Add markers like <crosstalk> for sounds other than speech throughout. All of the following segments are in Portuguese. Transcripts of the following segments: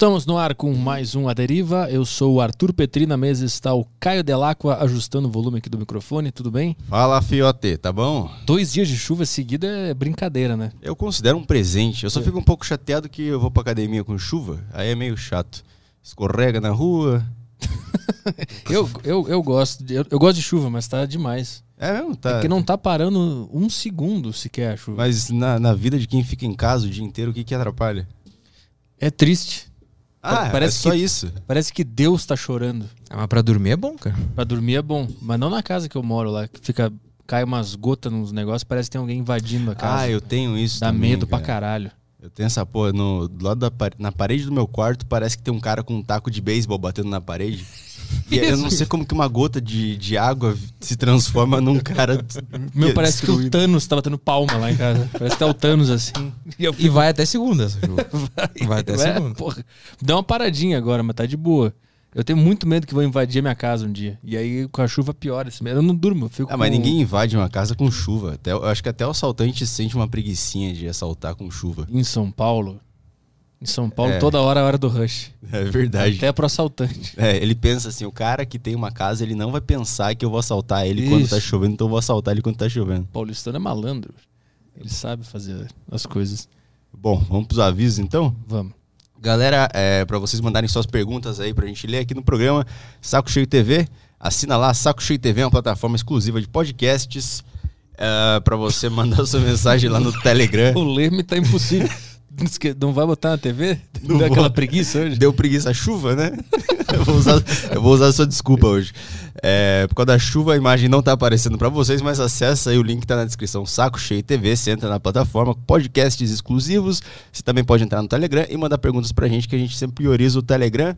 Estamos no ar com mais um A Deriva. Eu sou o Arthur Petri, na mesa está o Caio Delacqua ajustando o volume aqui do microfone. Tudo bem? Fala, fiote, tá bom? Dois dias de chuva seguida é brincadeira, né? Eu considero um presente. Eu só fico um pouco chateado que eu vou pra academia com chuva, aí é meio chato. Escorrega na rua. <laughs> eu, eu, eu gosto de, eu, eu gosto de chuva, mas tá demais. É mesmo? Tá. Porque não tá parando um segundo sequer a chuva. Mas na, na vida de quem fica em casa o dia inteiro, o que que atrapalha? É triste. Ah, Parece é só que- isso. Parece que Deus tá chorando. Ah, mas pra dormir é bom, cara. Pra dormir é bom, mas não na casa que eu moro lá, que fica cai umas gotas nos negócios, parece que tem alguém invadindo a casa. Ah, eu tenho isso Dá também, medo pra cara. caralho. Eu tenho essa porra no, do lado da na parede do meu quarto, parece que tem um cara com um taco de beisebol batendo na parede. E eu não sei como que uma gota de, de água se transforma num cara. <laughs> Meu, é parece que o destruído. Thanos tá batendo palma lá em casa. Parece que tá o Thanos assim. E eu E vai até segunda essa chuva. <laughs> Vai até Ué, segunda. porra, dá uma paradinha agora, mas tá de boa. Eu tenho muito medo que vão invadir a minha casa um dia. E aí com a chuva piora esse medo. Eu não durmo, eu fico Ah, mas com- ninguém invade uma casa com chuva. Até, eu acho que até o assaltante sente uma preguicinha de assaltar com chuva. Em São Paulo. Em São Paulo, É. toda hora é a hora do rush. É verdade. Até pro assaltante. É, ele pensa assim, o cara que tem uma casa, ele não vai pensar que eu vou assaltar ele quando Isso. tá chovendo, então eu vou assaltar ele quando tá chovendo. Paulistano é malandro. Ele sabe fazer as coisas. Bom, vamos pros avisos então? Vamos. Galera, é, para vocês mandarem suas perguntas aí pra gente ler aqui no programa Saco Cheio TV, assina lá, Saco Cheio TV é uma plataforma exclusiva de podcasts. É, para você <laughs> mandar sua mensagem lá no Telegram. O Leme tá impossível. Não vai botar na TV? Não Deu aquela preguiça hoje? Deu preguiça a chuva, né? <laughs> eu, vou usar, eu vou usar a sua desculpa hoje. É, por causa da chuva, a imagem não tá aparecendo pra vocês, mas acessa aí o link que tá na descrição. Saco Cheio TV, você entra na plataforma, podcasts exclusivos. Você também pode entrar no Telegram e mandar perguntas pra gente, que a gente sempre prioriza o Telegram.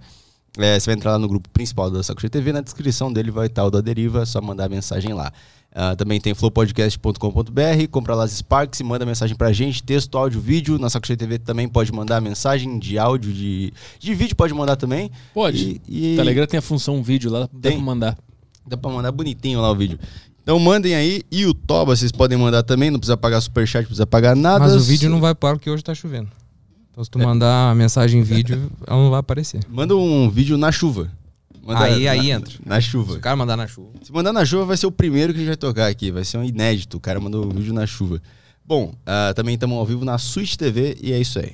É, você vai entrar lá no grupo principal da Saco Cheio TV, na descrição dele vai estar o da Deriva, é só mandar mensagem lá. Ah, também tem flowpodcast.com.br, compra lá as Sparks e manda mensagem pra gente, texto, áudio, vídeo. Na Saco Cheio TV também pode mandar mensagem de áudio, de, de vídeo pode mandar também. Pode. E, e O Telegram tem a função vídeo lá, dá Tem. pra mandar. dá pra mandar bonitinho lá o vídeo. Então mandem aí. E o Toba vocês podem mandar também, não precisa pagar superchat, não precisa pagar nada. Mas o vídeo não vai para porque hoje tá chovendo. Então se tu mandar a mensagem em vídeo, <laughs> ela não vai aparecer. Manda um vídeo na chuva. Manda Aí- aí na- entra. Na Se chuva. o cara mandar na chuva. Se mandar na chuva, vai ser o primeiro que a gente vai tocar aqui. Vai ser um inédito. O cara mandou um vídeo na chuva. Bom, ah, também estamos ao vivo na Switch TV e é isso aí.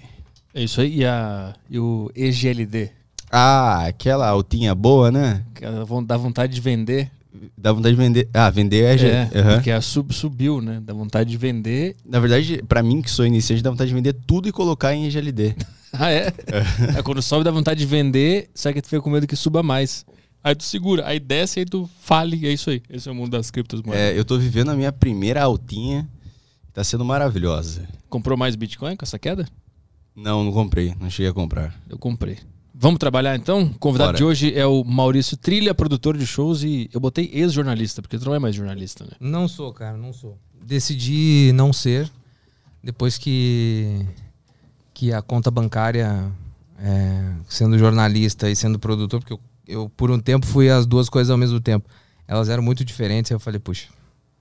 É isso aí. E, a, e o EGLD? Ah, aquela altinha boa, né? Que dá vontade de vender. Dá vontade de vender. Ah, vender é. É, Aham. porque a sub subiu, né? Dá vontade de vender. Na verdade, pra mim que sou iniciante, dá vontade de vender tudo e colocar em GLD. <laughs> <laughs> Ah, é? é quando sobe, dá vontade de vender, só que tu fica com medo que suba mais. Aí tu segura, aí desce, aí tu fale, e é isso aí. Esse é o mundo das criptos, mano. É, eu tô vivendo a minha primeira altinha. Tá sendo maravilhosa. Comprou mais Bitcoin com essa queda? Não, não comprei. Não cheguei a comprar. Eu comprei. Vamos trabalhar então? O convidado Bora. de hoje é o Maurício Trilha, produtor de shows, e eu botei ex-jornalista, porque tu não é mais jornalista, né? Não sou, cara, não sou. Decidi não ser depois que que a conta bancária, é, sendo jornalista e sendo produtor, porque eu, eu por um tempo fui as duas coisas ao mesmo tempo. Elas eram muito diferentes, aí eu falei, puxa,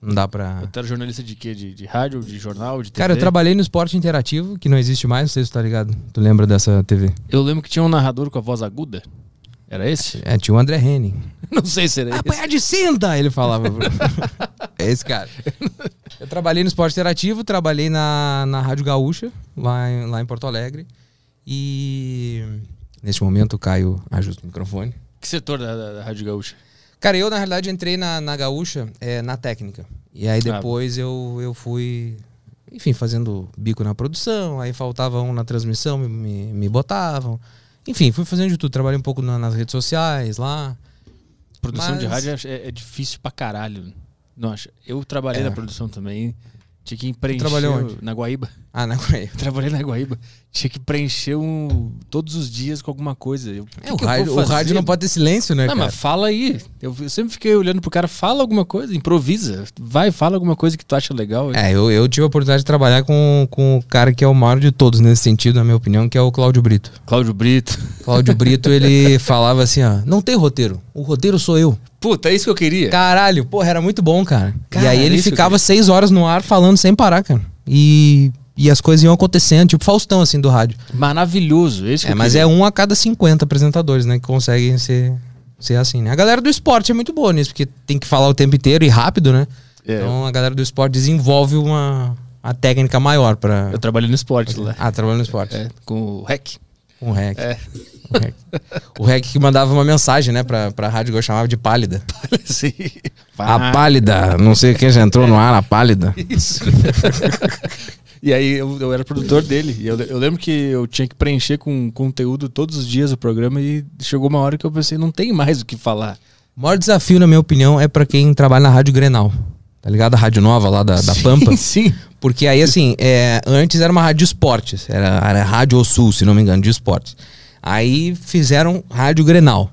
não dá pra. Tu era jornalista de quê? De, de rádio, de jornal, de TV? Cara, eu trabalhei no esporte interativo, que não existe mais, não sei se tu tá ligado. Tu lembra dessa TV? Eu lembro que tinha um narrador com a voz aguda. Era esse? É, tinha o André Henning. <laughs> Não sei se era esse. Apanhar de cinta! Ele falava. <laughs> é esse cara. <laughs> Eu trabalhei no esporte interativo, trabalhei na, na Rádio Gaúcha, lá em, lá em Porto Alegre. E neste momento o Caio ajusta o microfone. Que setor da, da, da Rádio Gaúcha? Cara, eu na realidade entrei na, na Gaúcha é, na técnica. E aí depois eu, eu fui, enfim, fazendo bico na produção, aí faltava um na transmissão, me, me, me botavam. Enfim, fui fazendo de tudo. Trabalhei um pouco na- nas redes sociais lá. Produção de Mas- rádio é, é difícil pra caralho. Não acho. Eu trabalhei É. na produção também. Tinha que preencher. trabalhou onde? Na Guaíba. Ah, na Eu <laughs> trabalhei na Guaíba. Tinha que preencher um, todos os dias com alguma coisa. Eu, É, o o, que que eu rádio, o rádio não pode ter silêncio, né, Não, cara? mas fala aí. Eu, eu sempre fiquei olhando pro cara, fala alguma coisa, improvisa. Vai, fala alguma coisa que tu acha legal. É, eu, eu tive a oportunidade de trabalhar com, com o cara que é o maior de todos nesse sentido, na minha opinião, que é o Cláudio Brito. Cláudio Brito. Cláudio Brito, ele <laughs> falava assim, ó, não tem roteiro, o roteiro sou eu. Puta, é isso que eu queria. Caralho, porra, era muito bom, cara. Cara, e aí ele isso ficava seis horas no ar falando sem parar, cara. E, e as coisas iam acontecendo, tipo Faustão, assim, do rádio. Maravilhoso. Esse que É, eu mas queria. é um a cada 50 apresentadores, né? Que conseguem ser, ser assim, né? A galera do esporte é muito boa nisso, porque tem que falar o tempo inteiro e rápido, né? É. Então a galera do esporte desenvolve uma, uma técnica maior pra. Eu trabalhei no esporte lá. Ah, trabalho no esporte. É, com o REC. Com o REC. É. O REC. O REC que mandava uma mensagem, né, pra, pra rádio que eu chamava de pálida. Sim. A pálida, não sei quem já entrou no ar, a pálida. Isso. <laughs> e aí eu, eu era produtor dele. E eu, eu lembro que eu tinha que preencher com conteúdo todos os dias o programa e chegou uma hora que eu pensei, não tem mais o que falar. O maior desafio, na minha opinião, é pra quem trabalha na Rádio Grenal. Tá ligado? A Rádio Nova lá da, da Pampa. <laughs> Sim. Porque aí, assim, é, antes era uma rádio de esportes. Era, era Rádio Sul, se não me engano, de esportes. Aí fizeram Rádio Grenal.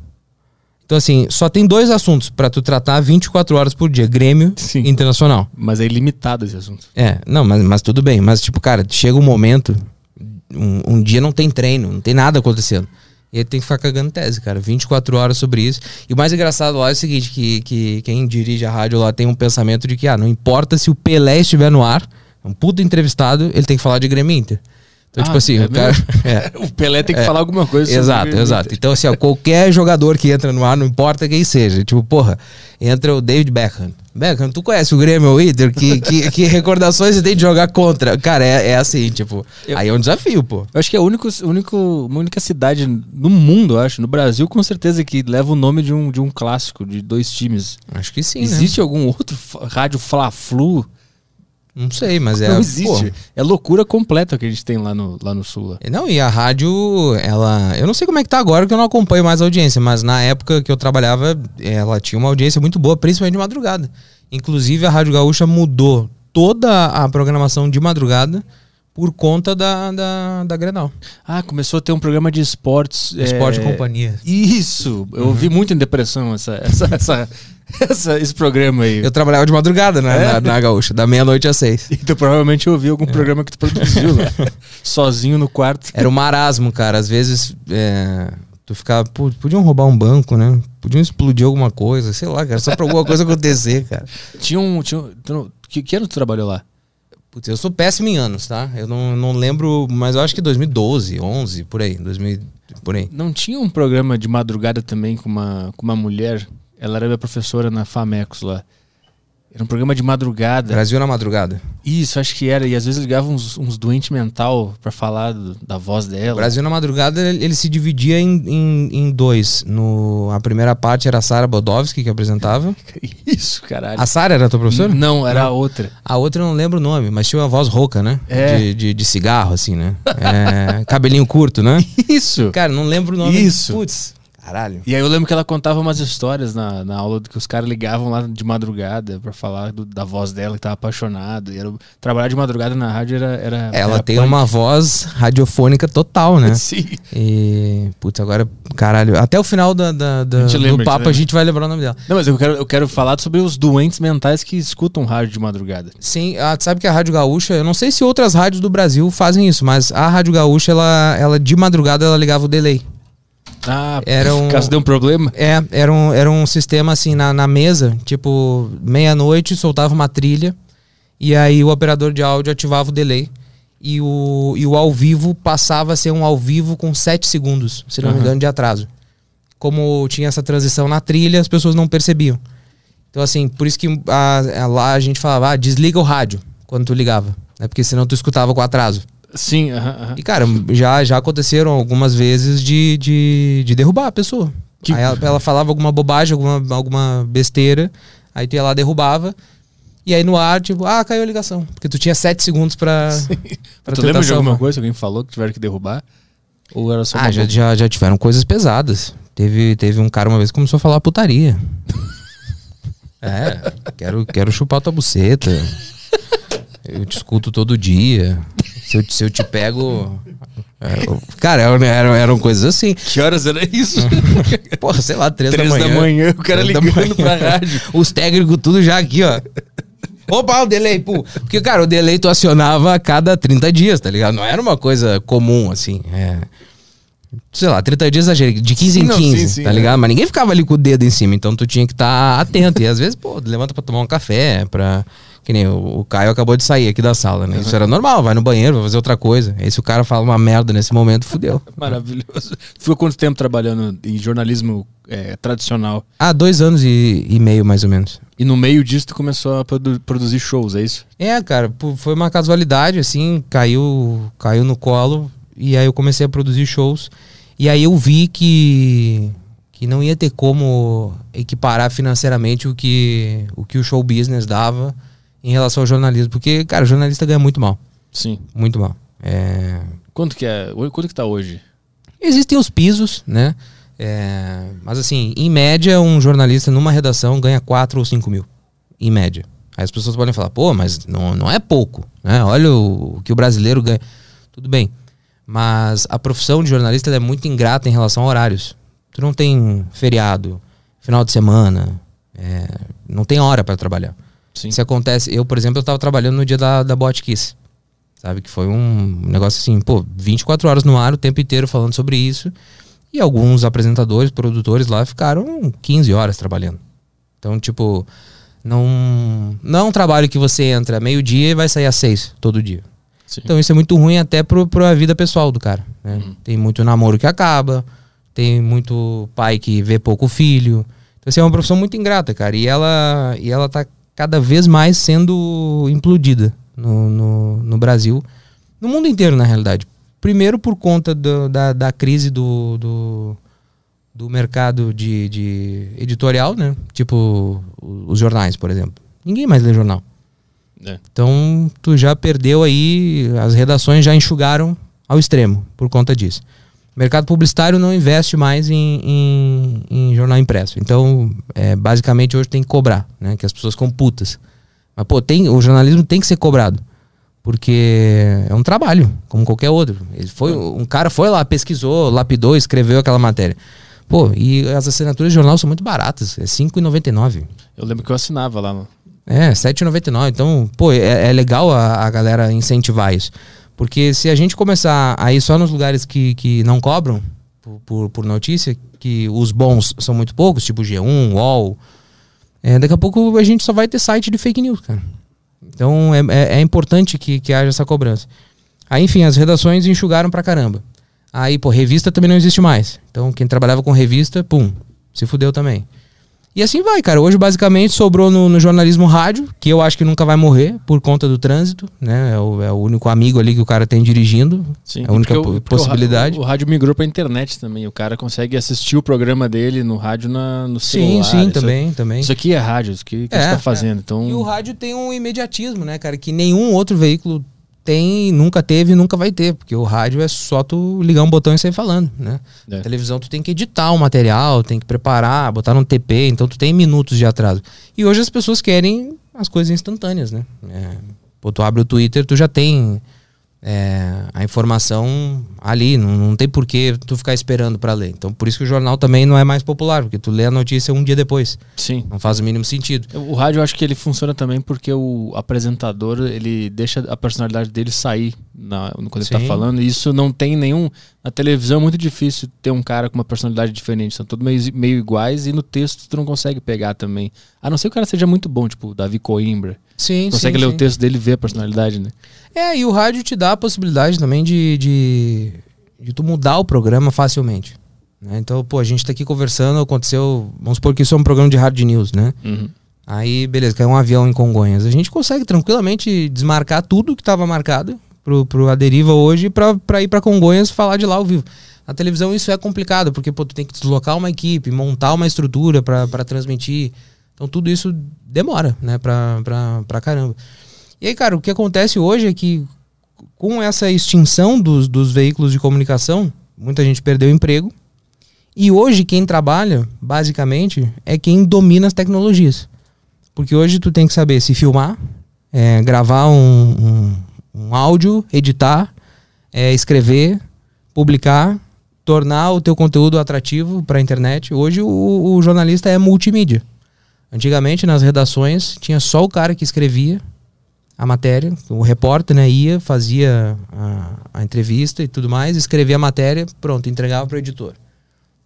Então, assim, só tem dois assuntos pra tu tratar 24 horas por dia: Grêmio Sim. Internacional. Mas é ilimitado esse assunto. É, não, mas, mas tudo bem. Mas, tipo, cara, chega um momento, um, um dia não tem treino, não tem nada acontecendo. E ele tem que ficar cagando tese, cara. 24 horas sobre isso. E o mais engraçado lá é o seguinte: que, que quem dirige a rádio lá tem um pensamento de que, ah, não importa se o Pelé estiver no ar, é um puto entrevistado, ele tem que falar de Grêmio Inter. Então, Ah, tipo assim, é o cara. <laughs> É. O Pelé tem que falar alguma coisa. Exato, exato. Então, assim, ó, qualquer jogador que entra no ar, não importa quem seja. Tipo, porra, entra o David Beckham. Beckham, tu conhece o Grêmio ou o Inter? Que, que, que <laughs> recordações você tem de jogar contra? Cara, é, é assim, tipo. Eu- Aí é um desafio, pô. Eu acho que é a única, único, uma única cidade no mundo, eu acho, no Brasil, com certeza, que leva o nome de um, de um clássico, de dois times. Acho que sim, né? existe algum outro rádio Fla-Flu? Não sei, mas é. não existe. pô, É loucura completa que a gente tem lá no, lá no Sul. Não, e a rádio, ela. Eu não sei como é que tá agora, que eu não acompanho mais a audiência, mas na época que eu trabalhava, ela tinha uma audiência muito boa, principalmente de madrugada. Inclusive, a Rádio Gaúcha mudou toda a programação de madrugada por conta da, da, da Grenal. Ah, começou a ter um programa de esportes. Esporte é, e companhia. Isso! Eu ouvi muito em depressão essa, essa, essa, <laughs> essa- esse programa aí. Eu trabalhava de madrugada né, É? na, na Gaúcha, da meia-noite às seis. <laughs> Então provavelmente eu ouvi algum programa que tu produziu lá. <laughs> sozinho no quarto. Era um marasmo, cara. Às vezes é, tu ficava, "Pô, podiam roubar um banco, né? Podiam explodir alguma coisa, sei lá, cara. Só pra alguma coisa acontecer, cara. Tinha um. Tinha um que, que ano tu trabalhou lá? Putz, eu sou péssimo em anos, tá? Eu não, não lembro, mas eu acho que 2012, 11, por aí. 2000, por aí. Não tinha um programa de madrugada também com uma, com uma mulher? Ela era minha professora na Famecos lá. Era um programa de madrugada. Brasil na madrugada. Isso, acho que era. E às vezes ligavam uns, uns doentes mental pra falar do- da voz dela. Brasil na madrugada, ele, se dividia em, em, em dois. No, a primeira parte era a Sara Bodovski, que apresentava. <laughs> Isso, caralho. A Sara era a tua professora? Não, era a outra. A outra eu não lembro o nome, mas tinha uma voz rouca, né? É. De, de, de cigarro, assim, né? É, cabelinho curto, né? <laughs> Isso. Cara, não lembro o nome. Isso. Putz, caralho. E aí eu lembro que ela contava umas histórias na, na aula do que os caras ligavam lá de madrugada pra falar do- da voz dela que tava apaixonado. E era, trabalhar de madrugada na rádio era. era Ela era tem punk. uma voz radiofônica total, né? <laughs> Sim. E, putz, agora, caralho, até o final da, da- da- A do lembra, a papo a lembra. gente vai lembrar o nome dela. Não, mas eu quero, eu quero falar sobre os doentes mentais que escutam rádio de madrugada. Sim, ah, tu sabe que a Rádio Gaúcha, eu não sei se outras rádios do Brasil fazem isso, mas a Rádio Gaúcha, ela, ela de madrugada, ela ligava o delay. Ah, Era um- caso deu um problema. É, era um, era um sistema assim na, na mesa, tipo, meia-noite soltava uma trilha e aí o operador de áudio ativava o delay. E o, e o ao vivo passava a ser um ao vivo com 7 segundos, se não me Aham. engano, de atraso. Como tinha essa transição na trilha, as pessoas não percebiam. Então, assim, por isso que a- a- lá a gente falava, ah, desliga o rádio quando tu ligava. Né? Porque senão tu escutava com atraso. Sim, aham, aham. E, cara, já, já aconteceram algumas vezes de, de, de derrubar a pessoa. Que- Aí ela, ela falava alguma bobagem, alguma, alguma besteira, aí tu ia lá, derrubava. E aí no ar, tipo, ah, caiu a ligação. Porque tu tinha sete segundos pra. pra tu tentar lembra de alguma coisa que alguém falou que tiveram que derrubar? Ou era só Ah, já, já, já tiveram coisas pesadas. Teve, teve um cara uma vez que começou a falar putaria. <laughs> É, quero, quero chupar tua buceta. Eu te escuto todo dia. Se eu, se eu te pego. é, cara, eram, eram, coisas assim. Que horas era isso? <laughs> Porra, sei lá, três, Três da manhã. da manhã, o cara Três ligando pra rádio. <laughs> Os técnicos tudo já aqui, ó. Opa, o delay, pô. Porque, cara, o delay tu acionava a cada 30 dias, tá ligado? Não era uma coisa comum, assim. É. Sei lá, 30 dias exagerei, de 15 Sim, em não, 15, sim, sim, tá é. ligado? Mas ninguém ficava ali com o dedo em cima, então tu tinha que estar atento. E às vezes, pô, levanta pra tomar um café, pra Que nem o, o Caio acabou de sair aqui da sala, né? Isso era normal, vai no banheiro, vai fazer outra coisa. Aí se o cara fala uma merda nesse momento, fudeu. <laughs> Maravilhoso. Ficou quanto tempo trabalhando em jornalismo é, tradicional? Ah, dois anos e, e meio, mais ou menos. E no meio disso tu começou a produ- produzir shows, é isso? É, cara, foi uma casualidade, assim, caiu, caiu no colo. E aí eu comecei a produzir shows. E aí eu vi que, que não ia ter como equiparar financeiramente o que, o que o show business dava em relação ao jornalismo. Porque, cara, o jornalista ganha muito mal. Sim. Muito mal. É, Quanto que é? Quanto que tá hoje? Existem os pisos, né? É, mas assim, em média, um jornalista numa redação ganha 4 ou 5 mil. Em média. Aí as pessoas podem falar, pô, mas não, não é pouco, né? Olha o, o que o brasileiro ganha. Tudo bem. Mas a profissão de jornalista é muito ingrata em relação a horários. Tu não tem feriado, final de semana, é, não tem hora para trabalhar. Sim. Isso acontece. Eu, por exemplo, eu tava trabalhando no dia da, da Botkiss. Sabe? Que foi um negócio assim, pô, 24 horas no ar o tempo inteiro falando sobre isso. E alguns apresentadores, produtores lá ficaram 15 horas trabalhando. Então, tipo, não, não é um trabalho que você entra meio-dia e vai sair às seis todo dia. Sim. Então isso é muito ruim até pro, pra vida pessoal do cara. né? Uhum. Tem muito namoro que acaba, tem muito pai que vê pouco filho. Então assim, é uma profissão muito ingrata, cara. E ela, e ela tá cada vez mais sendo implodida no, no, no Brasil. No mundo inteiro, na realidade. Primeiro por conta do- da, da crise do, do, do mercado de, de editorial, né? Tipo os jornais, por exemplo. Ninguém mais lê jornal. É. Então, tu já perdeu aí, as redações já enxugaram ao extremo por conta disso. O mercado publicitário não investe mais em, em- em jornal impresso. Então, é, basicamente, hoje tem que cobrar, né? Que as pessoas ficam putas. Mas, pô, tem, o jornalismo tem que ser cobrado. Porque é um trabalho, como qualquer outro. Ele foi, um cara foi lá, pesquisou, lapidou, escreveu aquela matéria. Pô, e as assinaturas de jornal são muito baratas. É R$ 5,99. Eu lembro que eu assinava lá. no- É, 7,99. Então, pô, é, é legal a, a galera incentivar isso. Porque se a gente começar a ir só nos lugares que, que não cobram por, por, por notícia, que os bons são muito poucos, tipo G1, UOL, é, daqui a pouco a gente só vai ter site de fake news, cara. Então é, é, é importante que, que haja essa cobrança. Aí, enfim, as redações enxugaram pra caramba. Aí, pô, revista também não existe mais. Então, quem trabalhava com revista, pum, se fudeu também. E assim vai, cara. Hoje, basicamente, sobrou no, no jornalismo rádio, que eu acho que nunca vai morrer por conta do trânsito, né? É o, é o único amigo ali que o cara tem dirigindo. Sim. É a única o- possibilidade. O, o rádio migrou pra internet também. O cara consegue assistir o programa dele no rádio na, no celular. Sim, sim, Isso- também, também. Isso aqui é rádio, isso que, que É, você tá é. fazendo. Então, E o rádio tem um imediatismo, né, cara? Que nenhum outro veículo tem, nunca teve e nunca vai ter. Porque o rádio é só tu ligar um botão e sair falando, né? É. Televisão tu tem que editar o material, tem que preparar, botar no TP, então tu tem minutos de atraso. E hoje as pessoas querem as coisas instantâneas, né? É, pô, tu abre o Twitter, tu já tem é, a informação ali, não, não tem por que tu ficar esperando pra ler. Então por isso que o jornal também não é mais popular, porque tu lê a notícia um dia depois. sim. Não faz o mínimo sentido. O rádio eu acho que ele funciona também porque o apresentador ele deixa a personalidade dele sair na, quando ele tá falando. E isso não tem nenhum. Na televisão é muito difícil ter um cara com uma personalidade diferente. São todos meio, meio iguais e no texto tu não consegue pegar também. A não ser que o cara seja muito bom, tipo o Davi Coimbra. Sim, Consegue sim, ler sim. o texto dele e ver a personalidade, né? É, e o rádio te dá a possibilidade também de, de, de tu mudar o programa facilmente. né? Então, pô, a gente tá aqui conversando, aconteceu. Vamos supor que isso é um programa de hard news, né? Uhum. Aí, beleza, caiu um avião em Congonhas. A gente consegue tranquilamente desmarcar tudo que estava marcado pro, pro A Deriva hoje pra, pra ir pra Congonhas falar de lá ao vivo. Na televisão isso é complicado, porque pô, tu tem que deslocar uma equipe, montar uma estrutura pra pra transmitir. Então tudo isso demora, né, pra, pra, pra caramba. E aí, cara, o que acontece hoje é que com essa extinção dos, dos veículos de comunicação, muita gente perdeu emprego. E hoje quem trabalha, basicamente, é quem domina as tecnologias. Porque hoje tu tem que saber se filmar, é, gravar um, um, um áudio, editar, é, escrever, publicar, tornar o teu conteúdo atrativo para a internet. Hoje o, o jornalista é multimídia. Antigamente nas redações tinha só o cara que escrevia a matéria, o repórter né, ia, fazia a, a entrevista e tudo mais, escrevia a matéria, pronto, entregava para o editor.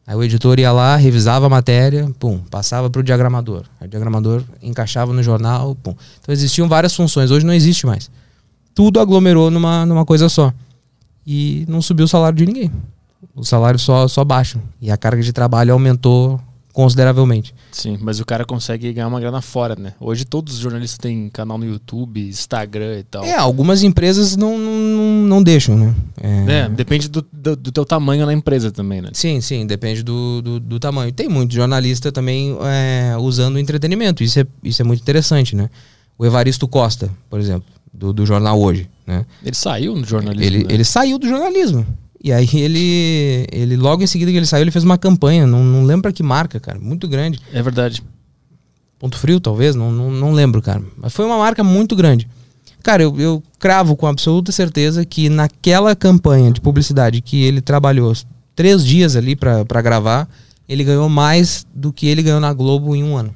Aí o editor ia lá, revisava a matéria, pum, passava para o diagramador. O diagramador encaixava no jornal, pum. Então existiam várias funções, hoje não existe mais. Tudo aglomerou numa, numa coisa só. E não subiu o salário de ninguém. O salário só, só baixo. E a carga de trabalho aumentou consideravelmente. Sim, mas o cara consegue ganhar uma grana fora, né? Hoje todos os jornalistas têm canal no YouTube, Instagram e tal. É, algumas empresas não, não, não deixam, né? É, depende do, do, do, teu tamanho na empresa também, né? Sim, sim, depende do, do, do tamanho. Tem muito jornalista também é, usando o entretenimento, isso é, isso é muito interessante, né? O Evaristo Costa, por exemplo, do, do jornal Hoje, né? Ele saiu do jornalismo, Ele, né? ele saiu do jornalismo. E aí ele, ele, logo em seguida que ele saiu, ele fez uma campanha, não, não lembro pra que marca, cara, muito grande. É verdade. Ponto Frio, talvez, não, não, não lembro, cara. Mas foi uma marca muito grande. Cara, eu, eu cravo com absoluta certeza que naquela campanha de publicidade que ele trabalhou três dias ali pra pra gravar, ele ganhou mais do que ele ganhou na Globo em um ano.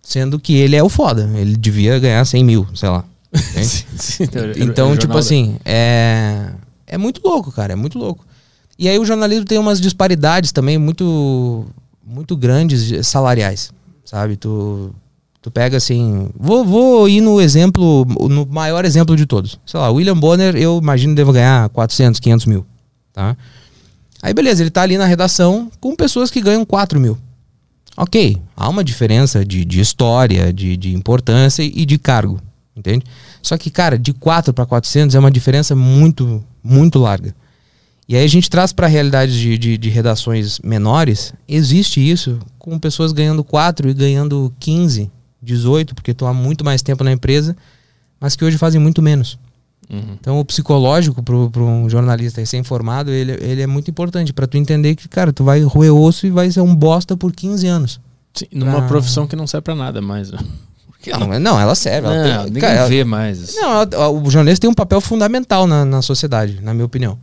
Sendo que ele é o foda. Ele devia ganhar 100 mil, sei lá. <laughs> Sim, sim. Então, o tipo assim, é. É muito louco, cara, é muito louco. E aí o jornalismo tem umas disparidades também muito muito grandes salariais, sabe? Tu, tu pega assim. Vou, vou ir no exemplo, no maior exemplo de todos. Sei lá, William Bonner, eu imagino deve ganhar 400, 500 mil, tá? Aí beleza, ele tá ali na redação com pessoas que ganham 4 mil. Ok, há uma diferença de, de história, de, de importância e de cargo, entende? Só que, cara, de 4 para 400 é uma diferença muito, muito larga. E aí a gente traz para a realidade de, de, de redações menores, existe isso, com pessoas ganhando 4 e ganhando 15, 18, porque estão há muito mais tempo na empresa, mas que hoje fazem muito menos. Uhum. Então o psicológico para um jornalista recém-formado, ele, ele é muito importante para tu entender que, cara, tu vai roer osso e vai ser um bosta por 15 anos. Sim, numa Pra- profissão que não serve pra nada mais. Não, não ela serve. ela não, tem- ninguém cara, ela- vê mais. Não, ela- o jornalista tem um papel fundamental na, na sociedade, na minha opinião.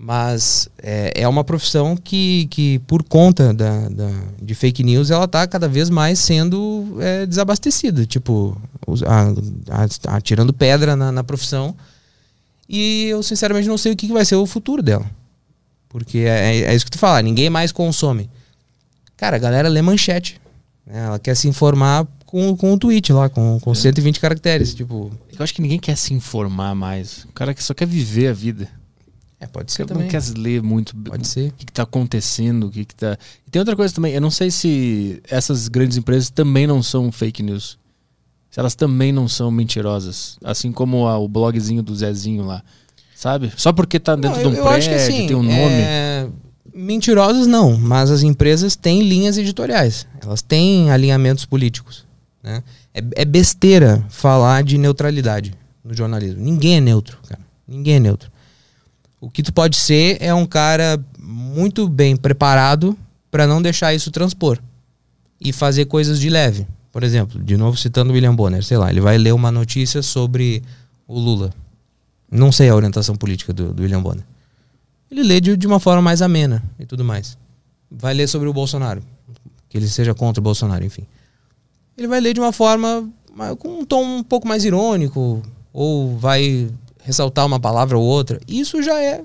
Mas é, é uma profissão que, que por conta da, da- de fake news, ela está cada vez mais sendo é, desabastecida. Tipo, a- a- atirando pedra na, na profissão. E eu, sinceramente, não sei o que, que vai ser o futuro dela. Porque é, é isso que tu fala, ninguém mais consome. Cara, a galera lê manchete. né? Ela quer se informar com, com o tweet lá, com, com 120 caracteres. Tipo, Eu acho que ninguém quer se informar mais. O cara que só quer viver a vida. é, pode ser não também. quer ler muito Pode o ser. que, que tá acontecendo, o que, que tá. E tem outra coisa também, eu não sei se essas grandes empresas também não são fake news. Se elas também não são mentirosas. Assim como a- o blogzinho do Zezinho lá. Sabe? Só porque tá dentro Não, de um eu- eu prédio, acho que, assim, tem um nome. é, Mentirosas não, mas as empresas têm linhas editoriais. Elas têm alinhamentos políticos. Né? É, é besteira falar de neutralidade no jornalismo. Ninguém é neutro, cara. Ninguém é neutro. O que tu pode ser é um cara muito bem preparado para não deixar isso transpor e fazer coisas de leve. Por exemplo, de novo citando William Bonner, sei lá, ele vai ler uma notícia sobre o Lula. Não sei a orientação política do, do William Bonner. Ele lê de, de uma forma mais amena e tudo mais. Vai ler sobre o Bolsonaro, que ele seja contra o Bolsonaro, enfim. Ele vai ler de uma forma ma- com um tom um pouco mais irônico ou vai ressaltar uma palavra ou outra. Isso já é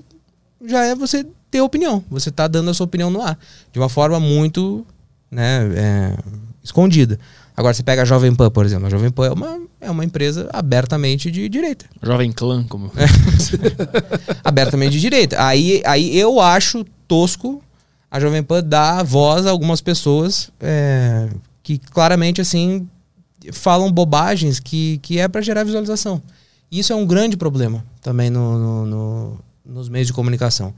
já é você ter opinião. Você tá dando a sua opinião no ar de uma forma muito, né, é, escondida. Agora você pega a Jovem Pan, por exemplo. A Jovem Pan é uma, é uma empresa abertamente de direita Jovem Clã, como. É. <laughs> abertamente de direita. Aí, aí eu acho tosco a Jovem Pan dar voz a algumas pessoas é, que claramente assim falam bobagens que, que é para gerar visualização. Isso é um grande problema também no, no- no- nos meios de comunicação.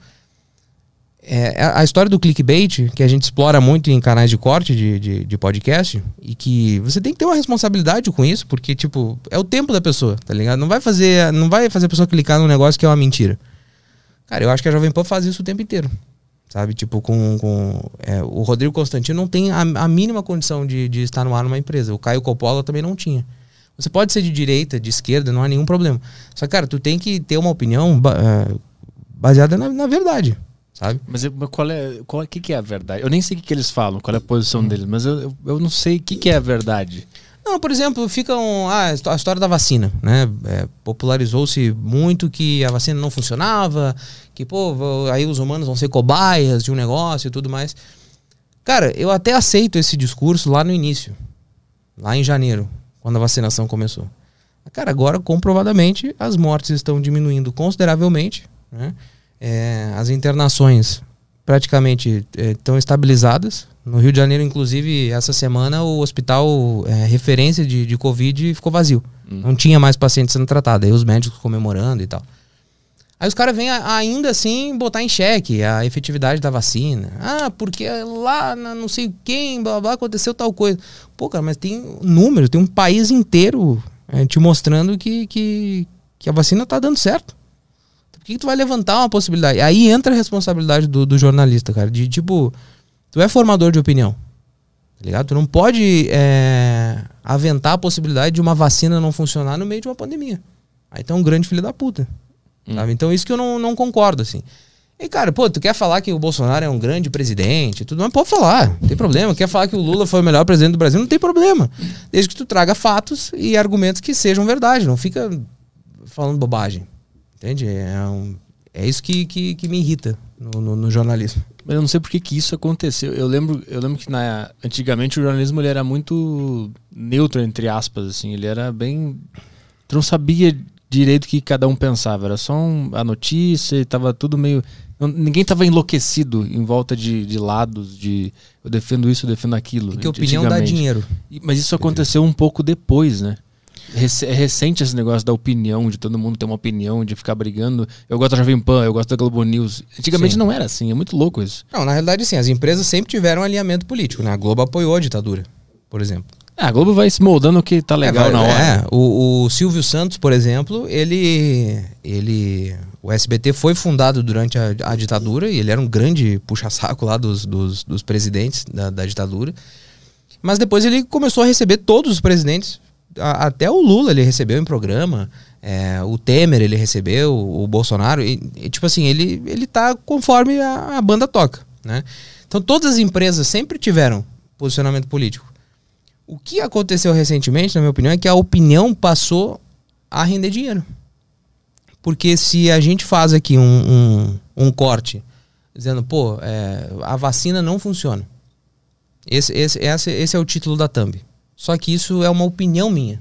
É, a- a história do clickbait, que a gente explora muito em canais de corte de, de, de podcast, e que você tem que ter uma responsabilidade com isso, porque, tipo, é o tempo da pessoa, tá ligado? Não vai fazer, não vai fazer a pessoa clicar num negócio que é uma mentira. Cara, eu acho que a Jovem Pan faz isso o tempo inteiro. Sabe? Tipo, com. com é, o Rodrigo Constantino não tem a, a mínima condição de, de estar no ar numa empresa. O Caio Coppola também não tinha. Você pode ser de direita, de esquerda, não há nenhum problema. Só que, cara, tu tem que ter uma opinião é, baseada na, na verdade. Sabe? Mas eu- mas qual é. Qual, que, que é a verdade? Eu nem sei o que, que eles falam, qual é a posição deles, mas eu, eu, eu não sei o que, que é a verdade. Não, por exemplo, ficam. Ah, a história da vacina, né? É, Popularizou-se muito que a vacina não funcionava, que, pô, aí os humanos vão ser cobaias de um negócio e tudo mais. Cara, eu até aceito esse discurso lá no início, lá em janeiro, quando a vacinação começou. Cara, agora comprovadamente as mortes estão diminuindo consideravelmente, né? É, as internações praticamente é, estão estabilizadas. No Rio de Janeiro, inclusive, essa semana o hospital é, referência de, de Covid ficou vazio. Hum. Não tinha mais pacientes sendo tratados. Aí os médicos comemorando e tal. Aí os caras vêm ainda assim botar em xeque a efetividade da vacina. Ah, porque lá na não sei quem, blá blá, aconteceu tal coisa. Pô, cara, mas tem números, tem um país inteiro é, te mostrando que, que, que a vacina tá dando certo. Por que, que, tu vai levantar uma possibilidade? Aí entra a responsabilidade do, do jornalista, cara. De tipo, tu é formador de opinião. Tá ligado? Tu não pode é, aventar a possibilidade de uma vacina não funcionar no meio de uma pandemia. Aí tu é um grande filho da puta. Hum. Então isso que eu não, não concordo, assim. E, cara, pô, tu quer falar que o Bolsonaro é um grande presidente, tudo, mas pode falar, não tem problema. Quer falar que o Lula foi o melhor presidente do Brasil, não tem problema. Desde que tu traga fatos e argumentos que sejam verdade, não fica falando bobagem. Entende? É, um, é isso que, que, que me irrita no, no, no, jornalismo. Mas eu não sei por que, que isso aconteceu. Eu lembro, eu lembro que na, antigamente o jornalismo ele era muito neutro, entre aspas, assim. Ele era bem... Tu não sabia direito o que cada um pensava. Era só um, a notícia, estava tudo meio. Ninguém estava enlouquecido em volta de, de, lados, de eu defendo isso, eu defendo aquilo. E que opinião dá dinheiro. Mas isso aconteceu um pouco depois, né? É recente esse negócio da opinião, de todo mundo ter uma opinião, de ficar brigando. Eu gosto da Jovem Pan, eu gosto da Globo News. Antigamente sim. não era assim, é muito louco isso. Não, na realidade, sim, as empresas sempre tiveram um alinhamento político, né? A Globo apoiou a ditadura, por exemplo. É, a Globo vai se moldando o que tá legal é, na hora. É, o, o, Silvio Santos, por exemplo, ele. ele o SBT foi fundado durante a, a ditadura e ele era um grande puxa-saco lá dos, dos, dos presidentes da, da, ditadura. Mas depois ele começou a receber todos os presidentes. A, até o Lula ele recebeu em programa. É, o Temer ele recebeu, o, Bolsonaro. E, e, tipo assim, ele, ele tá conforme a, a banda toca. Né? Então todas as empresas sempre tiveram posicionamento político. O que aconteceu recentemente, na minha opinião, é que a opinião passou a render dinheiro. Porque se a gente faz aqui um, um, um corte dizendo, pô, é, a vacina não funciona. Esse, esse, esse, esse é o título da thumb. Só que isso é uma opinião minha.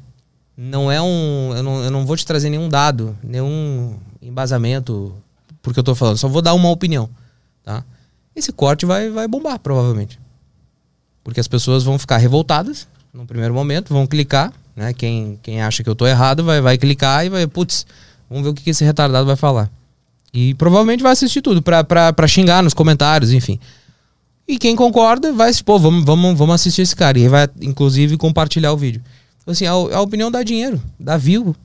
Não é um. Eu não, eu não vou te trazer nenhum dado, nenhum embasamento porque eu tô falando. Só vou dar uma opinião. Tá? Esse corte vai, vai bombar, provavelmente. Porque as pessoas vão ficar revoltadas no primeiro momento, vão clicar, né? Quem, quem acha que eu tô errado vai, vai clicar e vai, putz, vamos ver o que, esse retardado vai falar. E provavelmente vai assistir tudo pra, pra xingar nos comentários, enfim. E quem concorda vai, pô, vamos, vamos, vamos assistir esse cara. E vai, inclusive, compartilhar o vídeo. Então, assim, a, a opinião dá dinheiro, dá view,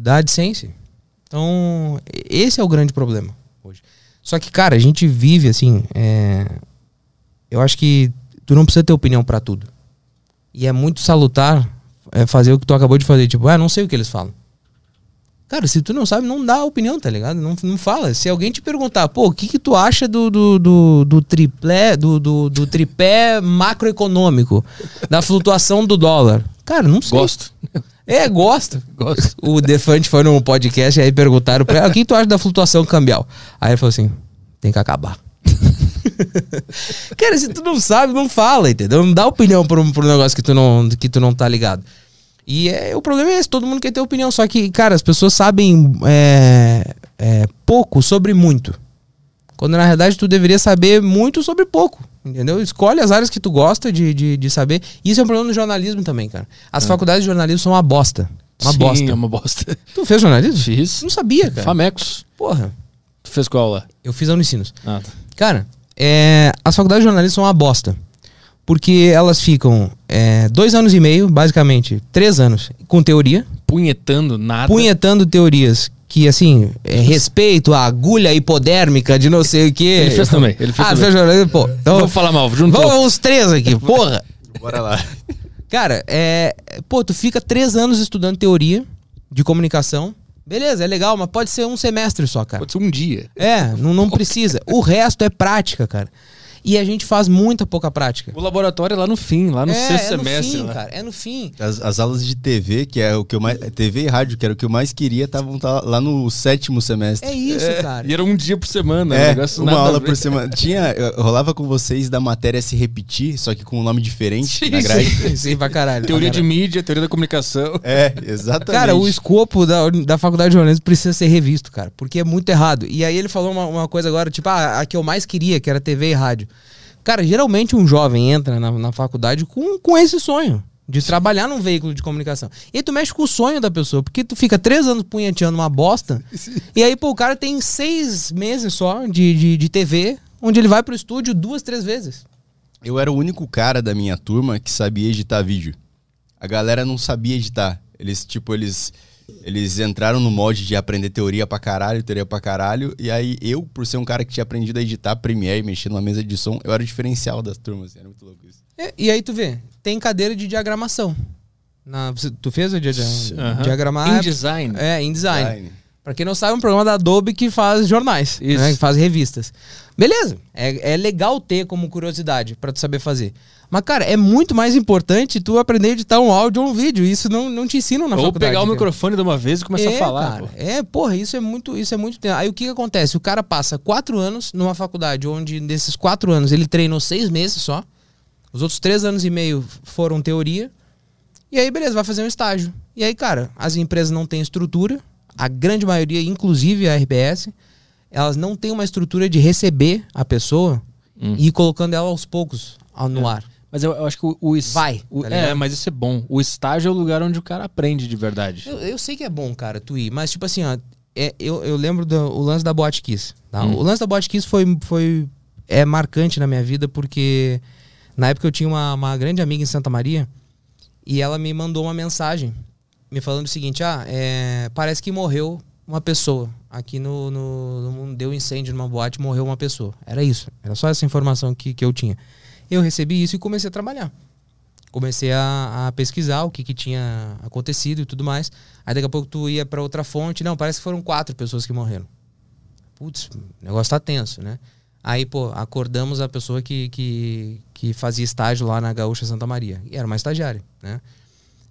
dá AdSense. Então, esse é o grande problema hoje. Só que, cara, a gente vive, assim, é... eu acho que tu não precisa ter opinião para tudo. E é muito salutar é, fazer o que tu acabou de fazer. Tipo, ah, não sei o que eles falam. Cara, se tu não sabe, não dá opinião, tá ligado? Não, não fala. Se alguém te perguntar, pô, o que, que tu acha do, do, do, do triplé, do, do, do, tripé macroeconômico, da flutuação do dólar? Cara, não sei. Gosto. É, gosto. Gosto. O Defante foi num podcast e aí perguntaram pra ele, ah, o que tu acha da flutuação cambial? Aí ele falou assim, tem que acabar. <laughs> Cara, se tu não sabe, não fala, entendeu? Não dá opinião um, por um negócio que tu, não, que tu não tá ligado. E é, o problema é esse, todo mundo quer ter opinião. Só que, cara, as pessoas sabem é, é, pouco sobre muito. Quando na verdade tu deveria saber muito sobre pouco. Entendeu? Escolhe as áreas que tu gosta de, de, de saber. Isso é um problema no jornalismo também, cara. As é. faculdades de jornalismo são uma bosta. Uma Sim, bosta. é uma bosta. <laughs> Tu fez jornalismo? Fiz. Não sabia, cara. Famecos. Porra. Tu fez qual lá? Eu fiz a Unicinos. Ah, tá. Cara, é, as faculdades de jornalismo são uma bosta. Porque elas ficam é, dois anos e meio, basicamente, três anos, com teoria. Punhetando nada. Punhetando teorias que, assim, é, respeito à agulha hipodérmica de não sei o que. Ele fez também. Ele fez ah, também. fez pô. Então, Vamos falar mal, juntou. Vamos os três aqui, <laughs> porra. Bora lá. Cara, é. Pô, tu fica três anos estudando teoria de comunicação. Beleza, é legal, mas pode ser um semestre só, cara. Pode ser um dia. É, não, não precisa. O resto é prática, cara. E a gente faz muita pouca prática. O laboratório é lá no fim, lá no é, sexto é no semestre. fim, lá. cara. É no fim. As, as aulas de TV, que é o que eu mais. TV e rádio, que era o que eu mais queria, estavam tá lá no sétimo semestre. É isso, cara. E era um dia por semana, um É, negócio uma aula por semana. <laughs> Tinha, rolava com vocês da matéria se repetir, só que com um nome diferente Sim, na grade. Sim, sim, pra caralho. Teoria pra de mídia, teoria da comunicação. É, exatamente. Cara, o escopo da, da faculdade de jornalismo precisa ser revisto, cara, porque é muito errado. E aí ele falou uma, uma coisa agora, tipo, ah, a que eu mais queria, que era TV e rádio. Cara, geralmente um jovem entra na, na faculdade com, com esse sonho. De trabalhar num veículo de comunicação. E aí tu mexe com o sonho da pessoa, porque tu fica três anos punheteando uma bosta. <laughs> E aí, pô, o cara tem seis meses só de, de, de TV, onde ele vai pro estúdio duas, três vezes. Eu era o único cara da minha turma que sabia editar vídeo. A galera não sabia editar. Eles, tipo, eles. Eles entraram no molde de aprender teoria pra caralho, teoria pra caralho. E aí, eu, por ser um cara que tinha aprendido a editar Premiere, mexer numa mesa de som, eu era o diferencial das turmas. Era muito louco isso. É, e aí tu vê, tem cadeira de diagramação. Na, você- tu fez o dia, Aham. diagramar? Em design. É, em design. Pra quem não sabe, é um programa da Adobe que faz jornais, Isso. né, que faz revistas. Beleza, é, é legal ter como curiosidade pra tu saber fazer. Mas, cara, é muito mais importante tu aprender a editar um áudio ou um vídeo. Isso não, não te ensinam na Ou faculdade. pegar o cara. microfone de uma vez e começar é, a falar. Cara, pô. é, porra, isso é muito, isso é muito tempo. Aí o que, que acontece? O cara passa quatro anos numa faculdade onde desses quatro anos ele treinou seis meses só. Os outros três anos e meio foram teoria. E aí, beleza, vai fazer um estágio. E aí, cara, as empresas não têm estrutura. A grande maioria, inclusive a RBS, elas não têm uma estrutura de receber a pessoa Hum. e ir colocando ela aos poucos ao- no ar. Mas eu, eu acho que o, o Vai, o- tá é, mas isso é bom. O estágio é o lugar onde o cara aprende de verdade. Eu, eu sei que é bom, cara, tu ir, mas tipo assim, ó, é, eu, eu lembro do o lance da Boate Kiss. tá? Hum. O lance da Boate Kiss foi, foi é marcante na minha vida porque na época eu tinha uma, uma grande amiga em Santa Maria e ela me mandou uma mensagem me falando o seguinte: ah, é, parece que morreu uma pessoa. Aqui no, no, no deu incêndio numa boate, morreu uma pessoa. Era isso. Era só essa informação que, que eu tinha. Eu recebi isso e comecei a trabalhar. Comecei a, a pesquisar o que, que tinha acontecido e tudo mais. Aí daqui a pouco tu ia para outra fonte. Não, parece que foram quatro pessoas que morreram. Putz, o negócio tá tenso, né? Aí, pô, acordamos a pessoa que, que, que fazia estágio lá na Gaúcha Santa Maria. E era uma estagiária, né?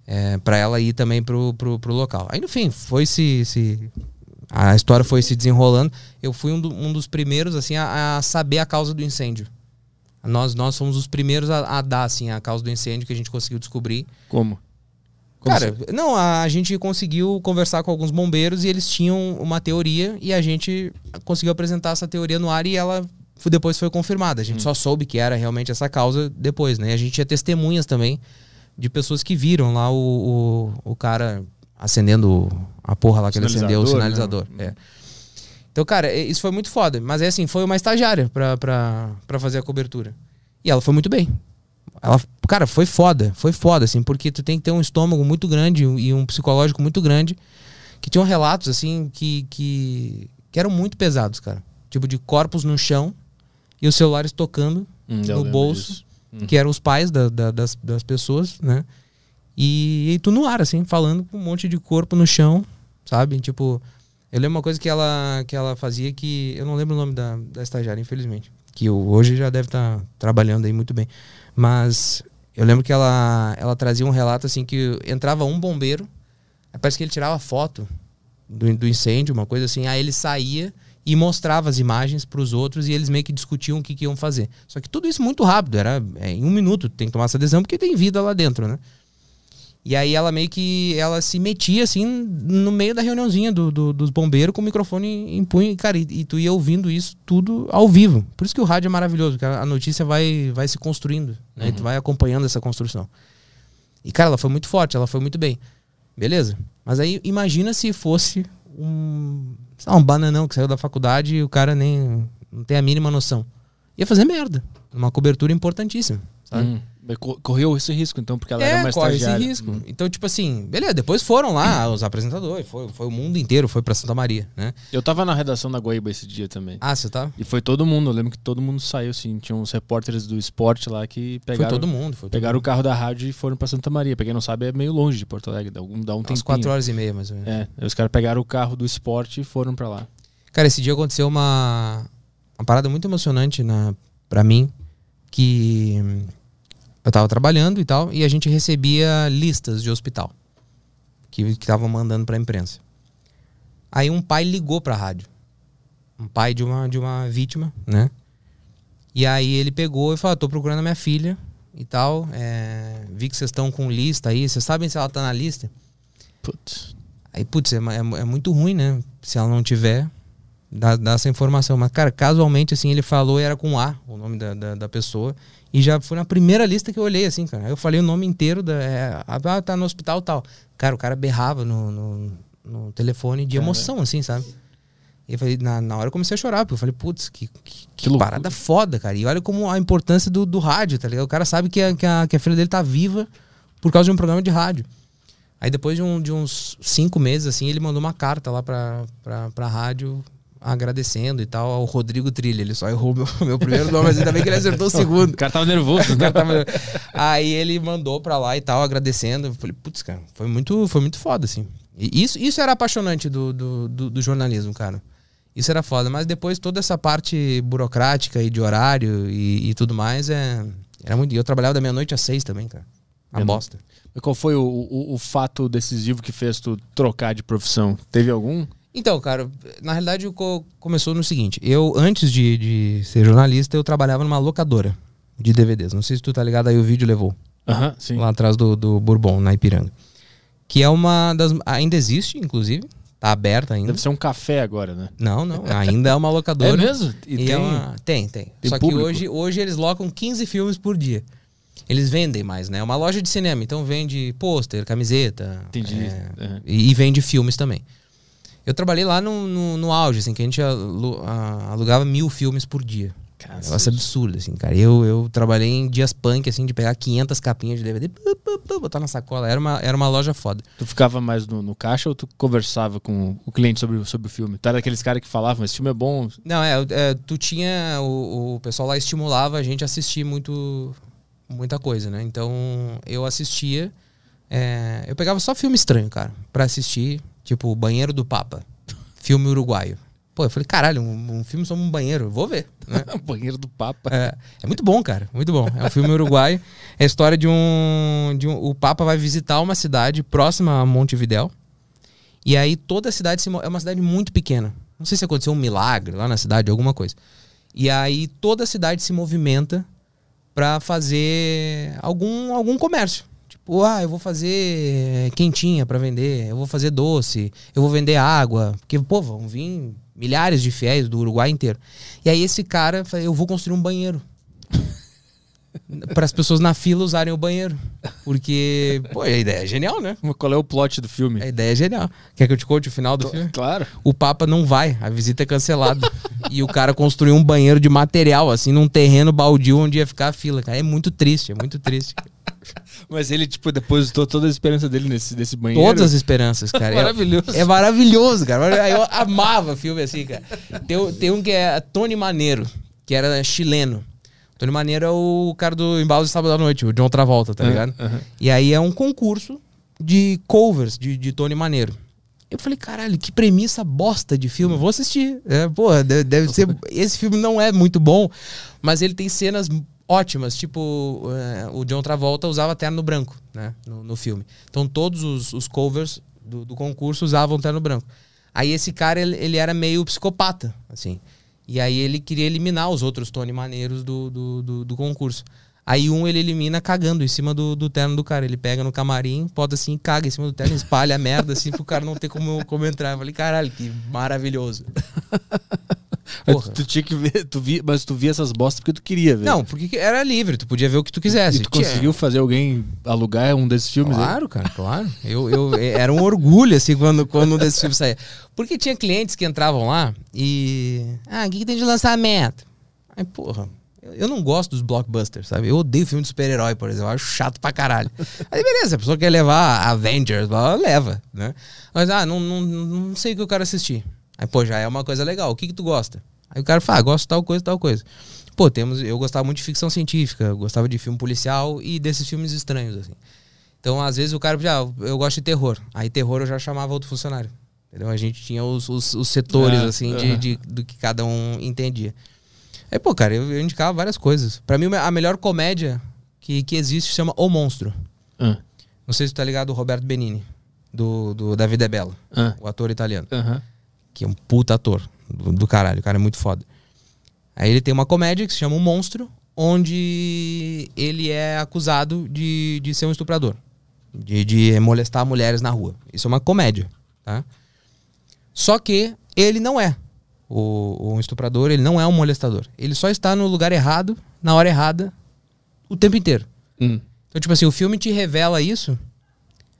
É, para ela ir também pro, pro, pro local. Aí, no fim, foi se, se. A história foi se desenrolando. Eu fui um, do- um dos primeiros, assim, a, a saber a causa do incêndio. Nós, nós fomos os primeiros a, a dar, assim, a causa do incêndio que a gente conseguiu descobrir. Como? Como Cara, não, a, a gente conseguiu conversar com alguns bombeiros e eles tinham uma teoria e a gente conseguiu apresentar essa teoria no ar e ela f- depois foi confirmada. A gente só soube que era realmente essa causa depois, né? A gente tinha testemunhas também de pessoas que viram lá o, o, o cara acendendo a porra lá que ele acendeu, o Sinalizador, sinalizador. É. Então, cara, é- isso foi muito foda. Mas é assim, foi uma estagiária pra, pra, pra fazer a cobertura. E ela foi muito bem. Ela, cara, foi foda, foi foda, assim, porque tu tem que ter um estômago muito grande e um psicológico muito grande. Que tinham relatos, assim, que, que, que eram muito pesados, cara. Tipo, de corpos no chão e os celulares tocando Hum, no bolso. Hum. que eram os pais da- da- das, das pessoas, né? E, e tu no ar, assim, falando com um monte de corpo no chão, sabe? Tipo, eu lembro uma coisa que ela, que ela fazia que. Eu não lembro o nome da, da estagiária, infelizmente. Que hoje já deve estar trabalhando aí muito bem. Mas eu lembro que ela, ela trazia um relato assim que entrava um bombeiro, parece que ele tirava foto do, do incêndio, uma coisa assim, aí ele saía e mostrava as imagens para os outros e eles meio que discutiam o que, que iam fazer. Só que tudo isso muito rápido, era é, em um minuto, tem que tomar essa decisão porque tem vida lá dentro, né? E aí ela meio que ela se metia assim no meio da reuniãozinha do, do- dos bombeiros com o microfone em punho, cara, e, e tu ia ouvindo isso tudo ao vivo. Por isso que o rádio é maravilhoso, porque a notícia vai, vai se construindo, né? E tu vai acompanhando essa construção. E cara, ela foi muito forte, ela foi muito bem. Beleza? Mas aí imagina se fosse um, sei lá, um bananão que saiu da faculdade e o cara nem não tem a mínima noção. Ia fazer merda. Uma cobertura importantíssima, sabe? Hum. Correu esse risco, então, porque ela era uma É, corre esse risco. Hum. Então, tipo assim, beleza, depois foram lá <clears throat> os apresentadores, foi, foi o mundo inteiro, foi pra Santa Maria, né? Eu tava na redação da Guaíba esse dia também. Ah, você tá? E foi todo mundo, eu lembro que todo mundo saiu, assim. Tinha uns repórteres do esporte lá que pegaram, foi todo mundo, foi todo pegaram o mundo. carro da rádio e foram pra Santa Maria. Pra quem não sabe, é meio longe de Porto Alegre, dá, algum, dá um Umas quatro horas e meia, mais ou menos. É, os caras pegaram o carro do esporte e foram pra lá. Cara, esse dia aconteceu uma, uma parada muito emocionante na, pra mim que eu tava trabalhando e tal, e a gente recebia listas de hospital que estavam mandando pra imprensa. Aí um pai ligou pra rádio. Um pai de uma, de uma vítima, né? E aí ele pegou e falou: tô procurando a minha filha e tal. é, vi que vocês estão com lista aí. Vocês sabem se ela tá na lista? Putz. Aí, putz, é, é- é muito ruim, né? Se ela não tiver, dá, dá essa informação. Mas, cara, casualmente, assim, ele falou e era com A, o nome da, da, da pessoa. E já foi na primeira lista que eu olhei, assim, cara. Eu falei o nome inteiro da. É, ah, tá no hospital tal. Cara, o cara berrava no, no, no telefone de emoção, assim, sabe? E eu falei, na, na hora eu comecei a chorar, porque eu falei, putz, que, que, que loucura. parada foda, cara. E olha como a importância do, do rádio, tá ligado? O cara sabe que a, que, a, que a filha dele tá viva por causa de um programa de rádio. Aí depois de, um- de uns cinco meses, assim, ele mandou uma carta lá pra, pra, pra rádio agradecendo e tal ao Rodrigo Trilha. Ele só errou meu, <laughs> meu primeiro nome, mas ainda bem que ele acertou o <laughs> segundo. <laughs> O cara tava nervoso, né? tava- Aí ele mandou pra lá e tal, agradecendo. Eu falei, putz, cara, foi muito, foi muito foda, assim. E isso, isso era apaixonante do, do, do, do jornalismo, cara. Isso era foda. Mas depois toda essa parte burocrática e de horário e, e tudo mais, é, era muito. e Eu trabalhava da meia-noite às seis também, cara. Não- bosta. E Qual foi o, o, o fato decisivo que fez tu trocar de profissão? Teve algum? Então, cara, na realidade co- começou no seguinte. Eu, antes de, de ser jornalista, eu trabalhava numa locadora de DVDs. Não sei se tu tá ligado aí, o vídeo levou. Aham, sim. lá atrás do, do Bourbon, na Ipiranga. Que é uma das. Ainda existe, inclusive. Tá aberta ainda. Deve ser um café agora, né? Não, não. Ainda é uma locadora. <laughs> É mesmo? E E tem... é uma- tem, tem. tem Só público? que hoje, hoje eles locam 15 filmes por dia. Eles vendem mais, né? É uma loja de cinema, então vende pôster, camiseta. Entendi. é, Aham. e, e vende filmes também. Eu trabalhei lá no, no, no auge, assim, que a gente alu- a- alugava mil filmes por dia. Cacete. Negócio absurdo, assim, cara. Eu, eu trabalhei em dias punk, assim, de pegar 500 capinhas de DVD, botar na sacola. Era uma, era uma loja foda. Tu ficava mais no, no caixa ou tu conversava com o cliente sobre, o- sobre o filme? Tu era daqueles caras que falavam, esse filme é bom. Não, é, é, tu tinha. O, o pessoal lá estimulava a gente a assistir muito, muita coisa, né? Então eu assistia. é, eu pegava só filme estranho, cara, pra assistir. Tipo, Banheiro do Papa. Filme uruguaio. Pô, eu falei, caralho, um, um filme sobre um banheiro, vou ver. Né? <laughs> Banheiro do Papa. É, é muito bom, cara. Muito bom. É um filme uruguaio. É a história de um, de um. O Papa vai visitar uma cidade próxima a Montevidéu. E aí toda a cidade se é uma cidade muito pequena. Não sei se aconteceu um milagre lá na cidade, alguma coisa. E aí toda a cidade se movimenta pra fazer algum, algum comércio. Tipo, ah, eu vou fazer quentinha pra vender, eu vou fazer doce, eu vou vender água. Porque, pô, vão vir milhares de fiéis do Uruguai inteiro. E aí esse cara, eu vou construir um banheiro. <laughs> Para as pessoas na fila usarem o banheiro. Porque, pô, a ideia é genial, né? Qual é o plot do filme? A ideia é genial. Quer que eu te conte o final do filme? Claro. O Papa não vai, a visita é cancelada. <laughs> e o cara construiu um banheiro de material, assim, num terreno baldio onde ia ficar a fila, cara. É muito triste, é muito triste. <laughs> Mas ele, tipo, depositou toda a esperança dele nesse, nesse banheiro. Todas as esperanças, cara. É- Maravilhoso. É, maravilhoso, cara. Eu amava filme assim, cara. Tem, um- tem um que é Tony Maneiro, que era chileno. Tony Maneiro é o cara do Embalo de Sábado à Noite, o John Travolta, tá ligado? aham. E aí é um concurso de covers de, de Tony Maneiro. Eu falei, caralho, que premissa bosta de filme. Eu vou assistir. É, porra, deve, deve ser. Esse filme não é muito bom, mas ele tem cenas ótimas. Tipo, é, o John Travolta usava terno branco, né? No, no filme. Então todos os, os covers do, do concurso usavam terno branco. Aí esse cara, ele, ele era meio psicopata, assim. E aí ele queria eliminar os outros Tony Maneiros do, do, do, do concurso. Aí um ele elimina cagando em cima do, do terno do cara. Ele pega no camarim, bota assim, caga em cima do terno, espalha a merda assim pro cara não ter como, como entrar. Eu falei, caralho, que maravilhoso. <laughs> Tu, tu tinha que ver, tu vi, mas tu via essas bostas porque tu queria ver. Não, porque que- era livre, tu podia ver o que tu quisesse. E tu conseguiu fazer alguém alugar um desses filmes aí? Claro, cara, claro. Eu, eu, era um orgulho, assim, quando, quando um desses filmes saía. Porque tinha clientes que entravam lá e. Ah, o que, que tem de lançamento? Aí, porra, eu, eu não gosto dos blockbusters, sabe? Eu odeio filme de super-herói, por exemplo. Eu acho chato pra caralho. Aí, beleza, a pessoa quer levar Avengers, ela leva, né? Mas, ah, não, não, não sei o que eu quero assistir. Aí, pô, já é uma coisa legal. O que, que tu gosta? Aí o cara fala, ah, gosto de tal coisa, tal coisa. Pô, temos. Eu gostava muito de ficção científica, gostava de filme policial e desses filmes estranhos, assim. Então, às vezes, o cara já, eu gosto de terror. Aí, terror eu já chamava outro funcionário. Entendeu? A gente tinha os, os, os setores, Ah, assim, de, de- do que cada um entendia. Aí, pô, cara, eu, eu indicava várias coisas. Pra mim, a melhor comédia que, que existe chama O Monstro. Ah, Não sei se tu tá ligado, o Roberto Benini, do, do David De Bello, ah, o ator italiano. aham. Que é um puta ator do, do caralho, o cara é muito foda. Aí ele tem uma comédia que se chama O Monstro, onde ele é acusado de, de ser um estuprador, de, de molestar mulheres na rua. Isso é uma comédia, tá? Só que ele não é o, o estuprador, ele não é um molestador. Ele só está no lugar errado, na hora errada, o tempo inteiro. Hum. Então, tipo assim, o filme te revela isso,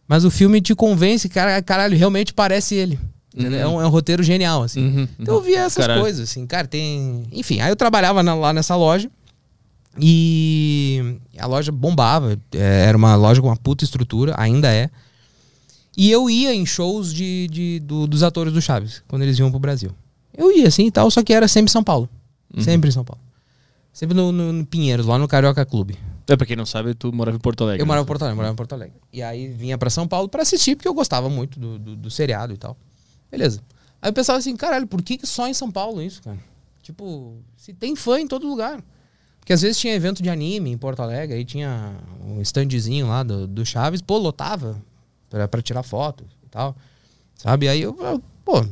mas o filme te convence, cara, caralho, realmente parece ele. Uhum. É, um, é um roteiro genial, assim. Uhum, Então eu via essas Caralho. coisas, assim, cara, tem. Enfim, aí eu trabalhava na- lá nessa loja e a loja bombava. é, Era uma loja com uma puta estrutura, ainda é. E eu ia em shows de, de- do- dos atores do Chaves, quando eles iam pro Brasil. Eu ia, assim e tal, só que era sempre em São Paulo. Uhum. Sempre em São Paulo. Sempre no, no- no Pinheiros, lá no Carioca Clube. É, pra quem não sabe, tu morava em Porto Alegre. Eu né? morava em Porto Alegre, morava em Porto Alegre. E aí vinha pra São Paulo pra assistir, porque eu gostava muito do, do, do seriado e tal. Beleza. Aí eu pensava assim, caralho, por que, que só em São Paulo isso, cara? Tipo, se tem fã em todo lugar. Porque às vezes tinha evento de anime em Porto Alegre, aí tinha um standzinho lá do, do Chaves, pô, lotava pra, pra tirar foto e tal. Sabe? Aí eu, eu, pô,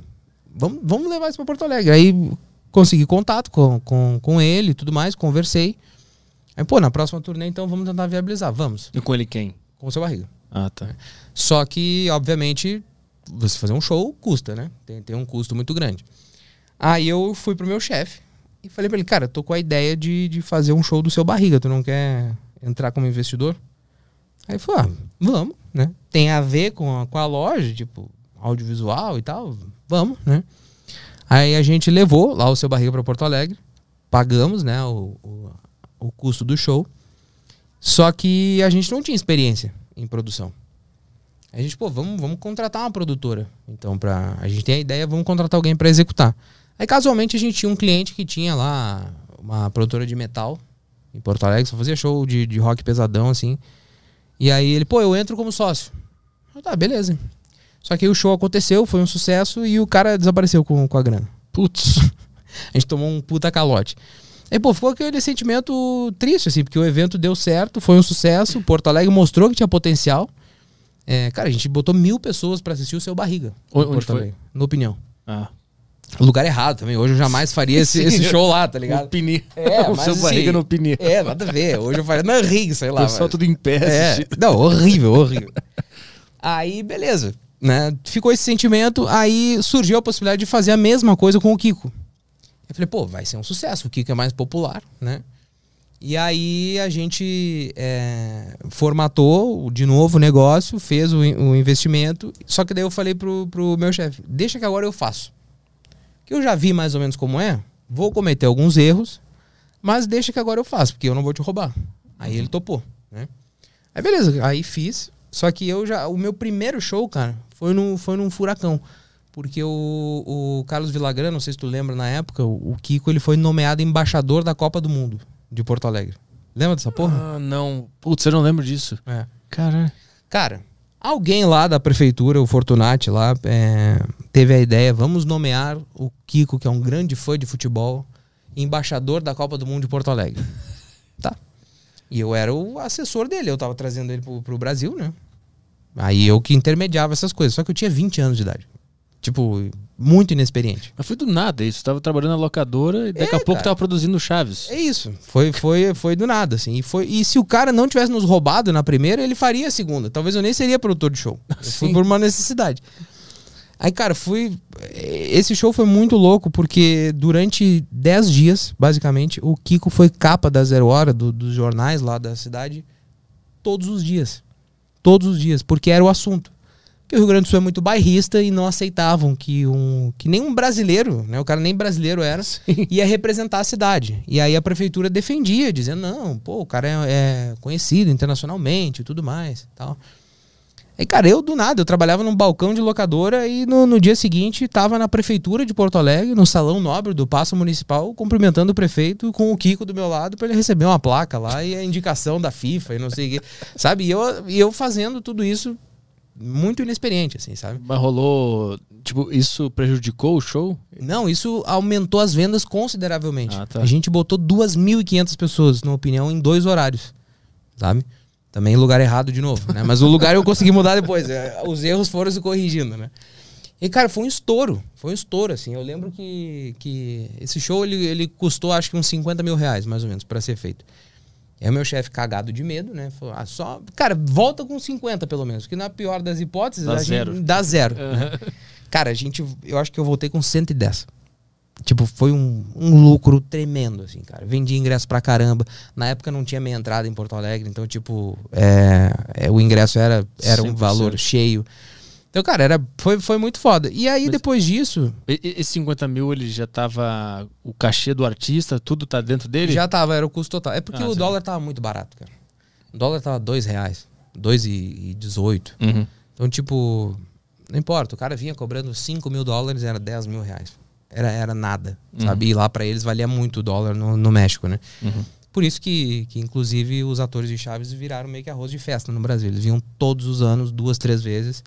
vamos, vamos levar isso pra Porto Alegre. Aí consegui contato com, com, com ele e tudo mais, conversei. Aí, pô, na próxima turnê, então vamos tentar viabilizar. Vamos, E com ele quem? com o seu barriga. Ah, tá. Só que, obviamente, você fazer um show custa, né? Tem, tem um custo muito grande. Aí eu fui pro meu chefe e falei pra ele, cara, eu tô com a ideia de, de fazer um show do seu barriga, tu não quer entrar como investidor? Aí ele falou, ah, vamos, né? Tem a ver com a, com a loja, tipo, audiovisual e tal, vamos, né? Aí a gente levou lá o seu barriga pra Porto Alegre, pagamos, né, o, o, o custo do show, só que a gente não tinha experiência em produção. A gente, pô, vamos, vamos contratar uma produtora. Então, pra, a gente tem a ideia, vamos contratar alguém pra executar. Aí, casualmente, a gente tinha um cliente que tinha lá uma produtora de metal em Porto Alegre, só fazia show de, de rock pesadão, assim. E aí ele, pô, eu entro como sócio. Eu, tá, beleza. Só que aí o show aconteceu, foi um sucesso e o cara desapareceu com, com a grana. Putz. <laughs> A gente tomou um puta calote. Aí, pô, ficou aquele sentimento triste, assim, porque o evento deu certo, foi um sucesso, Porto Alegre mostrou que tinha potencial. É, cara, a gente botou mil pessoas pra assistir o seu barriga. O- onde Porto foi? No opinião. Ah. Lugar errado também. Hoje eu jamais faria esse, <laughs> esse show lá, tá O ligado? Pini. <laughs> É, <laughs> o mas seu assim, barriga no Pini. É, nada a ver. Hoje eu faria na rig, sei O lá. pessoal mas- tudo em pé é, não, horrível, horrível. Aí, beleza. Né? Ficou esse sentimento, aí surgiu a possibilidade de fazer a mesma coisa com o Kiko. Eu falei, pô, vai ser um sucesso, o Kiko é mais popular, né? E aí a gente é, formatou de novo o negócio, fez o, o investimento, só que daí eu falei pro, pro meu chefe, deixa que agora eu faço. Que eu já vi mais ou menos como é, vou cometer alguns erros, mas deixa que agora eu faço, porque eu não vou te roubar. Aí ele topou, né? Aí beleza, aí fiz. Só que eu já. O meu primeiro show, cara, foi, no, foi num furacão. Porque o, o Carlos Villagrán, não sei se tu lembra na época, o, o Kiko ele foi nomeado embaixador da Copa do Mundo de Porto Alegre. Lembra dessa porra? Ah, não. Putz, eu não lembro disso. É. Cara. Cara, alguém lá da prefeitura, o Fortunati lá, é, teve a ideia, vamos nomear o Kiko, que é um grande fã de futebol, embaixador da Copa do Mundo de Porto Alegre. <laughs> Tá. E eu era o assessor dele, eu tava trazendo ele pro, pro Brasil, né? Aí eu que intermediava essas coisas, só que eu tinha 20 anos de idade. Tipo, muito inexperiente. Mas foi do nada isso. Tava trabalhando na locadora e daqui É, a pouco cara. tava produzindo Chaves. É isso. Foi, foi, foi do nada, assim. E, foi, e se o cara não tivesse nos roubado na primeira, ele faria a segunda. Talvez eu nem seria produtor de show. Sim. por uma necessidade. Aí, cara, fui. Esse show foi muito louco, porque durante 10 dias, basicamente, o Kiko foi capa da Zero Hora, do- dos jornais lá da cidade, todos os dias. Todos os dias, porque era o assunto. Porque o Rio Grande do Sul é muito bairrista e não aceitavam que um. que nem um brasileiro, né? O cara nem brasileiro era, ia representar a cidade. E aí a prefeitura defendia, dizendo, não, pô, o cara é, é conhecido internacionalmente e tudo mais. tal. Aí, cara, eu do nada, eu trabalhava num balcão de locadora e no, no dia seguinte tava na prefeitura de Porto Alegre, no salão nobre do Paço Municipal, cumprimentando o prefeito com o Kiko do meu lado para ele receber uma placa lá e a indicação da FIFA e não sei o quê. Sabe? E eu, e eu fazendo tudo isso muito inexperiente, assim, sabe? Mas rolou. Tipo, isso prejudicou o show? Não, isso aumentou as vendas consideravelmente. Ah, tá. A gente botou 2.500 pessoas, na opinião, em dois horários, sabe? Também lugar errado de novo, né? Mas o lugar eu consegui mudar depois. é, Os erros foram se corrigindo, né? E, cara, foi um estouro. Foi um estouro, assim. Eu lembro que, que esse show, ele, ele custou, acho que uns 50 mil reais, mais ou menos, pra ser feito. Aí o meu chefe, cagado de medo, né? Falou, ah, só... Cara, volta com 50, pelo menos. Porque na pior das hipóteses, Dá a gente- zero. dá zero. né? <laughs> Cara, a gente... Eu acho que eu voltei com 110. Tipo, foi um, um lucro tremendo, assim, cara. Vendi ingresso pra caramba. Na época não tinha meia entrada em Porto Alegre, então, tipo, é, é, o ingresso era, era um 100%. valor cheio. Então, cara, era, foi, foi muito foda. E aí, Mas- depois disso, Esse 50 mil, ele já tava. O cachê do artista, tudo tá dentro dele? já tava, era o custo total. É porque Ah, o sim. dólar tava muito barato, cara. O dólar tava dois reais. Dois e, e 18. Uhum. Então, tipo, não importa. O cara vinha cobrando 5 mil dólares, era 10 mil reais. Era, era nada, sabe? E lá pra eles valia muito o dólar no, no México, né? Uhum. Por isso que, que, inclusive, os atores de Chaves viraram meio que arroz de festa no Brasil. Eles vinham todos os anos, duas, três vezes.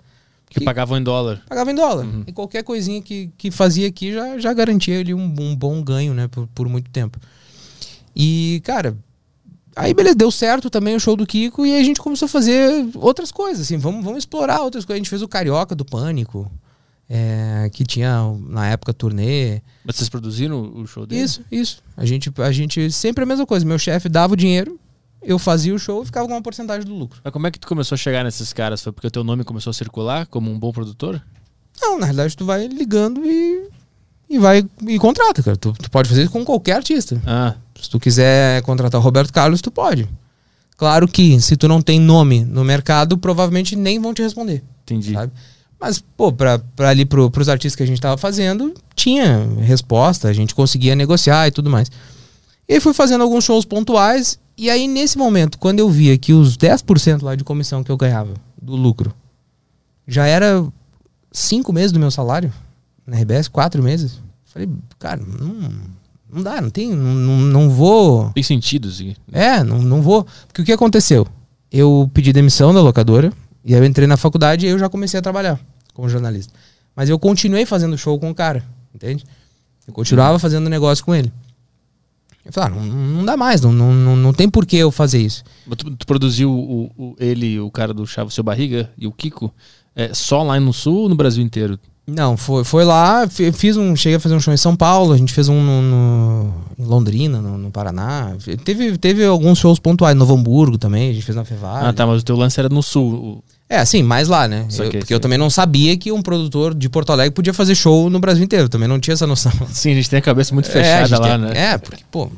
Que pagavam em dólar. Pagava em dólar. Uhum. E qualquer coisinha que, que fazia aqui já, já garantia ali um, um bom ganho, né? Por, por muito tempo. E, cara, aí beleza, deu certo também o show do Kiko e aí a gente começou a fazer outras coisas, assim, vamos, vamos explorar outras coisas. A gente fez o Carioca do Pânico, é, que tinha na época turnê. Mas vocês produziram o show dele? Isso, isso. A gente, a gente sempre a mesma coisa. Meu chefe dava o dinheiro, eu fazia o show e ficava com uma porcentagem do lucro. Mas como é que tu começou a chegar nesses caras? Foi porque o teu nome começou a circular como um bom produtor? Não, na realidade tu vai ligando e, e vai e contrata, cara. Tu, tu pode fazer isso com qualquer artista. Ah, Se tu quiser contratar o Roberto Carlos, tu pode. Claro que se tu não tem nome no mercado, provavelmente nem vão te responder, entendi. sabe? Mas, pô, pra, pra ali pro, pros artistas que a gente tava fazendo, tinha resposta, a gente conseguia negociar e tudo mais. E aí fui fazendo alguns shows pontuais, e aí nesse momento, quando eu via que os 10% lá de comissão que eu ganhava do lucro já era cinco meses do meu salário na RBS, quatro meses, falei, cara, não, não dá, não tem, não, não, não vou. Tem sentido, assim. É, não, não vou. Porque o que aconteceu? Eu pedi demissão da locadora, e aí eu entrei na faculdade e eu já comecei a trabalhar como jornalista. Mas eu continuei fazendo show com o cara, entende? Eu continuava fazendo negócio com ele. Eu falei, ah, não, não dá mais, não, não, não, tem por que eu fazer isso. Tu, tu produziu o, o- ele, o cara do Chavo Seu Barriga e o Kiko é, só lá no Sul ou no Brasil inteiro? Não, foi, foi lá, fi- fiz um, cheguei a fazer um show em São Paulo, a gente fez um no, no- em Londrina, no, no Paraná. Teve, teve alguns shows pontuais, Novo Hamburgo também, a gente fez na Fevale. Ah, tá, mas o teu lance era no Sul. É, assim, mais lá, né? Eu- porque saquei. eu também não sabia que um produtor de Porto Alegre podia fazer show no Brasil inteiro. Também não tinha essa noção. <laughs> Sim, a gente tem a cabeça muito É, fechada gente lá, tem- né? É, porque, pô,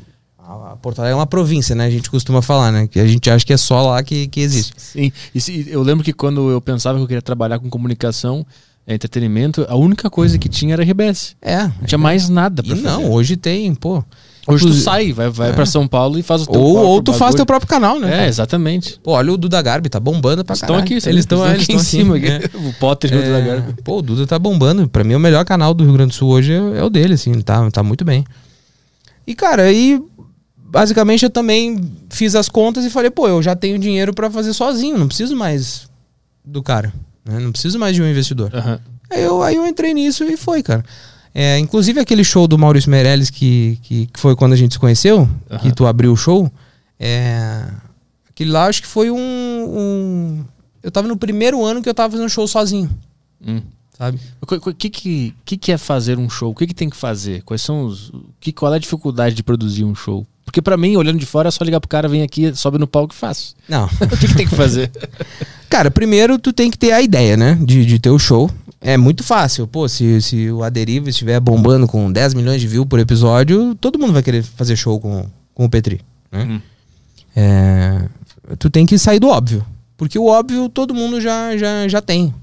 Porto Alegre é uma província, né? A gente costuma falar, né? Que a gente acha que é só lá que, que existe. Sim. E se- eu lembro que quando eu pensava que eu queria trabalhar com comunicação, é, entretenimento, a única coisa que tinha era RBS. É. Não tinha mais nada pra E não, fazer. hoje tem, pô. Hoje tu sai, vai, vai É. pra São Paulo e faz o teu Ou, ou tu faz bagulho. teu próprio canal, né? É, cara? exatamente. Pô, olha o Duda Garbi, tá bombando pra Estão caralho. aqui, Eles estão aqui em cima. aqui. <laughs> O Potter e o Duda Garbi. É, pô, o Duda tá bombando. Pra mim, o melhor canal do Rio Grande do Sul hoje é, é o dele, assim. Tá, tá muito bem. E, cara, aí... Basicamente, eu também fiz as contas e falei, pô, eu já tenho dinheiro pra fazer sozinho. Não preciso mais do cara. Né? Não preciso mais de um investidor. Aham. Aí eu, aí eu entrei nisso e foi, cara. É, inclusive, aquele show do Maurício Meirelles, que, que, que foi quando a gente se conheceu, Aham. que tu abriu o show. É, aquele lá, acho que foi um, um... Eu tava no primeiro ano que eu tava fazendo show sozinho, Hum. sabe? O que, que, que, que é fazer um show? O que, que tem que fazer? Quais são os. Que, qual é a dificuldade de produzir um show? Porque pra mim, olhando de fora, é só ligar pro cara, vem aqui, sobe no palco e faz. Não. <laughs> O que, que tem que fazer? <laughs> Cara, primeiro tu tem que ter a ideia, né? De, de ter o show. É muito fácil. Pô, se, se o Aderiva estiver bombando com 10 milhões de views por episódio, todo mundo vai querer fazer show com, com o Petri. Né? Uhum. É, tu tem que sair do óbvio. Porque o óbvio todo mundo já, já, já tem.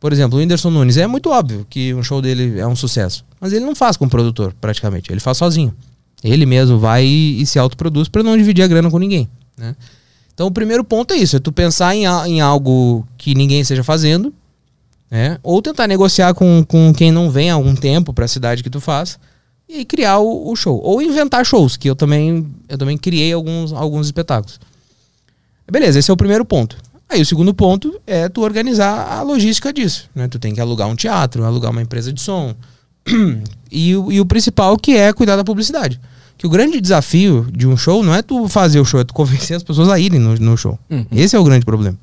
Por exemplo, o Whindersson Nunes. É muito óbvio que um show dele é um sucesso. Mas ele não faz com produtor, praticamente. Ele faz sozinho. Ele mesmo vai e, e se autoproduz para não dividir a grana com ninguém. Né? Então o primeiro ponto é isso. É tu pensar em, em algo que ninguém esteja fazendo. Né? Ou tentar negociar com, com quem não vem há algum tempo para a cidade que tu faz. E aí criar o, o show. Ou inventar shows, que eu também, eu também criei alguns, alguns espetáculos. Beleza, esse é o primeiro ponto. Aí o segundo ponto é tu organizar a logística disso. Né? Tu tem que alugar um teatro, alugar uma empresa de som. <clears throat> e, o- e o principal que é cuidar da publicidade. Que o grande desafio de um show não é tu fazer o show, é tu convencer as pessoas a irem no, no show. Uhum. Esse é o grande problema.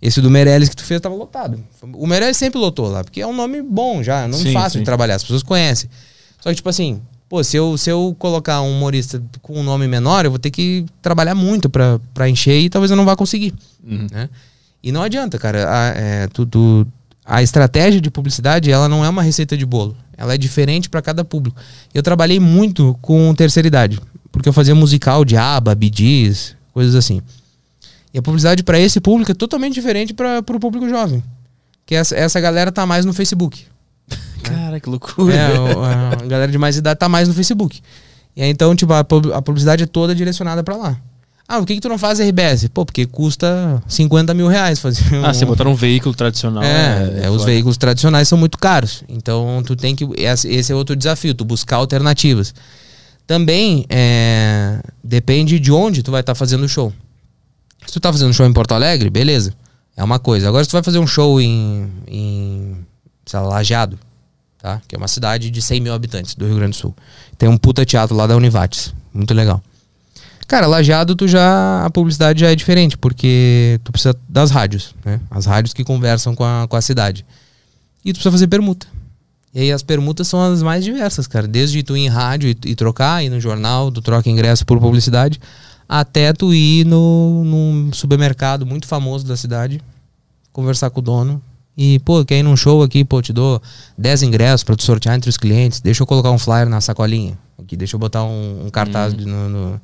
Esse do Meirelles que tu fez tava lotado. O Meirelles sempre lotou lá, porque é um nome bom já, é um nome Sim, fácil sim. de trabalhar, as pessoas conhecem. Só que, tipo assim, pô, se eu, se eu colocar um humorista com um nome menor, eu vou ter que trabalhar muito pra, pra encher e talvez eu não vá conseguir. Uhum. Né? E não adianta, cara. A, é, tu- tu- a estratégia de publicidade, ela não é uma receita de bolo. Ela é diferente para cada público. Eu trabalhei muito com terceira idade, porque eu fazia musical de aba, bidis, coisas assim. E a publicidade para esse público é totalmente diferente para o público jovem. Que essa, essa galera tá mais no Facebook. <laughs> Cara, que loucura. É, a galera de mais idade tá mais no Facebook. E aí, então, tipo, a, a publicidade é toda direcionada pra lá. Ah, por que, que tu não faz RBS? Pô, porque custa 50 mil reais fazer. <laughs> Ah, um- você botar um veículo tradicional. É, é, os foda. veículos tradicionais são muito caros. Então, tu tem que. Esse é outro desafio, tu buscar alternativas. Também é, depende de onde tu vai estar fazendo o show. Se tu tá fazendo show em Porto Alegre, beleza. É uma coisa. Agora, se tu vai fazer um show em, em sei lá, Lajeado, tá? Que é uma cidade de 100 mil habitantes do Rio Grande do Sul. Tem um puta teatro lá da Univates. Muito legal. Cara, Lajeado, tu já. A publicidade já é diferente, porque tu precisa das rádios, né? As rádios que conversam com a, com a cidade. E tu precisa fazer permuta. E aí as permutas são as mais diversas, cara. Desde tu ir em rádio e, e trocar, ir no jornal, tu troca ingresso por publicidade, até tu ir no, num supermercado muito famoso da cidade, conversar com o dono. E, pô, quer ir num show aqui, pô, te dou 10 ingressos pra tu sortear entre os clientes. Deixa eu colocar um flyer na sacolinha. Aqui, deixa eu botar um, um cartaz de- no, no-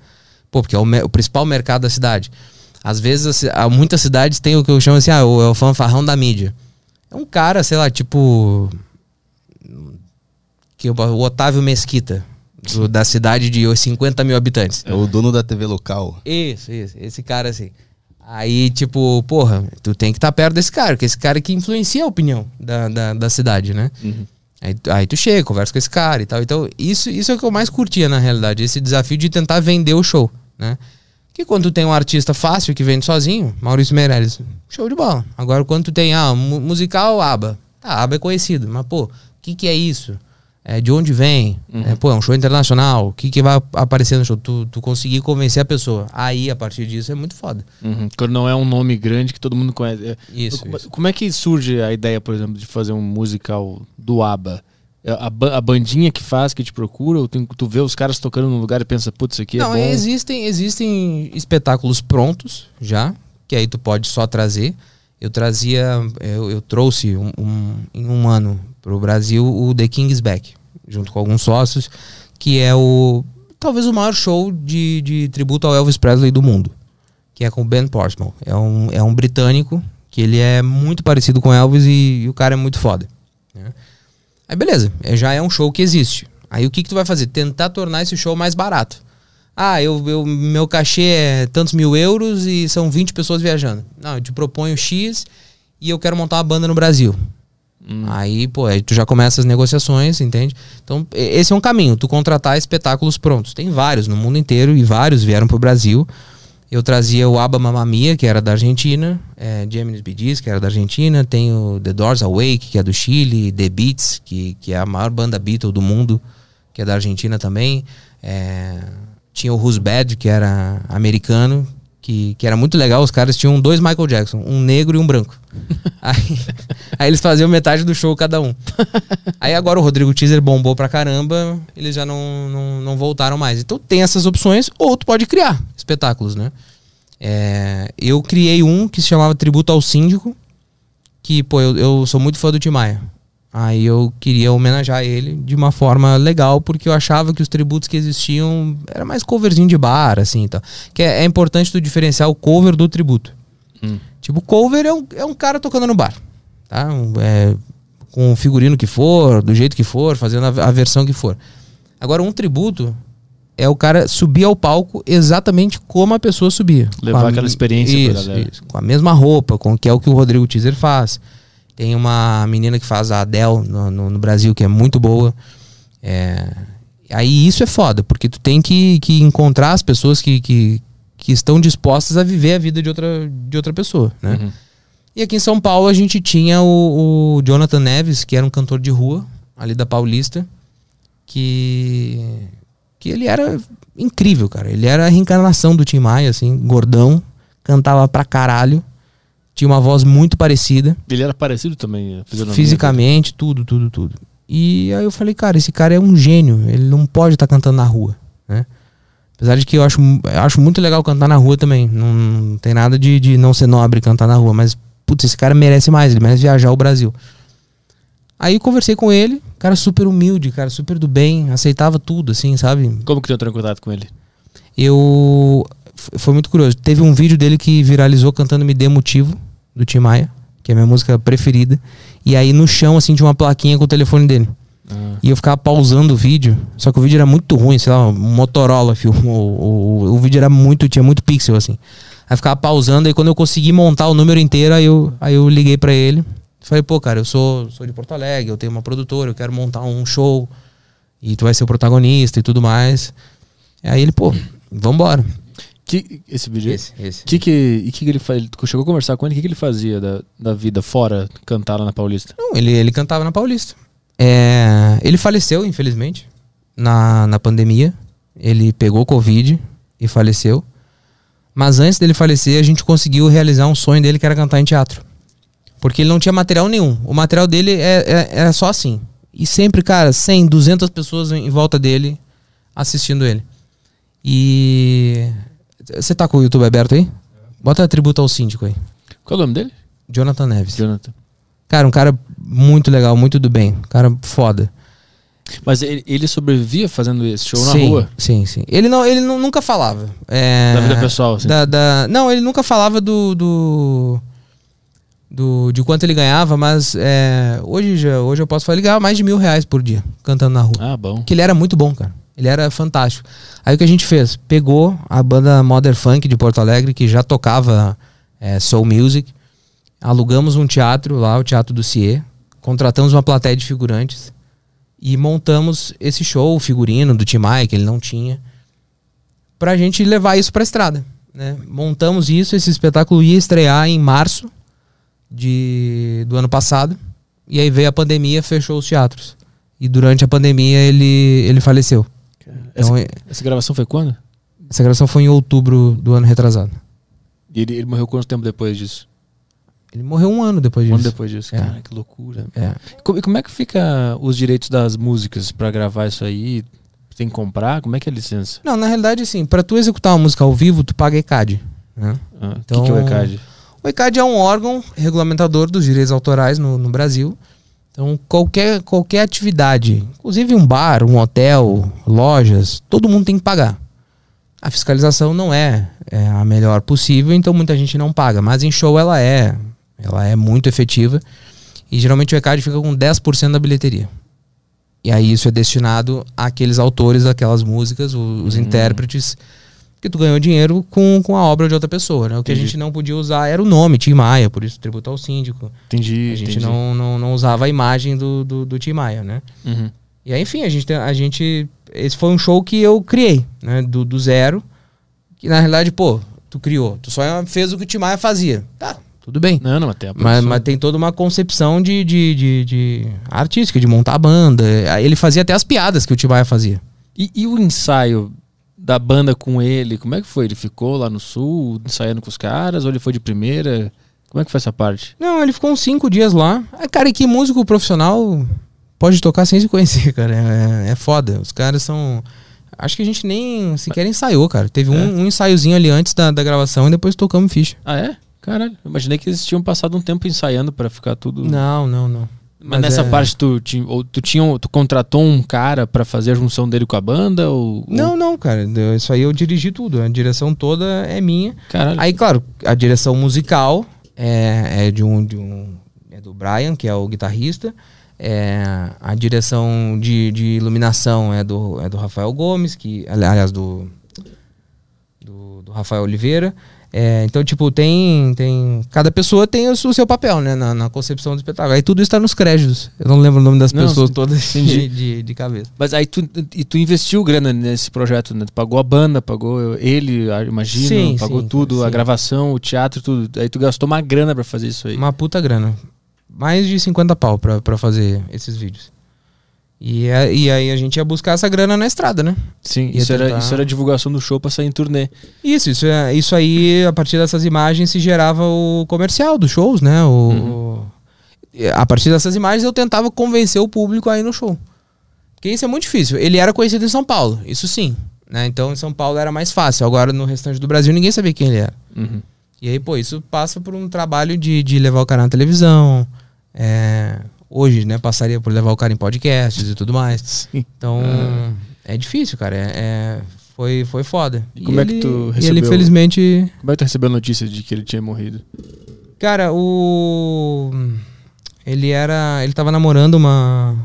Pô, porque é o, o principal mercado da cidade. Às vezes, há muitas cidades têm o que eu chamo assim, ah, o, é o fanfarrão da mídia. É um cara, sei lá, tipo. Que, o Otávio Mesquita, do- da cidade de 50 mil habitantes. É o dono da TV local. Isso, isso. Esse cara assim. Aí, tipo, porra, tu tem que estar perto desse cara, porque esse cara que influencia a opinião da, da, da cidade, né? Uhum. Aí, aí tu chega, conversa com esse cara e tal. Então, isso, isso é o que eu mais curtia, na realidade. Esse desafio de tentar vender o show, né? Que quando tu tem um artista fácil que vende sozinho, Maurício Meirelles, show de bola. Agora, quando tu tem, ah, mu- musical ABBA. Tá, ABBA é conhecido, mas, pô, o que que é isso? É, de onde vem? É, pô, é um show internacional. O que que vai aparecer no show? Tu, tu conseguir convencer a pessoa. Aí, a partir disso, é muito foda. Uhum. Quando não é um nome grande que todo mundo conhece. Isso, como, isso. como é que surge a ideia, por exemplo, de fazer um musical do ABBA? É A, a bandinha que faz, que te procura, ou tem- tu vê os caras tocando num lugar e pensa, putz, isso aqui Não, é bom. existem, existem espetáculos prontos já, que aí tu pode só trazer. Eu trazia, eu, eu trouxe um, um- em um ano pro Brasil o The King's Back, junto com alguns sócios, que é o talvez o maior show de, de tributo ao Elvis Presley do mundo, que é com o Ben Portsmouth. É um, é um britânico que ele é muito parecido com Elvis e, e o cara é muito foda. né? Aí beleza, é- já é um show que existe. Aí o que, que tu vai fazer? Tentar tornar esse show mais barato. Ah, eu, eu- meu cachê é tantos mil euros e são 20 pessoas viajando. Não, eu te proponho X e eu quero montar uma banda no Brasil. Aí, pô, aí tu já começa as negociações, entende? Então, esse é um caminho, tu contratar espetáculos prontos. Tem vários no mundo inteiro e vários vieram pro Brasil. Eu trazia o Abba Mamma Mia, que era da Argentina, é, Gemini's Bidis, que era da Argentina, tem o The Doors Awake, que é do Chile, The Beats, que, que é a maior banda Beatle do mundo, que é da Argentina também. É, tinha o Who's Bad, que era americano, que, que era muito legal. Os caras tinham dois Michael Jackson, um negro e um branco. <laughs> aí, aí eles faziam metade do show cada um. Aí agora o Rodrigo Teaser bombou pra caramba, eles já não, não, não voltaram mais. Então tem essas opções, ou tu pode criar espetáculos, né? É, eu criei um que se chamava Tributo ao Síndico, que, pô, eu, eu sou muito fã do Tim Maia. Aí eu queria homenagear ele de uma forma legal, porque eu achava que os tributos que existiam era mais coverzinho de bar, assim, então. Que é, é importante tu diferenciar o cover do tributo. Hum. Tipo, cover é um, é um cara tocando no bar, tá? Um- é, com o figurino que for, do jeito que for, fazendo a, a versão que for. Agora, um tributo é o cara subir ao palco exatamente como a pessoa subia. Levar aquela experiência isso, isso, com a mesma roupa, com que é o que o Rodrigo Teaser faz. Tem uma menina que faz a Adele no, no- no Brasil, que é muito boa. É, Aí isso é foda, porque tu tem que, que encontrar as pessoas que, que, que estão dispostas a viver a vida de outra, de outra pessoa, né? Uhum. E aqui em São Paulo a gente tinha o, o Jonathan Neves, que era um cantor de rua, ali da Paulista, que, que ele era incrível, cara. Ele era a reencarnação do Tim Maia, assim, gordão, cantava pra caralho, tinha uma voz muito parecida, Ele era parecido também, fisionomia fisicamente, tudo, tudo, tudo. E aí eu falei, cara, esse cara é um gênio, ele não pode estar cantando na rua, né? Apesar de que eu acho, eu acho muito legal cantar na rua também. Não, não tem nada de, de não ser nobre cantar na rua, mas, putz, esse cara merece mais, ele merece viajar o Brasil. Aí conversei com ele, cara super humilde, cara super do bem, aceitava tudo, assim, sabe? Como que tu entrou em contato com ele? Eu. Foi muito curioso. Teve um vídeo dele que viralizou cantando Me Dê Motivo, do Tim Maia, que é a minha música preferida. E aí no chão, assim, tinha uma plaquinha com o telefone dele. Ah, E eu ficava pausando o vídeo. Só que o vídeo era muito ruim, sei lá, um Motorola filmou. O, o, o vídeo era muito, tinha muito pixel, assim. Aí ficava pausando, aí quando eu consegui montar o número inteiro, aí eu, aí eu liguei pra ele. Falei, pô, cara, eu sou, sou de Porto Alegre, eu tenho uma produtora, eu quero montar um show. E tu vai ser o protagonista e tudo mais. Aí ele, pô, vambora. que, esse vídeo aí? esse. Que que, e que, que ele faz? Chegou a conversar com ele? O que, que ele fazia da, da vida fora cantar lá na Paulista? Não, ele, ele cantava na Paulista. É, ele faleceu, infelizmente, na, na pandemia. Ele pegou Covid e faleceu. Mas antes dele falecer, a gente conseguiu realizar um sonho dele que era cantar em teatro. Porque ele não tinha material nenhum. O material dele é, é, era só assim. E sempre, cara, 100, 200 pessoas em volta dele assistindo ele. E. Você tá com o YouTube aberto aí? Bota tributo ao síndico aí. Qual é o nome dele? Jonathan Neves. Jonathan. Cara, um cara muito legal, muito do bem. Cara foda. Mas ele, sobrevivia fazendo esse show sim, na rua? Sim, sim. Ele, não, ele nu- nunca falava. é, Da vida pessoal, assim. da- da- não, ele nunca falava do. do, do- de quanto ele ganhava, mas é, hoje, já, hoje eu posso falar, ele ganhava mais de mil reais por dia cantando na rua. Ah, bom. Que ele era muito bom, cara. Ele era fantástico. Aí o que a gente fez? Pegou a banda Modern Funk de Porto Alegre, que já tocava é, Soul Music. Alugamos um teatro lá, o Teatro do CIE. Contratamos uma plateia de figurantes. E montamos esse show, o figurino do Tim Maia, que ele não tinha. Pra gente levar isso pra estrada. Né? Montamos isso, esse espetáculo ia estrear em março de, do ano passado. E aí veio a pandemia, fechou os teatros. E durante a pandemia ele, ele faleceu. Essa, Então, é- essa gravação foi quando? essa gravação foi em outubro do ano retrasado. E ele, ele morreu quanto tempo depois disso? Ele morreu um ano depois Um disso. ano depois disso. É. Cara, que loucura. É. Como, e como é que fica os direitos das músicas pra gravar isso aí? Tem que comprar? Como é que é a licença? Não, na realidade, assim, pra tu executar uma música ao vivo, tu paga ECAD. Né? Ah, O Então- que, que é o ECAD? O ECAD é um órgão regulamentador dos direitos autorais no, no Brasil. Então, qualquer, qualquer atividade, inclusive um bar, um hotel, lojas, todo mundo tem que pagar. A fiscalização não é, é a melhor possível, então muita gente não paga. Mas em show ela é. Ela é muito efetiva. E geralmente o ECAD fica com 10% da bilheteria. E aí isso é destinado àqueles autores daquelas músicas, os intérpretes, que tu ganhou dinheiro com, com a obra de outra pessoa, né? O que a Entendi. gente não podia usar era o nome, Tim Maia, por isso tributo ao síndico. Entendi. A gente entendi. não, não, não usava a imagem do, do, do Tim Maia, né? Uhum. E aí, enfim, a gente, a gente. Esse foi um show que eu criei, né? Do, do zero. Que na realidade, pô, tu criou. Tu só fez o que o Tim Maia fazia. Tá, tudo bem. Não, não, até a Mas, mas tem toda uma concepção de, de, de, de artística, de montar a banda. Ele fazia até as piadas que o Tim Maia fazia. E, e o ensaio da banda com ele, como é que foi? Ele ficou lá no sul, ensaiando com os caras, ou ele foi de primeira? Como é que foi essa parte? Não, ele ficou uns cinco dias lá. Ah, cara, e que músico profissional pode tocar sem se conhecer, cara. É, é foda. Os caras são. Acho que a gente nem sequer ensaiou, cara. Teve um, É? um ensaiozinho ali antes da, da gravação e depois tocamos ficha. Ah, é? Caralho, imaginei que eles tinham passado um tempo ensaiando pra ficar tudo. Não, não, não. Mas, mas nessa é- parte tu, ou tu tinha, tu contratou um cara pra fazer a junção dele com a banda ou Não, não, cara. Isso aí eu dirigi tudo. A direção toda é minha. Caralho. Aí, claro, a direção musical é, é de, um, de um. É do Brian, que é o guitarrista. É, a direção de, de iluminação é do, é do Rafael Gomes, que. ali- Aliás, do. Do, do Rafael Oliveira. É, então, tipo, tem, tem. Cada pessoa tem o, seu papel, né? Na, na, concepção do espetáculo. Aí tudo está nos créditos. Eu não lembro o nome das não, pessoas todas de, de, de, cabeça. Mas aí tu, e tu investiu grana nesse projeto, né? Tu pagou a banda, pagou ele, imagino, sim, pagou sim, tudo, sim. a gravação, o teatro, tudo. Aí tu gastou uma grana para fazer isso aí. Uma puta grana. Mais de 50 pau pra, pra fazer esses vídeos. E, é, e aí a gente ia buscar essa grana na estrada, né? Sim, isso, tentar... era, isso era divulgação do show pra sair em turnê. Isso, isso, é, isso aí, a partir dessas imagens, se gerava o comercial dos shows, né? O, uhum. A partir dessas imagens eu tentava convencer o público a ir no show. Porque isso é muito difícil. Ele era conhecido em São Paulo, isso sim. Né? Então em São Paulo era mais fácil. Agora no restante do Brasil ninguém sabia quem ele era. Uhum. E aí, pô, isso passa por um trabalho de, de levar o cara na televisão, é, hoje, né, passaria por levar o cara em podcasts e tudo mais. Sim. Então, é, é difícil, cara. É, é, foi, foi foda. E, e como ele, é que tu recebeu? ele, felizmente... Como é que tu recebeu a notícia de que ele tinha morrido? Cara, o... Ele era... Ele tava namorando uma...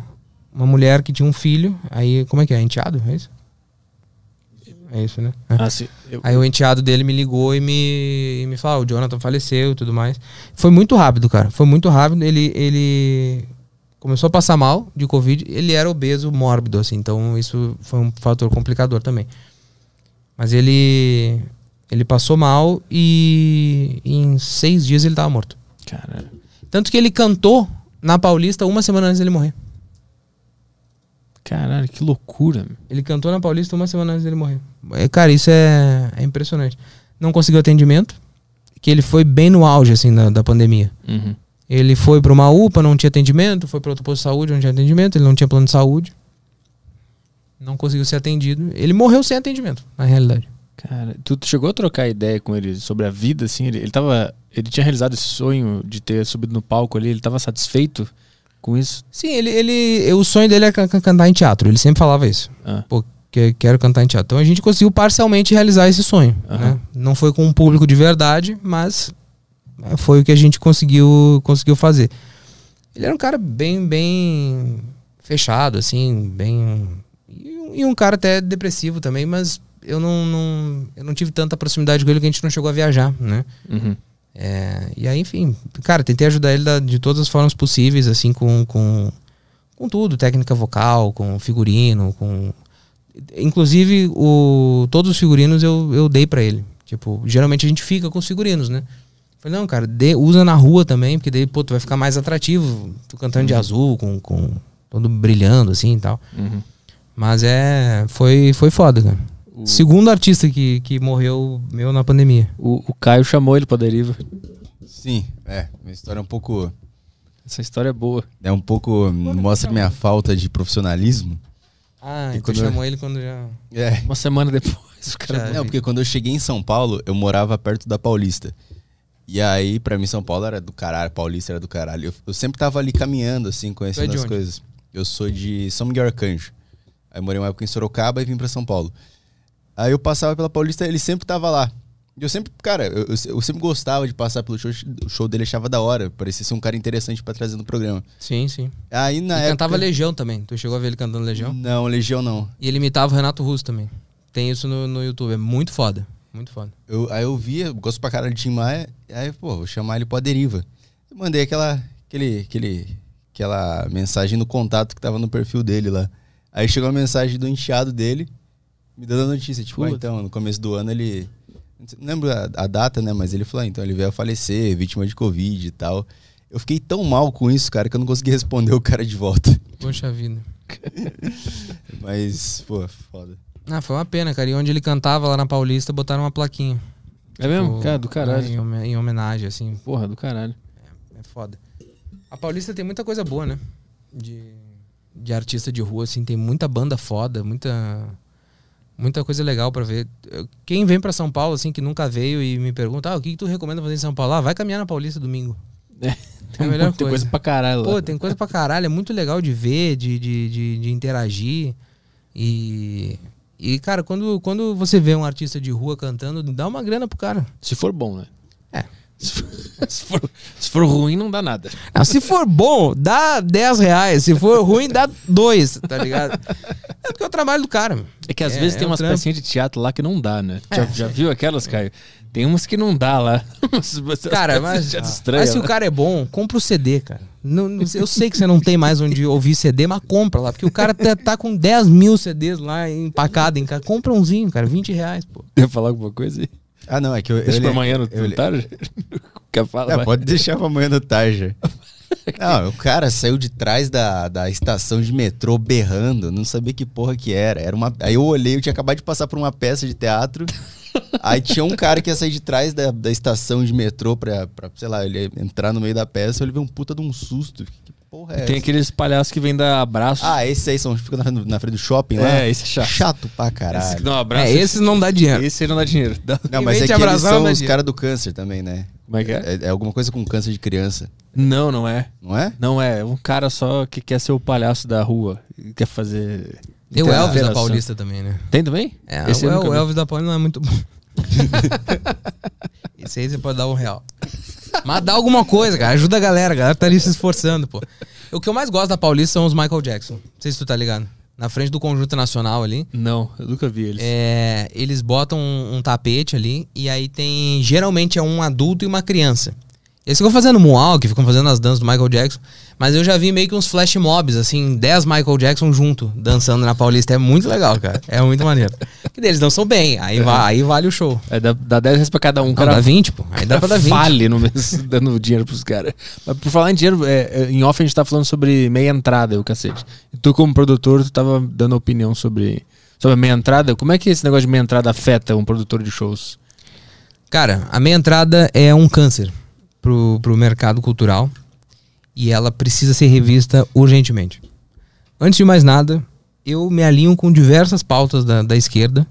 Uma mulher que tinha um filho. Aí, como é que é? Enteado? É isso? É isso, né? É. Ah, sim. Eu... Aí o enteado dele me ligou e me, e me falou: ah, o Jonathan faleceu e tudo mais. Foi muito rápido, cara. Foi muito rápido. Ele, ele começou a passar mal de Covid, ele era obeso mórbido, assim, então isso foi um fator complicador também. Mas ele ele passou mal e em seis dias ele estava morto. Caralho. Tanto que ele cantou na Paulista uma semana antes dele morrer. Caralho, que loucura. Ele cantou na Paulista uma semana antes dele morrer. É, cara, isso é, é impressionante. Não conseguiu atendimento, que ele foi bem no auge, assim, da, da pandemia. Uhum. Ele foi para uma UPA, não tinha atendimento, foi para outro posto de saúde, não tinha atendimento, ele não tinha plano de saúde. Não conseguiu ser atendido. Ele morreu sem atendimento, na realidade. Cara, tu, chegou a trocar ideia com ele sobre a vida, assim? Ele, ele tava. Ele tinha realizado esse sonho de ter subido no palco ali, ele tava satisfeito com isso? Sim, ele. ele o sonho dele é cantar em teatro. Ele sempre falava isso. Ah. Pô, que, quero cantar em teatro. Então a gente conseguiu parcialmente realizar esse sonho. Né? Não foi com um público de verdade, mas foi o que a gente conseguiu, conseguiu fazer. Ele era um cara bem, bem fechado, assim, bem. E um cara até depressivo também, mas eu não, não, eu não tive tanta proximidade com ele que a gente não chegou a viajar, né? Uhum. É, e aí, enfim, cara, tentei ajudar ele da, de todas as formas possíveis, assim, com, com, com tudo, técnica vocal, com figurino, com. Inclusive, o, todos os figurinos eu, eu dei para ele. Tipo, geralmente a gente fica com os figurinos, né? Falei, não, cara, dê, usa na rua também, porque daí, pô, tu vai ficar mais atrativo. Tu cantando uhum. de azul, com, com todo brilhando assim e tal. Uhum. Mas é. Foi, foi foda, cara. O... Segundo artista que, que morreu meu na pandemia. O, o Caio chamou ele pra deriva. Sim, é. Minha história é um pouco. Essa história é boa. É um pouco. mostra minha falta de profissionalismo. Ah, e então chamou eu... ele quando já. É. Uma semana depois. O cara... Não, porque quando eu cheguei em São Paulo, eu morava perto da Paulista. E aí, pra mim, São Paulo era do caralho, Paulista era do caralho. Eu, eu sempre tava ali caminhando, assim, conhecendo é as onde? coisas. Eu sou de São Miguel Arcanjo. Aí morei uma época em Sorocaba e vim pra São Paulo. Aí eu passava pela Paulista, ele sempre tava lá. Eu sempre, cara, eu, eu, sempre gostava de passar pelo show, o show dele, achava da hora. Parecia ser um cara interessante para trazer no programa. Sim, sim. Aí na ele época... cantava Legião também. Tu chegou a ver ele cantando Legião? Não, Legião não. E ele imitava o Renato Russo também. Tem isso no, no YouTube, é muito foda. Muito foda. Eu, aí eu via, gosto pra caralho de Tim Maia, aí, pô, vou chamar ele pra deriva. Eu mandei aquela, aquele, aquele, aquela mensagem no contato que tava no perfil dele lá. Aí chegou a mensagem do enteado dele, me dando a notícia, tipo, ah, então, no começo do ano ele. Não lembro a, a, data, né? Mas ele falou, ah, então ele veio a falecer, vítima de Covid e tal. Eu fiquei tão mal com isso, cara, que eu não consegui <laughs> responder o cara de volta. Poxa vida. mas, pô, foda. Ah, foi uma pena, cara. E onde ele cantava lá na Paulista, botaram uma plaquinha. É mesmo? Tipo, cara, do caralho. Em, em, homenagem, assim. Porra, do caralho. É, é, foda. A Paulista tem muita coisa boa, né? De, de artista de rua, assim. Tem muita banda foda, muita muita coisa legal para ver. Quem vem para São Paulo, assim, que nunca veio e me pergunta, ah, o que, que tu recomenda fazer em São Paulo? Ah, vai caminhar na Paulista domingo. É, tem, é a <laughs> melhor coisa. tem coisa pra caralho lá. Pô, tem coisa pra caralho. É muito legal de ver, de, de, de, de interagir. E e, cara, quando, quando você vê um artista de rua cantando, dá uma grana pro cara. Se for bom, né? É. Se for, <laughs> se for, ruim, não dá nada. Não, se for bom, dá 10 reais. Se for ruim, dá 2, tá ligado? É porque é o trabalho do cara. É que às é, vezes é tem umas pecinhas de teatro lá que não dá, né? Já, é. já viu aquelas, Caio? Tem umas que não dá lá. <laughs> Cara, mas, mas se o cara é bom, compra o CD, cara. Não, não- eu sei que você não tem mais onde ouvir CD, mas compra lá. Porque o cara tá, tá com 10 mil CDs lá empacado em casa. Compra umzinho, cara. 20 reais, pô. Quer falar alguma coisa aí? Ah, não, é que eu. Deixa eu pra amanhã no eu le- tarde? <laughs> Quer falar? É, vai. pode deixar pra amanhã no tarde. <laughs> Não, o cara saiu de trás da, da estação de metrô berrando, não sabia que porra que era. era uma... Aí eu olhei, eu tinha acabado de passar por uma peça de teatro. Aí tinha um cara que ia sair de trás da, da estação de metrô pra, pra, sei lá, ele entrar no meio da peça. Eu levei um puta de um susto. Que porra é Tem essa? aqueles palhaços que vem dar abraço. Ah, esses aí são, ficam na, frente do- na frente do shopping lá? É, esse é chato. Chato pra Esse que caralho. dá um abraço. É, esse não dá dinheiro. Esse aí não dá dinheiro. Dá- Não, mas é que eles são os caras do câncer também, né? Como é que é? É, é alguma coisa com câncer de criança, Não, não é. não é? Não é. É um cara só que quer ser o palhaço da rua. Quer fazer. Tem o Elvis da. Paulista também, né? Tem também? É, Esse o, o vi. Elvis da Paulista não é muito bom. <laughs> Esse aí você pode dar um real. Mas dá alguma coisa, cara. Ajuda a galera. A galera tá ali se esforçando, pô. O que eu mais gosto da Paulista são os Michael Jackson. Não sei se tu tá ligado. Na frente do Conjunto Nacional ali. Não, eu nunca vi eles. É, eles botam um, um tapete ali e aí tem. Geralmente é um adulto e uma criança. Eles ficam fazendo moonwalk, ficam fazendo as danças do Michael Jackson. Mas eu já vi meio que uns flash mobs, assim, 10 Michael Jackson junto, dançando na Paulista. É muito legal, cara. É muito maneiro. <laughs> Que eles dançam bem, aí, va- aí vale o show. É, dá, dá 10 reais pra cada um. Não, cara dá 20, pô. Aí dá pra dar 20. Fale no mês, <laughs> dando dinheiro pros caras. Mas por falar em dinheiro, é, é, em off a gente tá falando sobre meia entrada, o cacete. E tu, como produtor, tu tava dando opinião sobre, sobre a meia entrada. Como é que esse negócio de meia entrada afeta um produtor de shows? Cara, a meia entrada é um câncer pro, pro mercado cultural e ela precisa ser revista urgentemente. Antes de mais nada, eu me alinho com diversas pautas da, da esquerda,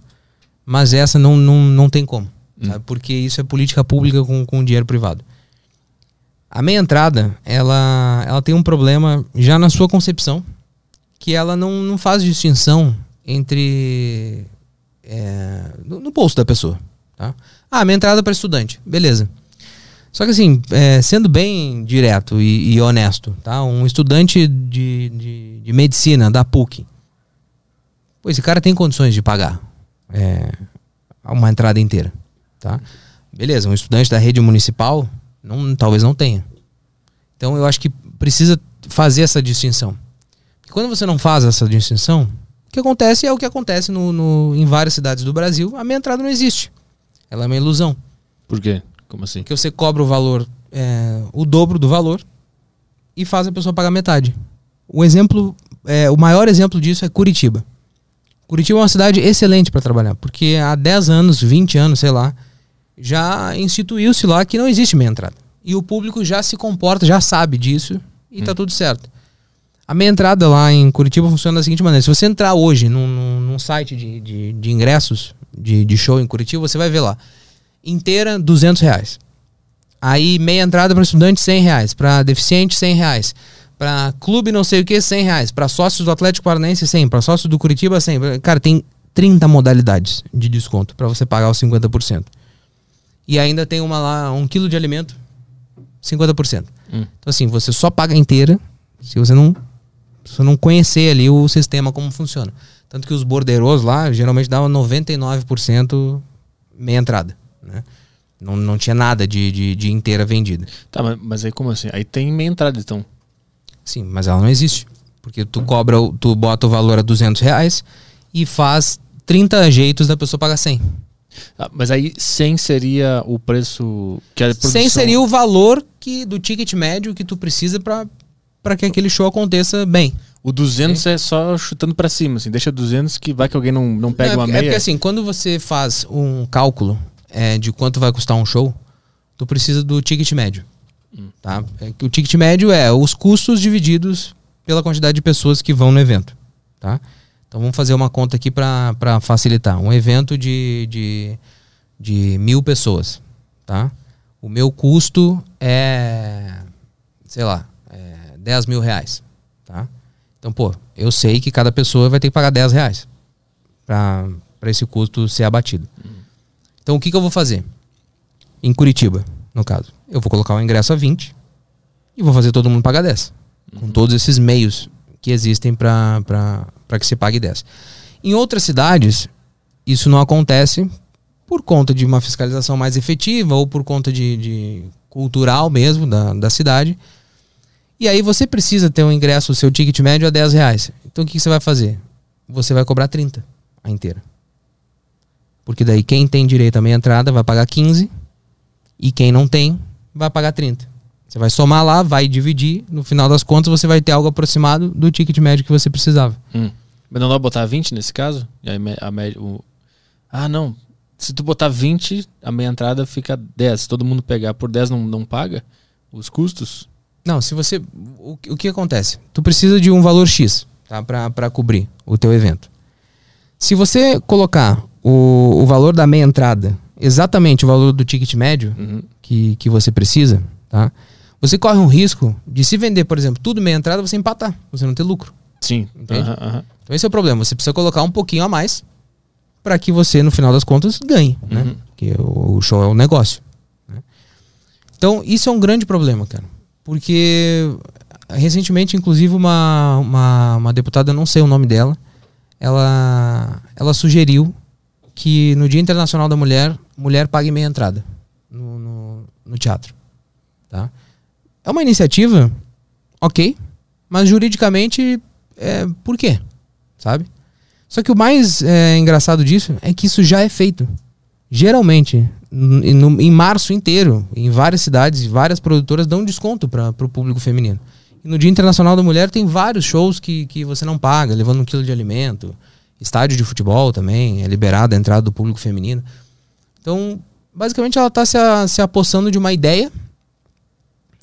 mas essa não, não, não tem como, sabe? porque isso é política pública com, com dinheiro privado. A meia entrada, ela, ela tem um problema já na sua concepção, que ela não, não faz distinção entre. é, no, no bolso da pessoa. Tá? Ah, minha entrada para estudante, beleza. Só que assim, é, sendo bem direto e, e honesto, tá? Um estudante de, de, de medicina da PUC, pô, esse cara tem condições de pagar é, uma entrada inteira, tá? Beleza, um estudante da rede municipal, não, talvez não tenha. Então eu acho que precisa fazer essa distinção. E quando você não faz essa distinção, o que acontece é o que acontece no, no- em várias cidades do Brasil, a minha entrada não existe. Ela é uma ilusão. Por quê? Como assim? Porque você cobra o valor, é, o dobro do valor, e faz a pessoa pagar metade. O exemplo, é, o maior exemplo disso é Curitiba. Curitiba é uma cidade excelente para trabalhar, porque há 10 anos, 20 anos, sei lá, já instituiu-se lá que não existe meia entrada. E o público já se comporta, já sabe disso e tá tudo certo. A meia entrada lá em Curitiba funciona da seguinte maneira: se você entrar hoje num, num- num site de, de, de ingressos de, de show em Curitiba, você vai ver lá. Inteira, 200 reais. Aí meia entrada para estudante, 100 reais. Para deficiente, 100 reais. Para clube não sei o que, 100 reais. Para sócios do Atlético Paranaense, 100. Para sócios do Curitiba, 100. Cara, tem 30 modalidades de desconto para você pagar os 50%. E ainda tem uma lá, um quilo de alimento, 50%. Hum. Então assim, você só paga inteira se você não, se você não conhecer ali o sistema como funciona. Tanto que os bordeiros lá geralmente davam 99% meia entrada. Né? Não, não tinha nada de, de, de inteira vendida. Tá, mas, mas aí como assim? Aí tem meia entrada, então. Sim, mas ela não existe. Porque tu cobra, tu bota o valor a 200 reais e faz 30 jeitos da pessoa pagar 100. Ah, mas aí 100 seria o preço que a produção... 100 seria o valor que, do ticket médio que tu precisa para que aquele show aconteça bem. O 200 é só chutando pra cima, assim. Deixa 200 que vai que alguém não, não pega Não, é, uma porque, meia. é porque assim, quando você faz um cálculo é, de quanto vai custar um show, tu precisa do ticket médio. Tá? É o ticket médio é os custos divididos pela quantidade de pessoas que vão no evento. Tá? Então vamos fazer uma conta aqui para facilitar. Um evento de, de, de mil pessoas. Tá? O meu custo é, sei lá, é 10 mil reais. Tá? Então, pô, eu sei que cada pessoa vai ter que pagar 10 reais para esse custo ser abatido. Então, o que, que eu vou fazer? Em Curitiba, no caso. Eu vou colocar o ingresso a 20 e vou fazer todo mundo pagar 10. Com todos esses meios que existem para que se pague 10. Em outras cidades, isso não acontece por conta de uma fiscalização mais efetiva ou por conta de, de cultural mesmo da, da cidade. E aí você precisa ter um ingresso, o seu ticket médio é 10 reais. Então o que, que você vai fazer? Você vai cobrar 30 a inteira. Porque daí quem tem direito à meia entrada vai pagar 15 e quem não tem vai pagar 30. Você vai somar lá, vai dividir, no final das contas você vai ter algo aproximado do ticket médio que você precisava. Hum. Mas não dá pra botar 20 nesse caso? E aí, a média, o... Ah, não. Se tu botar 20, a meia entrada fica 10. Se todo mundo pegar por 10, não, não paga os custos? Não, se você. O, o que acontece? Tu precisa de um valor X tá, para cobrir o teu evento. Se você colocar o, o valor da meia entrada, exatamente o valor do ticket médio Uhum. que, que você precisa, tá? Você corre um risco de se vender, por exemplo, tudo meia entrada, você empatar, você não ter lucro. Sim. Entende? Aham, aham. Então esse é o problema. Você precisa colocar um pouquinho a mais para que você, no final das contas, ganhe, né? Uhum. Porque o, o show é um negócio. né? Então isso é um grande problema, cara. Porque recentemente, inclusive, uma, uma, uma deputada, não sei o nome dela, ela, ela sugeriu que no Dia Internacional da Mulher, mulher pague meia entrada no, no, no teatro. Tá? É uma iniciativa, ok, mas juridicamente, é, por quê? Sabe? Só que o mais é, engraçado disso é que isso já é feito. Geralmente, no- em março inteiro, em várias cidades, várias produtoras dão desconto para o público feminino. E no Dia Internacional da Mulher tem vários shows que, que você não paga, levando um quilo de alimento. Estádio de futebol também, é liberada a entrada do público feminino. Então, basicamente, ela está se, se apossando de uma ideia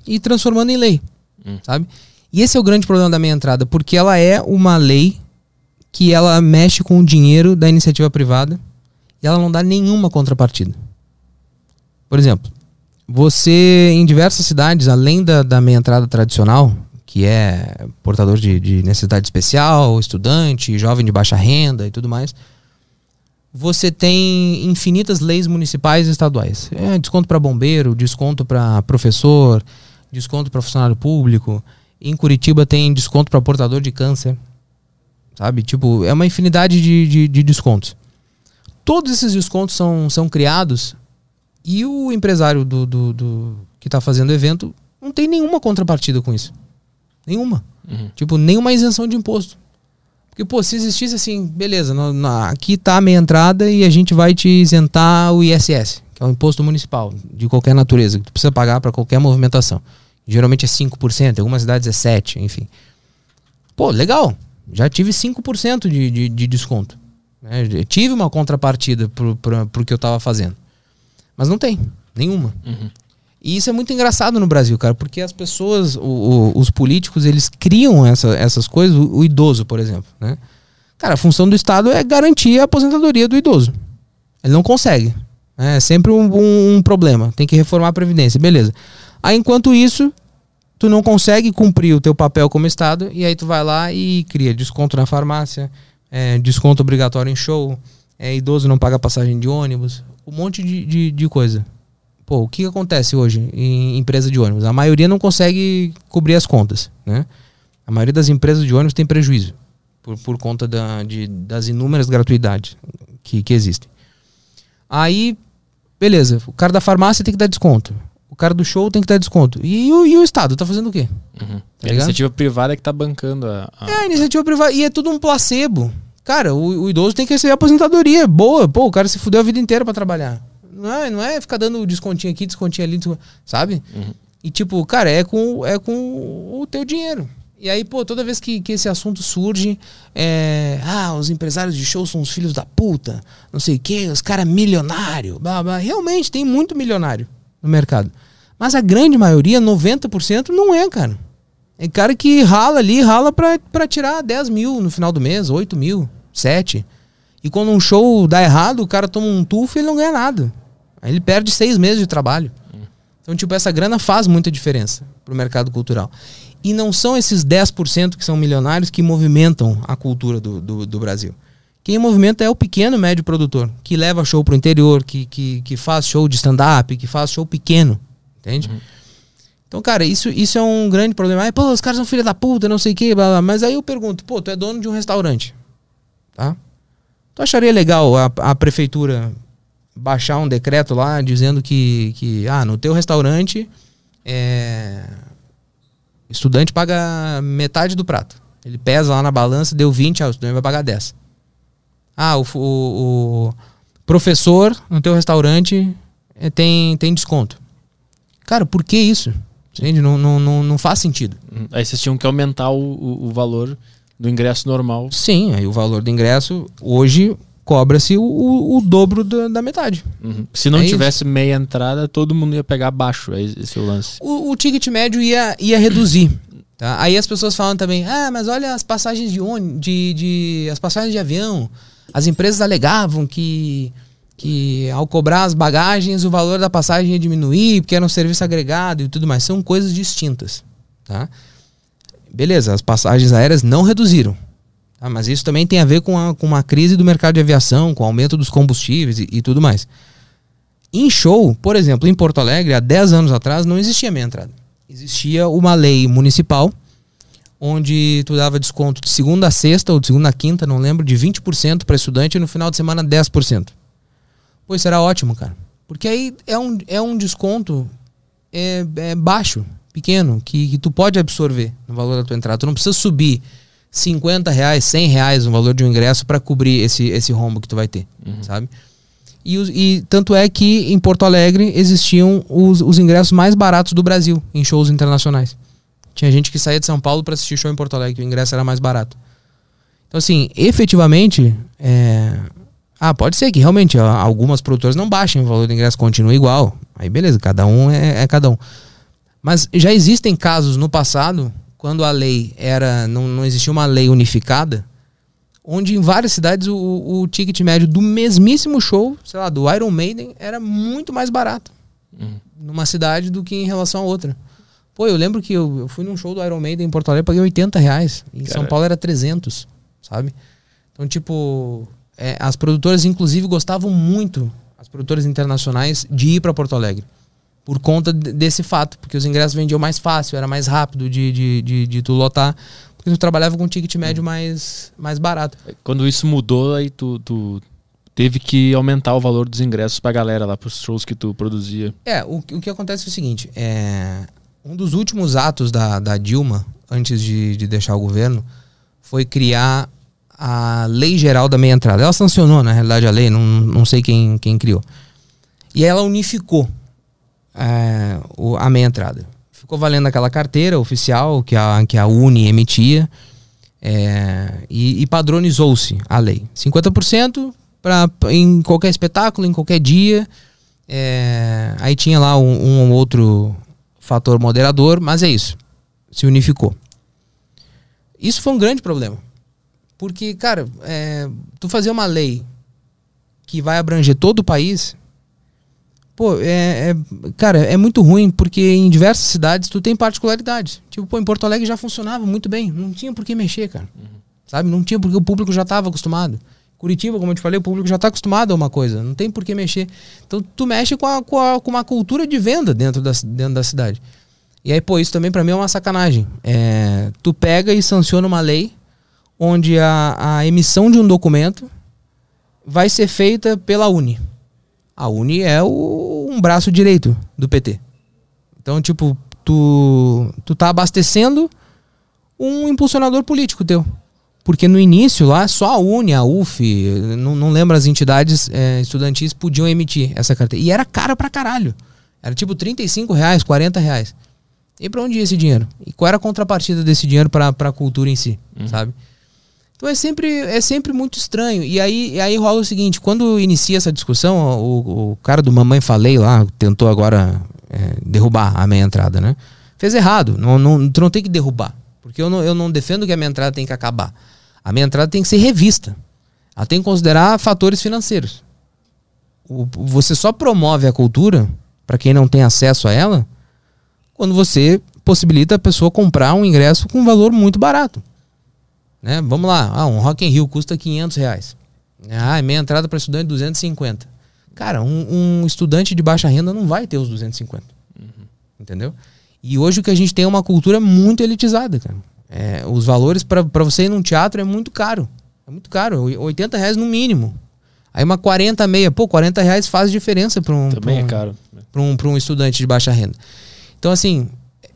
e transformando em lei, Hum. sabe? E esse é o grande problema da meia entrada, porque ela é uma lei que ela mexe com o dinheiro da iniciativa privada e ela não dá nenhuma contrapartida. Por exemplo, você em diversas cidades, além da, da meia entrada tradicional, que é portador de, de necessidade especial, estudante, jovem de baixa renda e tudo mais, você tem infinitas leis municipais e estaduais. É, desconto para bombeiro, desconto para professor, desconto para funcionário público. Em Curitiba tem desconto para portador de câncer. Sabe? Tipo, é uma infinidade de, de, de descontos. Todos esses descontos são, são criados e o empresário do, do, do- que está fazendo o evento não tem nenhuma contrapartida com isso. Nenhuma. Uhum. Tipo, nenhuma isenção de imposto. Porque, pô, se existisse assim, beleza, na- na- aqui tá a meia entrada e a gente vai te isentar o ISS, que é o imposto municipal, de qualquer natureza, que tu precisa pagar para qualquer movimentação. Geralmente é 5%, em algumas cidades é 7%, enfim. Pô, legal. Já tive 5% de, de, de desconto. né? Tive uma contrapartida pro, pro, pro que eu tava fazendo. Mas não tem, nenhuma. Uhum. E isso é muito engraçado no Brasil, cara, porque as pessoas, o- o- os políticos, eles criam essa- essas coisas, o, o idoso, por exemplo, né? Cara, a função do Estado é garantir a aposentadoria do idoso. Ele não consegue. né? É sempre um, um- um problema. Tem que reformar a Previdência, beleza. Aí, enquanto isso, tu não consegue cumprir o teu papel como Estado, e aí tu vai lá e cria desconto na farmácia, é, desconto obrigatório em show, é, idoso não paga passagem de ônibus, um monte de, de, de coisa. Pô, o que, acontece hoje em empresa de ônibus? A maioria não consegue cobrir as contas, né? A maioria das empresas de ônibus tem prejuízo por, por conta da, de, das inúmeras gratuidades que, que existem. Aí, beleza, o cara da farmácia tem que dar desconto. O cara do show tem que dar desconto. E, o- e o Estado tá fazendo o quê? Uhum. Tá É a iniciativa privada que tá bancando a. a- É, a iniciativa privada. E é tudo um placebo. Cara, o, o idoso tem que receber aposentadoria. Boa. Pô, o cara se fudeu a vida inteira pra trabalhar. Não é, não é ficar dando descontinho aqui, descontinho ali, sabe? Uhum. E tipo, cara, é com, é com o teu dinheiro. E aí, pô, toda vez que, que esse assunto surge, é. Ah, os empresários de show são os filhos da puta, não sei o quê, os caras milionários. blá, blá. Realmente, tem muito milionário no mercado. Mas a grande maioria, 90%, não é, cara. É cara que rala ali, rala pra, pra tirar 10 mil no final do mês, 8 mil, 7. E quando um show dá errado, o cara toma um tufo e ele não ganha nada. Aí ele perde seis meses de trabalho. Então, tipo, essa grana faz muita diferença pro mercado cultural. E não são esses 10% que são milionários que movimentam a cultura do, do, do Brasil. Quem movimenta é o pequeno médio produtor, que leva show pro interior, que, que, que faz show de stand-up, que faz show pequeno. Entende? Então, cara, isso, isso é um grande problema. Ai, pô, os caras são filha da puta, não sei o quê, blá, blá. Mas aí eu pergunto, pô, tu é dono de um restaurante, tá? Tu acharia legal a, a prefeitura baixar um decreto lá dizendo que, que ah, no teu restaurante é, estudante paga metade do prato. Ele pesa lá na balança, deu 20, ah, o estudante vai pagar 10. Ah, o, o, o professor no teu restaurante é, tem, tem desconto. Cara, por que isso? Entende? Não, não, não, não faz sentido. Hum, Aí vocês tinham que aumentar o, o, o valor do ingresso normal. Sim, aí o valor do ingresso hoje cobra-se o, o, o dobro da, da metade. Uhum. Se não É tivesse meia entrada, todo mundo ia pegar baixo. É esse o lance. O, o ticket médio ia, ia reduzir. Tá? Aí as pessoas falam também, ah, mas olha as passagens de, ônibus, de, de as passagens de avião. As empresas alegavam que, que ao cobrar as bagagens o valor da passagem ia diminuir, porque era um serviço agregado e tudo mais. São coisas distintas. Tá? Beleza, as passagens aéreas não reduziram. Tá? Mas isso também tem a ver com, a, com uma crise do mercado de aviação, com o aumento dos combustíveis e, e tudo mais. Em show, por exemplo, em Porto Alegre, há 10 anos atrás, não existia meia entrada. Existia uma lei municipal onde tu dava desconto de segunda a sexta ou de segunda a quinta, não lembro, de 20% para estudante e no final de semana 10%. Pô, isso era ótimo, cara. Porque aí é um, é um desconto é, é baixo, pequeno, que, que tu pode absorver no valor da tua entrada. Tu não precisa subir 50 reais, 100 reais no valor de um ingresso para cobrir esse, esse rombo que tu vai ter, sabe? E, e tanto é que em Porto Alegre existiam os, os ingressos mais baratos do Brasil em shows internacionais. Tinha gente que saía de São Paulo para assistir show em Porto Alegre, que o ingresso era mais barato. Então, assim, efetivamente, é... ah, pode ser que realmente ó, algumas produtoras não baixem o valor do ingresso, continua igual. Aí, beleza, cada um é, é cada um. Mas já existem casos no passado, quando a lei era. não, não existia uma lei unificada, onde em várias cidades o, o ticket médio do mesmíssimo show, sei lá, do Iron Maiden, era muito mais barato numa cidade do que em relação a outra. Pô, eu lembro que eu, eu fui num show do Iron Maiden em Porto Alegre, paguei 80 reais. Em São Caralho. Paulo era 300, sabe? Então, tipo, é, as produtoras, inclusive, gostavam muito, as produtoras internacionais, de ir para Porto Alegre. Por conta de- desse fato, porque os ingressos vendiam mais fácil, era mais rápido de, de, de, de tu lotar, porque tu trabalhava com um ticket médio mais, mais barato. Quando isso mudou, aí tu, tu teve que aumentar o valor dos ingressos pra galera lá, pros shows que tu produzia. É, o, o que acontece é o seguinte: é, um dos últimos atos da, da Dilma, antes de, de deixar o governo, foi criar a Lei Geral da Meia Entrada. Ela sancionou, na realidade, a lei, não, não sei quem, quem criou. E ela unificou é, o- a meia entrada. Ficou valendo aquela carteira oficial que a, que a Uni emitia é, e, e padronizou-se a lei. 50% pra, em qualquer espetáculo, em qualquer dia. É, aí tinha lá um, um ou outro fator moderador, mas é isso. Se unificou. Isso foi um grande problema. Porque, cara, é, tu fazer uma lei que vai abranger todo o país, pô, é, é- cara, é muito ruim porque em diversas cidades tu tem particularidades. Tipo, pô, em Porto Alegre já funcionava muito bem, não tinha por que mexer, cara. Sabe? Não tinha porque o público já estava acostumado. Curitiba, como eu te falei, o público já está acostumado a uma coisa, não tem por que mexer. Então tu mexe com, a, com, a- com uma cultura de venda dentro da, dentro da cidade. E aí, pô, isso também pra mim é uma sacanagem. É, tu pega e sanciona uma lei onde a, a emissão de um documento vai ser feita pela Uni. A Uni é o- um braço direito do PT. Então, tipo, tu, tu tá abastecendo um impulsionador político teu. Porque no início lá, só a Uni, a UF, não, não lembro as entidades eh, estudantis podiam emitir essa carteira. E era cara pra caralho. Era tipo 35 reais, 40 reais. E pra onde ia esse dinheiro? E qual era a contrapartida desse dinheiro pra, pra cultura em si, sabe? Então é sempre, é sempre muito estranho. E aí, e aí rola o seguinte: quando inicia essa discussão, o, o cara do Mamãe Falei lá tentou agora é, derrubar a meia entrada, né? Fez errado. Não, não, tu não tem que derrubar. Porque eu não, eu não defendo que a meia entrada tem que acabar. A meia entrada tem que ser revista. Ela tem que considerar fatores financeiros. O- você só promove a cultura, para quem não tem acesso a ela, quando você possibilita a pessoa comprar um ingresso com um valor muito barato. Né? Vamos lá, ah, um Rock in Rio custa 500 reais. Ah, meia entrada para estudante 250. Cara, um, um estudante de baixa renda não vai ter os 250. Entendeu? E hoje o que a gente tem é uma cultura muito elitizada, cara. É, os valores para você ir num teatro é muito caro. É muito caro, oi- 80 reais no mínimo. Aí uma 40 meia, pô, 40 reais faz diferença para um, Também pra um, é caro. para um, pra um estudante de baixa renda. Então, assim,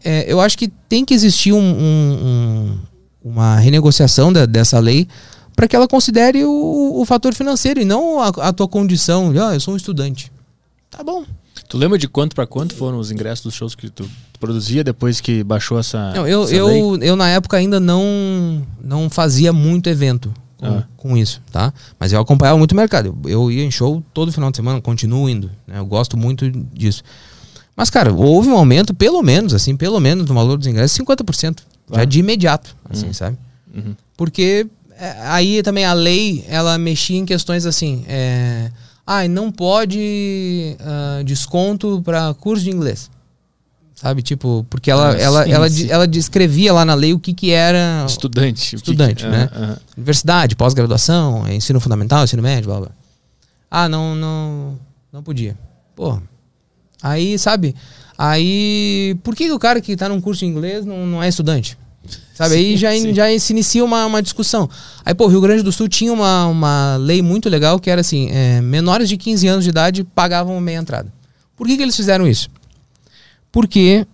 é, eu acho que tem que existir um- um- uma renegociação da- dessa lei para que ela considere o, o fator financeiro e não a, a tua condição. Ah, eu sou um estudante. Tá bom. Tu lembra de quanto pra quanto foram os ingressos dos shows que tu produzia depois que baixou essa, Não, eu, essa lei? eu, eu, na época, ainda não, não fazia muito evento com, Ah. com isso, tá? Mas eu acompanhava muito o mercado. Eu, eu ia em show todo final de semana, continuo indo. né? Eu gosto muito disso. Mas, cara, houve um aumento, pelo menos, assim, pelo menos no valor dos ingressos, 50%. Já de imediato, assim, sabe? Uhum. Porque é, aí também a lei, ela mexia em questões assim, é, ah, não pode ah, desconto para curso de inglês. Sabe, tipo, porque ela, Ah, ela, sim, ela, sim. ela descrevia lá na lei o que que era Estudante. o que Estudante, que- né? Ah, ah. universidade, pós-graduação, ensino fundamental, ensino médio, blá blá. Ah, não, não, não podia. Pô, aí, sabe, aí, por que, que o cara que tá num curso de inglês não, não é estudante? Sabe, aí Sim, já, sim. já se inicia uma, uma discussão. Aí, pô, o Rio Grande do Sul tinha uma, uma lei muito legal que era assim, é, menores de 15 anos de idade pagavam meia entrada. Por que, que eles fizeram isso? Porque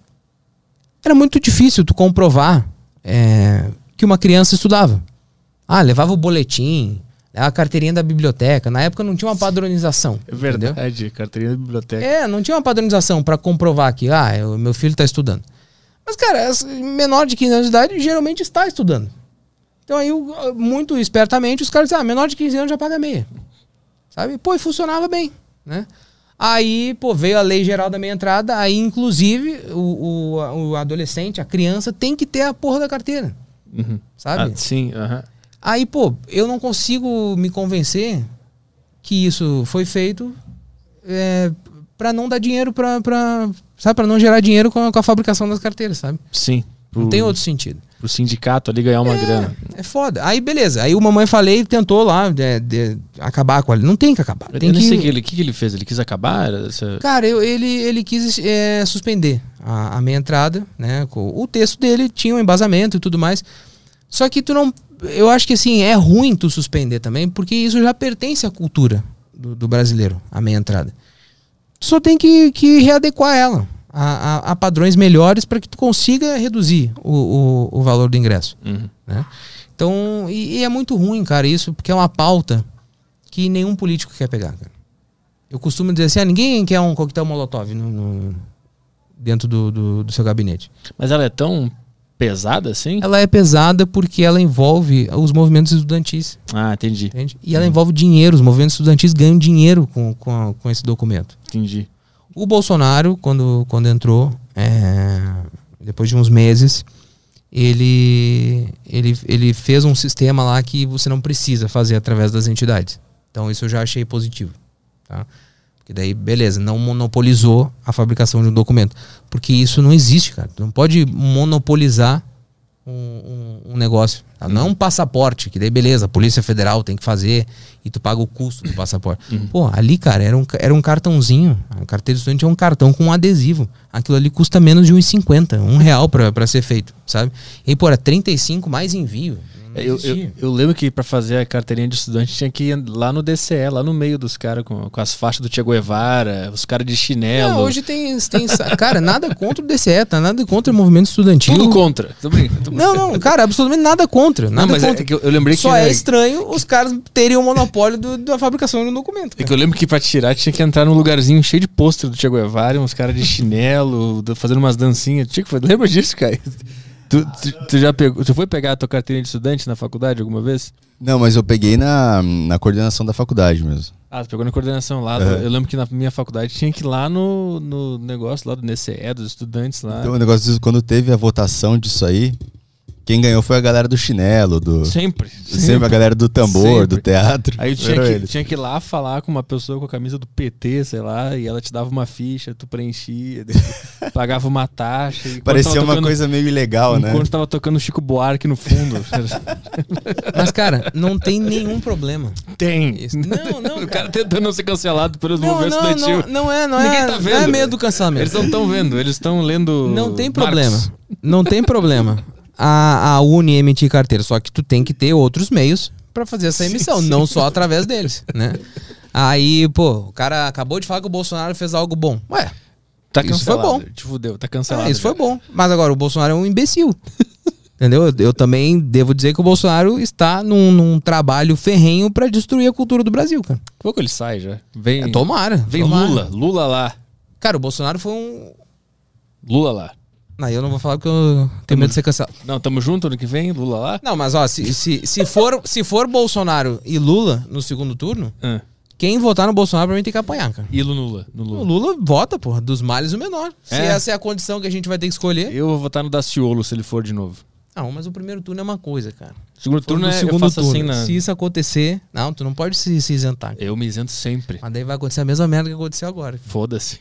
era muito difícil tu comprovar é, que uma criança estudava. Ah, levava o boletim, a carteirinha da biblioteca. Na época não tinha uma padronização. É verdade, carteirinha da biblioteca. É, não tinha uma padronização pra comprovar que, ah, o meu filho tá estudando. Mas, cara, menor de 15 anos de idade geralmente está estudando. Então aí, muito espertamente, os caras dizem, ah, menor de 15 anos já paga meia. Sabe? Pô, e funcionava bem, né? Aí, pô, veio a lei geral da meia entrada, aí, inclusive, o, o, o adolescente, a criança, tem que ter a porra da carteira, Uhum. sabe? Ah, sim, aham. Aí, pô, eu não consigo me convencer que isso foi feito é, para não dar dinheiro pra, pra sabe, para não gerar dinheiro com a, com a fabricação das carteiras, sabe? Sim. Pro, Não tem outro sentido. pro sindicato ali ganhar uma grana. É foda. Aí, beleza. Aí o Mamãe Falei tentou lá de, de acabar com ele. Não tem que acabar. Tem eu que... sei o que ele, que ele fez. Ele quis acabar? Essa... Cara, eu- ele, ele quis é, suspender a, a minha entrada, né? O texto dele tinha um embasamento e tudo mais. Só que tu não. Eu acho que assim, é ruim tu suspender também, porque isso já pertence à cultura do, do brasileiro, a meia entrada. Tu só tem que, que readequar ela a, a- a padrões melhores para que tu consiga reduzir o, o, o valor do ingresso. Uhum. Né? Então, e, e é muito ruim, cara, isso, porque é uma pauta que nenhum político quer pegar, cara. Eu costumo dizer assim, ah, ninguém quer um coquetel molotov no, no- dentro do, do, do seu gabinete. Mas ela é tão pesada assim? Ela é pesada porque ela envolve os movimentos estudantis, Ah, entendi. entende? E ela envolve dinheiro, os movimentos estudantis ganham dinheiro com, com, com esse documento. Entendi. O Bolsonaro, quando, quando entrou, é, depois de uns meses, ele, ele, ele fez um sistema lá que você não precisa fazer através das entidades. Então isso eu já achei positivo. Tá? Porque daí, beleza, não monopolizou a fabricação de um documento. Porque isso não existe, cara. Tu não pode monopolizar um, um- um negócio. tá? Não é um passaporte, que daí beleza, a Polícia Federal tem que fazer e tu paga o custo do passaporte. Pô, ali, cara, era um, era um cartãozinho. A carteira de estudante é um cartão com um adesivo. Aquilo ali custa menos de 1,50, um real pra ser feito, sabe? E pô, era 35 mais envio. Não É, Eu, eu, eu lembro que pra fazer a carteirinha de estudante tinha que ir lá no DCE, lá no meio dos caras com, com as faixas do Che Guevara, os caras de chinelo. Não, hoje tem, tem. Cara, nada contra o DCE, tá? Nada contra o movimento estudantil. Tudo contra. Tô brincando. tô Não, não, cara, absolutamente nada contra. Não, Nada mas é contra. que eu, eu lembrei Só que. é né, estranho os caras terem o monopólio do- da fabricação um documento. é cara. que eu lembro que pra tirar tinha que entrar num lugarzinho cheio de pôster do Che Guevara, uns caras de chinelo, do- fazendo umas dancinhas. Tinha que Lembra disso, cara? Tu, tu, tu já pegou. Tu foi pegar a tua carteirinha de estudante na faculdade alguma vez? Não, mas eu peguei na, na coordenação da faculdade mesmo. Ah, tu pegou na coordenação lá. Eu lembro que na minha faculdade tinha que ir lá no, no negócio lá do NCE, dos estudantes lá. Então o negócio disso, quando teve a votação disso aí, quem ganhou foi a galera do chinelo, do. Sempre. Sempre, a galera do tambor, Sempre. do teatro. Aí tinha que, tinha que ir lá falar com uma pessoa com a camisa do PT, sei lá, e ela te dava uma ficha, tu preenchia, <laughs> pagava uma taxa. e Parecia uma tocando- coisa meio ilegal, né? Enquanto tava tocando Chico Buarque no fundo. <laughs> Mas, cara, não tem nenhum problema. Tem. Isso. Não, não, <laughs> O cara cara. tentando não ser cancelado pelos Não, movimentos não, estudantil. não, não é, não Ninguém é, tá não vendo. é medo do cancelamento. Eles não estão vendo, eles estão lendo. Não tem Marx. problema. Não tem problema. A, a Uni emitir carteira, só que tu tem que ter outros meios pra fazer essa emissão, não só através deles, <laughs> né? Aí, pô, o cara acabou de falar que o Bolsonaro fez algo bom. Ué, Tá Isso foi bom. Te fudeu, tá cancelado. ah, isso já. foi bom. Mas agora, o Bolsonaro é um imbecil. <laughs> Entendeu? Eu, eu também devo dizer que o Bolsonaro está num, num trabalho ferrenho pra destruir a cultura do Brasil, cara. Pouco ele sai já. Vem, É, tomara. vem tomara. Lula. Lula lá. Cara, o Bolsonaro foi um. Lula lá. Não, eu não vou falar porque eu tenho medo de ser cancelado. Não, tamo junto ano que vem, Lula lá. Não, mas ó, se, se, se, for, se for Bolsonaro e Lula no segundo turno, Ah. quem votar no Bolsonaro pra mim tem que apanhar, cara. E no Lula. No O Lula. Lula vota, porra, dos males o menor. Se É. essa é a condição que a gente vai ter que escolher. Eu vou votar no Daciolo se ele for de novo. Não, mas o primeiro turno é uma coisa, cara. Segundo turno é, segundo faço turno. assim na... Se isso acontecer, não, tu não pode se, se isentar. Eu me isento sempre. Mas daí vai acontecer a mesma merda que aconteceu agora. Foda-se.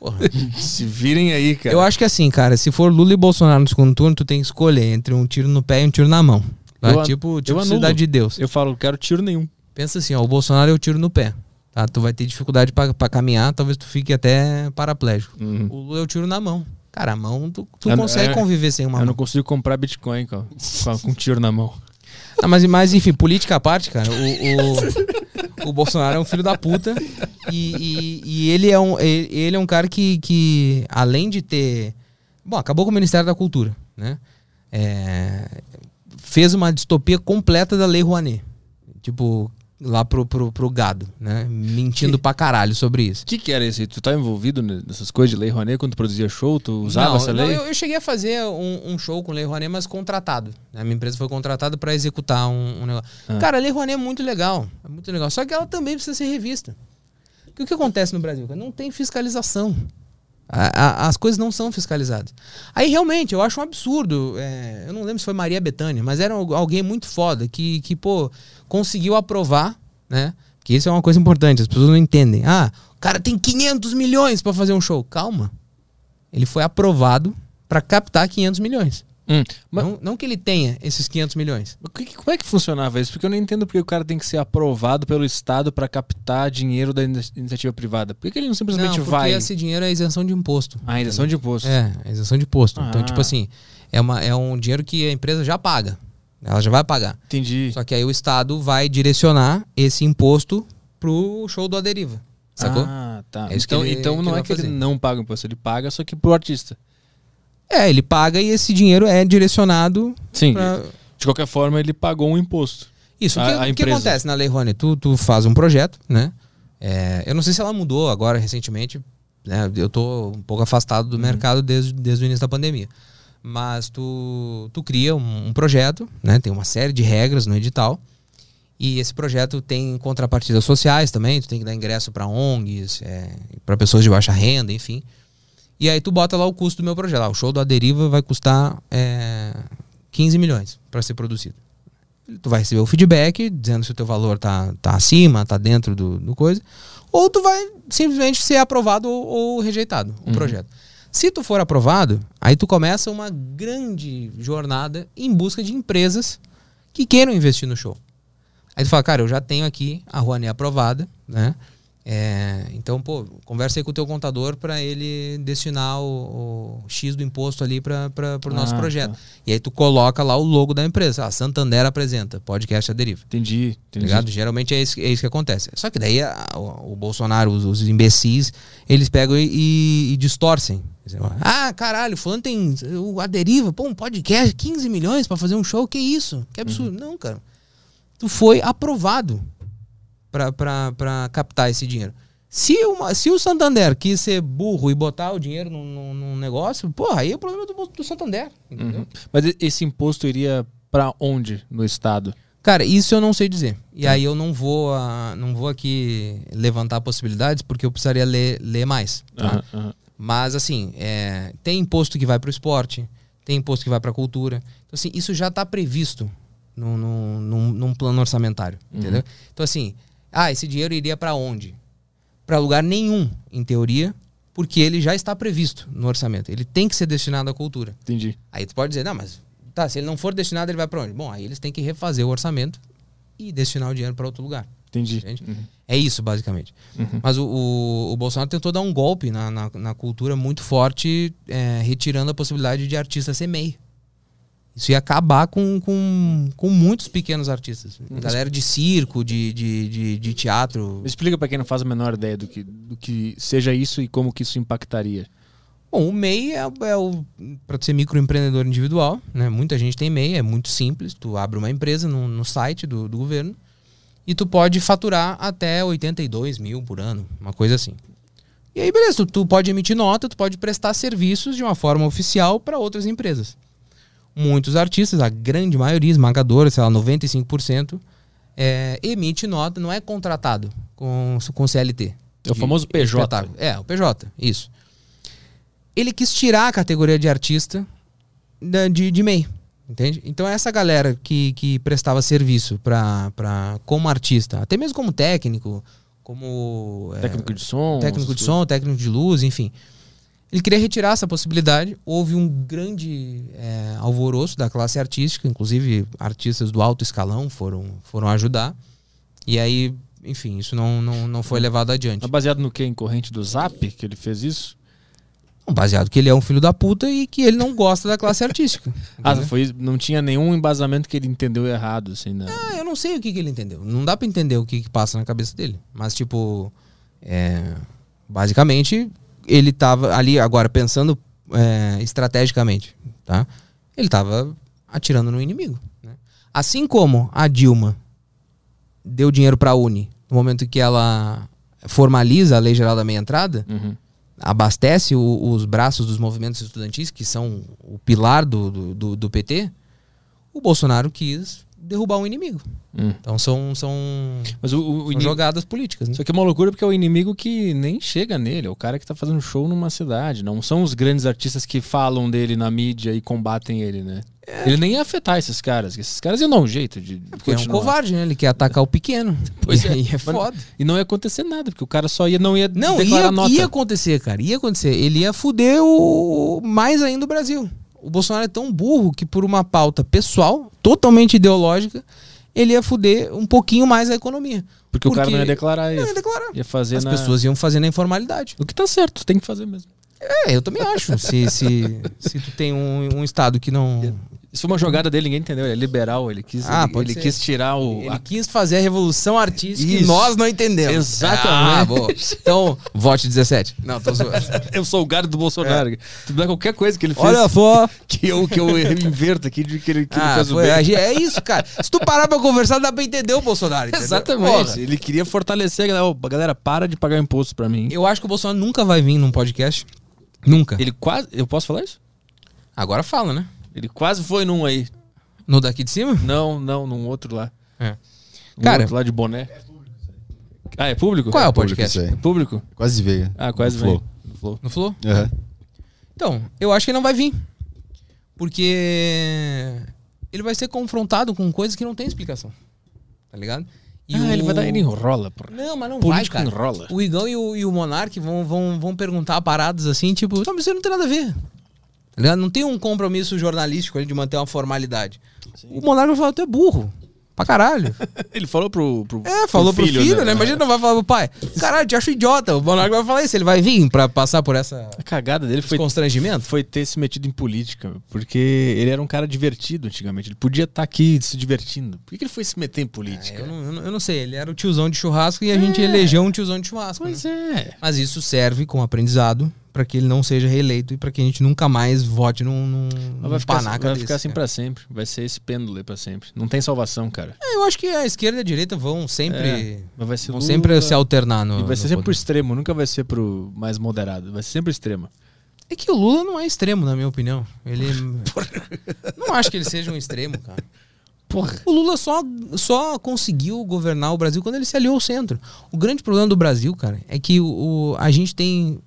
Porra. <laughs> Se virem aí, cara. Eu acho que assim, cara, se for Lula e Bolsonaro no segundo turno, tu tem que escolher entre um tiro no pé e um tiro na mão. Tá? Eu tipo, tipo anulo. Cidade de Deus. Eu falo, quero tiro nenhum. Pensa assim, ó, o Bolsonaro é o tiro no pé. Tá? Tu vai ter dificuldade pra, pra caminhar, talvez tu fique até paraplégico. Uhum. O Lula é o tiro na mão. Cara, a mão, tu, tu Eu- consegue é- conviver sem uma Eu mão. não consigo comprar Bitcoin com, com, com um tiro na mão. Ah, mas, mas enfim, política à parte, cara, o, o, <laughs> o Bolsonaro é um filho da puta e, e, e ele, é um, ele é um cara que, que, além de ter. Bom, acabou com o Ministério da Cultura, né? É, fez uma distopia completa da Lei Rouanet. Tipo, lá pro, pro, pro gado, né? Mentindo pra caralho sobre isso. O que, que era isso? Tu tá envolvido nessas coisas de lei Rouanet quando tu produzia show? Tu usava não, essa não, lei? eu, eu cheguei a fazer um, um show com Lei Rouanet, mas contratado. A minha empresa foi contratada para executar um, um negócio. Ah. Cara, a Lei Rouanet é muito legal. É muito legal. Só que ela também precisa ser revista. Porque o que acontece no Brasil? Não tem fiscalização. As coisas não são fiscalizadas. Aí realmente, eu acho um absurdo. é, eu não lembro se foi Maria Bethânia, mas era al- alguém muito foda que, que pô, conseguiu aprovar, né? Que isso é uma coisa importante, as pessoas não entendem. Ah, o cara tem 500 milhões para fazer um show. Calma. Ele foi aprovado para captar 500 milhões. Hum, mas Não, não que ele tenha esses 500 milhões. como é que funcionava isso? Porque eu não entendo porque o cara tem que ser aprovado pelo Estado pra captar dinheiro da ini- iniciativa privada. Por que, ele não simplesmente não, porque vai? esse dinheiro é isenção de imposto. Ah, isenção de imposto. É, isenção de imposto. Então, Ah. tipo assim, é, uma, é um dinheiro que a empresa já paga. Ela já vai pagar. Entendi. Só que aí o Estado vai direcionar esse imposto pro show do Aderiva. Sacou? Ah, tá. É então ele- então não ele é que ele fazer. não paga imposto, ele paga só que pro artista. É, ele paga e esse dinheiro é direcionado Sim. pra. De qualquer forma, ele pagou um imposto. Isso, o A- que, a o que acontece na Lei Rouanet? Tu, tu faz um projeto, né? É, eu não sei se ela mudou agora recentemente. Né? Eu tô um pouco afastado do mercado desde, desde o início da pandemia. Mas tu, tu cria um, um projeto, né? Tem uma série de regras no edital. E esse projeto tem contrapartidas sociais também. Tu tem que dar ingresso para ONGs, é, para pessoas de baixa renda, enfim. E aí tu bota lá o custo do meu projeto. Ah, o show do Aderiva vai custar é, 15 milhões para ser produzido tu vai receber o feedback dizendo se o teu valor tá, tá acima, tá dentro do, do coisa, ou tu vai simplesmente ser aprovado ou, ou rejeitado o projeto. Se tu for aprovado, aí tu começa uma grande jornada em busca de empresas que queiram investir no show. Aí tu fala, cara, eu já tenho aqui a Rouanet aprovada, né? É, então, pô, conversa aí com o teu contador para ele destinar o, o X do imposto ali para o nosso Ah, projeto. tá. E aí tu coloca lá o logo da empresa. Ah, Santander apresenta, podcast a deriva. Entendi. Tá entendi. ligado? Geralmente é isso, é isso que acontece. Só que daí a- o, o Bolsonaro, os, os imbecis, eles pegam e, e- e distorcem. Ah, caralho, fulano tem o A Deriva, pô, um podcast, 15 milhões pra fazer um show, que isso? Que absurdo. Não, cara. Tu foi aprovado pra captar esse dinheiro. Se, uma, se o Santander quis ser burro e botar o dinheiro num, num- num negócio, porra, aí é o problema do, do Santander. Uhum. Mas esse imposto iria pra onde no estado? Cara, isso eu não sei dizer. E aí eu não vou, ah, não vou aqui levantar possibilidades porque eu precisaria ler, ler mais. tá? Aham, aham. Mas assim, é, tem imposto que vai para o esporte, tem imposto que vai para a cultura. Então assim, isso já está previsto no, no- num, num plano orçamentário, entendeu? Então assim, ah, esse dinheiro iria para onde? Para lugar nenhum, em teoria, porque ele já está previsto no orçamento. Ele tem que ser destinado à cultura. Entendi. Aí tu pode dizer, não, mas tá, se ele não for destinado, ele vai para onde? Bom, aí eles têm que refazer o orçamento e destinar o dinheiro para outro lugar. Entendi. Uhum. É isso, basicamente. Uhum. Mas o, o, o Bolsonaro tentou dar um golpe na, na, na cultura muito forte, é, retirando a possibilidade de artista ser MEI. Isso ia acabar com, com, com muitos pequenos artistas. Galera de circo, de, de, de, de teatro. Me explica pra quem não faz a menor ideia do que, do que seja isso e como que isso impactaria. Bom, o MEI é, é o para ser microempreendedor individual, né? Muita gente tem MEI, é muito simples. Tu abre uma empresa no, no site do, do governo e tu pode faturar até 82 mil por ano, uma coisa assim. E aí, beleza, tu, tu pode emitir nota, tu pode prestar serviços de uma forma oficial para outras empresas. Muitos artistas, a grande maioria, esmagadora, sei lá, 95%, é, emite nota, não é contratado com, com CLT. É o famoso PJ. espetáculo. É, o PJ, isso. Ele quis tirar a categoria de artista da- de, de MEI, entende? Então essa galera que, que prestava serviço pra, pra, como artista, até mesmo como técnico, como é, Técnico de som. técnico de som, técnico de luz, enfim. Ele queria retirar essa possibilidade. Houve um grande é, alvoroço da classe artística, inclusive artistas do alto escalão foram, foram ajudar. E aí, enfim, isso não, não, não foi levado adiante. Mas baseado no que? Em corrente do Zap que ele fez isso? Baseado que ele é um filho da puta e que ele não gosta da classe artística. <laughs> Ah, foi, não tinha nenhum embasamento que ele entendeu errado, assim, né? Ah, eu não sei o que, que ele entendeu. Não dá pra entender o que, que passa na cabeça dele. Mas, tipo, é, basicamente, ele tava ali, agora, pensando é, estrategicamente, tá? Ele tava atirando no inimigo. né? Assim como a Dilma deu dinheiro pra Uni no momento que ela formaliza a Lei Geral da Meia Entrada, Uhum. abastece o- os braços dos movimentos estudantis, que são o pilar do, do- do PT, o Bolsonaro quis derrubar o inimigo. Hum. Então são, são, Mas o, o são inimigo. jogadas políticas. Né? Isso aqui é uma loucura porque é o inimigo que nem chega nele, é o cara que tá fazendo show numa cidade. Não são os grandes artistas que falam dele na mídia e combatem ele, né? Ele nem ia afetar esses caras, esses caras iam dar um jeito de. Porque é um covarde, né? Ele quer atacar o pequeno. <laughs> Pois e é. aí é Mas- foda. E não ia acontecer nada, porque o cara só ia, não ia Não, declarar ia, nota. ia acontecer, cara. Ia acontecer. Ele ia fuder o, mais ainda o Brasil. O Bolsonaro é tão burro que por uma pauta pessoal, totalmente ideológica, ele ia fuder um pouquinho mais a economia. Porque, o cara Porque- não ia declarar Não isso. ia declarar. Ia fazer As na... pessoas iam fazer na informalidade. O que tá certo, tem que fazer mesmo. É, eu também acho. se, se, se tu tem um, um estado que não. <laughs> Isso foi uma jogada dele, ninguém entendeu. Ele é liberal, ele quis, Ah, ele, ele quis tirar o. Ele a- quis fazer a revolução artística e Isso. nós não entendemos. Exatamente. Ah, boa. Então, vote 17. Não, tô zoando. <laughs> Eu sou o gado do Bolsonaro. Tu dá qualquer coisa que ele fez. Olha só. <laughs> que eu, que eu inverto aqui de que ele, que ele Ah, fez o bem. é isso, cara. Se tu parar pra conversar, dá pra entender o Bolsonaro. entendeu? Exatamente. Porra. Ele queria fortalecer a galera. Galera, para de pagar imposto pra mim. Eu acho que o Bolsonaro nunca vai vir num podcast. Nunca. Ele quase. Eu posso falar isso? Agora fala, né? Ele quase foi num aí. No daqui de cima? Não, não, num outro lá. É. Um Cara- outro lá de boné. Ah, é público? Qual é o Público podcast? aí. É público? Quase veio. Ah, quase No. Flow. No Flow. No Flow? Aham. Então, eu acho que ele não vai vir. Porque ele vai ser confrontado com coisas que não tem explicação. Tá ligado? E ah, o- ele vai dar. Ele enrola, porra. Não, mas não Político vai, cara. enrola. O Igão e o, e o Monark vão, vão, vão perguntar paradas assim, tipo, não, mas isso não tem nada a ver. Tá ligado? Não tem um compromisso jornalístico ali de manter uma formalidade. O Monark vai falar, tu é burro. Pra caralho. <laughs> Ele falou pro. pro É, falou pro filho, né? Imagina, não vai falar pro pai. Caralho, te acho idiota. O Monark vai falar isso. Ele vai vir pra passar por essa A cagada dele foi constrangimento. foi ter se metido em política, porque ele era um cara divertido antigamente. Ele podia estar aqui se divertindo. Por que, ele foi se meter em política? É, Eu não, eu não- sei, ele era o tiozão de churrasco e a gente elegeu um tiozão de churrasco. Pois né? é. Mas isso serve como aprendizado pra que ele não seja reeleito e pra que a gente nunca mais vote num, num, vai ficar, panaca vai desse, ficar assim pra sempre. Vai ser esse pêndulo pra sempre. Não tem salvação, cara. É, Eu acho que a esquerda e a direita vão sempre, É, vão Lula, sempre se alternar no. E vai ser sempre pro poder. extremo, nunca vai ser pro mais moderado. Vai ser sempre extremo. É que o Lula não é extremo, na minha opinião. Ele. <laughs> não acho que ele seja um extremo, cara. Porra. O Lula só, só conseguiu governar o Brasil quando ele se aliou ao centro. O grande problema do Brasil, cara, é que o, o- a gente tem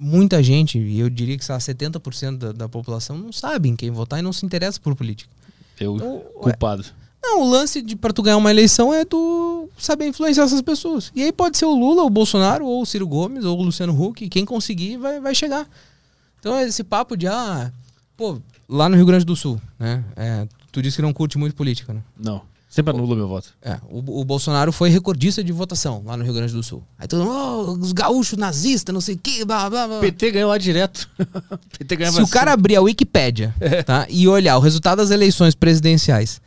muita gente, e eu diria que sei lá, 70% da, da população não sabe em quem votar e não se interessa por política. Eu, Então, culpado. Não, o lance de para tu ganhar uma eleição é tu saber influenciar essas pessoas. E aí pode ser o Lula, o Bolsonaro, ou o Ciro Gomes, ou o Luciano Huck, quem conseguir vai, vai chegar. Então esse papo de ah, pô, lá no Rio Grande do Sul, né? É, tu disse que não curte muito política, né? Não. Sempre anula meu voto. É, o, o Bolsonaro foi recordista de votação lá no Rio Grande do Sul. Aí todo mundo, oh, os gaúchos nazistas, não sei o que, blá, blá, blá. PT ganhou lá direto. <laughs> PT ganhava Se o cara abrir a Wikipédia tá, e olhar o resultado das eleições presidenciais,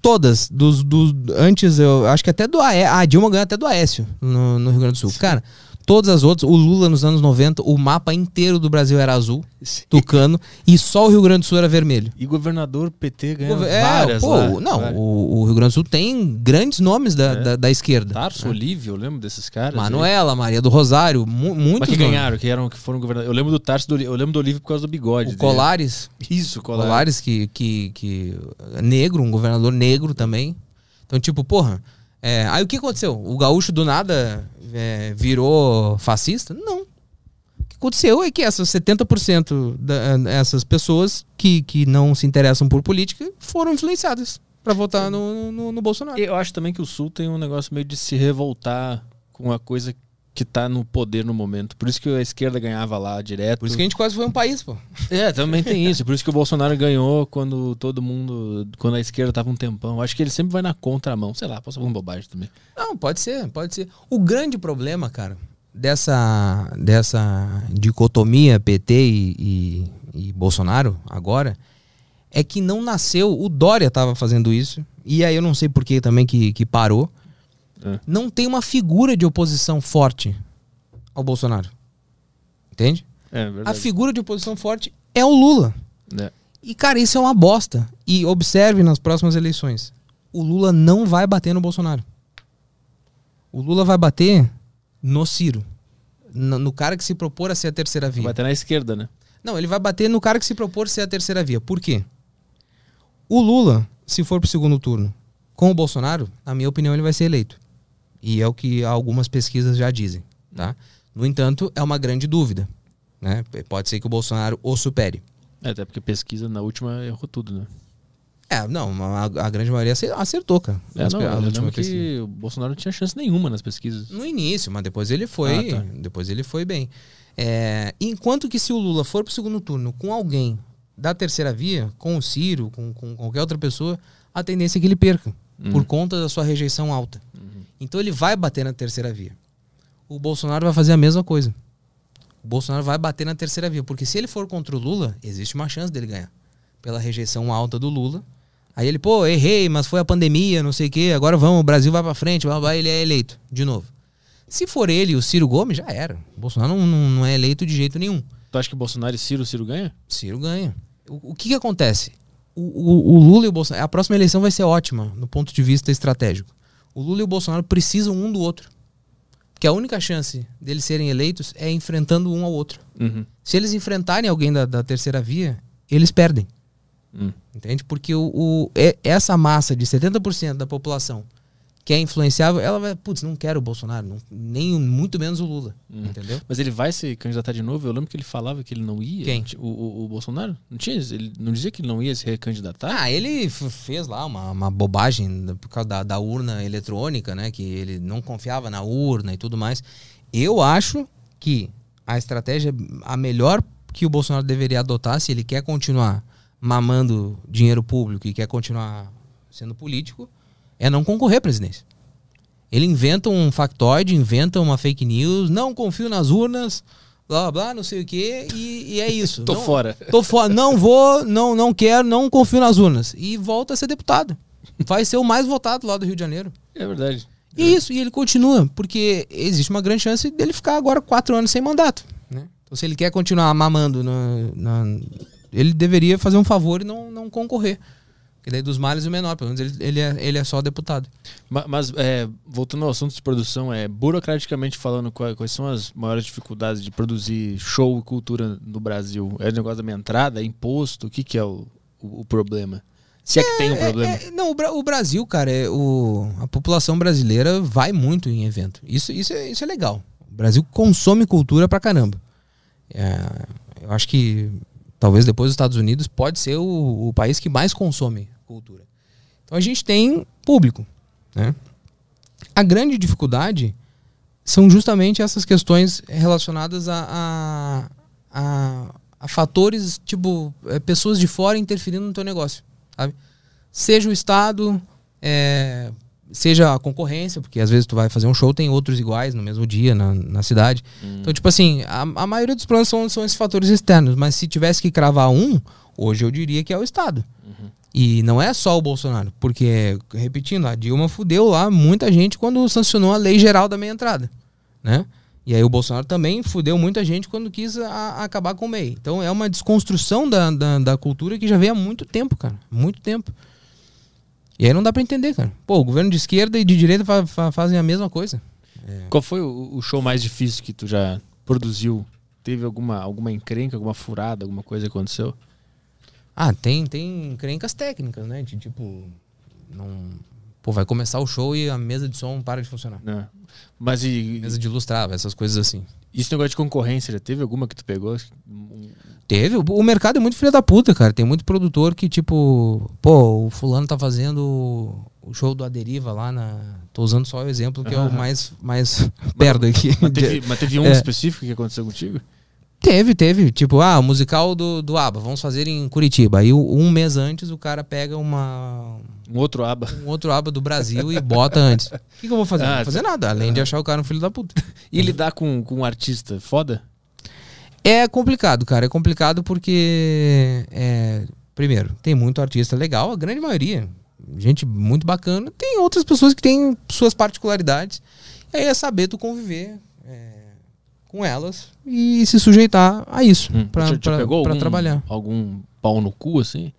todas, dos, dos antes, eu acho que até do Aécio, a Dilma ganhou até do Aécio no, no Rio Grande do Sul. Cara, todas as outras, o Lula nos anos 90, o mapa inteiro do Brasil era azul, Sim. tucano, e só o Rio Grande do Sul era vermelho. E governador PT ganhou É, várias pô, lá. não, Várias. o, o Rio Grande do Sul tem grandes nomes da, É. da, da esquerda. Tarso, Olívio, eu lembro desses caras. aí. Manuela, Maria do Rosário, mu muitos Mas que nomes. ganharam, que eram que foram governadores. Eu lembro do Tarso, do, eu lembro do Olívio por causa do bigode. O dele. Colares, Isso, Colares. Colares que, que, que negro, um governador negro também. Então, tipo, porra, é, aí o que aconteceu? O gaúcho do nada é, virou fascista? Não. O que aconteceu é que essas 70% dessas pessoas que, que não se interessam por política foram influenciadas pra votar no, no, no Bolsonaro. Eu acho também que o Sul tem um negócio meio de se revoltar com a coisa que tá no poder no momento. Por isso que a esquerda ganhava lá direto. Por isso que a gente quase foi um país, pô. <laughs> É, também tem isso. Por isso que o Bolsonaro ganhou quando todo mundo. Quando a esquerda tava um tempão. Acho que ele sempre vai na contramão. Sei lá, posso falar uma bobagem também. Não, pode ser, pode ser. O grande problema, cara, dessa, dessa dicotomia PT e, e- e Bolsonaro agora é que não nasceu. O Dória tava fazendo isso, e aí eu não sei por que também que, que parou. É. Não tem uma figura de oposição forte ao Bolsonaro. Entende? É A figura de oposição forte é o Lula. É. E, cara, isso é uma bosta. E observe nas próximas eleições. O Lula não vai bater no Bolsonaro. O Lula vai bater no Ciro. No, no cara que se propor a ser a terceira via. Vai ter na esquerda, né? Não, ele vai bater no cara que se propor ser a terceira via. Por quê? O Lula, se for pro segundo turno com o Bolsonaro, na minha opinião, ele vai ser eleito. E é o que algumas pesquisas já dizem, tá? No entanto, é uma grande dúvida, né? Pode ser que o Bolsonaro o supere. É, até porque pesquisa na última errou tudo, né? É, não, a, a grande maioria acer- acertou, cara. É, não, eu lembro pesquisas. que o Bolsonaro não tinha chance nenhuma nas pesquisas. No início, mas depois ele foi. Ah, tá. Depois ele foi bem. É, enquanto que se o Lula for pro segundo turno com alguém da terceira via, com o Ciro, com, com qualquer outra pessoa, a tendência é que ele perca. Por conta da sua rejeição alta. Então ele vai bater na terceira via. O Bolsonaro vai fazer a mesma coisa. O Bolsonaro vai bater na terceira via. Porque se ele for contra o Lula, existe uma chance dele ganhar. Pela rejeição alta do Lula. Aí ele, pô, errei, mas foi a pandemia, não sei o quê, agora vamos, o Brasil vai pra frente, blá, blá, blá, ele é eleito, de novo. Se for ele e o Ciro Gomes, já era. O Bolsonaro não, não, não é eleito de jeito nenhum. Tu acha que Bolsonaro e Ciro, Ciro ganha? Ciro ganha. O, o que, que acontece? O, o- o Lula e o Bolsonaro. A próxima eleição vai ser ótima no ponto de vista estratégico. O Lula e o Bolsonaro precisam um do outro. Porque a única chance deles serem eleitos é enfrentando um ao outro. Uhum. Se eles enfrentarem alguém da, da terceira via, eles perdem. Hum. Entende? Porque o, o- é- essa massa de 70% da população que é influenciável, ela vai, putz, não quero o Bolsonaro, não- nem muito menos o Lula. Hum. Entendeu? Mas ele vai se candidatar de novo? Eu lembro que ele falava que ele não ia. Quem? O, o, o Bolsonaro? Não tinha, ele não dizia que ele não ia se recandidatar? Ah, ele fez lá uma, uma bobagem por causa da, da urna eletrônica, né? Que ele não confiava na urna e tudo mais. Eu acho que a estratégia, a melhor que o Bolsonaro deveria adotar, se ele quer continuar mamando dinheiro público e quer continuar sendo político, é não concorrer à presidência. Ele inventa um factoide, inventa uma fake news, não confio nas urnas, blá blá, não sei o quê, e, e é isso. <laughs> Tô Não- fora. Tô fora, não vou, não, não quero, não confio nas urnas. E volta a ser deputado. Vai ser o mais votado lá do Rio de Janeiro. É verdade. E isso, e ele continua, porque existe uma grande chance dele ficar agora quatro anos sem mandato. Né? Então, se ele quer continuar mamando, na, na- ele deveria fazer um favor e não, não concorrer. Porque daí dos males o menor, pelo menos ele, ele, é, ele é só deputado. Ma- Mas, é, voltando ao assunto de produção, é, burocraticamente falando, quais, quais são as maiores dificuldades de produzir show e cultura no Brasil? É o negócio da minha entrada? É imposto? O que, que é o, o, o problema? Se é que tem um problema. É, não, o, o Brasil, cara, é o, a população brasileira vai muito em evento. Isso, isso, é, isso é legal. O Brasil consome cultura pra caramba. É, eu acho que talvez depois dos Estados Unidos pode ser o, o país que mais consome cultura. Então a gente tem público. Né? A grande dificuldade são justamente essas questões relacionadas a, a, a, a fatores, tipo, é, pessoas de fora interferindo no teu negócio, sabe? Seja o Estado, É, seja a concorrência, porque às vezes tu vai fazer um show, tem outros iguais no mesmo dia na, na cidade. Então, tipo assim, a, a maioria dos problemas são, são esses fatores externos, mas se tivesse que cravar um, hoje eu diria que é o Estado. E não é só o Bolsonaro, porque, repetindo, a Dilma fudeu lá muita gente quando sancionou a lei geral da meia entrada, né? E aí o Bolsonaro também fudeu muita gente quando quis a- acabar com o MEI. Então é uma desconstrução da, da, da cultura que já vem há muito tempo, cara. Muito tempo. E aí não dá pra entender, cara. Pô, o governo de esquerda e de direita fa- fa- fazem a mesma coisa. Qual foi o, o show mais difícil que tu já produziu? Teve alguma, alguma encrenca, alguma furada, alguma coisa que aconteceu? Ah, tem, tem crencas técnicas, né? De tipo. Não. Pô, vai começar o show e a mesa de som para de funcionar. Né? Mas e, Mesa de luz trava, essas coisas assim. e esse negócio de concorrência, já teve alguma que tu pegou? Teve, o- mercado é muito filho da puta, cara. Tem muito produtor que, tipo, pô, o fulano tá fazendo o show do Aderiva lá na. Tô usando só o exemplo que é o mais, mais <laughs> perto aqui. Mas teve, <laughs> mas teve um É. específico que aconteceu contigo? Teve, teve. Tipo, ah, o musical do, do ABBA, vamos fazer em Curitiba. Aí um mês antes o cara pega uma, Um outro aba. um outro aba do Brasil e bota antes. <laughs> O que, que eu vou fazer? Ah, não vou fazer nada, além de achar o cara um filho da puta. E lidar com, com um artista foda? É complicado, cara. É complicado porque, é, primeiro, tem muito artista legal, a grande maioria. Gente muito bacana. Tem outras pessoas que têm suas particularidades. E aí é saber tu conviver com elas e se sujeitar a isso pra algum, trabalhar. algum pau no cu, assim?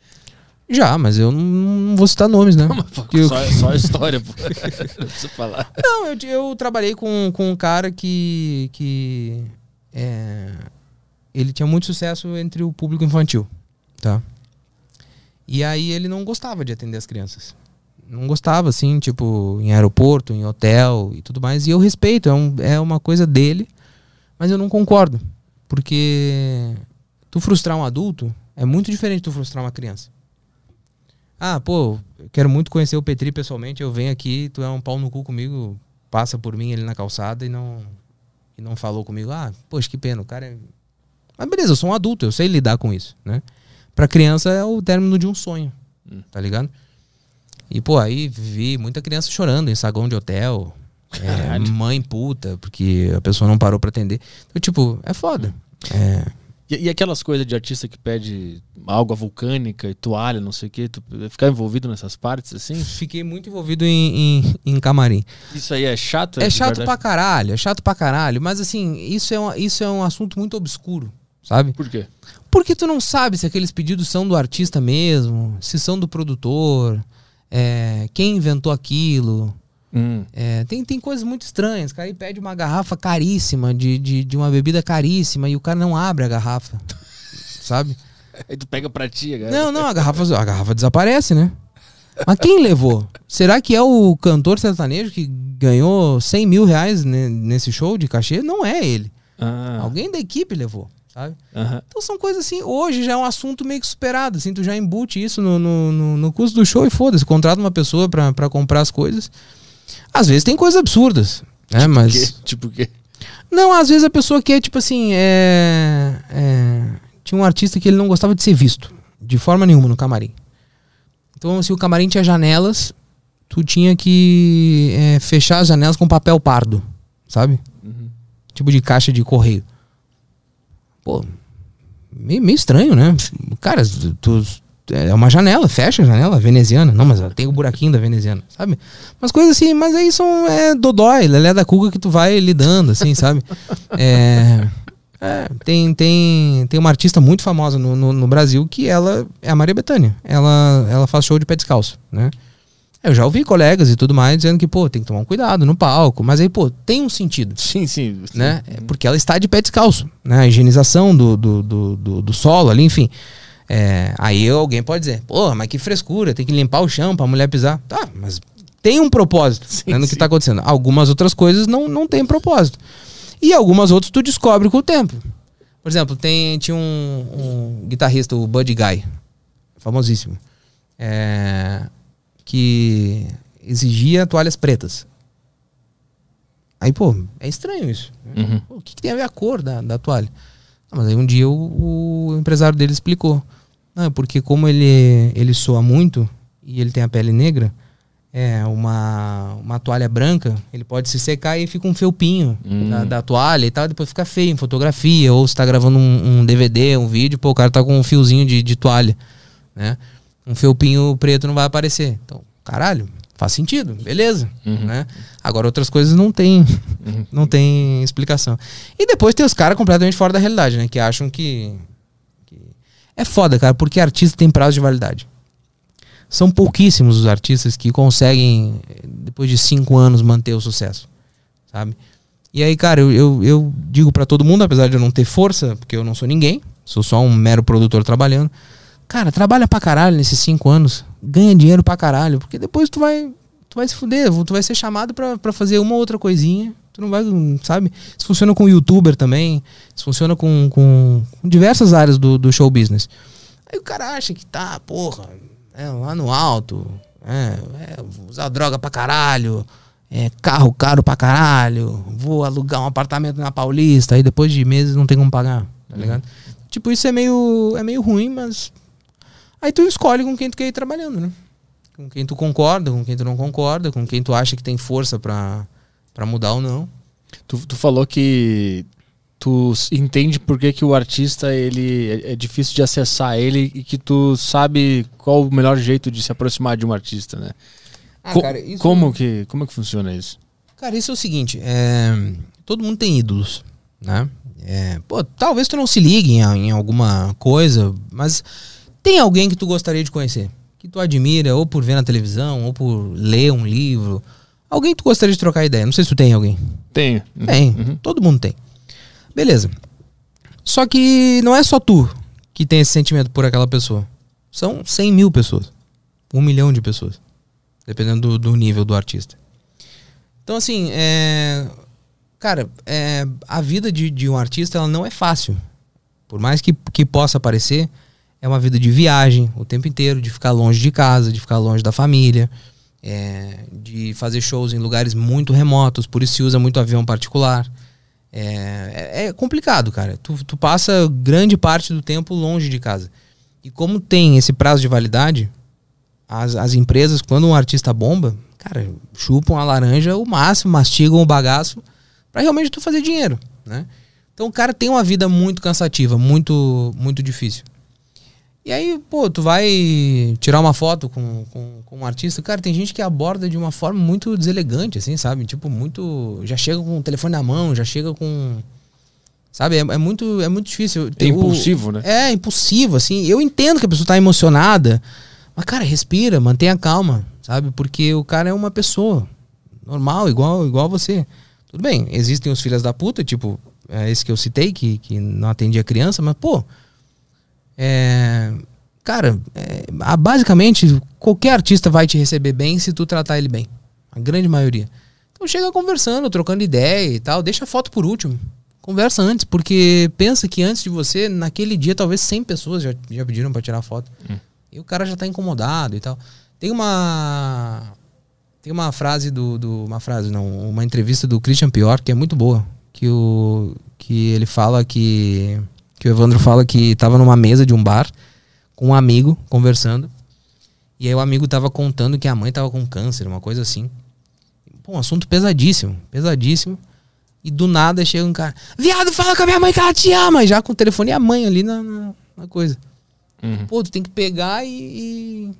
Já, mas eu não, não vou citar nomes, né? Que eu- Só, só a história, pô. <laughs> Não precisa falar. Não, eu, eu trabalhei com, com um cara que. que é, ele tinha muito sucesso entre o público infantil. Tá? E aí ele não gostava de atender as crianças. Não gostava, assim, tipo, em aeroporto, em hotel e tudo mais. E eu respeito, é, um, é uma coisa dele, mas eu não concordo. Porque tu frustrar um adulto é muito diferente de tu frustrar uma criança. Ah, pô, quero muito conhecer o Petri pessoalmente, eu venho aqui, tu é um pau no cu comigo, passa por mim ali na calçada e não e não falou comigo. Ah, poxa, que pena, o cara é... Mas beleza, eu sou um adulto, eu sei lidar com isso, né? Pra criança é o término de um sonho, Hum. tá ligado? E, pô, aí vi muita criança chorando em saguão de hotel, é, mãe puta, porque a pessoa não parou pra atender. Então, tipo, é foda. É, E, e aquelas coisas de artista que pede água vulcânica e toalha, não sei o quê, tu ficar envolvido nessas partes, assim? fiquei muito envolvido em, em, em camarim. Isso aí é chato? É chato verdade? pra caralho, é chato pra caralho, mas assim, isso é, um, isso é um assunto muito obscuro, sabe? Por quê? Porque tu não sabe se aqueles pedidos são do artista mesmo, se são do produtor, é, quem inventou aquilo. Hum. É, tem, tem coisas muito estranhas. O cara aí pede uma garrafa caríssima, de, de, de uma bebida caríssima, e o cara não abre a garrafa. <laughs> sabe? Aí tu pega pra ti, cara. Não, não, a garrafa, a garrafa desaparece, né? Mas quem levou? Será que é o cantor sertanejo que ganhou 100 mil reais ne- nesse show de cachê? Não é ele. Ah, Alguém da equipe levou, sabe? Então são coisas assim, hoje já é um assunto meio que superado, assim, tu já embute isso no, no, no, no custo do show e foda-se, contrata uma pessoa pra, pra comprar as coisas. Às vezes tem coisas absurdas, né? Mas. Que- tipo o quê? Não, às vezes a pessoa quer, tipo assim, é, é, Tinha um artista que ele não gostava de ser visto, de forma nenhuma, no camarim. Então, se o camarim tinha janelas, tu tinha que é, fechar as janelas com papel pardo, sabe? Uhum. Tipo de caixa de correio. Pô, meio, meio estranho, né? Cara, tu, é uma janela, fecha a janela veneziana. Não, mas tem o buraquinho da veneziana, sabe? Umas coisas assim, mas aí são é, dodói, lelé da cuca que tu vai lidando, assim, sabe? É, é, tem, tem, tem uma artista muito famosa no, no, no Brasil que ela é a Maria Bethânia. Ela, ela faz show de pé descalço, né? Eu já ouvi colegas e tudo mais dizendo que, pô, tem que tomar um cuidado no palco. Mas aí, pô, tem um sentido Sim, sim. né? É Porque ela está de pé descalço, né? A higienização do, do, do, do, do solo ali, enfim. É, aí alguém pode dizer, pô, mas que frescura, tem que limpar o chão pra mulher pisar. Tá, mas tem um propósito Sim, né, no sim. que tá acontecendo. Algumas outras coisas não, não tem propósito. E algumas outras tu descobre com o tempo. Por exemplo, tem, tinha um, um guitarrista, o Buddy Guy, famosíssimo, é, que exigia toalhas pretas. Aí, pô, é estranho isso. Uhum. Pô, o que, que tem a ver a cor da, da toalha? Ah, mas aí um dia o, o empresário dele explicou. Não, é porque como ele, ele soa muito e ele tem a pele negra, é, uma, uma toalha branca, ele pode se secar e fica um felpinho da, da toalha e tal, depois fica feio em fotografia, ou você tá gravando um, um DVD, um vídeo, pô, o cara tá com um fiozinho de, de toalha, né? Um felpinho preto não vai aparecer. Então, caralho, faz sentido, beleza, né? Agora outras coisas não tem, não tem explicação. E depois tem os caras completamente fora da realidade, né? Que acham que, que... É foda, cara, porque artista tem prazo de validade. São pouquíssimos os artistas que conseguem, depois de cinco anos, manter o sucesso, sabe? E aí, cara, eu, eu, eu digo para todo mundo, apesar de eu não ter força, porque eu não sou ninguém, sou só um mero produtor trabalhando. Cara, trabalha pra caralho nesses cinco anos, ganha dinheiro pra caralho, porque depois tu vai, tu vai se fuder, tu vai ser chamado pra, pra fazer uma outra coisinha, tu não vai, sabe? Isso funciona com youtuber também, isso funciona com, com, com diversas áreas do, do show business. Aí o cara acha que tá, porra, é, lá no alto, é, é, usar droga pra caralho, é, carro caro pra caralho, vou alugar um apartamento na Paulista, aí depois de meses não tem como pagar, tá ligado? Tipo, isso é meio, é meio ruim, mas aí tu escolhe com quem tu quer ir trabalhando, né? Com quem tu concorda, com quem tu não concorda, com quem tu acha que tem força pra, pra mudar ou não. Tu, tu falou que tu entende por que, que o artista ele é, é difícil de acessar ele e que tu sabe qual o melhor jeito de se aproximar de um artista, né? Co- como que como que funciona isso? Cara, isso é o seguinte, é, todo mundo tem ídolos, né? É, pô, talvez tu não se ligue em, em alguma coisa, mas tem alguém que tu gostaria de conhecer, que tu admira, ou por ver na televisão, ou por ler um livro, alguém que tu gostaria de trocar ideia. Não sei se tu tem alguém. Tenho. Tem, todo mundo tem. Beleza. Só que não é só tu que tem esse sentimento por aquela pessoa. São 100 mil pessoas. Um milhão de pessoas. Dependendo do, do nível do artista. Então, assim, é... cara, é... a vida de, de um artista ela não é fácil. Por mais que, que possa parecer, é uma vida de viagem o tempo inteiro, de ficar longe de casa, de ficar longe da família, é, de fazer shows em lugares muito remotos, por isso se usa muito avião particular. É, é- é complicado, cara. Tu, tu passa grande parte do tempo longe de casa. E como tem esse prazo de validade, as, as empresas, quando um artista bomba, cara, chupam a laranja o máximo, mastigam o bagaço pra realmente tu fazer dinheiro, né? Então o cara tem uma vida muito cansativa, muito, muito difícil. E aí, pô, tu vai tirar uma foto com, com, com um artista, cara, tem gente que aborda de uma forma muito deselegante, assim, sabe? Tipo, muito. Já chega com o telefone na mão, já chega com. Sabe? É, é muito, é muito difícil. É Tem o- impulsivo, né? É, impulsivo, assim. Eu entendo que a pessoa tá emocionada, mas, cara, respira, mantenha calma, sabe? Porque o cara é uma pessoa normal, igual, igual você. Tudo bem, existem os filhos da puta, tipo, é esse que eu citei, que, que não atendia criança, mas, pô. É. Cara, é, basicamente, qualquer artista vai te receber bem se tu tratar ele bem. A grande maioria. Então chega conversando, trocando ideia e tal. Deixa a foto por último. Conversa antes, porque pensa que antes de você, naquele dia, talvez 100 pessoas já, já pediram pra tirar foto. E o cara já tá incomodado e tal. Tem uma. Tem uma frase do. do- uma frase, não, uma entrevista do Christian Pior que é muito boa. Que, o, que ele fala que. Que o Evandro fala que tava numa mesa de um bar com um amigo conversando. E aí o amigo tava contando que a mãe tava com câncer, uma coisa assim. Pô, um assunto pesadíssimo, pesadíssimo. E do nada chega um cara, viado, fala com a minha mãe que ela te ama. Já com o telefone e a mãe ali na, na, na coisa. Uhum. Pô, tu tem que pegar e, e,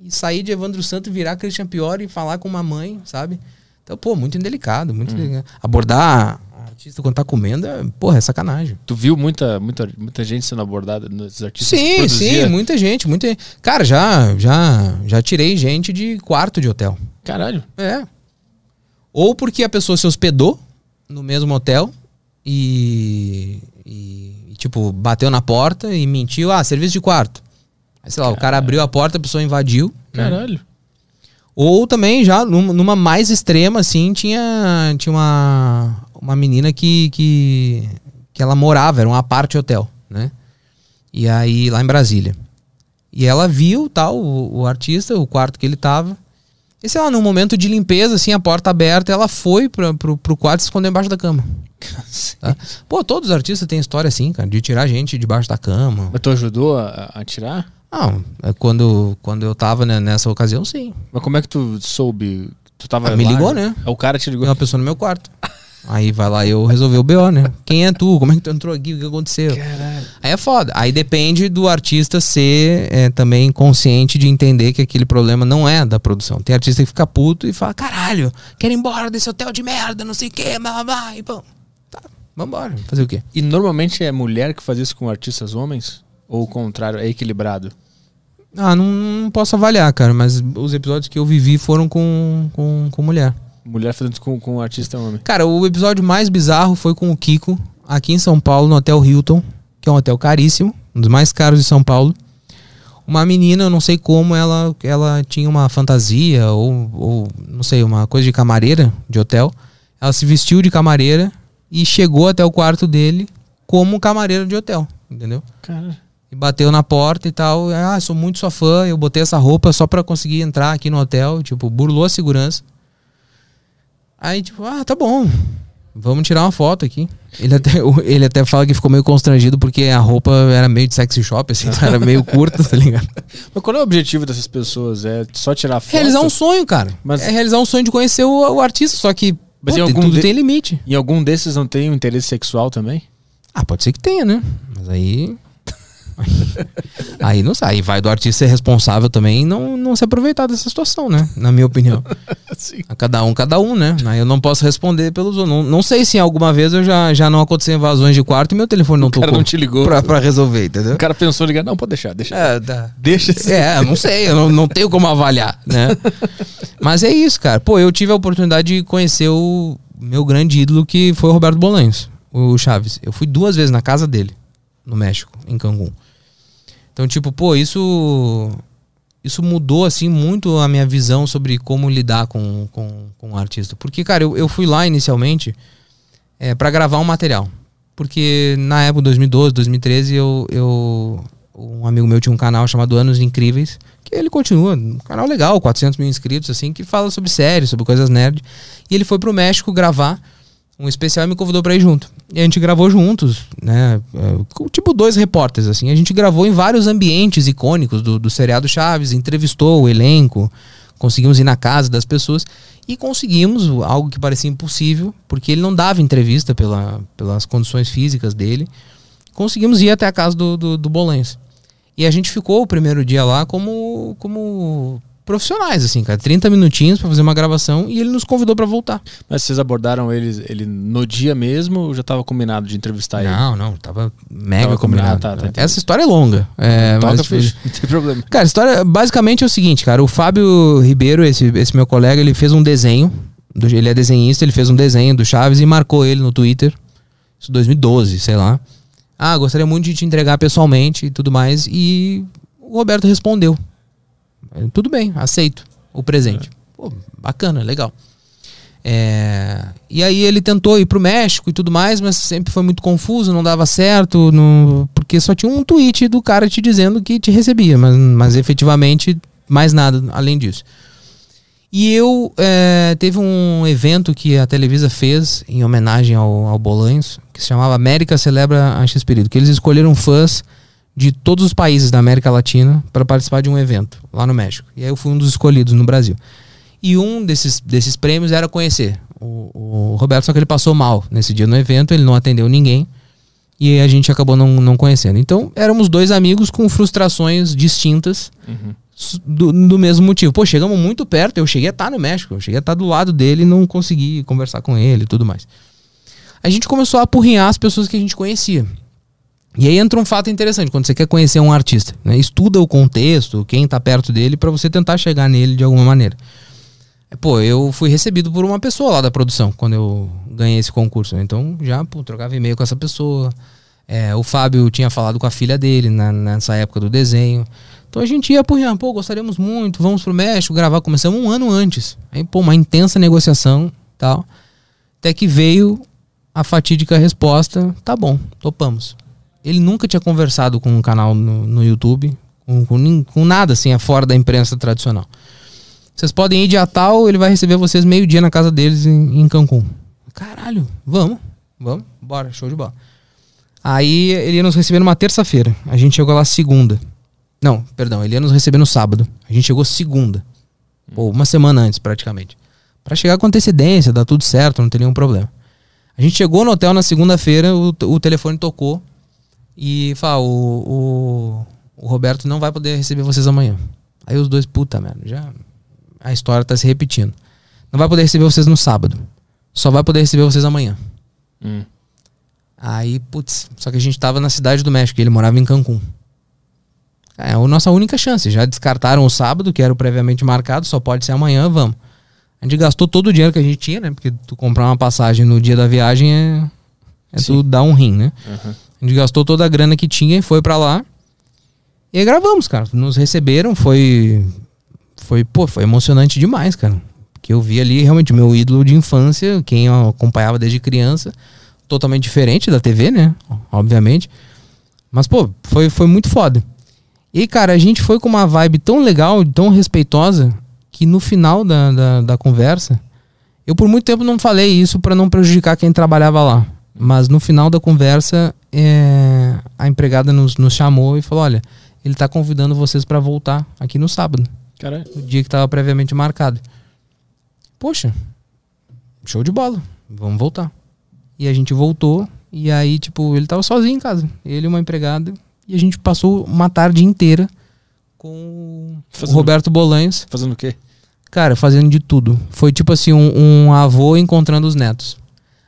e sair de Evandro Santo e virar Christian Pior e falar com uma mãe, sabe? Então, pô, muito indelicado, muito indelicado. Abordar artista quando tá comendo é, porra, é sacanagem. Tu viu muita, muita, muita gente sendo abordada nesses artistas que Sim, sim, muita gente, muita. Cara, já, já, já tirei gente de quarto de hotel. Caralho. É. Ou porque a pessoa se hospedou no mesmo hotel e, e, tipo, bateu na porta e mentiu, ah, serviço de quarto. Aí, sei lá, o cara abriu a porta, a pessoa invadiu. né? Caralho. Ou também, já numa, numa mais extrema, assim, tinha, tinha uma, uma menina que, que, que ela morava, era um aparte hotel, né? E aí, lá em Brasília. E ela viu, tal, o, o artista, o quarto que ele tava. E sei lá, num momento de limpeza, assim, a porta aberta, ela foi pra, pro, pro quarto e se escondeu embaixo da cama. Tá? Pô, todos os artistas têm história assim, cara, de tirar gente debaixo da cama. Mas tu ajudou a, a tirar? Não, é quando, quando eu tava né, nessa ocasião, sim. Mas como é que tu soube? Tu tava Ah, me lá? ligou, né? O cara te ligou. Tem uma pessoa no meu quarto. <laughs> Aí vai lá eu resolver o BO, né? Quem é tu? Como é que tu entrou aqui? O que aconteceu? Caralho. Aí é foda. Aí depende do artista ser é, também consciente de entender que aquele problema não é da produção. Tem artista que fica puto e fala: caralho, quero ir embora desse hotel de merda, não sei o que, blá blá. E bom, tá, vambora. Fazer o quê? E normalmente é mulher que faz isso com artistas homens? Ou o contrário, é equilibrado? Ah, não, não posso avaliar, cara, mas os episódios que eu vivi foram com, com, com mulher. Mulher fazendo isso com, com artista homem. Cara, o episódio mais bizarro foi com o Kiko, aqui em São Paulo, no Hotel Hilton, que é um hotel caríssimo, um dos mais caros de São Paulo. Uma menina, eu não sei como, ela, ela tinha uma fantasia, ou, ou não sei, uma coisa de camareira de hotel. Ela se vestiu de camareira e chegou até o quarto dele como camareira de hotel, entendeu? Cara, E bateu na porta e tal. Ah, sou muito sua fã. Eu botei essa roupa só pra conseguir entrar aqui no hotel. Tipo, burlou a segurança. Aí, tipo, ah, tá bom. Vamos tirar uma foto aqui. Ele até, <laughs> ele até fala que ficou meio constrangido porque a roupa era meio de sexy shop, assim, <laughs> então era meio curta, tá ligado? mas qual é o objetivo dessas pessoas? É só tirar foto? Realizar um sonho, cara. Mas- É realizar um sonho de conhecer o, o artista, só que Mas pô, em tem- algum tudo de- tem limite. Em algum desses não tem um interesse sexual também? Ah, pode ser que tenha, né? Mas aí. <laughs> aí não sai. Aí vai do artista ser responsável também e não, não se aproveitar dessa situação, né? Na minha opinião. <laughs> Sim. A cada um, cada um, né? Aí eu não posso responder pelos outros. Não, não sei se alguma vez eu já, já não aconteceu invasões de quarto e meu telefone não O cara tocou. não te ligou. pra, pra resolver, entendeu? O cara pensou em ligar. Não, pode deixar, deixa. É, tá. Deixa. É, não sei, eu não, não tenho como avaliar, né? <laughs> Mas é isso, cara. Pô, eu tive a oportunidade de conhecer o meu grande ídolo, que foi o Roberto Bolanhos, o Chaves. Eu fui duas vezes na casa dele, no México, em Cancún. Então, tipo, pô, isso. Isso mudou, assim, muito a minha visão sobre como lidar com, com, com o artista. Porque, cara, eu, eu fui lá inicialmente é, para gravar um material. Porque na época, 2012, 2013, eu, eu. Um amigo meu tinha um canal chamado Anos Incríveis, que ele continua, um canal legal, 400 mil inscritos, assim, que fala sobre séries, sobre coisas nerd. E ele foi pro México gravar um especial e me convidou pra ir junto. E a gente gravou juntos, né? é, Tipo dois repórteres, assim. A gente gravou em vários ambientes icônicos do, do seriado Chaves, entrevistou o elenco, conseguimos ir na casa das pessoas e conseguimos algo que parecia impossível, porque ele não dava entrevista pela, pelas condições físicas dele. Conseguimos ir até a casa do, do, do Bolanhos. E a gente ficou o primeiro dia lá como, como profissionais, assim, cara. 30 minutinhos pra fazer uma gravação e ele nos convidou pra voltar. Mas vocês abordaram ele, ele no dia mesmo ou já estava combinado de entrevistar ele? Não, não, tava mega Tava combinado, combinado. tá, tá. Essa história é longa. É, Toca, mas, <laughs> não tem problema. Cara, a história basicamente é o seguinte, cara. O Fábio Ribeiro, esse, esse meu colega, ele fez um desenho. do- ele é desenhista, ele fez um desenho do Chaves e marcou ele no Twitter. Isso 2012, sei lá. Ah, gostaria muito de te entregar pessoalmente e tudo mais. E o Roberto respondeu. É, Tudo bem, aceito o presente. Pô, bacana, legal. É, e aí ele tentou ir pro México e tudo mais, mas sempre foi muito confuso, não dava certo, não- porque só tinha um tweet do cara te dizendo que te recebia, mas, mas efetivamente mais nada além disso. E eu é, teve um evento que a Televisa fez em homenagem ao, ao Bolanhos, que se chamava América Celebra a X-Período, que eles escolheram fãs de todos os países da América Latina para participar de um evento lá no México. E aí eu fui um dos escolhidos no Brasil. E um desses, desses prêmios era conhecer o, o Roberto, só que ele passou mal nesse dia no evento, ele não atendeu ninguém e a gente acabou não, não conhecendo. Então éramos dois amigos com frustrações distintas Uhum. do, do mesmo motivo. Pô, chegamos muito perto, eu cheguei a estar no México, eu cheguei a estar do lado dele e não consegui conversar com ele e tudo mais. A gente começou a apurrinhar as pessoas que a gente conhecia. E aí entra um fato interessante, quando você quer conhecer um artista, né? estuda o contexto, quem tá perto dele, para você tentar chegar nele de alguma maneira. Pô, eu fui recebido por uma pessoa lá da produção, quando eu ganhei esse concurso. Então já pô, trocava e-mail com essa pessoa. É, o Fábio tinha falado com a filha dele na- nessa época do desenho. Então a gente ia apurrinhando, pô, gostaríamos muito, vamos pro México gravar. Começamos um ano antes. Aí, pô, uma intensa negociação tal. Até que veio a fatídica resposta: tá bom, topamos. Ele nunca tinha conversado com um canal no, no YouTube, com, com, com nada assim, fora da imprensa tradicional. Vocês podem ir dia tal, ele vai receber vocês meio-dia na casa deles em, em Cancún. Caralho, vamos, vamos, bora, show de bola. Aí ele ia nos receber numa terça-feira. A gente chegou lá segunda. Não, perdão, ele ia nos receber no sábado. A gente chegou segunda. Pô, uma semana antes, praticamente. Pra chegar com antecedência, dar tudo certo, não tem nenhum problema. A gente chegou no hotel na segunda-feira, o, o telefone tocou e falou: o, o, o Roberto não vai poder receber vocês amanhã. Aí os dois, puta merda, já. A história tá se repetindo. Não vai poder receber vocês no sábado. Só vai poder receber vocês amanhã. Hum. Aí, putz, só que a gente tava na cidade do México, ele morava em Cancún. É a nossa única chance. Já descartaram o sábado, que era o previamente marcado, só pode ser amanhã, vamos. A gente gastou todo o dinheiro que a gente tinha, né? Porque tu comprar uma passagem no dia da viagem é, é tu dar um rim, né? Aham. A gente gastou toda a grana que tinha e foi pra lá. E aí gravamos, cara. Nos receberam, foi. Foi, pô, foi emocionante demais, cara. Porque eu vi ali realmente meu ídolo de infância, quem eu acompanhava desde criança. Totalmente diferente da TV, né? Obviamente. Mas, pô, foi, foi muito foda. E cara, a gente foi com uma vibe tão legal, tão respeitosa, que no final da, da, da conversa, eu por muito tempo não falei isso pra não prejudicar quem trabalhava lá. Mas no final da conversa, é, a empregada nos, nos chamou e falou: Olha, ele tá convidando vocês pra voltar aqui no sábado, Caralho. no dia que tava previamente marcado. Poxa, show de bola, vamos voltar. E a gente voltou, e aí, tipo, ele tava sozinho em casa, ele e uma empregada, e a gente passou uma tarde inteira com o Fazendo- Roberto Bolanhos. Fazendo o quê? Cara, fazendo de tudo. Foi tipo assim, um, um avô encontrando os netos.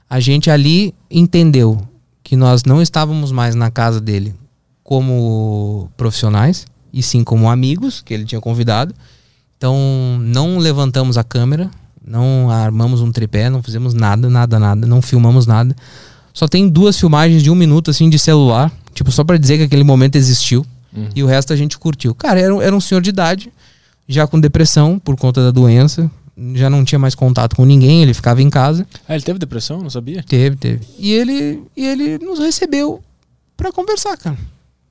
A gente ali entendeu que nós não estávamos mais na casa dele como profissionais, e sim como amigos que ele tinha convidado. Então, não levantamos a câmera, não armamos um tripé, não fizemos nada, nada, nada, não filmamos nada. Só tem duas filmagens de um minuto, assim, de celular, tipo, só pra dizer que aquele momento existiu. Uhum. E o resto a gente curtiu. Cara, era, era um senhor de idade, já com depressão por conta da doença, já não tinha mais contato com ninguém, ele ficava em casa. Ah, ele teve depressão? Não sabia? Teve, teve. E ele, e ele nos recebeu pra conversar, cara.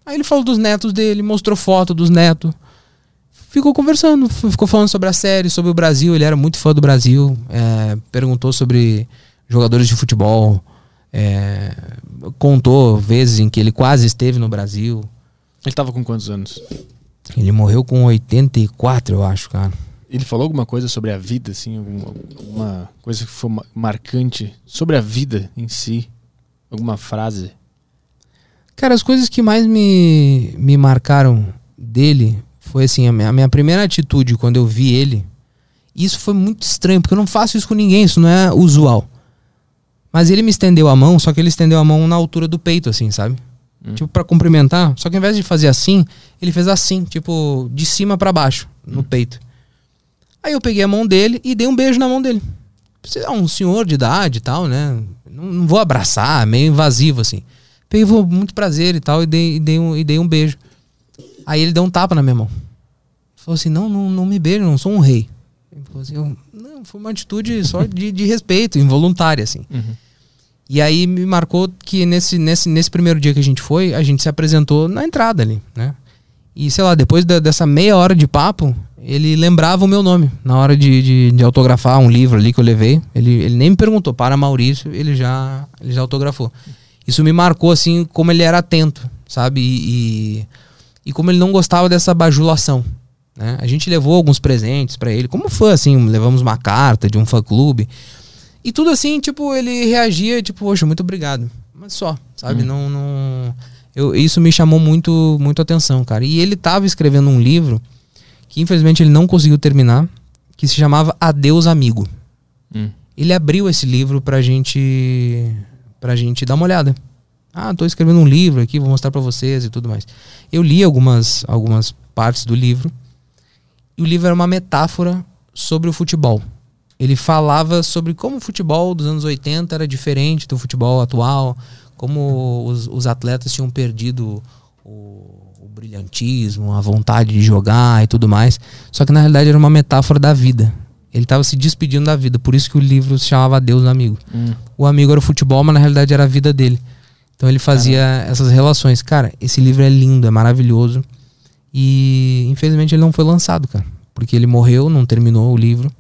Aí ele falou dos netos dele, mostrou foto dos netos. Ficou conversando, ficou falando sobre a série, sobre o Brasil. Ele era muito fã do Brasil. é, perguntou sobre jogadores de futebol. é, contou vezes em que ele quase esteve no Brasil. Ele tava com quantos anos? Ele morreu com 84, eu acho, cara. Ele falou alguma coisa sobre a vida, assim? Alguma, alguma coisa que foi ma- marcante sobre a vida em si? Alguma frase? Cara, as coisas que mais me, me marcaram dele foi assim, a minha, a minha primeira atitude quando eu vi ele. Isso foi muito estranho, porque eu não faço isso com ninguém, isso não é usual. Mas ele me estendeu a mão, só que ele estendeu a mão na altura do peito, assim, sabe? Hum. Tipo, pra cumprimentar. Só que ao invés de fazer assim, ele fez assim, tipo, de cima pra baixo, no peito. Aí eu peguei a mão dele e dei um beijo na mão dele. Você é um senhor de idade e tal, né? Não, não vou abraçar, meio invasivo, assim. Peguei, vou, muito prazer e tal, e dei, e, dei um, e dei um beijo. Aí ele deu um tapa na minha mão. Falou assim: não, não, não me beije, não sou um rei. Ele falou assim, eu, não, foi uma atitude só de, de respeito, involuntária, assim. Uhum. E aí me marcou que nesse, nesse, nesse primeiro dia que a gente foi, a gente se apresentou na entrada ali, né? E sei lá, depois da- dessa meia hora de papo, ele lembrava o meu nome. Na hora de, de, de autografar um livro ali que eu levei, ele, ele nem me perguntou, para Maurício, ele já, ele já autografou. Isso me marcou, assim, como ele era atento, sabe? E, e, e como ele não gostava dessa bajulação. Né? A gente levou alguns presentes pra ele, como fã, assim, levamos uma carta de um fã-clube. E tudo assim, tipo, ele reagia, tipo, poxa, muito obrigado. Mas só, sabe? Não. não eu, isso me chamou muito, muito atenção, cara. E ele tava escrevendo um livro que infelizmente ele não conseguiu terminar, que se chamava Adeus Amigo. Hum. Ele abriu esse livro pra gente. pra gente dar uma olhada. Ah, tô escrevendo um livro aqui, vou mostrar pra vocês e tudo mais. Eu li algumas, algumas partes do livro. E o livro era uma metáfora sobre o futebol. Ele falava sobre como o futebol dos anos 80 era diferente do futebol atual, como os, os atletas tinham perdido o brilhantismo, a vontade de jogar e tudo mais. Só que na realidade era uma metáfora da vida. Ele estava se despedindo da vida, por isso que o livro se chamava Deus Amigo. Hum. O amigo era o futebol, mas na realidade era a vida dele. Então ele fazia essas relações. Cara, esse livro é lindo, é maravilhoso. E infelizmente ele não foi lançado, cara. Porque ele morreu, não terminou o livro.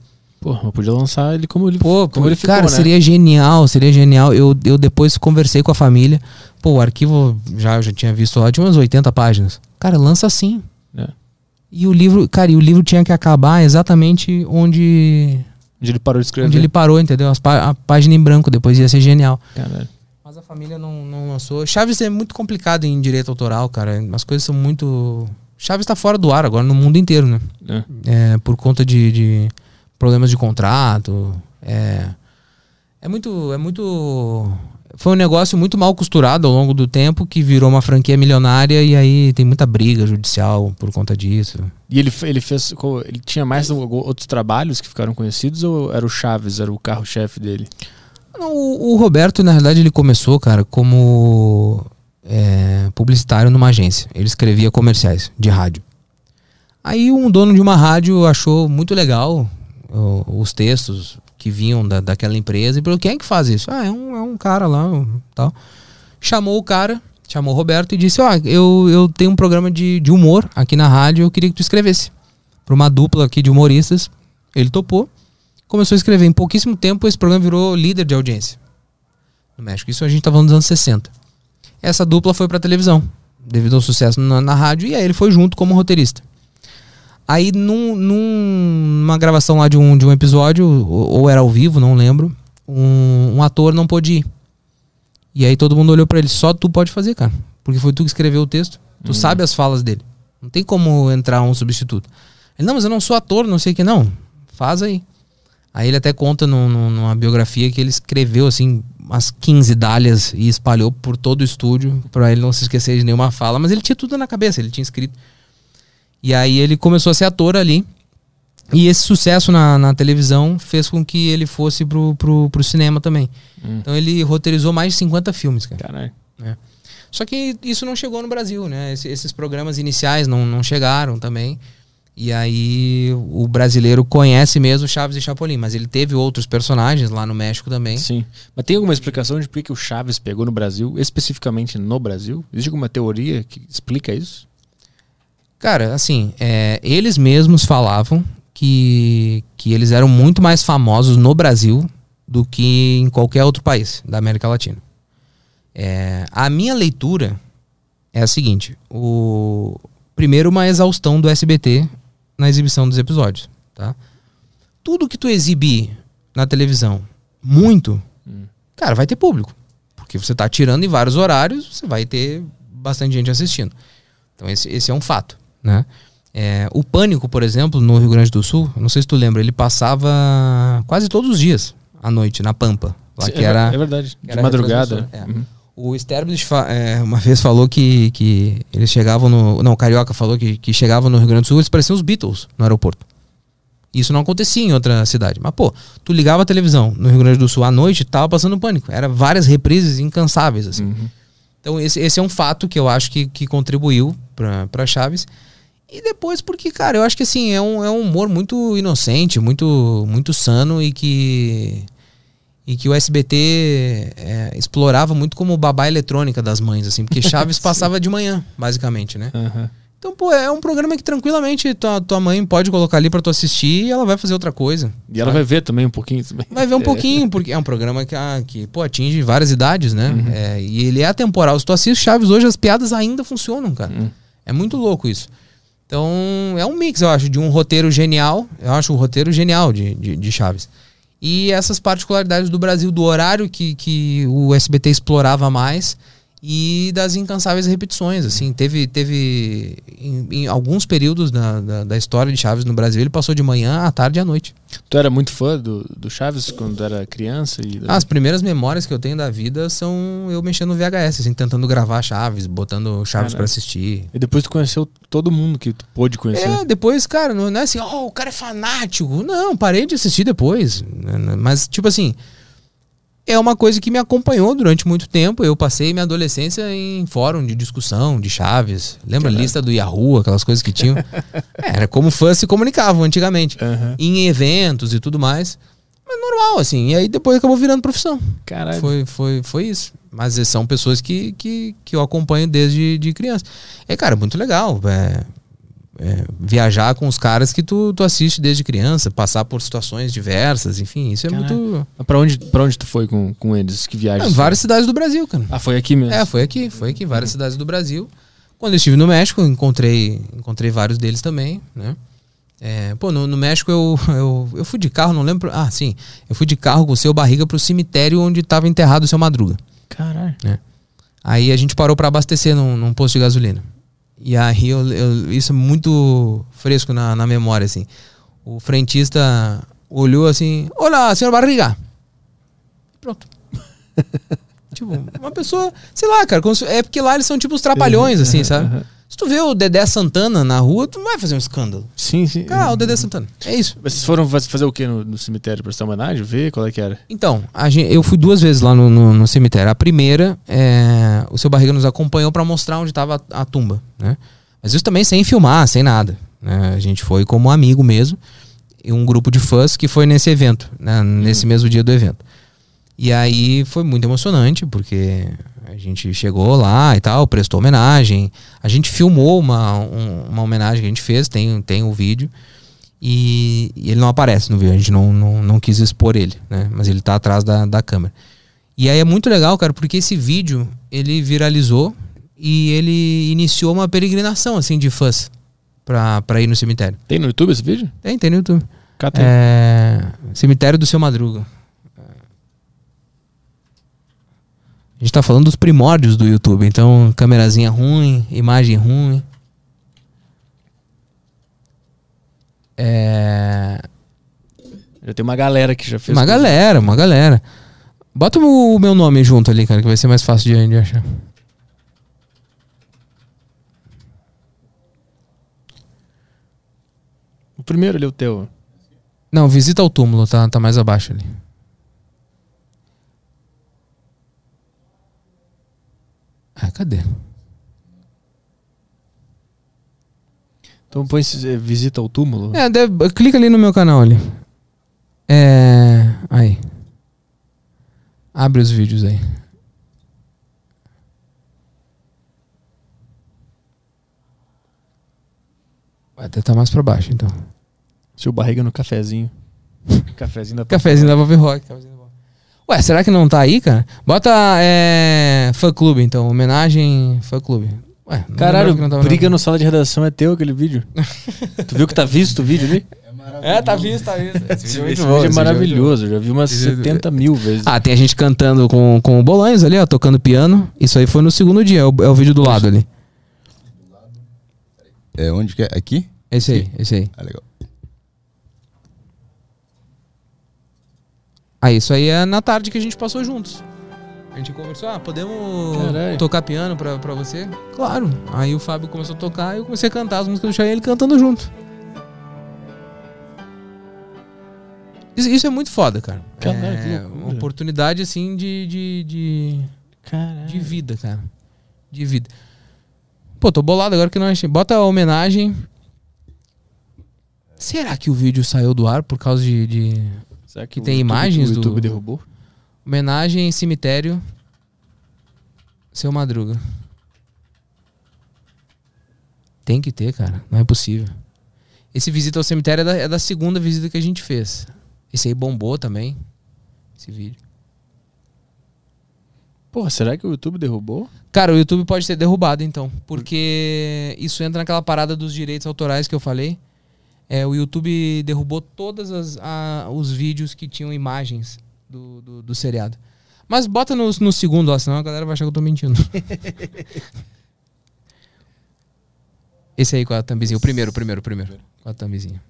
Pô, eu podia lançar ele como ele, Pô, como ele ficou, cara, né? seria genial, seria genial. Eu, eu depois conversei com a família. Pô, o arquivo já, já tinha visto lá, tinha umas 80 páginas. Cara, lança assim. É. E o livro, cara, e o livro tinha que acabar exatamente onde, Onde ele parou de escrever. onde ele parou, entendeu? As pá- a página em branco, depois ia ser genial. Caralho. Mas a família não, não lançou. Chaves é muito complicado em direito autoral, cara. As coisas são muito. Chaves tá fora do ar agora no mundo inteiro, né? É. É, por conta de, de problemas de contrato. É, é muito. É muito. Foi um negócio muito mal costurado ao longo do tempo que virou uma franquia milionária e aí tem muita briga judicial por conta disso. E ele, ele fez. Ele tinha mais outros trabalhos que ficaram conhecidos ou era o Chaves, era o carro-chefe dele? O, o Roberto, na verdade, ele começou, cara, como é, publicitário numa agência. Ele escrevia comerciais de rádio. Aí um dono de uma rádio achou muito legal os textos que vinham da, daquela empresa e falou: quem é que faz isso? Ah, é um, é um cara lá, um, tal. Chamou o cara, chamou o Roberto e disse: Ó, eu, eu tenho um programa de, de humor aqui na rádio, eu queria que tu escrevesse. Para uma dupla aqui de humoristas. Ele topou começou a escrever. Em pouquíssimo tempo, esse programa virou líder de audiência no México. Isso a gente tá falando dos anos 60. Essa dupla foi pra televisão, devido ao sucesso na, na rádio, e aí ele foi junto como roteirista. Aí, num, num- numa gravação lá de um, de um episódio, ou, ou era ao vivo, não lembro, um, um ator não pôde ir. E aí todo mundo olhou pra ele, só tu pode fazer, cara. Porque foi tu que escreveu o texto. Tu sabe as falas dele. Não tem como entrar um substituto. Ele, não, mas eu não sou ator, não sei o que. Não, faz aí. Aí ele até conta num- num- numa biografia que ele escreveu assim umas 15 dálias e espalhou por todo o estúdio pra ele não se esquecer de nenhuma fala, mas ele tinha tudo na cabeça, ele tinha escrito. E aí ele começou a ser ator ali. E esse sucesso na, na televisão fez com que ele fosse pro, pro, pro cinema também. Hum. Então ele roteirizou mais de 50 filmes, cara. Caralho. Só que isso não chegou no Brasil, né? Esse- esses programas iniciais não, não chegaram também. E aí o brasileiro conhece mesmo Chaves e Chapolin, mas ele teve outros personagens lá no México também. Sim. Mas tem alguma explicação de por que que o Chaves pegou no Brasil, especificamente no Brasil? Existe alguma teoria que explica isso? Cara, assim, é, eles mesmos falavam que, que eles eram muito mais famosos no Brasil do que em qualquer outro país da América Latina. É, a minha leitura é a seguinte: o primeiro uma exaustão do SBT na exibição dos episódios, tá? Tudo que tu exibir na televisão muito, cara, vai ter público, porque você tá tirando em vários horários, você vai ter bastante gente assistindo. Então esse, esse é um fato, né? É, o Pânico, por exemplo, no Rio Grande do Sul, não sei se tu lembra, ele passava quase todos os dias à noite na Pampa, lá Sim, que é, era é verdade. que De era madrugada. é. Uhum. o Sterblich é, uma vez falou que, que eles chegavam no. Não, o Carioca falou que, que chegavam no Rio Grande do Sul, eles pareciam os Beatles no aeroporto. Isso não acontecia em outra cidade. Mas, pô, tu ligava a televisão no Rio Grande do Sul à noite, tava passando pânico. Era várias reprises incansáveis, assim. Uhum. Então, esse, esse é um fato que eu acho que, que contribuiu pra Chaves. E depois, porque, cara, eu acho que assim, é um, é um humor muito inocente, muito, muito sano e que. E que o SBT é, explorava muito como babá eletrônica das mães, assim, porque <laughs> Chaves passava de manhã, basicamente, né? Aham. Então, pô, é um programa que tranquilamente tua, tua mãe pode colocar ali pra tu assistir e ela vai fazer outra coisa. E ela vai ver também um pouquinho também. Vai ver um <laughs> pouquinho, porque é um programa que, ah, que pô, atinge várias idades, né? É, e ele é atemporal. Se tu assiste Chaves hoje, as piadas ainda funcionam, cara. Uhum. É muito louco isso. Então, é um mix, eu acho, de um roteiro genial. Eu acho o roteiro genial de, de, de Chaves. E essas particularidades do Brasil, do horário que, que o SBT explorava mais e das incansáveis repetições. Assim, teve, teve em, em alguns períodos da, da, da história de Chaves no Brasil, ele passou de manhã à tarde e à noite. Tu era muito fã do, do Chaves quando era criança? E Ah, As primeiras memórias que eu tenho da vida são eu mexendo no VHS, assim, tentando gravar Chaves, botando Chaves pra assistir. E depois tu conheceu todo mundo que tu pôde conhecer. É, depois, cara, não não é assim, oh, o cara é fanático. Não, parei de assistir depois. Mas, tipo assim, é uma coisa que me acompanhou durante muito tempo. Eu passei minha adolescência em fórum de discussão, de Chaves. Lembra a lista do Yahoo, aquelas coisas que tinham? <laughs> Era como fãs se comunicavam antigamente. Aham. Em eventos e tudo mais. Mas normal, assim. E aí depois acabou virando profissão. Caralho. Foi, foi, foi isso. Mas são pessoas que, que, que eu acompanho desde de criança. É, cara, muito legal. É, é, viajar com os caras que tu, tu assiste desde criança, passar por situações diversas, enfim, isso é muito. Mas Pra onde, pra onde tu foi com, com eles? Que É, viagem? várias cidades do Brasil, cara. Ah, foi aqui mesmo. É, foi aqui, foi aqui, várias cidades do Brasil. Quando eu estive no México, encontrei, encontrei vários deles também, né? É, pô, no, no México eu, <laughs> eu, eu fui de carro, não lembro. Ah, sim. Eu fui de carro com o seu barriga pro cemitério onde estava enterrado o seu Madruga. Caralho. Aí a gente parou para abastecer num, num posto de gasolina. E aí eu, eu- isso é muito fresco na, na memória, assim. O frentista olhou assim, olá, senhor Barriga. Pronto. <laughs> tipo, uma pessoa, sei lá, cara, se- é porque lá eles são tipo os trapalhões, assim, sabe? Se tu vê o Dedé Santana na rua, tu não vai fazer um escândalo. Sim, sim. Cara, o Dedé Santana. É isso. Mas Vocês foram faz- fazer o quê no, no cemitério? Prestar homenagem? Ver qual é que era? Então, a gen- eu fui duas vezes lá no, no- no cemitério. A primeira, é, o seu Barriga nos acompanhou para mostrar onde estava a, a tumba, né? Mas isso também sem filmar, sem nada. né? A gente foi como amigo mesmo. E um grupo de fãs que foi nesse evento, né? nesse mesmo dia do evento. E aí foi muito emocionante, porque a gente chegou lá e tal, prestou homenagem. A gente filmou uma, um- uma homenagem que a gente fez, tem, tem o vídeo. E, e ele não aparece no vídeo, a gente não, não, não quis expor ele, né? Mas ele tá atrás da, da câmera. E aí é muito legal, cara, porque esse vídeo ele viralizou e ele iniciou uma peregrinação, assim, de fãs pra, pra ir no cemitério. Tem no YouTube esse vídeo? Tem, tem no YouTube. Cata aí. É, cemitério do Seu Madruga. A gente tá falando dos primórdios do YouTube, então câmerazinha ruim, imagem ruim. É, Já tem uma galera que já fez. uma galera, uma galera. Bota o meu nome junto ali, cara, que vai ser mais fácil de, de achar. O primeiro ali, o teu. Não, visita ao túmulo, tá, tá mais abaixo ali. Ah, cadê? Então põe eh, visita ao túmulo. É, deve- clica ali no meu canal ali. É. Aí. Abre os vídeos aí. Vai até tá mais pra baixo, então. Seu barriga no cafezinho. <laughs> cafezinho da Cafézinho da Pop Rock. cafezinho Ué, será que não tá aí, cara? Bota é, fã clube, então. Homenagem fã clube. Ué, não Caralho, lembrava que não tava briga no sala de redação é teu aquele vídeo. <laughs> tu viu que tá visto o vídeo ali? É, tá visto, tá visto. Esse Esse, vídeo é vídeo é esse vídeo maravilhoso. Já vi umas Esse vídeo- 70 mil vezes. Ah, tem a gente cantando com, com o Bolanhos ali, ó, tocando piano. Isso aí foi no segundo dia, é o, é o vídeo do lado ali. É onde que é? Aqui? Esse aí, esse aí. Ah, legal. Ah, isso aí é na tarde que a gente passou juntos. A gente conversou, ah, podemos tocar piano pra, pra você? Claro. Aí o Fábio começou a tocar e eu comecei a cantar as músicas do Cheyenne, ele cantando junto. Isso, isso é muito foda, cara. Caralho, é uma oportunidade, assim, de, de, de, de vida, cara. De vida. Pô, tô bolado agora que não achei. Bota a homenagem. Será que o vídeo saiu do ar por causa de- de Será que o tem YouTube- imagens o do- YouTube derrubou? Homenagem cemitério. Seu Madruga. Tem que ter, cara. Não é possível. Esse visita ao cemitério é da, é da segunda visita que a gente fez. Esse aí bombou também. Esse vídeo. Porra, será que o YouTube derrubou? Cara, o YouTube pode ser derrubado então. Porque isso entra naquela parada dos direitos autorais que eu falei. É, o YouTube derrubou todos os vídeos que tinham imagens do, do, do seriado. Mas bota no, no segundo lá, senão a galera vai achar que eu tô mentindo. <laughs> Esse aí com a thumbzinha. O primeiro, o primeiro, o primeiro. Com a thumbzinha.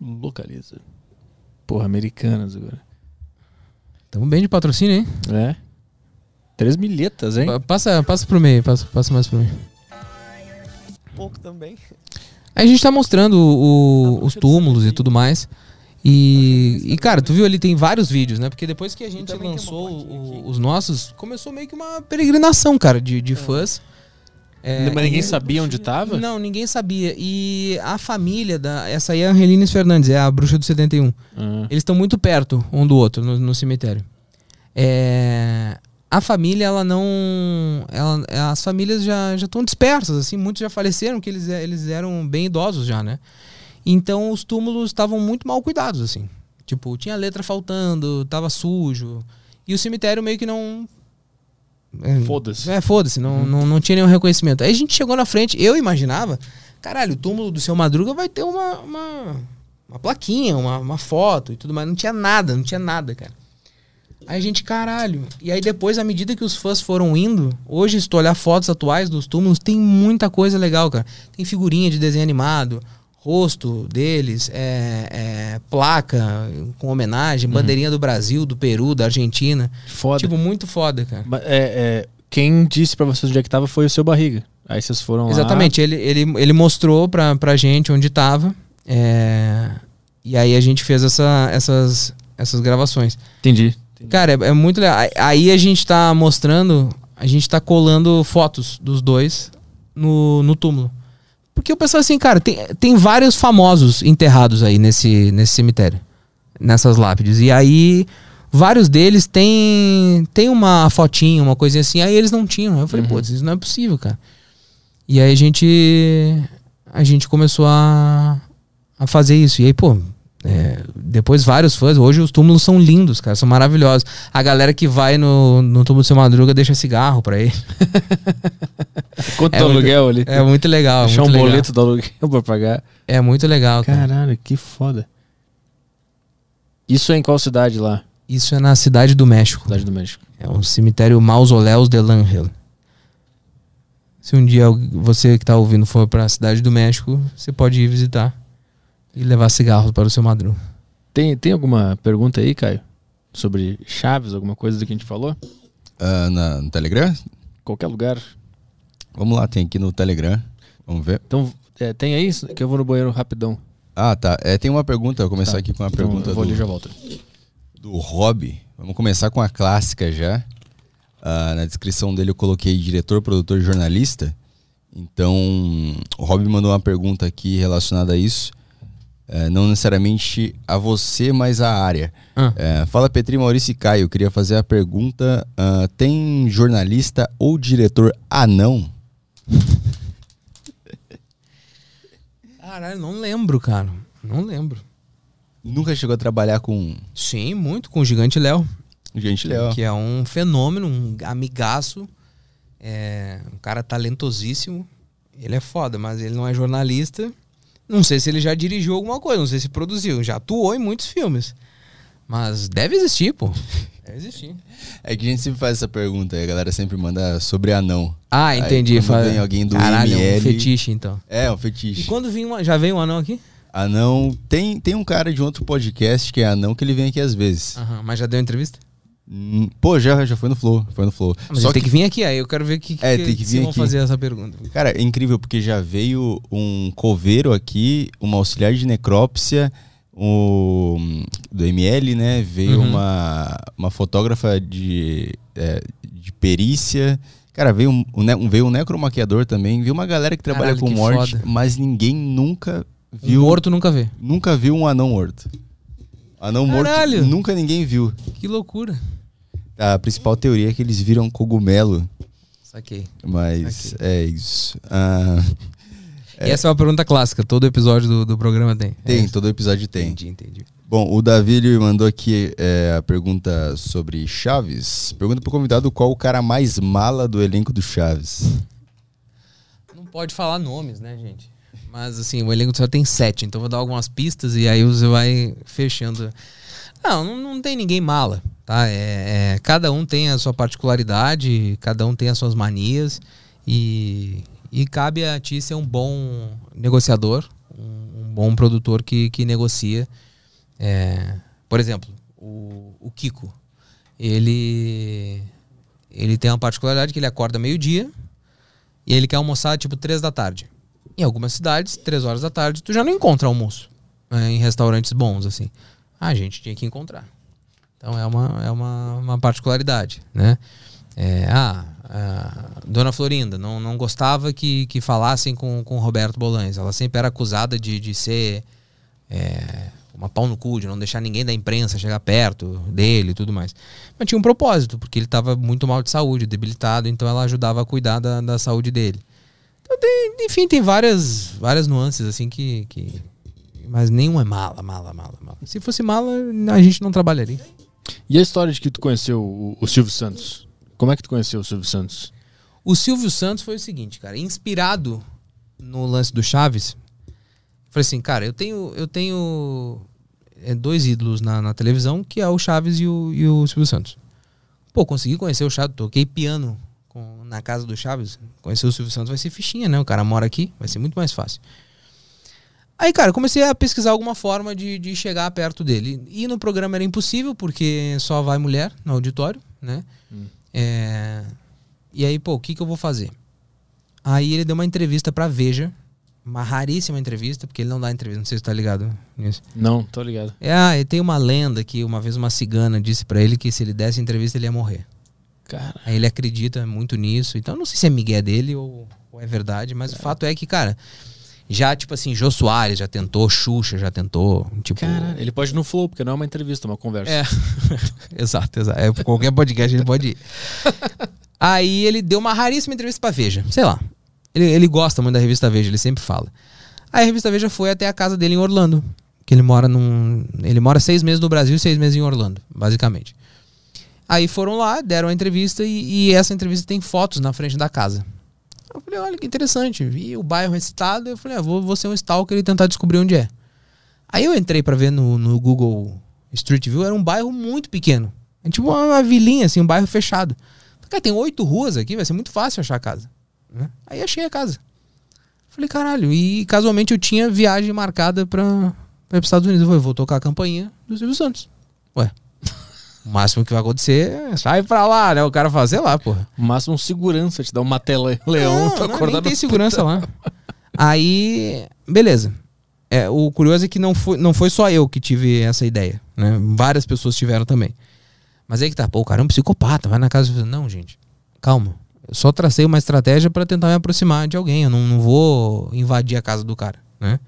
Localiza. Porra, americanas agora. Tamo bem de patrocínio, hein? É. Três milhetas, hein? Pa- Passa, passa pro meio, passa, passa mais pro meio. Pouco também. Aí a gente tá mostrando o- os túmulos e tudo mais. E, e, cara, tu viu ali, tem vários vídeos, né? Porque depois que a gente lançou o- os nossos, começou meio que uma peregrinação, cara, de, de fãs. É, Mas ninguém e- sabia onde tava? Não, ninguém sabia. E a família da. Essa aí é a Angelines Fernandes, é a bruxa do 71. Ah. Eles estão muito perto um do outro no, no cemitério. É, a família, ela não. ela- as famílias já estão dispersas, assim, muitos já faleceram, porque eles, eles eram bem idosos já, né? Então os túmulos estavam muito mal cuidados, assim. Tipo, tinha letra faltando, tava sujo. E o cemitério meio que não. é, Foda-se. É, foda-se, não, não, não tinha nenhum reconhecimento. Aí a gente chegou na frente, eu imaginava, caralho, o túmulo do seu Madruga vai ter uma, uma, uma plaquinha, uma, uma foto e tudo mais. Não tinha nada, não tinha nada, cara. Aí a gente, caralho. E aí depois, à medida que os fãs foram indo, hoje, se tu olhar fotos atuais dos túmulos, tem muita coisa legal, cara. Tem figurinha de desenho animado, rosto deles, é, é, placa com homenagem, bandeirinha do Brasil, do Peru, da Argentina. Foda. Tipo, muito foda, cara. É, é, quem disse pra vocês onde é que tava foi o seu barriga. Aí vocês foram lá. Exatamente, ele, ele, ele mostrou pra, pra gente onde tava. é, e aí a gente fez essa, essas, essas gravações. Entendi. Cara, é, é muito legal. Aí- a gente tá mostrando, a gente tá colando fotos dos dois no, no túmulo. Porque eu penso assim, cara, tem, tem vários famosos enterrados aí nesse, nesse cemitério, nessas lápides. E aí, vários deles têm tem uma fotinha, uma coisinha assim, aí eles não tinham. Eu falei, pô, isso não é possível, cara. E aí a gente, a gente começou a, a fazer isso. E aí, pô, é, depois vários fãs. Hoje os túmulos são lindos, cara, são maravilhosos. A galera que vai no, no túmulo do seu Madruga deixa cigarro pra ele. <laughs> Quanto É do muito- aluguel ali? É muito legal. Deixar um muito legal. boleto do aluguel pra pagar. É muito legal, cara. Caralho, que foda. Isso é em qual cidade lá? Isso é na cidade do México. Cidade do México. É um cemitério Mausoléus de L'Angel. Se um dia você que tá ouvindo for pra cidade do México, você pode ir visitar e levar cigarros para o seu Madruga. Tem, tem alguma pergunta aí, Caio? Sobre Chaves, alguma coisa do que a gente falou? Ah, na- no Telegram? Qualquer lugar. Vamos lá, tem aqui no Telegram. Vamos ver. Então, é, tem aí que eu vou no banheiro rapidão. Ah, tá. É, tem uma pergunta. Vou começar Tá. aqui com uma Então, pergunta eu vou ali e já do, volto. do Rob. Vamos começar com a clássica já. Ah, na descrição dele eu coloquei diretor, produtor e jornalista. Então, o Rob mandou uma pergunta aqui relacionada a isso. É, não necessariamente a você, mas à área. Ah. É, fala Petri, Maurício e Caio. Eu queria fazer a pergunta: ah, tem jornalista ou diretor anão? Caralho, não lembro, cara. Não lembro. Nunca chegou a trabalhar com Sim, muito com o Gigante Léo. gente legal. Que é um fenômeno, um amigaço. É um cara talentosíssimo. Ele é foda, mas ele não é jornalista. Não sei se ele já dirigiu alguma coisa, não sei se produziu. Já atuou em muitos filmes. Mas deve existir, pô. Deve existir. É que a gente sempre faz essa pergunta e a galera sempre manda sobre anão. Ah, Aí, entendi. quando Fa- vem alguém do Caralho, é um ML fetiche, então. É, um E fetiche. quando vinha uma, já veio um anão aqui? Anão. Tem, tem um cara de outro podcast que é anão que ele vem aqui às vezes. Aham, mas já deu entrevista? Hum, Pô, já, já foi no Flow. Foi no Flow. Mas Só que, tem que vir aqui, aí eu quero ver que, É, tem que vir vão fazer essa pergunta. Cara, é incrível porque já veio um coveiro aqui, uma auxiliar de necrópsia, o, do ML, né? Veio Uhum. uma, uma fotógrafa de, é, de perícia. Cara, veio um, um um- veio um necromaquiador também. Veio uma galera que trabalha Caralho, com que morte, foda. mas ninguém nunca Um viu. morto nunca vê. Nunca viu um anão morto. Anão Caralho. morto nunca ninguém viu. Que loucura. A principal teoria é que eles viram cogumelo, Saquei. mas é isso. Ah, E essa é uma pergunta clássica, todo episódio do, do programa tem. tem, É. todo episódio tem. Entendi, entendi. Bom, o Davi mandou aqui é, a pergunta sobre Chaves. Pergunta pro convidado qual o cara mais mala do elenco do Chaves. Não pode falar nomes, né, gente? Mas assim, o elenco só tem sete, então vou dar algumas pistas e aí você vai fechando. Não, não, não tem ninguém mala, tá? É, é- cada um tem a sua particularidade, cada um tem as suas manias e, e cabe a ti ser um bom negociador, um, um bom produtor que, que negocia. É, por exemplo, o, o Kiko, ele, ele tem uma particularidade que ele acorda meio-dia e ele quer almoçar tipo três da tarde. Em algumas cidades, três horas da tarde, tu já não encontra almoço né, em restaurantes bons, assim. A gente tinha que encontrar. Então é uma, é uma, uma particularidade, né? É, ah, Dona Florinda não, não gostava que, que falassem com, com Roberto Bolanes. Ela sempre era acusada de, de ser é, uma pau no cu, de não deixar ninguém da imprensa chegar perto dele e tudo mais. Mas tinha um propósito, porque ele estava muito mal de saúde, debilitado, então ela ajudava a cuidar da, da saúde dele. Tem- enfim, tem várias, várias nuances assim que, que Mas nenhum é mala, mala, mala, mala. Se fosse mala, a gente não trabalharia. E a história de que tu conheceu o, o Silvio Santos? Como é que tu conheceu o Silvio Santos? O Silvio Santos foi o seguinte, cara, inspirado no lance do Chaves. Falei assim, cara, eu tenho, eu tenho é, dois ídolos na, na televisão, que é o Chaves e o, e o Silvio Santos. Pô, consegui conhecer o Chaves, toquei piano com- na casa do Chaves. Conhecer o Silvio Santos vai ser fichinha, né? O cara mora aqui, vai ser muito mais fácil. Aí, cara, comecei a pesquisar alguma forma de, de chegar perto dele. E no programa era impossível, porque só vai mulher no auditório, né? É, E aí, pô, o que, que eu vou fazer? Aí ele deu uma entrevista pra Veja, uma raríssima entrevista, porque ele não dá entrevista, não sei se tá ligado nisso. Não, tô ligado. É, ah, e tem uma lenda que uma vez uma cigana disse pra ele que se ele desse entrevista ele ia morrer. Cara, Aí ele acredita muito nisso. Então não sei se é migué dele ou, ou é verdade, mas o fato é que, cara, já tipo assim, Jô Soares já tentou, Xuxa já tentou, tipo... Caralho, ele pode ir no flow, porque não é uma entrevista, é uma conversa. É. <laughs> exato, exato. É, qualquer podcast ele pode ir. <laughs> Aí ele deu uma raríssima entrevista pra Veja. Sei lá. Ele, ele gosta muito da revista Veja, ele sempre fala. Aí a revista Veja foi até a casa dele em Orlando. Que ele mora num. Ele mora seis meses no Brasil e seis meses em Orlando, basicamente. Aí foram lá, deram a entrevista e, e essa entrevista tem fotos na frente da casa. Eu falei, olha que interessante. Vi o bairro recitado, eu falei, ah, vou, vou ser um stalker e tentar descobrir onde é. Aí eu entrei pra ver no, no Google Street View, era um bairro muito pequeno. É tipo uma, uma vilinha, assim, um bairro fechado. Cara, tem oito ruas aqui, vai ser muito fácil achar a casa. né? Aí achei a casa. Falei, caralho, e casualmente eu tinha viagem marcada pra, pra ir pros Estados Unidos. Eu falei, vou tocar a campainha do Silvio Santos. O máximo que vai acontecer é sai pra lá, né? O cara sei lá, porra. O máximo segurança te dá uma tela leão, Não, <laughs> tá não, acordado. nem tem segurança lá. Aí, beleza. É, o curioso é que não foi, não foi só eu que tive essa ideia, né? Várias pessoas tiveram também. Mas aí que tá, pô, o cara é um psicopata, vai na casa e não, gente, calma. Eu só tracei uma estratégia pra tentar me aproximar de alguém, eu não, não vou invadir a casa do cara, né?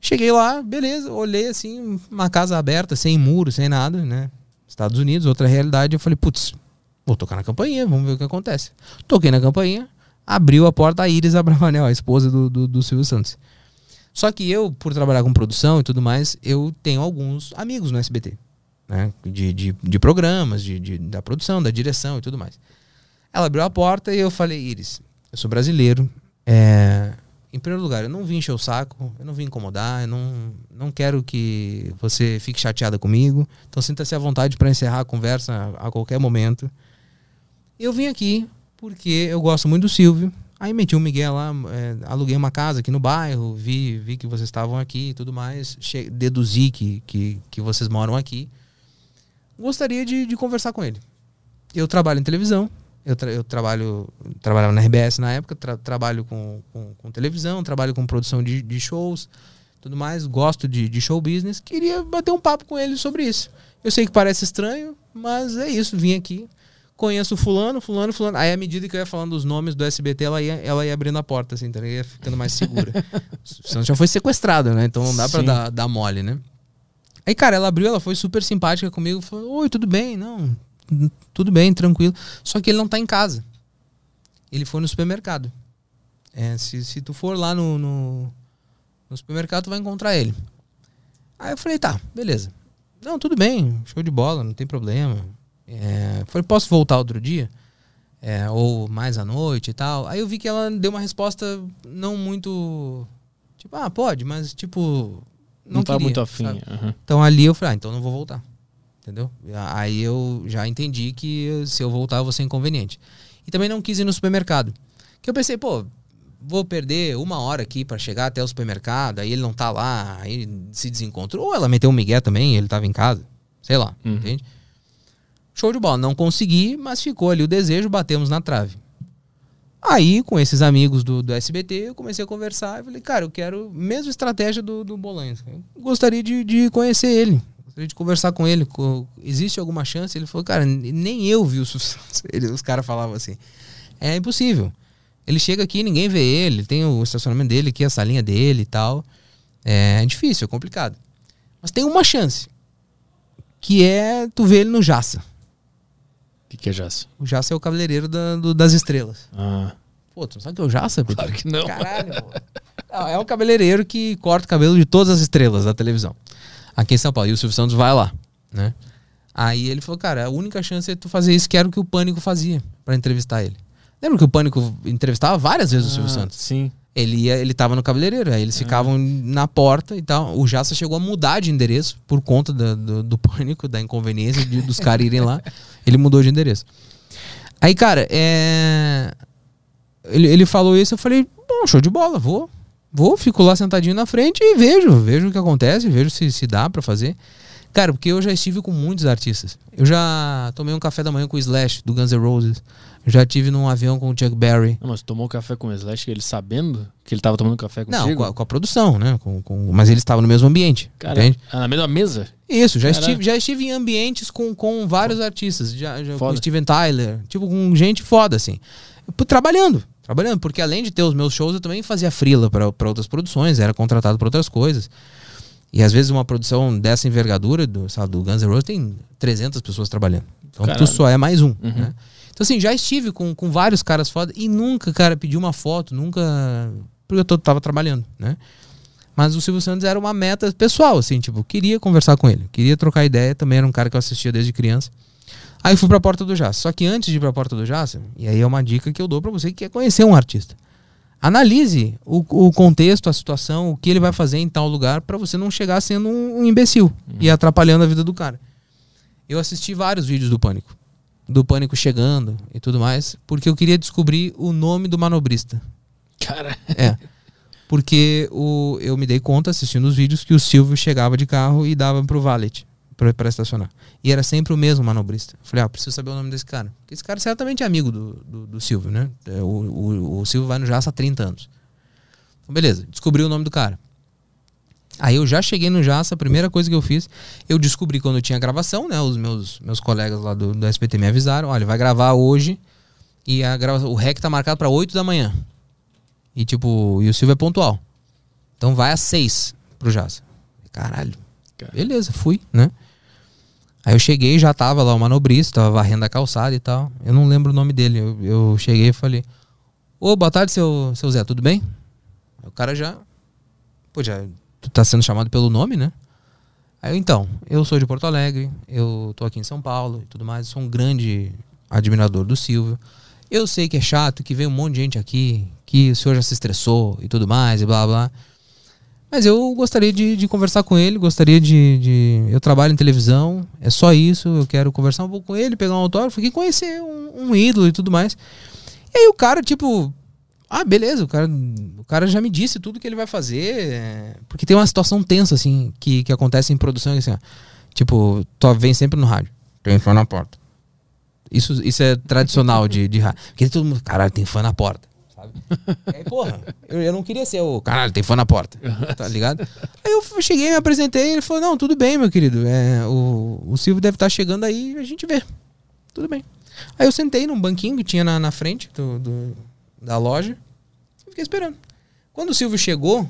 Cheguei lá, beleza, olhei assim, uma casa aberta, sem muro, sem nada, né? Estados Unidos, outra realidade. Eu falei, putz, vou tocar na campainha, vamos ver o que acontece. Toquei na campainha, abriu a porta a Iris Abravanel, a esposa do, do, do Silvio Santos. Só que eu, por trabalhar com produção e tudo mais, eu tenho alguns amigos no SBT, né? De, de, de programas, de, de- da produção, da direção e tudo mais. Ela abriu a porta e eu falei, Iris, eu sou brasileiro. é, em primeiro lugar, eu não vim encher o saco, eu não vim incomodar, eu não, não quero que você fique chateada comigo. Então sinta-se à vontade para encerrar a conversa a, qualquer momento. Eu vim aqui porque eu gosto muito do Silvio. Aí meti o Miguel lá, é, aluguei uma casa aqui no bairro, vi, vi que vocês estavam aqui e tudo mais. Che deduzi que, que, que vocês moram aqui. Gostaria de, de conversar com ele. Eu trabalho em televisão, eu, tra- eu trabalho trabalhava na RBS na época, tra- trabalho com, com, com televisão, trabalho com produção de, de shows, tudo mais, gosto de, de show business. Queria bater um papo com ele sobre isso. Eu sei que parece estranho, mas é isso, vim aqui. Conheço fulano, fulano, fulano. Aí, à medida que eu ia falando os nomes do SBT, ela ia, ela ia abrindo a porta, assim, ligado? ia ficando mais segura. <laughs> Senão já foi sequestrada, né? Então não dá pra Sim. dar, dar mole, né? Aí, cara, ela abriu, ela foi super simpática comigo. Falou, oi, tudo bem? Não, tudo bem, tranquilo. Só que ele não tá em casa. Ele foi no supermercado. É, se, se tu for lá no, no, no supermercado, tu vai encontrar ele. Aí eu falei, tá, beleza. Não, tudo bem, show de bola, não tem problema. É, falei, posso voltar outro dia? É, ou mais à noite e tal. Aí eu vi que ela deu uma resposta não muito. Tipo, ah, pode, mas tipo. Não, tá queria, muito afim. aham. Então ali eu falei, ah, então não vou voltar. Entendeu? Aí eu já entendi que se eu voltar eu vou ser inconveniente. E também não quis ir no supermercado. Que eu pensei, pô, vou perder uma hora aqui pra chegar até o supermercado, aí ele não tá lá, aí se desencontrou. Ou ela meteu um migué também, ele tava em casa. Sei lá, Uhum. entende? Show de bola. Não consegui, mas ficou ali o desejo, batemos na trave. Aí, com esses amigos do, do SBT, eu comecei a conversar e falei, cara, eu quero mesma estratégia do, do Bolanhos. Eu gostaria de, de conhecer ele. Gostaria de conversar com ele. Co- Existe alguma chance? Ele falou, cara, nem eu vi o sucesso. <laughs> Ele- os caras falavam assim. É impossível. Ele chega aqui, ninguém vê ele, tem o estacionamento dele aqui, a salinha dele e tal. É difícil, é complicado. Mas tem uma chance. Que é tu ver ele no Jaça. O que, que é Jace? O Jaça é o cabeleireiro da- do- das estrelas. Ah, Pô, tu não sabe o que é o Jaça? Claro que não. Caralho, pô. É um cabeleireiro que corta o cabelo de todas as estrelas da televisão. Aqui em São Paulo. E o Silvio Santos vai lá, né? Aí ele falou, cara, a única chance é tu fazer isso que era o que o Pânico fazia pra entrevistar ele. Lembra que o Pânico entrevistava várias vezes o Silvio Ah, Santos? Sim. Ele ia, ele tava no cabeleireiro, aí eles ficavam na porta e tal. O Jassa chegou a mudar de endereço por conta da- do, do pânico, da inconveniência de- dos caras irem lá. <laughs> Ele mudou de endereço. Aí, cara, é... ele, ele falou isso, eu falei, bom, show de bola, vou. Vou, fico lá sentadinho na frente e vejo, vejo o que acontece, vejo se, se dá pra fazer. Cara, porque eu já estive com muitos artistas. Eu já tomei um café da manhã com o Slash, do Guns N' Roses. Já tive num avião com o Chuck Berry. Não, mas tomou café com o Slash, ele sabendo que ele tava tomando café contigo? Não, com a, com a produção, né? Com, com- mas eles estavam no mesmo ambiente. Cara, entende? ah, na mesma mesa? Isso, já estive, já estive em ambientes com, com vários artistas. Já, já com Steven Tyler, tipo, com gente foda, assim. Trabalhando, trabalhando, porque além de ter os meus shows, eu também fazia frila para outras produções, era contratado para outras coisas. E às vezes uma produção dessa envergadura, do, sabe, do Guns N' Roses, tem 300 pessoas trabalhando. Então tu Caralho. só é mais um, Uhum. né? Então assim, já estive com, com vários caras foda e nunca, cara, pedi uma foto, nunca... Porque eu tô, tava trabalhando, né? Mas o Silvio Santos era uma meta pessoal, assim, tipo, queria conversar com ele, queria trocar ideia, também era um cara que eu assistia desde criança. Aí fui pra Porta do Jaça. Só que antes de ir pra Porta do Jaça, e aí é uma dica que eu dou pra você que quer conhecer um artista. Analise o, o contexto, a situação, o que ele vai fazer em tal lugar pra você não chegar sendo um, um imbecil e atrapalhando a vida do cara. Eu assisti vários vídeos do Pânico. Do Pânico chegando e tudo mais, porque eu queria descobrir o nome do manobrista. Cara, É. Porque o, eu me dei conta assistindo os vídeos que o Silvio chegava de carro e dava pro valet pra estacionar. E era sempre o mesmo manobrista. Falei, ah, preciso saber o nome desse cara. Porque esse cara certamente é amigo do, do, do Silvio, né? É, O, o, o Silvio vai no Jaça há 30 anos. Então, beleza, descobri o nome do cara. Aí eu já cheguei no Jaça, a primeira coisa que eu fiz, eu descobri quando tinha gravação, né? Os meus, meus colegas lá do, do SBT me avisaram, olha, vai gravar hoje e a grava, o REC tá marcado pra 8 da manhã. E tipo, e o Silvio é pontual. Então vai às 6 pro Jaça. Caralho. Cara. Beleza, fui, né? Aí eu cheguei, já tava lá o manobrista, tava varrendo a calçada e tal. Eu não lembro o nome dele. Eu, eu cheguei e falei: Ô, boa tarde, seu, seu Zé, tudo bem? O cara já. Pô, já. Tu tá sendo chamado pelo nome, né? Aí eu, então, eu sou de Porto Alegre, eu tô aqui em São Paulo e tudo mais. Sou um grande admirador do Silvio. Eu sei que é chato, que vem um monte de gente aqui, que o senhor já se estressou e tudo mais, e blá blá. Mas eu gostaria de, de conversar com ele, gostaria de, de- Eu trabalho em televisão, é só isso, eu quero conversar um pouco com ele, pegar um autógrafo e conhecer um, um ídolo e tudo mais. E aí o cara, tipo. Ah, beleza, o cara, o cara já me disse tudo que ele vai fazer. é, Porque tem uma situação tensa, assim, que, que acontece em produção, assim, ó. Tipo, tu vem sempre no rádio. Tem fã na porta. Isso, isso é tradicional de, de rádio. Porque todo mundo, caralho, tem fã na porta. Sabe? E aí, porra, eu, eu não queria ser o caralho, tem fã na porta. Tá ligado? Aí eu cheguei, me apresentei, ele falou: Não, tudo bem, meu querido. É, o, o Silvio deve estar chegando aí, a gente vê. Tudo bem. Aí eu sentei num banquinho que tinha na, na frente do, do- da loja e fiquei esperando. Quando o Silvio chegou,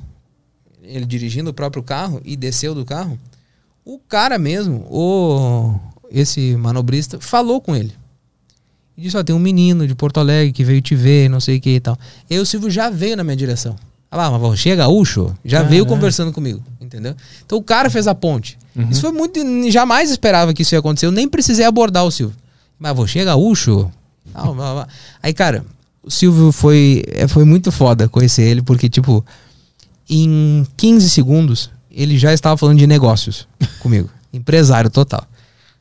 ele dirigindo o próprio carro e desceu do carro, o cara mesmo, o esse manobrista, falou com ele. E disse, ó, tem um menino de Porto Alegre que veio te ver, não sei o que e tal. E aí o Silvio já veio na minha direção. Ah lá, mas você é gaúcho? Já veio Caralho. conversando comigo, entendeu? Então o cara fez a ponte. Isso foi muito... Jamais esperava que isso ia acontecer. Eu nem precisei abordar o Silvio. Mas você é gaúcho? Não, blá, blá. Aí, cara, o Silvio foi, é, foi muito foda conhecer ele, porque, tipo, em 15 segundos, ele já estava falando de negócios comigo. <laughs> Empresário total.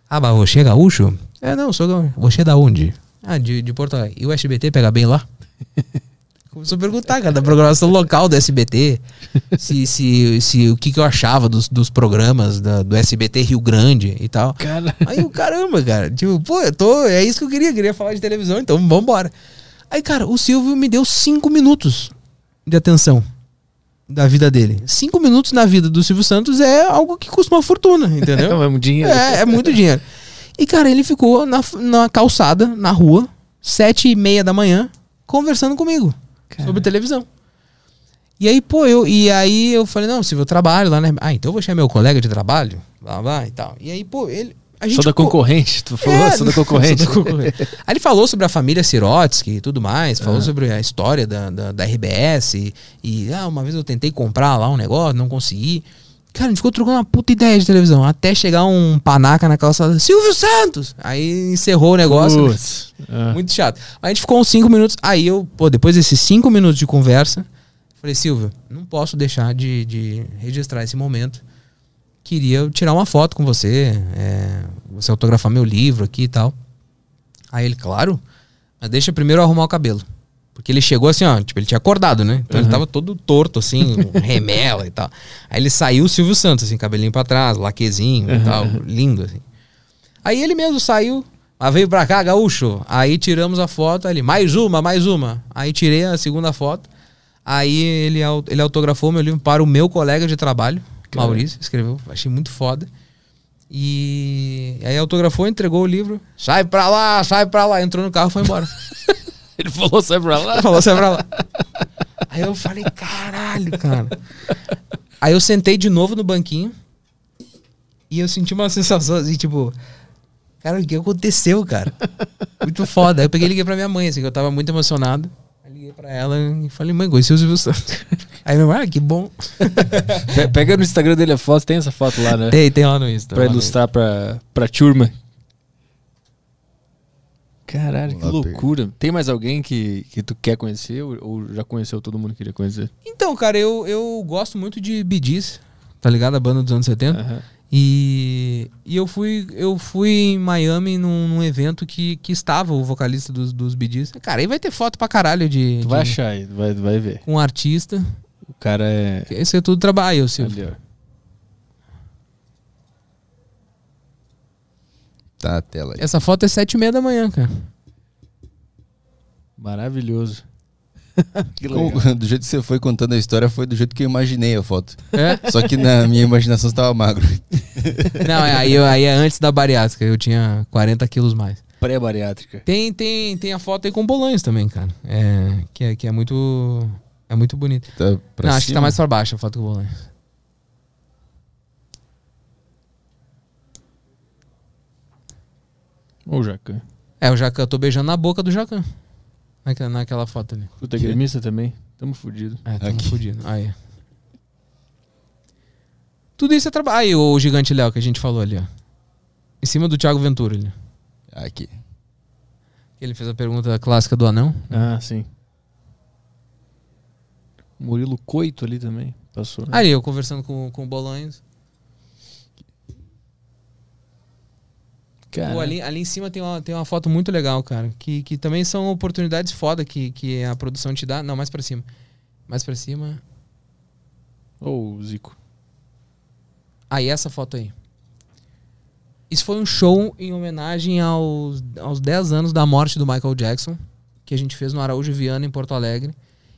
Ah, mas você é gaúcho? É, não, sou gaúcho. Você é da onde? Ah, de, de Porto Alegre. E o SBT pega bem lá? <laughs> Começou a perguntar, cara, da programação local do SBT. Se, se, se o que, que eu achava dos, dos programas da- do SBT Rio Grande e tal. cara. Aí o caramba, cara. Tipo, pô, eu tô. É isso que eu queria. Queria falar de televisão, então vambora. Aí, cara, o Silvio me deu cinco minutos de atenção da vida dele. Cinco minutos na vida do Silvio Santos é algo que custa uma fortuna, entendeu? <laughs> É um dinheiro. É, é muito dinheiro. E, cara, ele ficou na, na calçada, na rua, sete e meia da manhã, conversando comigo Cara. sobre televisão. E aí, pô, eu, e aí eu falei, não, Silvio, eu trabalho lá, né? Ah, então eu vou chamar meu colega de trabalho, blá, blá e tal. E aí, pô, ele. a gente Sou da co- concorrente, tu falou, É, sou da concorrente. <laughs> sou da concorrente. Aí ele falou sobre a família Sirotsky e tudo mais, falou Ah. sobre a história da, da, da RBS e, e, ah, uma vez eu tentei comprar lá um negócio, não consegui. Cara, a gente ficou trocando uma puta ideia de televisão, até chegar um panaca na calçada, Silvio Santos! Aí encerrou o negócio. né? Putz. Ah. Muito chato. A gente ficou uns 5 minutos. Aí eu, pô, depois desses 5 minutos de conversa, falei, Silvio, não posso deixar de, de registrar esse momento. Queria tirar uma foto com você, é, você autografar meu livro aqui e tal. Aí ele, claro, mas deixa primeiro eu arrumar o cabelo. Porque ele chegou assim, ó, tipo, ele tinha acordado, né? Então ele Uhum. tava todo torto, assim, <laughs> remela e tal. Aí ele saiu o Silvio Santos, assim, cabelinho pra trás, laquezinho e tal, lindo, assim. Aí ele mesmo saiu, mas veio pra cá, gaúcho. Aí tiramos a foto, aí ele, mais uma, mais uma. Aí tirei a segunda foto. Aí ele, ele autografou meu livro para o meu colega de trabalho. Maurício, escreveu, achei muito foda. E aí autografou, entregou o livro. Sai pra lá, sai pra lá. Entrou no carro e foi embora. <laughs> <laughs> Ele falou, sai pra lá. Falou, sai pra lá. <laughs> Aí eu falei, caralho, cara. Aí eu sentei de novo no banquinho e eu senti uma sensação assim, tipo, cara, o que aconteceu, cara? Muito foda. Aí eu peguei e liguei pra minha mãe, assim, que eu tava muito emocionado. Aí liguei pra ela e falei, mãe, conheci o Silvio Santos. <laughs> Aí mãe, ah, que bom. Pe- Pega no Instagram dele a foto, tem essa foto lá, né? Tem, tem lá no Insta. Pra ilustrar pra, pra turma. Caralho, que loucura. Tem mais alguém que, que tu quer conhecer ou, ou já conheceu todo mundo que queria conhecer? Então, cara, eu, eu gosto muito de Gees, tá ligado? A banda dos anos 70. Aham. E, e eu fui eu fui em Miami num, num evento que, que estava o vocalista dos, dos Gees. Cara, aí vai ter foto pra caralho de, Tu vai de- achar aí, vai, vai ver. com um artista. O cara é. Esse é tudo trabalho, Silvio. Ali, ó. Tá a tela aí. Essa foto é sete e meia da manhã, cara. Maravilhoso. <laughs> Como- do jeito que você foi contando a história, foi do jeito que eu imaginei a foto. É? Só que na minha imaginação você tava magro. <laughs> Não, é- aí, eu- aí é antes da bariátrica. Eu tinha 40 quilos mais. Pré-bariátrica. Tem, tem, tem a foto aí com bolões também, cara. É, que, é, que é muito. É muito bonito. Tá Não, acho que tá mais pra baixo a foto com bolões. Ô, Jacan. É, o Jacan, eu tô beijando na boca do Jacan. Naquela, naquela foto ali. Puta gremista também. Tamo fudido. É, tamo Aqui. fudido. Aí. Tudo isso é trabalho. Aí, o gigante Léo que a gente falou ali, ó. Em cima do Thiago Ventura ali. Aqui. Ele fez a pergunta clássica do anão. Ah, sim. Murilo Coito ali também. Passou. né? Aí, eu conversando com, com o Bolanhos. Pô, ali, ali em cima tem uma, tem uma foto muito legal, cara. Que, que também são oportunidades foda que, que a produção te dá. Não, mais pra cima. Mais pra cima. Ô, Zico. Aí, essa foto aí. Isso foi um show em homenagem aos, aos 10 anos da morte do Michael Jackson, que a gente fez no Araújo Viana, em Porto Alegre.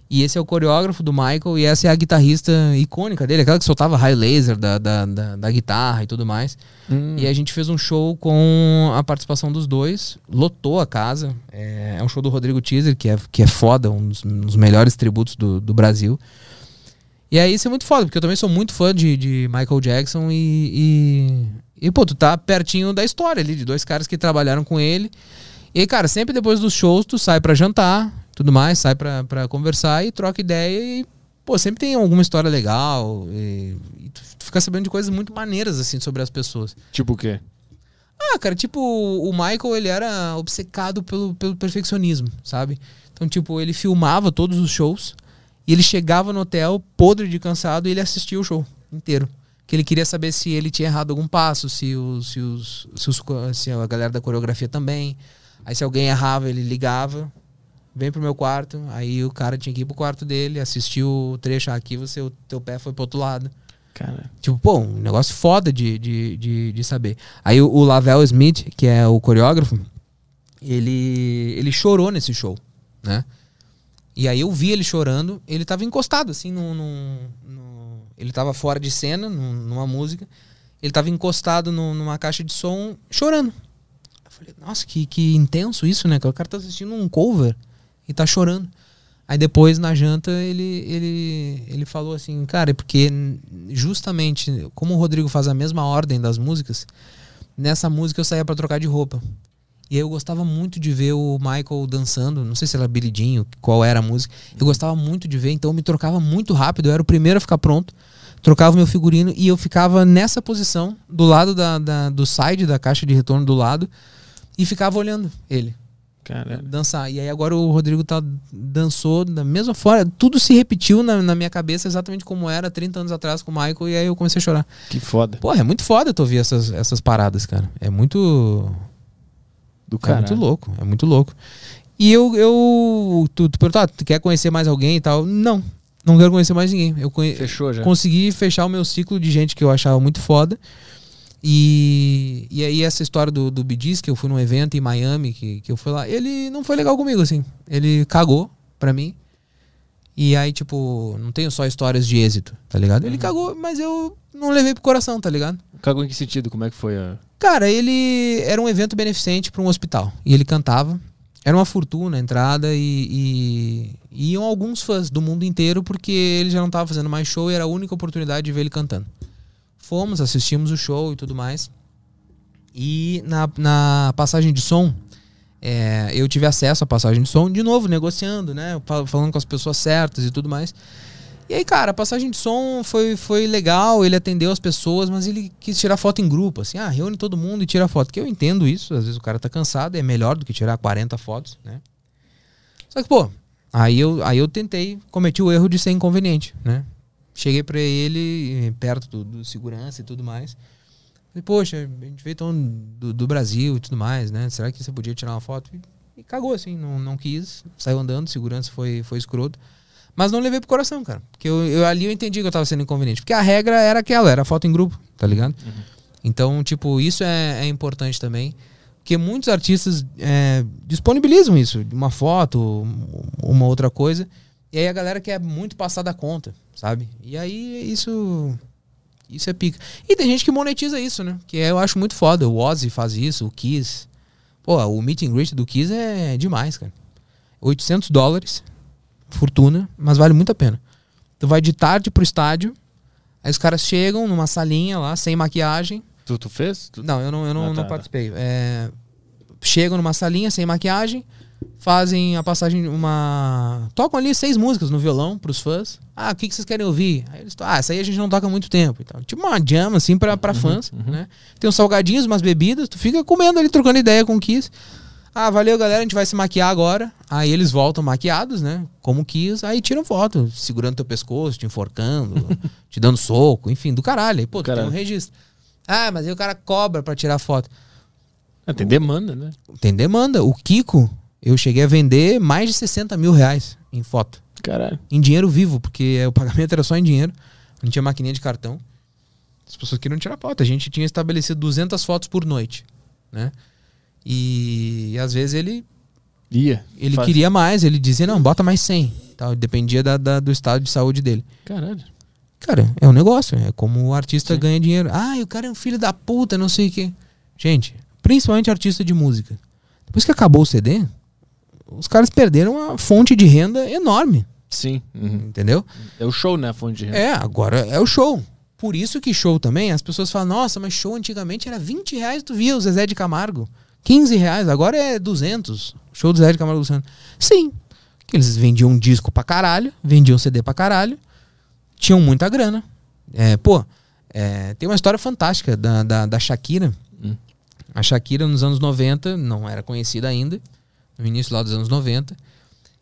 E esse é o coreógrafo do Michael e essa é a guitarrista icônica dele, aquela que soltava raio laser da, da, da, da guitarra e tudo mais. Hum. E a gente fez um show com a participação dos dois, lotou a casa. É, é um show do Rodrigo Teaser, que é, que é foda, um dos, um dos melhores tributos do, do Brasil. E aí isso é muito foda, porque eu também sou muito fã de, de Michael Jackson e, e, e, pô, tu tá pertinho da história ali, de dois caras que trabalharam com ele. E, cara, sempre depois dos shows tu sai pra jantar, tudo mais, sai pra, pra conversar e troca ideia e, pô, sempre tem alguma história legal e, e tu, tu fica sabendo de coisas muito maneiras, assim, sobre as pessoas. Tipo o quê? Ah, cara, tipo, o Michael, ele era obcecado pelo, pelo perfeccionismo, sabe? Então, tipo, ele filmava todos os shows e ele chegava no hotel podre de cansado e ele assistia o show inteiro. Que ele queria saber se ele tinha errado algum passo, se, os, se, os, se, os, se a galera da coreografia também. Aí se alguém errava, ele ligava, vem pro meu quarto. Aí o cara tinha que ir pro quarto dele, assistir o trecho "Ah, aqui, você, o teu pé foi pro outro lado. Cara. Tipo, pô, um negócio foda de, de, de, de saber. Aí o, o Lavelle Smith, que é o coreógrafo, ele, ele chorou nesse show, né? E aí eu vi ele chorando, ele tava encostado, assim, no, no- no- ele tava fora de cena, num- numa música, ele tava encostado numa caixa de som, chorando. Eu falei, nossa, que, que intenso isso, né? Que o cara tá assistindo um cover e tá chorando. Aí depois, na janta, ele, ele, ele falou assim, cara, é porque justamente, como o Rodrigo faz a mesma ordem das músicas, nessa música eu saía pra trocar de roupa. E aí eu gostava muito de ver o Michael dançando, não sei se era Jean, qual era a música. Eu gostava muito de ver, então eu me trocava muito rápido, eu era o primeiro a ficar pronto. Trocava o meu figurino e eu ficava nessa posição, do lado da, da- do side da caixa de retorno do lado, e ficava olhando ele Caralho. dançar. E aí agora o Rodrigo tá, dançou da mesma forma. Tudo se repetiu na, na minha cabeça exatamente como era 30 anos atrás com o Michael. E aí eu comecei a chorar. Que foda. Porra, é muito foda tu ouvir essas, essas paradas, cara. É muito. Do É cara. muito louco. É muito louco. E eu. eu tu, tu perguntou, ah, tu quer conhecer mais alguém e tal? Não. Não quero conhecer mais ninguém. Eu conhe... Fechou já. consegui fechar o meu ciclo de gente que eu achava muito foda. E, e aí essa história do, do Gees, que eu fui num evento em Miami, que, que eu fui lá, ele não foi legal comigo, assim. Ele cagou pra mim. E aí, tipo, não tenho só histórias de êxito, tá ligado? Ele cagou, mas eu não levei pro coração, tá ligado? Cagou em que sentido? Como é que foi a. Cara, ele era um evento beneficente para um hospital. E ele cantava. Era uma fortuna a entrada e, e- e iam alguns fãs do mundo inteiro porque ele já não estava fazendo mais show e era a única oportunidade de ver ele cantando. Fomos, assistimos o show e tudo mais. E na, na passagem de som, é, eu tive acesso à passagem de som, de novo, negociando, né? fal- Falando com as pessoas certas e tudo mais. E aí, cara, a passagem de som foi, foi legal, ele atendeu as pessoas, mas ele quis tirar foto em grupo, assim, ah, reúne todo mundo e tira foto. Que eu entendo isso, às vezes o cara tá cansado, é melhor do que tirar 40 fotos, né? Só que, pô, aí eu, aí eu tentei, cometi o erro de ser inconveniente, né? Cheguei pra ele, eh, perto do, do segurança e tudo mais. Falei, poxa, a gente veio tão do, do Brasil e tudo mais, né? Será que você podia tirar uma foto? E, e cagou, assim, não, não quis, saiu andando, segurança foi, foi escroto. Mas não levei pro coração, cara. Porque eu, eu- ali eu entendi que eu tava sendo inconveniente. Porque a regra era aquela, era foto em grupo, tá ligado? Então, tipo, isso é, é importante também. Porque muitos artistas é, disponibilizam isso, uma foto, uma outra coisa. E aí a galera quer muito passar da conta, sabe? E aí isso. Isso é pica. E tem gente que monetiza isso, né? Que eu acho muito foda. O Ozzy faz isso, o Kiss. Pô, o meet and greet do Kiss é demais, cara. 800 dólares, fortuna, mas vale muito a pena. Tu vai de tarde pro estádio, aí os caras chegam numa salinha lá, sem maquiagem. Tu, tu fez? Tu- Não, eu não, eu não, Ah, tá, não tá. participei. É, chegam numa salinha sem maquiagem, fazem a passagem, uma. Tocam ali seis músicas no violão pros fãs. Ah, o que, que vocês querem ouvir? Aí eles ah, essa aí a gente não toca há muito tempo. e tal. Tipo uma jam, assim, pra, Uhum, pra fãs, né? Tem uns salgadinhos, umas bebidas, tu fica comendo ali, trocando ideia com o Kiss. Ah, valeu, galera, a gente vai se maquiar agora. Aí eles voltam maquiados, né? Como Kiss, aí tiram foto, segurando teu pescoço, te enforcando, <laughs> te dando soco, enfim, do caralho. Aí, pô, tu tem Caralho. um registro. Ah, mas aí o cara cobra pra tirar foto. Ah, tem demanda, né? Tem demanda. O Kiko, eu cheguei a vender mais de 60 mil reais em foto. Caralho. Em dinheiro vivo, porque o pagamento era só em dinheiro. Não tinha maquininha de cartão. As pessoas queriam tirar foto. A gente tinha estabelecido 200 fotos por noite, né? E, às vezes ele, Ia. ele Faz- queria mais. Ele dizia, não, bota mais 100. Tal. Dependia da- da- do estado de saúde dele. Caralho. Cara, é um negócio. É como o artista Sim. ganha dinheiro. Ah, o cara é um filho da puta, não sei o quê. Gente, principalmente artista de música. Depois que acabou o CD, os caras perderam uma fonte de renda enorme. Sim. Uhum. Entendeu? É o show, né? A fonte de renda. É, agora é o show. Por isso que show também, as pessoas falam, nossa, mas show antigamente era 20 reais, tu via o Zezé de Camargo. 15 reais, agora é 200. Show do Zezé de Camargo Luciano. Sim, que eles vendiam um disco pra caralho, vendiam CD pra caralho, tinham muita grana. É, pô, é, tem uma história fantástica da, da, da Shakira. Hum. A Shakira nos anos 90, não era conhecida ainda, no início lá dos anos 90,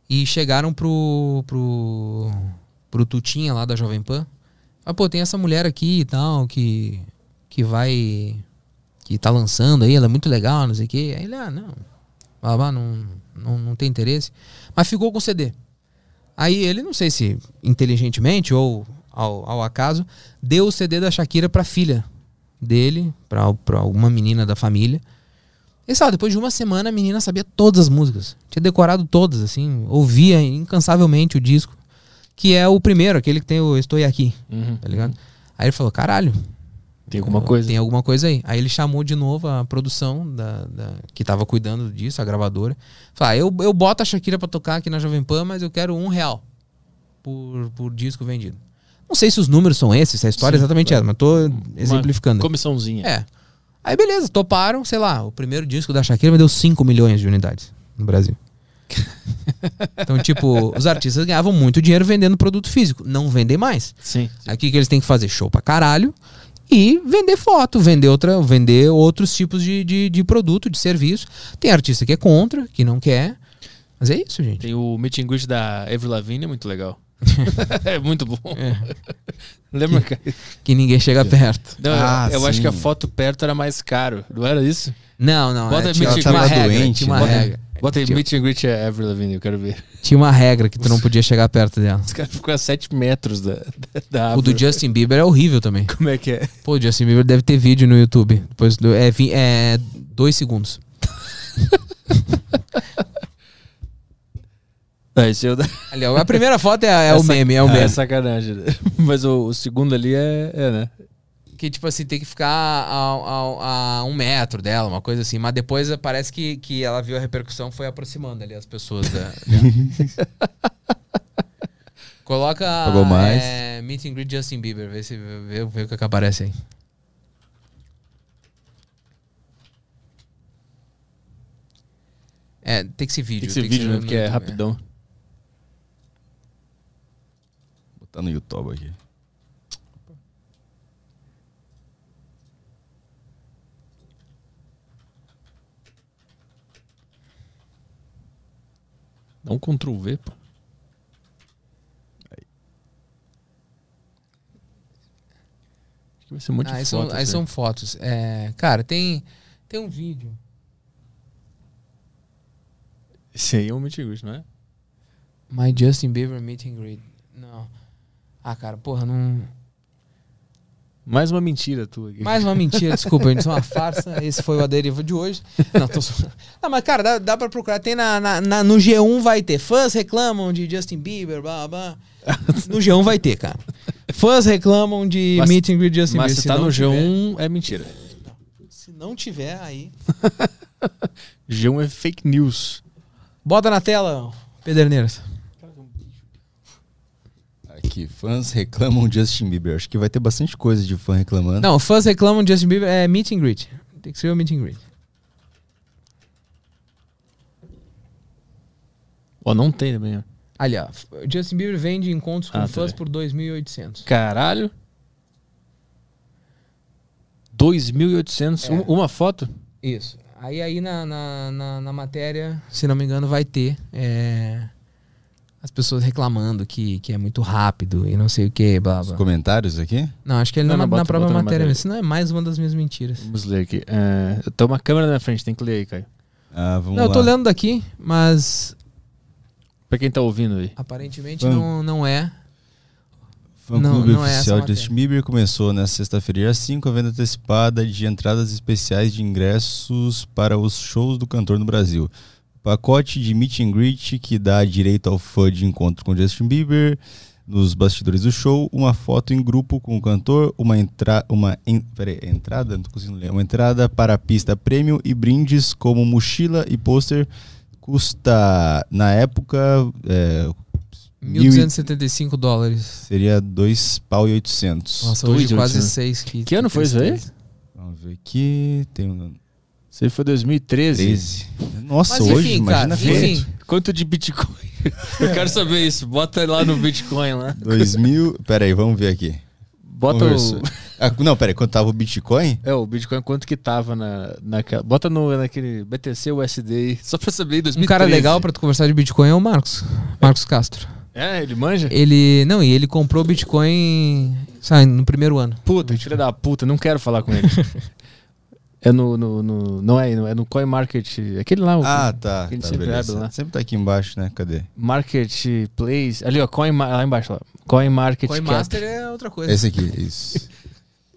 e chegaram pro, pro, pro Tutinha lá da Jovem Pan. Ah, pô, tem essa mulher aqui e tal, que, que vai. que tá lançando aí, ela é muito legal, não sei o quê. Aí ele, ah, não. Ah, não, não, não tem interesse. Mas ficou com o CD. Aí ele, não sei se inteligentemente ou ao, ao acaso, deu o CD da Shakira pra filha dele, pra, pra alguma menina da família. E sabe, depois de uma semana a menina sabia todas as músicas. Tinha decorado todas, assim, ouvia incansavelmente o disco. Que é o primeiro, aquele que tem o Estou Aqui, Uhum. tá ligado? Aí ele falou, caralho, Tem alguma coisa. tem alguma coisa aí. Aí ele chamou de novo a produção da, da- que tava cuidando disso, a gravadora. Falou, ah, eu, eu boto a Shakira pra tocar aqui na Jovem Pan, mas eu quero um real por, por disco vendido. Não sei se os números são esses, se a história é Sim, exatamente claro. essa, mas tô Uma exemplificando. Comissãozinha. É. Aí beleza, toparam, sei lá, o primeiro disco da Shakira vendeu 5 milhões de unidades no Brasil. <laughs> então, tipo, os artistas ganhavam muito dinheiro vendendo produto físico. Não vendem mais. Sim. Aí o que, eles têm que fazer? Show pra caralho e vender foto, vender outra, vender outros tipos de, de, de produto, de serviço. Tem artista que é contra, que não quer. Mas é isso, gente. Tem o meet and greet da Avril Lavigne, é muito legal. <laughs> é muito bom. Lembra, cara? Que ninguém chega perto. Não, Ah, eu acho sim. que a foto perto era mais caro. Não era isso? Não, não. Bota é, tinha, meet and tinha uma greet. regra. doente, tinha uma bota- regra. Bota aí, meet and greet é Avril Lavigne, eu quero ver. Tinha uma regra que tu não podia chegar perto dela. Os caras ficam a 7 metros da, da O do. Justin Bieber é horrível também. Como é que é? Pô, o Justin Bieber deve ter vídeo no YouTube. Depois do, é, é dois segundos. <laughs> Esse é o da... Ali, a primeira foto é, é o meme, é o É meme. sacanagem. né? <laughs> Mas o, o segundo ali é, é, né? Que, tipo assim, tem que ficar a, a- a um metro dela, uma coisa assim. Mas depois parece que, que ela viu a repercussão, foi aproximando ali as pessoas da. <laughs> Coloca. Pagou mais. É, meet and greet Justin Bieber, vê, se, vê, vê o que, que aparece aí. É, tem que ser vídeo. Tem que ser vídeo, né? no Porque é rapidão. Botar no YouTube aqui. Dá um Ctrl V, pô. Acho que vai ser um monte Ah, de aí, são, fotos. aí né? são fotos. É, cara, tem, tem um vídeo. Esse aí é um meet greet, não é? My Justin Bieber Meet and Greet. Não. Ah, cara, porra, não. Mais uma mentira tua aqui. Mais uma <laughs> mentira, desculpa, gente. Isso é uma farsa. Esse foi o A Deriva de hoje. <laughs> Não, tô. Ah, mas, cara, dá, dá pra procurar. Tem na, na- na- no G1 vai ter. Fãs reclamam de Justin Bieber, blá, blá. No G1 vai ter, cara. Fãs reclamam de Mas- Meet and Greet Justin Mas Bieber. se tá não no tiver- G1, é mentira. se não tiver, aí... <laughs> G1 é fake news. Bota na tela, Pederneiras. Aqui, fãs reclamam Justin Bieber. Acho que vai ter bastante coisa de fã reclamando. Não, fãs reclamam de Justin Bieber. É Meet and Greet. Tem que ser o Meet and Greet. Ó, não tem também, ó. Ali, ó. Justin Bieber vende encontros com Ah, tá fãs bem. por 2.800. Caralho. 2.800. É. Um- uma foto? Isso. Aí aí na, na, na, na matéria, se não me engano, vai ter é, as pessoas reclamando que, que é muito rápido e não sei o que, blá Os blá. comentários aqui? Não, acho que ele Não, não, não, na, bota- na própria na matéria. matéria. Senão é mais uma das minhas mentiras. Vamos ler aqui. É, eu tô uma câmera na frente, tem que ler aí, Caio. Ah, vamos não, eu lá. tô lendo daqui, mas Pra quem tá ouvindo aí. aparentemente Fã- não, não é. Fã Não, Clube não é Oficial de matéria. Justin Bieber começou nesta sexta-feira, dia 5, a venda antecipada de entradas especiais de ingressos para os shows do cantor no Brasil. Pacote de meet and greet que dá direito ao fã de encontro com Justin Bieber nos bastidores do show, uma foto em grupo com o cantor, uma, entra uma en peraí, entrada, não tô conseguindo ler, uma entrada para a pista prêmio e brindes como mochila e pôster custa na época é, 1.275 dólares. Seria 2 pau e 800. Nossa, Dois hoje e quase oitocentos. 6 que Que ano foi isso aí? Vamos ver aqui. Tem um Isso aí foi 2013. 13. Nossa, Mas hoje, enfim, imagina cara, frente. enfim. Quanto de Bitcoin? Eu quero saber isso. Bota lá no Bitcoin lá. 2000. Pera aí, vamos ver aqui. Bota o. Ah, não, pera aí, quanto tava o Bitcoin? É, o Bitcoin quanto que tava na, naquela. Bota no, naquele BTC USD aí, <laughs> só pra saber. 2013. Um cara legal pra tu conversar de Bitcoin é o Marcos. Marcos Castro. É, ele manja? Ele. Não, e ele comprou Bitcoin sabe, no primeiro ano. Puta, filha da puta, não quero falar com ele. <laughs> é no, no, no- Não é, é no Coinmarket. Aquele lá, o Ah, tá. Tá sempre lá. Sempre tá aqui embaixo, né? Cadê? Marketplace. Ali, ó, Coin, lá embaixo, lá. Coinmarket Coinmaster Cap. é outra coisa. Esse aqui, isso.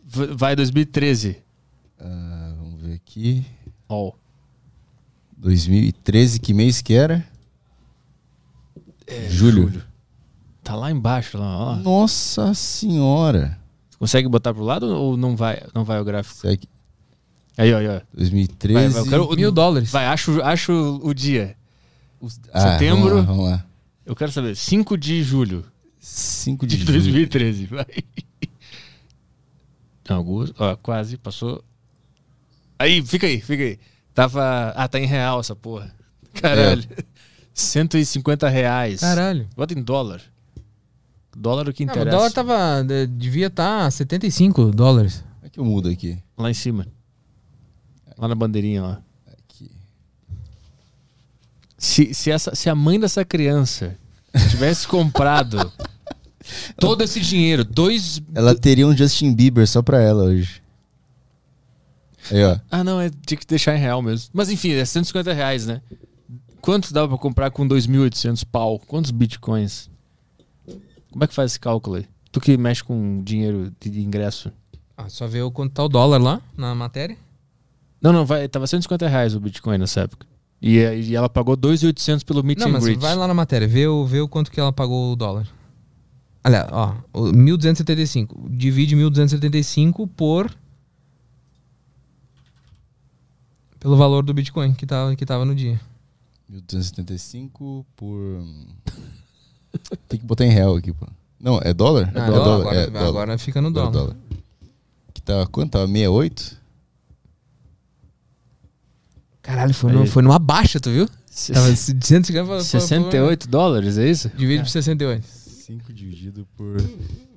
<laughs> Vai 2013. Ah, vamos ver aqui. Ó. 2013, que mês que era? julho. Tá lá embaixo, lá, ó. Nossa senhora. Consegue botar pro lado ou não vai, não vai o gráfico? Isso Aí, ó, aí, ó. 2013. Vai, vai, eu quero- Mil dólares. Vai, acho, acho o dia. Ah, setembro. Vamos lá, vamos lá. Eu quero saber. 5 de julho 5 de de julho. 2013. Vai. Augusto, ó, quase, passou. Aí, fica aí, fica aí. Tava. Ah, tá em real essa porra. Caralho. 150 reais. Caralho. Bota em dólar. Dólar é o que Ah, interessa. o dólar tava. de- Devia estar 75 dólares. Como é que eu mudo aqui? Lá em cima. Lá na bandeirinha, lá. Aqui. Se, se, essa, se a mãe dessa criança tivesse comprado <laughs> todo esse dinheiro, dois. Ela teria um Justin Bieber só pra ela hoje. Aí, ó. Ah, não, é, tinha que deixar em real mesmo. Mas enfim, é 150 reais, né? Quantos dava pra comprar com 2.800 pau? Quantos bitcoins? Como é que faz esse cálculo aí? Tu que mexe com dinheiro de de ingresso. Ah, só ver o quanto tá o dólar lá na matéria. Não, não, vai, tava 150 reais o bitcoin nessa época. E, e ela pagou 2.800 pelo meet Não, and mas greet. vai lá na matéria, vê o, vê o quanto que ela pagou o dólar. Olha, ó, o 1.275. Divide 1.275 por. Pelo valor do Bitcoin que tava, que tava no dia. 1275 por. Tem que botar em real aqui, pô. Não, é dólar? Ah, é dólar, dólar. agora, é dólar. agora fica no é dólar. Que tá quanto? Tava 68? Caralho, foi, no, foi numa baixa, tu viu? Se- Tava 150 pra- pra- 68 dólares, é isso? Divide por 68. 5 dividido por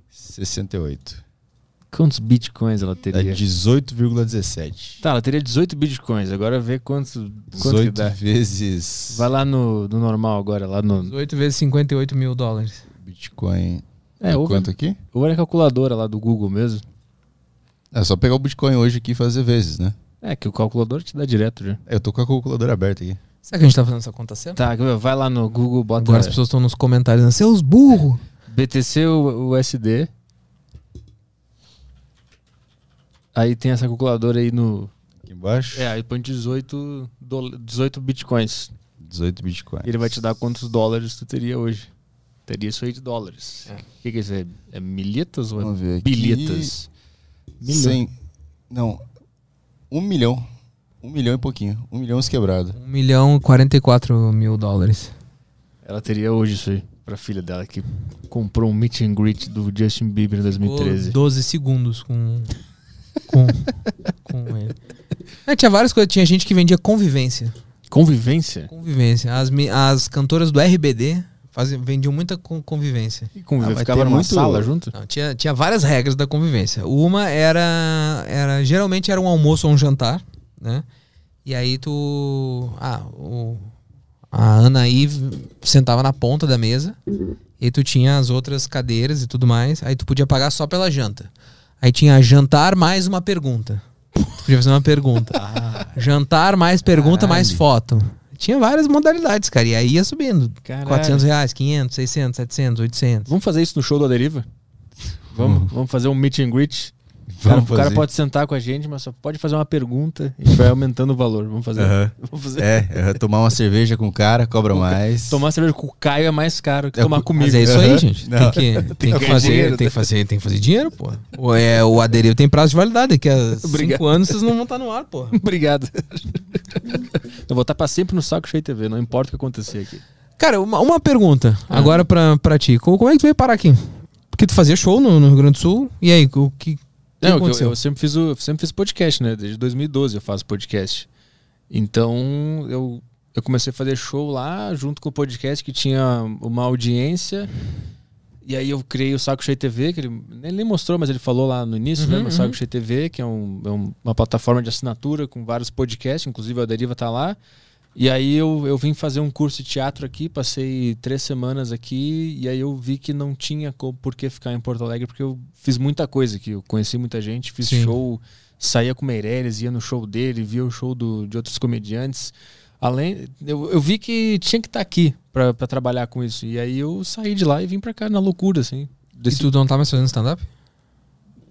68. Quantos bitcoins ela Dá teria? 18,17. Tá, ela teria 18 bitcoins. Agora vê quanto, quanto que 18 dá. vezes Vai lá no, no normal agora, lá no. 18 vezes 58 mil dólares. Bitcoin. É, ou, quanto aqui? ou era a calculadora lá do Google mesmo. É só pegar o Bitcoin hoje aqui e fazer vezes, né? É, que o calculador te dá direto já. É, Eu tô com a calculadora aberta aqui. Será que a gente tá fazendo essa conta certa? Tá, vai lá no Google, bota Agora as pessoas estão nos comentários dizendo, seus burros. BTC USD. Aí tem essa calculadora aí no. Aqui embaixo. É, aí põe 18, dola- 18 bitcoins. 18 Bitcoins. E ele vai te dar quantos dólares tu teria hoje. Teria isso aí de dólares. O É. que, que é isso aí? É milhetas ou é bilhetas? Milhão. 100. Não. Um milhão. Um milhão e pouquinho. Um milhão e quebrado. 1 milhão e 44 mil dólares. Ela teria hoje isso aí pra filha dela que comprou um meet and greet do Justin Bieber em 2013. Ficou 12 segundos com, com, com ele. É, tinha várias coisas. Tinha gente que vendia convivência. Convivência? Convivência. As, as cantoras do RBD faziam, vendiam muita con- convivência. E convivência? Ah, Ficava numa muito- sala junto? Não, tinha, tinha várias regras da convivência. Uma era, era. Geralmente era um almoço ou um jantar, né? E aí tu. Ah, o, a Ana aí sentava na ponta da mesa. E tu tinha as outras cadeiras e tudo mais. Aí tu podia pagar só pela janta. Aí tinha jantar mais uma pergunta. Tu podia fazer uma pergunta. <laughs> Jantar mais pergunta mais Caralho. foto. Tinha várias modalidades, cara. E aí ia subindo. Caralho. 400 reais, 500, 600, 700, 800. Vamos fazer isso no show do Aderiva? Vamos, vamos fazer um meet and greet. O cara, o cara pode sentar com a gente, mas só pode fazer uma pergunta e vai aumentando o valor. Vamos fazer. <laughs> Vamos fazer. É, é, tomar uma cerveja com o cara, cobra mais. Tomar cerveja com o Caio é mais caro que É, tomar com- comigo. Mas é isso aí, gente. Tem que, <laughs> tem que que fazer, dinheiro, tem que fazer, tem que fazer dinheiro, pô. O, é, o aderivo tem prazo de validade, daqui a Obrigado. cinco anos vocês não vão estar no ar, pô. <laughs> Obrigado. Eu vou estar pra sempre no Saco Cheio TV, não importa o que acontecer aqui. Cara, uma, uma pergunta agora pra, pra ti. Como, como é que tu veio parar aqui? Porque tu fazia show no, no Rio Grande do Sul, e aí, o que, que Não, eu, eu sempre fiz o, sempre fiz podcast, né? Desde 2012 eu faço podcast. Então eu, eu comecei a fazer show lá junto com o podcast que tinha uma audiência. E aí eu criei o Saco Cheio TV, que ele nem mostrou, mas ele falou lá no início, Uhum, né? O uhum. Saco Cheio TV, que é, um- é um- uma plataforma de assinatura com vários podcasts, inclusive a Deriva tá lá. E aí eu, eu vim fazer um curso de teatro aqui, passei três semanas aqui, e aí eu vi que não tinha como, por que ficar em Porto Alegre, porque eu fiz muita coisa aqui. Eu conheci muita gente, fiz Sim. show, saía com o Meirelles, ia no show dele, via o show do, de outros comediantes. Além, eu, eu vi que tinha que estar aqui pra pra trabalhar com isso. E aí eu saí de lá e vim pra cá na loucura, assim. E Desse- tu não tá mais fazendo stand-up?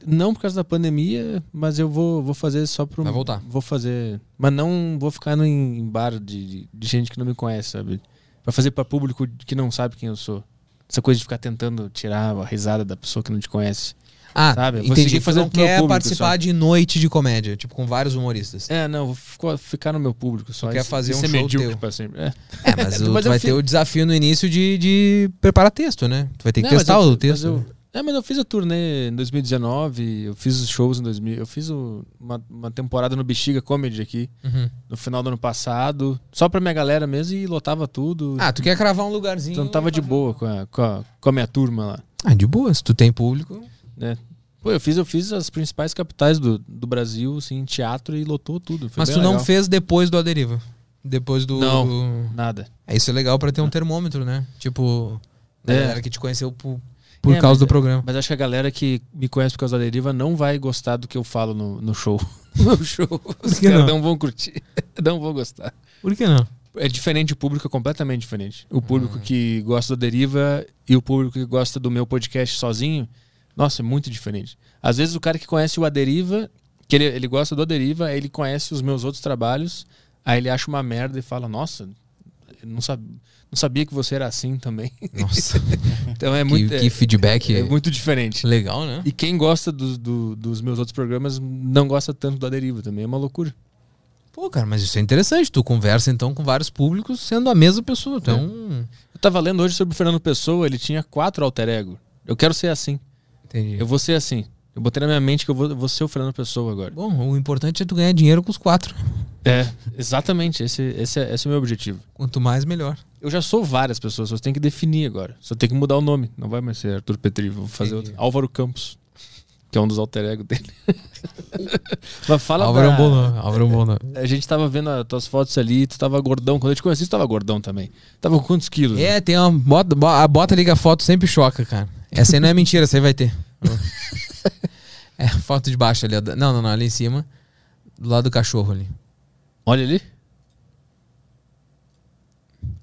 Não por causa da pandemia, mas eu vou, vou fazer só pro. Vai voltar. Vou fazer. Mas não vou ficar no, em bar de, de gente que não me conhece, sabe? Pra fazer pra público que não sabe quem eu sou. Essa coisa de ficar tentando tirar a risada da pessoa que não te conhece. Ah, Sabe? Vou entendi. fazendo não meu quer público participar só. de noite de comédia, tipo, com vários humoristas. É, não, vou ficar no meu público só. Tu quer fazer um ser show medíocre teu. pra sempre. É. É, mas, <laughs> o- Mas tu vai ter o desafio no início de, de preparar texto, né? Tu vai ter que Não, testar eu- o mas texto. É, mas eu fiz a turnê em 2019, eu fiz os shows em 2000, eu fiz o- uma, uma temporada no Bexiga Comedy aqui, Uhum. no final do ano passado, só pra minha galera mesmo e lotava tudo. Ah, tu quer cravar um lugarzinho. então tava de boa com a, com, a, com a minha turma lá. Ah, de boa. Se tu tem público. né? Pô, eu fiz, eu fiz as principais capitais do, do Brasil, assim, em teatro e lotou tudo. Foi Mas tu não legal. fez depois do Aderiva. Depois do. Não. do- Nada. É, isso é legal pra ter um termômetro, né? Tipo, a É. galera que te conheceu por, por É, causa mas do é- programa. Mas acho que a galera que me conhece por causa da deriva não vai gostar do que eu falo no, no show. <laughs> No show. Os caras não? não vão curtir. <laughs> Não vão gostar. Por que não? É diferente, o público é completamente diferente. O público Hum. que gosta da deriva e o público que gosta do meu podcast sozinho, nossa, é muito diferente. Às vezes o cara que conhece o Aderiva, que ele, ele gosta do Aderiva, aí ele conhece os meus outros trabalhos, aí ele acha uma merda e fala, nossa, não, sab, não sabia que você era assim também. Nossa, <laughs> então é que, muito, que é, feedback é muito diferente. legal, né? E quem gosta do- do- dos meus outros programas não gosta tanto do Aderiva também, é uma loucura. Pô, cara, mas isso é interessante. Tu conversa então com vários públicos sendo a mesma pessoa. Tu é um. Eu tava lendo hoje sobre o Fernando Pessoa, ele tinha quatro alter ego. Eu quero ser assim. Entendi. Eu vou ser assim. Eu botei na minha mente que eu vou, vou ser o Fernando Pessoa agora. Bom, o importante é tu ganhar dinheiro com os quatro. É, exatamente. Esse, esse, é, esse é o meu objetivo. Quanto mais, melhor. Eu já sou várias pessoas, só tem que definir agora. Só tem que mudar o nome. Não vai mais ser Arthur Petri, vou fazer Entendi. outro. Álvaro Campos, que é um dos alter ego dele. <laughs> Mas fala Álvaro é da- um bom nome. Álvaro é um bom nome. A gente tava vendo as tuas fotos ali, tu tava gordão. Quando eu te conheci, tu tava gordão também. Tava com quantos quilos? É, tem uma. Bota, bo- a bota liga foto sempre choca, cara. Essa aí não é mentira, essa aí vai ter. <laughs> é, foto de baixo ali. Não, não, não, ali em cima. Do lado do cachorro ali. Olha ali.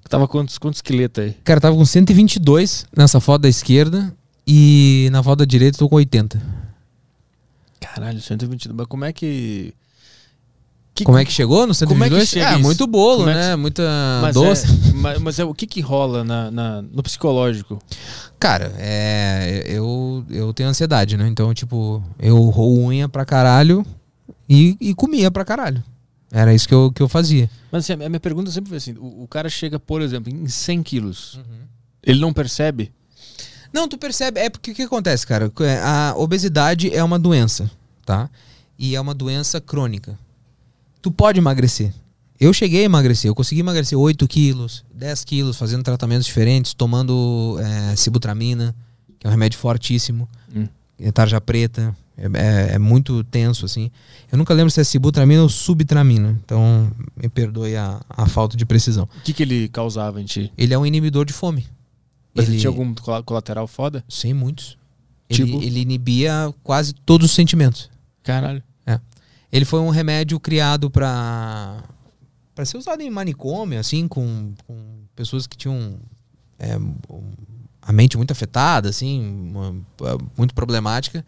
Tava quantos, quantos esqueletos aí? Cara, tava com 122 nessa foto da esquerda. E na foto da direita eu tô com 80. Caralho, 122. Mas como é que. que Como é que chegou no 122? Como é que chega é, isso? muito bolo, Como é que né? Muita mas doce. É, <laughs> mas, mas é o que que rola na, na- no psicológico? Cara, é. Eu, eu tenho ansiedade, né? Então, tipo, eu roo unha pra caralho e, e comia pra caralho. Era isso que eu, que eu fazia. Mas assim, a minha pergunta sempre foi assim: o, o cara chega, por exemplo, em 100 quilos. Ele não percebe? Não, tu percebe. É porque o que acontece, cara? A obesidade é uma doença, tá? E é uma doença crônica. Tu pode emagrecer. Eu cheguei a emagrecer. Eu consegui emagrecer 8 quilos, 10 quilos, fazendo tratamentos diferentes, tomando é, sibutramina, que é um remédio fortíssimo. Hum. É tarja preta. É, é- é muito tenso, assim. Eu nunca lembro se é sibutramina ou subtramina. Então, me perdoe a, a falta de precisão. O que, que ele causava em ti? Ele é um inibidor de fome. Mas ele, Ele- tinha algum col- colateral foda? Sim, muitos. Ele, Tipo? ele inibia quase todos os sentimentos. Caralho. Ele foi um remédio criado para para ser usado em manicômio, assim, com, com pessoas que tinham é, um- a mente muito afetada, assim, uma- muito problemática.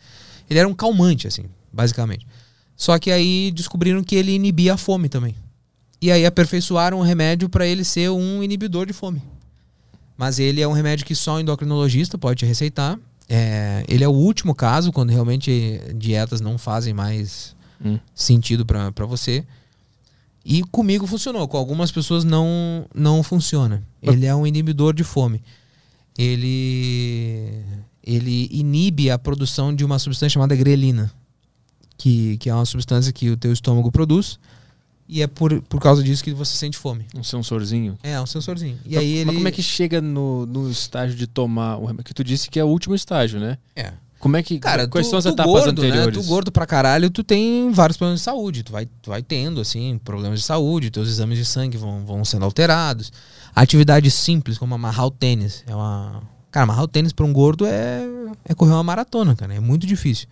Ele era um calmante, assim, basicamente. Só que aí descobriram que ele inibia a fome também. E aí aperfeiçoaram o remédio para ele ser um inibidor de fome. Mas ele é um remédio que só o endocrinologista pode receitar. É, ele é o último caso, quando realmente dietas não fazem mais Hum. sentido pra pra você. E comigo funcionou, com algumas pessoas não não funciona. Ele é um inibidor de fome. Ele ele inibe a produção de uma substância chamada grelina, que, que é uma substância que o teu estômago produz e é por, por causa disso que você sente fome. Um sensorzinho. É, um sensorzinho. E Mas- aí ele Mas como é que chega no, no estágio de tomar o remédio? Que tu disse que é o último estágio, né? É. Como é que. Cara, quais tu, são as etapas gordo, anteriores? Né? Tu gordo pra caralho, tu tem vários problemas de saúde. Tu vai, tu vai tendo, assim, problemas de saúde, teus exames de sangue vão, vão sendo alterados. Atividades simples, como amarrar o tênis. É uma. Cara, amarrar o tênis pra um gordo é, é correr uma maratona, cara. É muito difícil.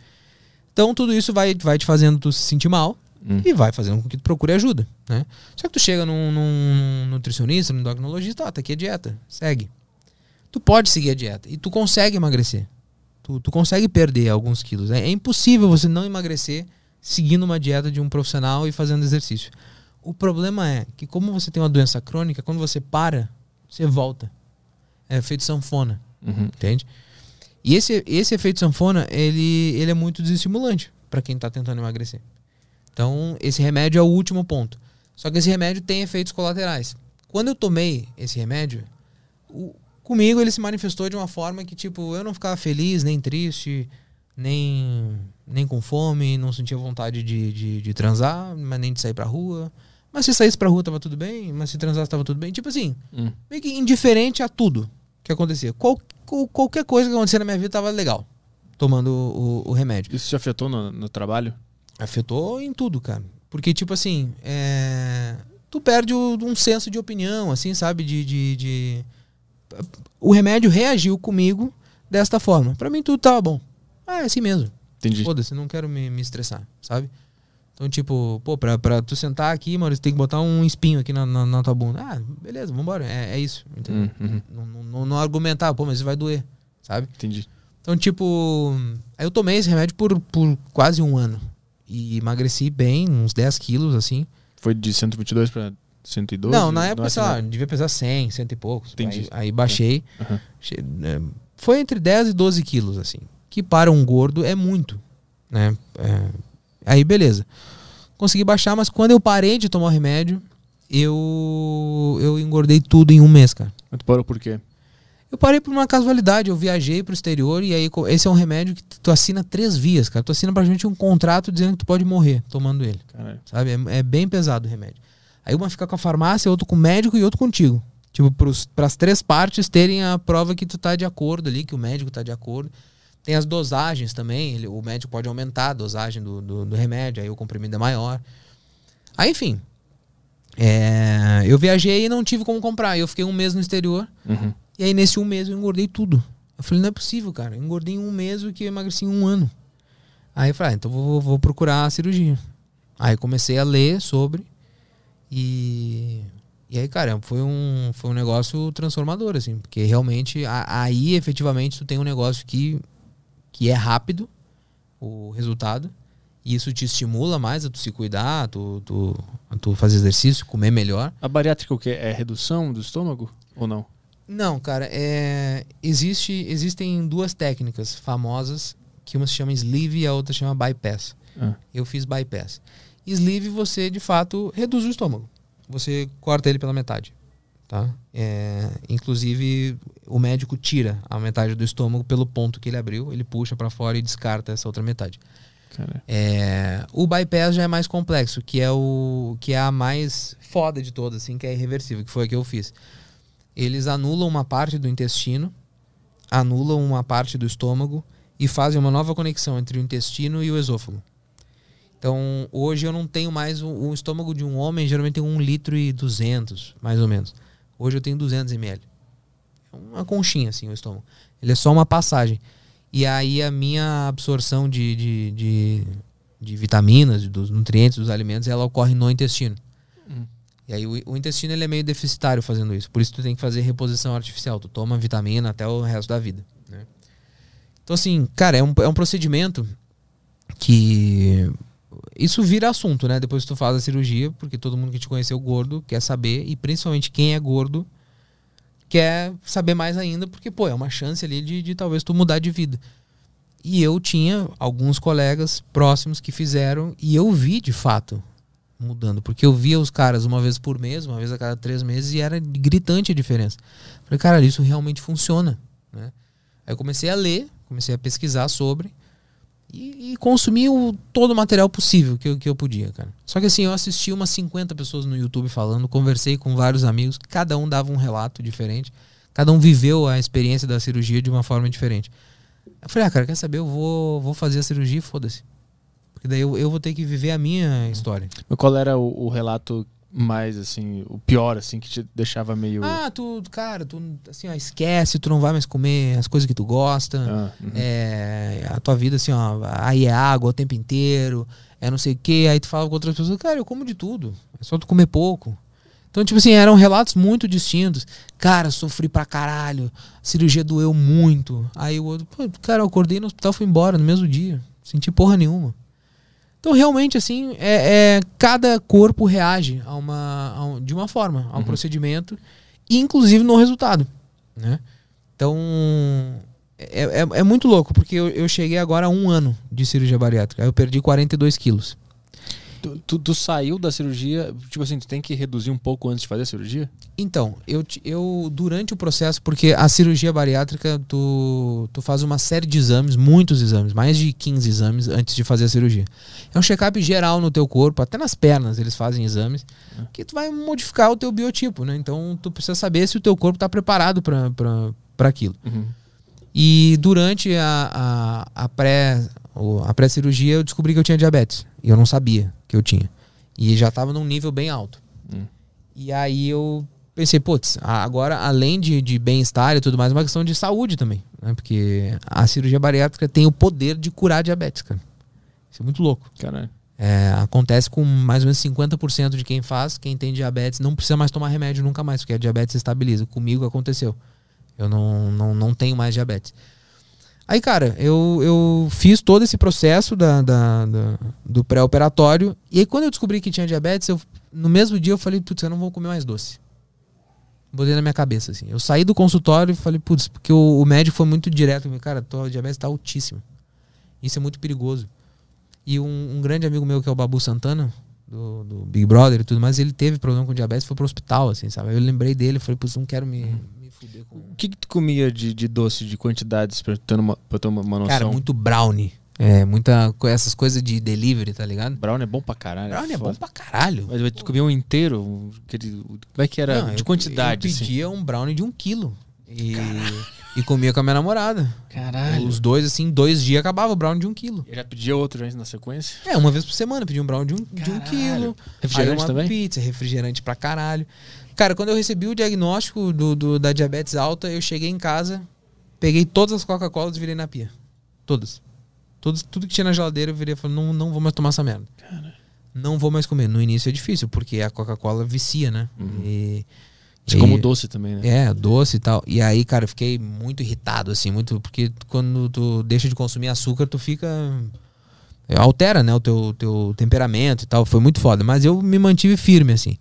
Então tudo isso vai, vai te fazendo tu se sentir mal Hum. e vai fazendo com que tu procure ajuda, né? Só que tu chega num, num nutricionista, num endocrinologista, ó, tá aqui a dieta, segue. Tu pode seguir a dieta e tu consegue emagrecer. Tu, tu consegue perder alguns quilos. É, é impossível você não emagrecer seguindo uma dieta de um profissional e fazendo exercício. O problema é que como você tem uma doença crônica, quando você para, você volta. É efeito sanfona, Uhum. entende? E esse, esse efeito sanfona, ele, ele é muito desestimulante para quem tá tentando emagrecer. Então, esse remédio é o último ponto. Só que esse remédio tem efeitos colaterais. Quando eu tomei esse remédio, o- Comigo ele se manifestou de uma forma que, tipo, eu não ficava feliz, nem triste, nem, nem com fome, não sentia vontade de, de, de transar, mas nem de sair pra rua. Mas se saísse pra rua tava tudo bem, mas se transasse tava tudo bem. Tipo assim, Hum. meio que indiferente a tudo que acontecia. Qual, qual- qualquer coisa que acontecia na minha vida tava legal, tomando o, o remédio. Isso te afetou no, no trabalho? Afetou em tudo, cara. Porque, tipo assim, é... tu perde o- um senso de opinião, assim, sabe? De, de, de- O remédio reagiu comigo desta forma. Pra mim tudo tava bom. Ah, é assim mesmo. Entendi. Foda-se, não quero me, me estressar, sabe? Então, tipo, pô, pra, pra tu sentar aqui, mano, você tem que botar um espinho aqui na, na, na tua bunda. Ah, beleza, vambora. É, é isso. Entendeu? Hum, uhum. Não, não, não- argumentar, pô, mas isso vai doer, sabe? Entendi. Então, tipo, aí eu tomei esse remédio por, por quase um ano. E emagreci bem, uns 10 quilos, assim. Foi de 122 pra 112? não, na época, é sei lá, assim, devia pesar 100, 100 e poucos. Entendi. Aí, aí baixei. É, Foi entre 10 e 12 quilos, assim. Que para um gordo é muito, né? É, aí, beleza. Consegui baixar, mas quando eu parei de tomar o remédio, eu, eu engordei tudo em um mês, cara. Mas tu parou por quê? Eu parei por uma casualidade, eu viajei pro exterior e aí esse é um remédio que tu assina três vias, cara. Tu assina praticamente um contrato dizendo que tu pode morrer tomando ele, Caralho. sabe? É, é bem pesado o remédio. Aí uma fica com a farmácia, outro com o médico e outro contigo. Tipo, para as três partes terem a prova que tu tá de acordo ali, que o médico tá de acordo. Tem as dosagens também, ele- o médico pode aumentar a dosagem do, do, do remédio, aí o comprimido é maior. Aí, enfim. é, eu viajei e não tive como comprar. Eu fiquei um mês no exterior. Uhum. E aí, nesse um mês, eu engordei tudo. Eu falei, não é possível, cara. Eu engordei em um mês o que eu emagreci em um ano. Aí eu falei, ah, então vou, vou procurar a cirurgia. Aí comecei a ler sobre. E. E aí, cara, foi um, foi um negócio transformador, assim. Porque realmente, a- aí efetivamente, tu tem um negócio que, que é rápido, o resultado. E isso te estimula mais a tu se cuidar, a tu, tu, a tu fazer exercício, comer melhor. A bariátrica o quê? É redução do estômago ou não? Não, cara, é, existe, existem duas técnicas famosas, que uma se chama sleeve e a outra se chama bypass. Ah. Eu fiz bypass. Sleeve você, de fato, reduz o estômago. Você corta ele pela metade, tá? É, inclusive, o médico tira a metade do estômago pelo ponto que ele abriu, ele puxa pra fora e descarta essa outra metade. É, o bypass já é mais complexo, que é o que é a mais foda de todas, assim, que é irreversível, que foi a que eu fiz. Eles anulam uma parte do intestino, anulam uma parte do estômago e fazem uma nova conexão entre o intestino e o esôfago. Então, hoje eu não tenho mais o, o estômago de um homem, geralmente tem 1 litro e 200, mais ou menos. Hoje eu tenho 200 ml. É uma conchinha, assim, o estômago. Ele é só uma passagem. E aí a minha absorção de, de, de, de vitaminas, dos nutrientes, dos alimentos, ela ocorre no intestino. Hum. E aí o, o intestino ele é meio deficitário fazendo isso. Por isso tu tem que fazer reposição artificial. Tu toma vitamina até o resto da vida. né? Então assim, cara, é um, é um procedimento que... Isso vira assunto, né? Depois que tu faz a cirurgia, porque todo mundo que te conheceu gordo quer saber, e principalmente quem é gordo quer saber mais ainda, porque, pô, é uma chance ali de, de talvez tu mudar de vida. E eu tinha alguns colegas próximos que fizeram, e eu vi de fato mudando, porque eu via os caras uma vez por mês, uma vez a cada três meses, e era gritante a diferença. Falei, cara, isso realmente funciona. Né? Aí eu comecei a ler, comecei a pesquisar sobre, e, e consumi o, todo o material possível que eu, que eu podia, cara. Só que assim, eu assisti umas 50 pessoas no YouTube falando, conversei com vários amigos, cada um dava um relato diferente, cada um viveu a experiência da cirurgia de uma forma diferente. Eu falei, ah, cara, quer saber? Eu vou, vou fazer a cirurgia e foda-se. Porque daí eu, eu vou ter que viver a minha história. Qual era o, o relato mais, assim, o pior, assim, que te deixava meio. Ah, tu, cara, tu, assim, ó, esquece, tu não vai mais comer as coisas que tu gosta. Ah, uhum. É, a tua vida, assim, ó, aí é água o tempo inteiro, é não sei o que, aí tu fala com outras pessoas, cara, eu como de tudo, é só tu comer pouco. Então, tipo assim, eram relatos muito distintos. Cara, sofri pra caralho, a cirurgia doeu muito. Aí o outro, cara, eu acordei no hospital e fui embora no mesmo dia, senti porra nenhuma. Então, realmente, assim, é, é- cada corpo reage a uma, a um- de uma forma a um Uhum. procedimento, inclusive no resultado, né? Então, é, é, é muito louco, porque eu, eu cheguei agora a um ano de cirurgia bariátrica. Eu perdi 42 quilos. Tu, tu, tu saiu da cirurgia, tipo assim, tu tem que reduzir um pouco antes de fazer a cirurgia? Então, eu, eu durante o processo, porque a cirurgia bariátrica, tu, tu faz uma série de exames, muitos exames, mais de 15 exames antes de fazer a cirurgia. É um check-up geral no teu corpo, até nas pernas eles fazem exames, que tu vai modificar o teu biotipo, né? Então, tu precisa saber se o teu corpo está preparado para aquilo. E durante a, a, a pré o- a pré-cirurgia eu descobri que eu tinha diabetes. E eu não sabia que eu tinha. E já estava num nível bem alto. Hum. E aí eu pensei, putz, agora além de, de bem-estar e tudo mais, é uma questão de saúde também. Né? Porque a cirurgia bariátrica tem o poder de curar diabetes, cara. Isso é muito louco. Caralho. É, acontece com mais ou menos 50% de quem faz, quem tem diabetes, não precisa mais tomar remédio nunca mais, porque a diabetes estabiliza. Comigo aconteceu. Eu não, não, não tenho mais diabetes. Aí, cara, eu, eu fiz todo esse processo da, da- da- do pré-operatório. E aí, quando eu descobri que tinha diabetes, eu, no mesmo dia eu falei, putz, eu não vou comer mais doce. Botei na minha cabeça, assim. Eu saí do consultório e falei, putz, porque o, o médico foi muito direto. comigo, Cara, tua diabetes tá altíssima. Isso é muito perigoso. E um, um grande amigo meu, que é o Babu Santana, do, do Big Brother e tudo mais, ele teve problema com diabetes foi pro hospital, assim, sabe? Eu lembrei dele, falei, putz, não quero me fuder com. O que, que tu comia de, de doce, de quantidades, pra ter uma, pra ter uma, uma noção? Cara, muito brownie. É, muita. Essas coisas de delivery, tá ligado? Brownie é bom pra caralho. Brownie é bom pra caralho. Mas tu comia um inteiro? aquele- Como é que era? Não, de eu- quantidade, Eu assim. pedia um brownie de um quilo. E, e comia com a minha namorada. Caralho. Os dois, assim, dois dias acabava o brownie de um quilo. Eu já pedia outro antes na sequência. É, uma vez por semana, pedia um brownie de um, de um quilo. Refrigerante Aí uma também? pizza, refrigerante pra caralho. Cara, quando eu recebi o diagnóstico do, do- da diabetes alta, eu cheguei em casa, peguei todas as Coca-Colas e virei na pia. Todas. Todos, tudo que tinha na geladeira eu virei e falei, não, não vou mais tomar essa merda. Não vou mais comer. No início é difícil, porque a Coca-Cola vicia, né? E, Você e- como doce também, né? é, doce e tal. E aí, cara, eu fiquei muito irritado, assim, muito. Porque quando tu deixa de consumir açúcar, tu fica. Altera, né, o teu, teu temperamento e tal. Foi muito foda. Mas eu me mantive firme, assim.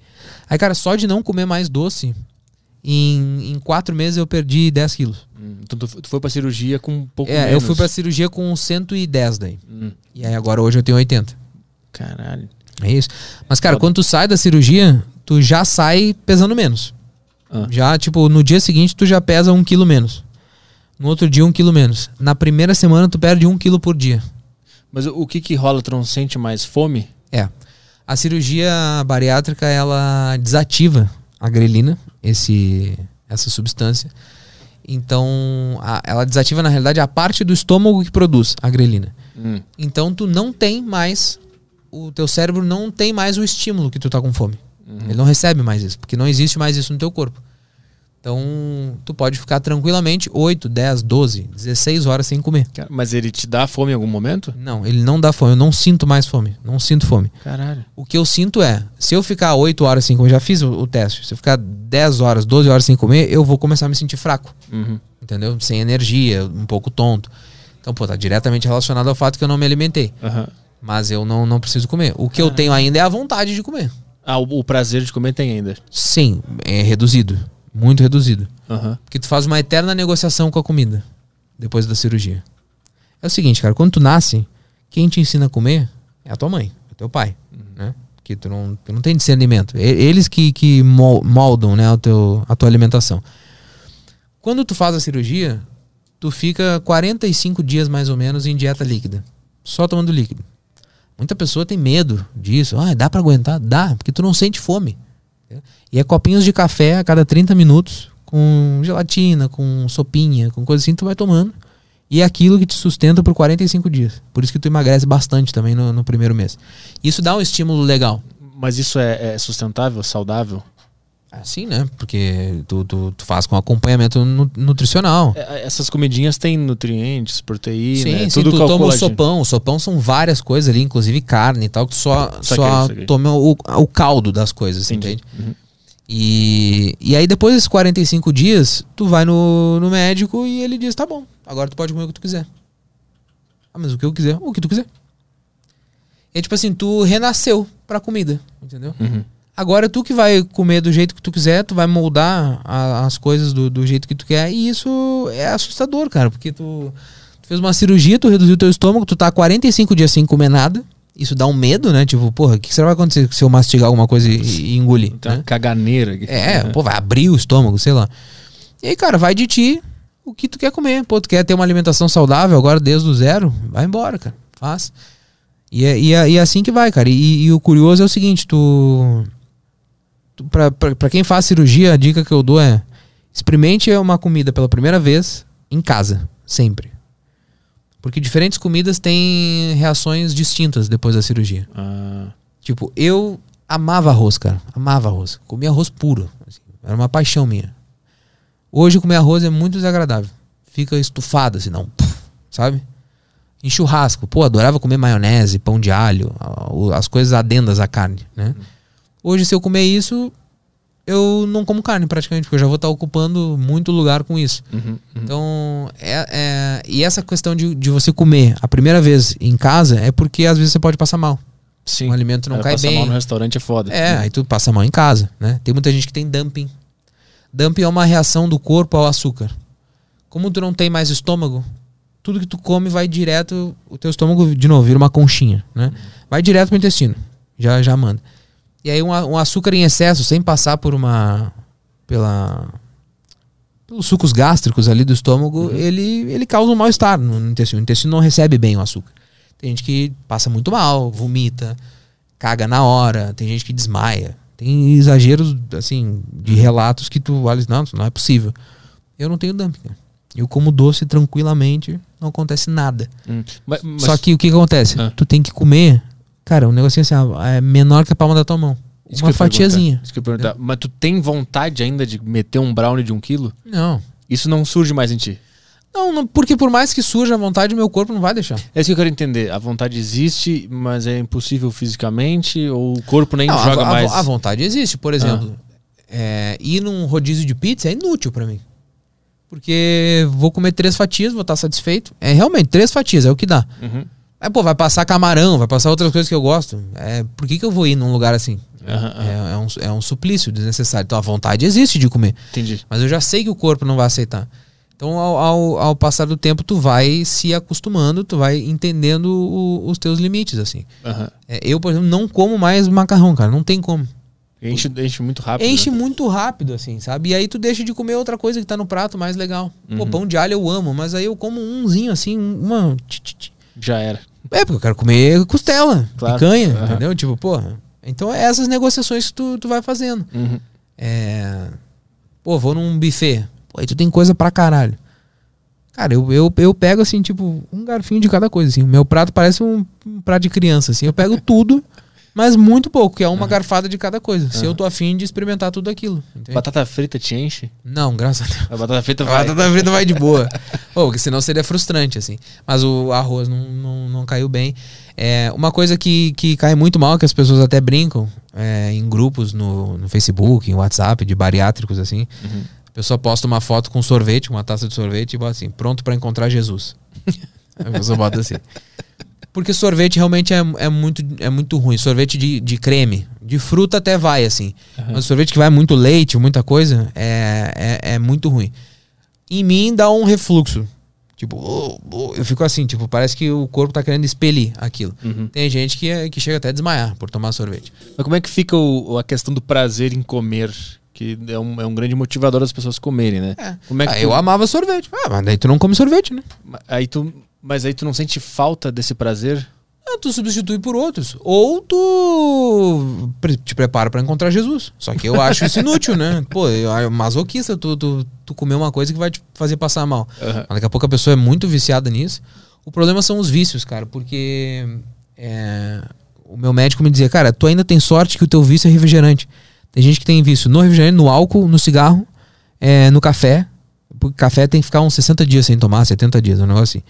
Aí, cara, só de não comer mais doce, em, em quatro meses eu perdi 10 quilos. Hum, Então tu, tu foi pra cirurgia com um pouco É, menos. eu fui pra cirurgia com 110 daí. Hum, E aí agora hoje eu tenho 80. caralho. É isso. Mas, cara, Foda. quando tu sai da cirurgia, tu já sai pesando menos. Ah. Já, tipo, no dia seguinte tu já pesa um quilo menos. No outro dia, um quilo menos. Na primeira semana, tu perde um quilo por dia. Mas o, que que rola? Tu não sente mais fome? É. A cirurgia bariátrica, ela desativa a grelina, esse, essa substância. Então, a- ela desativa, na realidade, a parte do estômago que produz a grelina. Hum, Então, tu não tem mais... O teu cérebro não tem mais o estímulo que tu tá com fome. Ele não recebe mais isso, porque não existe mais isso no teu corpo. Então, tu pode ficar tranquilamente 8, 10, 12, 16 horas sem comer. cara, mas ele te dá fome em algum momento? Não, ele não dá fome. Eu não sinto mais fome. Não sinto fome. Caralho. O que eu sinto é, se eu ficar 8 horas sem comer, já fiz o, o teste. Se eu ficar 10 horas, 12 horas sem comer, eu vou começar a me sentir fraco. Uhum. Entendeu? Sem energia, um pouco tonto. Então, pô, tá diretamente relacionado ao fato que eu não me alimentei. Aham. Mas eu não, não preciso comer. O que eu tenho ainda é a vontade de comer. Ah, o, o prazer de comer tem ainda. Sim, é reduzido. Muito reduzido. Aham. Porque tu faz uma eterna negociação com a comida depois da cirurgia. É o seguinte, cara, quando tu nasce, quem te ensina a comer é a tua mãe, é teu pai, né? Que tu não, tu não tem discernimento. Eles que, que mol- moldam, né, o teu, a tua alimentação. Quando tu faz a cirurgia, tu fica 45 dias mais ou menos em dieta líquida, só tomando líquido. Muita pessoa tem medo disso. Ah, dá pra aguentar? Dá, porque tu não sente fome. E é copinhos de café a cada 30 minutos, com gelatina, com sopinha, com coisa assim, tu vai tomando. E é aquilo que te sustenta por 45 dias. Por isso que tu emagrece bastante também no, no primeiro mês. Isso dá um estímulo legal. Mas isso é, é sustentável, saudável? Assim, né? Porque tu, tu, tu faz com acompanhamento nu- nutricional. É, essas comidinhas têm nutrientes, proteína, Sim, é sim, tudo tu toma o sopão. O sopão são várias coisas ali, inclusive carne e tal, que só, Saquei, só saquei. toma o, o caldo das coisas, Entendi. entende? Uhum. E, e aí depois desses 45 dias, tu vai no, no médico e ele diz, tá bom, agora tu pode comer o que tu quiser. Ah, mas o que eu quiser? O que tu quiser. E tipo assim, tu renasceu pra comida, entendeu? Uhum. Agora tu que vai comer do jeito que tu quiser, tu vai moldar a- as coisas do, do jeito que tu quer. E isso é assustador, cara, porque tu, tu fez uma cirurgia, tu reduziu teu estômago, tu tá 45 dias sem comer nada, Isso dá um medo, né? Tipo, porra, o que será que vai acontecer se eu mastigar alguma coisa e, e engolir? Tem uma né? caganeira aqui. É, pô, vai abrir o estômago, sei lá. E aí, cara, vai de ti o que tu quer comer. Pô, tu quer ter uma alimentação saudável agora desde o zero? Vai embora, cara. Faz. E é, e é, e é assim que vai, cara. E, e o curioso é o seguinte, tu... pra quem faz cirurgia, a dica que eu dou é... Experimente uma comida pela primeira vez em casa, sempre. Porque diferentes comidas têm reações distintas depois da cirurgia. Ah, Tipo, eu amava arroz, cara. Amava arroz. Comia arroz puro. assim. Era uma paixão minha. Hoje comer arroz é muito desagradável. Fica estufado, assim, não. Puf, sabe? Em churrasco. Pô, adorava comer maionese, pão de alho, as coisas adendas à carne, né? Hoje, se eu comer isso, eu não como carne praticamente, porque eu já vou estar ocupando muito lugar com isso. uhum, uhum. Então, é, é- e essa questão de, de você comer a primeira vez em casa é porque às vezes você pode passar mal. Sim. Um alimento não Cara, cai passar bem. mal no restaurante é foda. É, aí tu passa mal em casa, né? Tem muita gente que tem dumping. Dumping é uma reação do corpo ao açúcar. Como tu não tem mais estômago, tudo que tu come vai direto, o teu estômago de novo vira uma conchinha, né? Vai direto pro intestino. Já já manda. E aí um, um açúcar em excesso, sem passar por uma pela pelos sucos gástricos ali do estômago, ele ele causa um mal-estar no no intestino. O intestino não recebe bem o açúcar. Tem gente que passa muito mal, vomita, caga na hora, tem gente que desmaia. Tem exageros, assim, de relatos que tu olha não, isso não é possível. Eu não tenho dumping. Eu como doce tranquilamente, não acontece nada. Hum. Mas, mas- Só que o que, que acontece? Ah. Tu tem que comer, cara, um negocinho assim, é menor que a palma da tua mão. Isso uma fatiazinha. Isso que eu perguntar. Mas tu tem vontade ainda de meter um brownie de um quilo? Não. Isso não surge mais em ti. não. não, porque por mais que surja a vontade, meu corpo não vai deixar. É isso que eu quero entender. A vontade existe, mas é impossível fisicamente? Ou o corpo nem Não, a- joga a, mais? a vontade existe. Por exemplo, é, ir num rodízio de pizza é inútil pra mim. Porque vou comer três fatias, vou estar satisfeito. É realmente, três fatias, é o que dá. Uhum. Aí, pô, vai passar camarão, vai passar outras coisas que eu gosto. É, por que, que eu vou ir num lugar assim? Aham, aham. É, é um, é um suplício desnecessário. Então a vontade existe de comer. Entendi. Mas eu já sei que o corpo não vai aceitar. Então, ao, ao, ao passar do tempo, tu vai se acostumando, tu vai entendendo o- os teus limites, assim. Aham. É, eu, por exemplo, não como mais macarrão, cara. Não tem como. Enche, enche muito rápido. Enche né? muito rápido, assim, sabe? E aí tu deixa de comer outra coisa que tá no prato mais legal. Pô, Uhum. pão de alho eu amo, mas aí eu como umzinho, assim, um- uma... tch, tch, tch. Já era. É, porque eu quero comer costela, Claro. picanha, Aham. entendeu? Tipo, porra. Então é essas negociações que tu, tu vai fazendo. Uhum. É... Pô, vou num buffet. Pô, aí tu tem coisa pra caralho. Cara, eu, eu, eu pego, assim, tipo, um garfinho de cada coisa, assim. O meu prato parece um, um prato de criança, assim. Eu pego <laughs> tudo, mas muito pouco, que é uma garfada de cada coisa. Se eu tô afim de experimentar tudo aquilo. entende? Batata frita te enche? Não, graças a Deus. A batata frita A vai. batata frita vai de boa. Pô, porque senão seria frustrante, assim. Mas o arroz não, não, não caiu bem. É, uma coisa que, que cai muito mal, que as pessoas até brincam é, em grupos no, no Facebook, em WhatsApp, de bariátricos, assim. Uhum. A pessoa posta uma foto com sorvete, uma taça de sorvete, e bota assim, pronto pra encontrar Jesus. <laughs> a pessoa bota assim. Porque sorvete realmente é, é, muito, é muito ruim. Sorvete de, de creme. De fruta até vai, assim. Mas sorvete que vai muito leite, muita coisa, é, é, é muito ruim. Em mim dá um refluxo. Tipo, oh, oh, eu fico assim, tipo, parece que o corpo tá querendo expelir aquilo. Uhum. Tem gente que, é- que chega até a desmaiar por tomar sorvete. Mas como é que fica o- a questão do prazer em comer? Que é um, é um grande motivador das pessoas comerem, né? É. Como é que Ah, tu- eu amava sorvete. Ah, mas daí tu não come sorvete, né? Aí tu, mas aí tu não sente falta desse prazer? Ah, tu substitui por outros. Ou tu te prepara pra encontrar Jesus. Só que eu <laughs> acho isso inútil, né? Pô, eu acho masoquista tu, tu, tu comer uma coisa que vai te fazer passar mal. Mas Daqui a pouco a pessoa é muito viciada nisso. O problema são os vícios, cara, porque é, o meu médico me dizia, cara, tu ainda tem sorte que o teu vício é refrigerante. Tem gente que tem vício no refrigerante, no álcool, no cigarro, é, no café. Porque café tem que ficar uns 60 dias sem tomar, 70 dias, um negócio assim.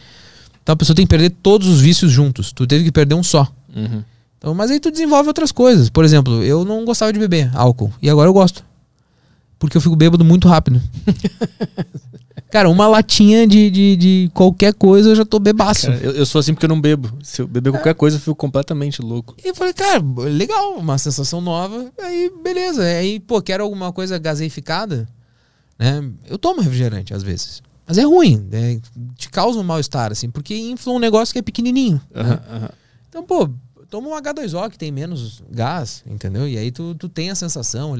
Então a pessoa tem que perder todos os vícios juntos. Tu teve que perder um só. Uhum. Então, mas aí tu desenvolve outras coisas. Por exemplo, eu não gostava de beber álcool. E agora eu gosto. Porque eu fico bêbado muito rápido. <laughs> Cara, uma latinha de, de, de qualquer coisa eu já tô bebaço. Cara, eu, eu sou assim porque eu não bebo. Se eu beber qualquer coisa, eu fico completamente louco. E eu falei, cara, legal, uma sensação nova. Aí, beleza. Aí, pô, quero alguma coisa gaseificada, né? Eu tomo refrigerante às vezes. Mas é ruim, né? te causa um mal-estar, assim, porque infla um negócio que é pequenininho. né? Aham, aham. Então, pô, Toma um H2O que tem menos gás, entendeu? E aí tu, tu tem a sensação.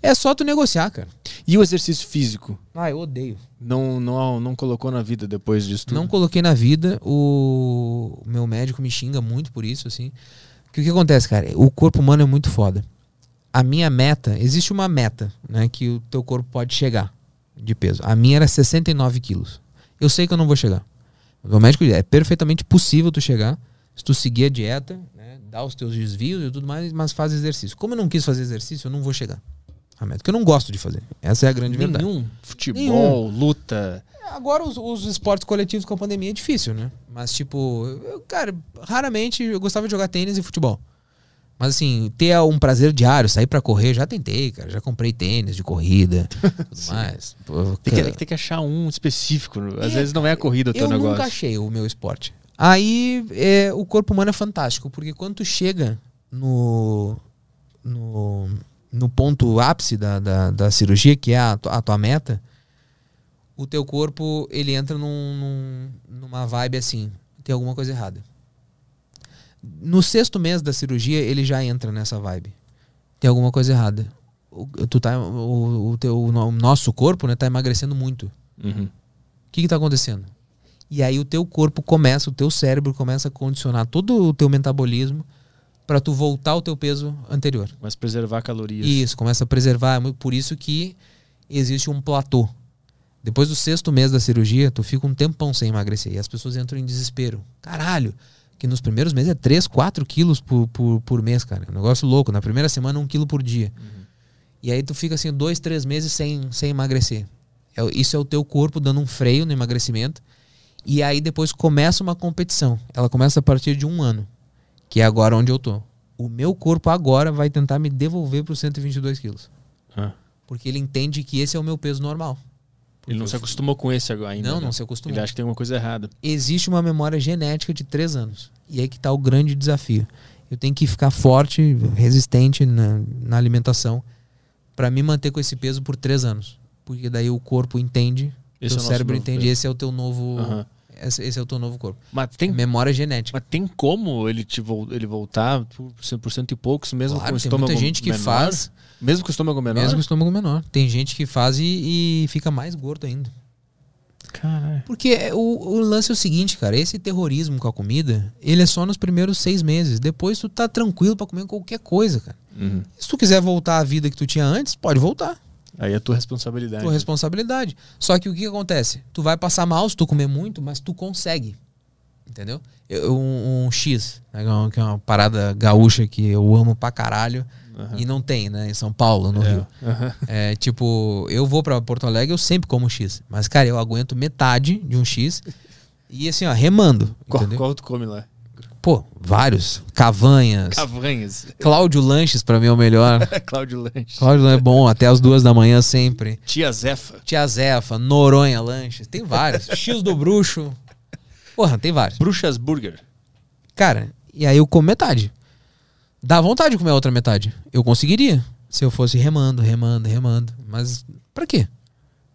É só tu negociar, cara. E o exercício físico? Ah, eu odeio. Não, não, não colocou na vida depois disso tudo? Não coloquei na vida. O meu médico me xinga muito por isso, assim. Porque o que acontece, cara? O corpo humano é muito foda. A minha meta, existe uma meta, né? Que o teu corpo pode chegar de peso. A minha era 69 quilos. Eu sei que eu não vou chegar. O médico diz, é perfeitamente possível tu chegar se tu seguir a dieta, né? Dar os teus desvios e tudo mais, mas faz exercício. Como eu não quis fazer exercício, eu não vou chegar. A meta, que eu não gosto de fazer. Essa é a grande verdade. Nenhum. Futebol, luta. Agora os, os esportes coletivos com a pandemia é difícil, né? Mas, tipo, eu, cara, raramente eu gostava de jogar tênis e futebol. Mas assim, ter um prazer diário, sair pra correr, já tentei, cara. Já comprei tênis de corrida, <laughs> tudo mais. Pô, Tem que, tem que achar um específico. Às É, vezes não é a corrida o teu eu negócio. nunca achei o meu esporte. Aí é, o corpo humano é fantástico, porque quando tu chega no, no, no ponto ápice da, da, da cirurgia, que é a, a tua meta, o teu corpo ele entra num, num- numa vibe assim, tem alguma coisa errada. No sexto mês da cirurgia, ele já entra nessa vibe. Tem alguma coisa errada. O, tu tá, o, o teu, o no- nosso corpo né, tá emagrecendo muito. Uhum. O que está acontecendo? E aí o teu corpo começa, o teu cérebro começa a condicionar todo o teu metabolismo para tu voltar ao teu peso anterior. Mas preservar calorias. Isso, começa a preservar. É Por isso que existe um platô. Depois do sexto mês da cirurgia, tu fica um tempão sem emagrecer. E as pessoas entram em desespero. Caralho! Que nos primeiros meses é 3, 4 quilos por, por, por mês, cara. É um negócio louco. Na primeira semana, um quilo por dia. E aí tu fica assim, dois, três meses sem, sem emagrecer. É isso é o teu corpo dando um freio no emagrecimento. E aí depois começa uma competição. Ela começa a partir de um ano. Que é agora onde eu tô. O meu corpo agora vai tentar me devolver para os 122 quilos. Ah. Porque ele entende que esse é o meu peso normal. Ele não se acostumou com esse agora ainda. Não, né? não se acostumou. Ele acha que tem alguma coisa errada. Existe uma memória genética de três anos. E aí que está o grande desafio. Eu tenho que ficar forte, resistente na, na alimentação para me manter com esse peso por três anos. Porque daí o corpo entende, Esse o é o cérebro entende, peso. esse é o teu novo. Aham. Esse, esse é o teu novo corpo. Mas tem, Memória genética. mas tem como ele, te, ele voltar por 100% e poucos, mesmo Claro, com o tem estômago muita gente que menor? faz, Mesmo com o estômago menor? mesmo com o estômago menor. Tem gente que faz e, e fica mais gordo ainda. Caralho. Porque é- o, o lance é o seguinte, cara, esse terrorismo com a comida, ele é só nos primeiros seis meses. Depois tu tá tranquilo pra comer qualquer coisa, cara. Uhum. Se tu quiser voltar à vida que tu tinha antes, pode voltar. Aí é tua responsabilidade. Tua responsabilidade. Só que o que acontece? Tu vai passar mal se tu comer muito, mas tu consegue. Entendeu? Eu- um, um X, né, que é uma- que é uma parada gaúcha que eu amo pra caralho. Aham. E não tem, né? Em São Paulo, no É. Rio. Aham. É, tipo, eu vou pra Porto Alegre, eu sempre como X. Mas, cara, eu aguento metade de um X. E assim, ó, remando. Qual, entendeu? qual tu come lá? Pô, vários. Cavanhas. Cavanhas. Cláudio Lanches, pra mim, é o melhor. <laughs> Cláudio Lanche. Cláudio Lanches é bom, até as duas da manhã sempre. Tia Zefa. Tia Zefa, Noronha Lanches, tem vários. <laughs> X do Bruxo. Porra, tem vários. Bruxas Burger. Cara, e aí eu como metade. Dá vontade de comer a outra metade. Eu conseguiria. Se eu fosse remando, remando, remando. Mas pra quê?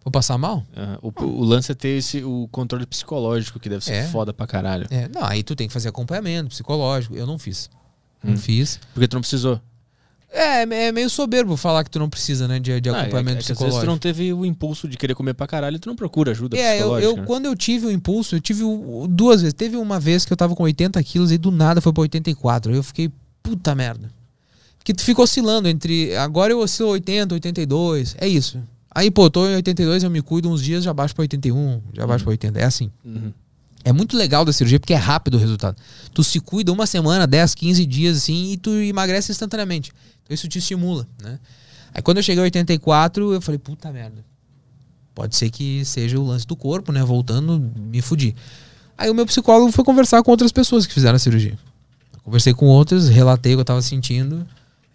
Vou passar mal? Aham. O, o lance é ter esse, o controle psicológico, que deve ser É. foda pra caralho. É, não, aí tu tem que fazer acompanhamento psicológico. Eu não fiz. Não Hum. fiz. Porque tu não precisou. É, é meio soberbo falar que tu não precisa, né, de, de Ah, é- acompanhamento é que às vezes tu psicológico. não teve o impulso de querer comer pra caralho e tu não procura ajuda É, eu, psicológica. eu né? quando eu tive o impulso, eu tive o- duas vezes. Teve uma vez que eu tava com 80 quilos e do nada foi pra 84. Aí eu fiquei, puta merda. Porque tu fica oscilando entre. Agora eu oscilo 80, 82. É isso. Aí, pô, eu tô em 82, eu me cuido uns dias, já baixo pra 81, já baixo pra 80. É assim. Uhum. É muito legal da cirurgia porque é rápido o resultado. Tu se cuida uma semana, 10, 15 dias assim e tu emagrece instantaneamente. Então isso te estimula, né? Aí quando eu cheguei a 84, eu falei, puta merda. Pode ser que seja o lance do corpo, né? Voltando, me fudi. Aí o meu psicólogo foi conversar com outras pessoas que fizeram a cirurgia. Conversei com outras, relatei o que eu tava sentindo.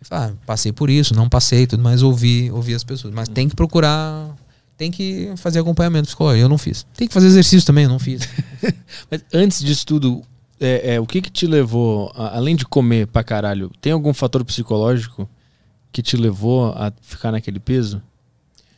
Falei, ah, passei por isso, não passei, tudo mais, ouvi, ouvi as pessoas. Mas tem que procurar, tem que fazer acompanhamento psicológico. Eu não fiz. Tem que fazer exercício também, eu não fiz. <laughs> Mas antes disso tudo, é, é, o que que te levou, além de comer pra caralho, tem algum fator psicológico que te levou a ficar naquele peso?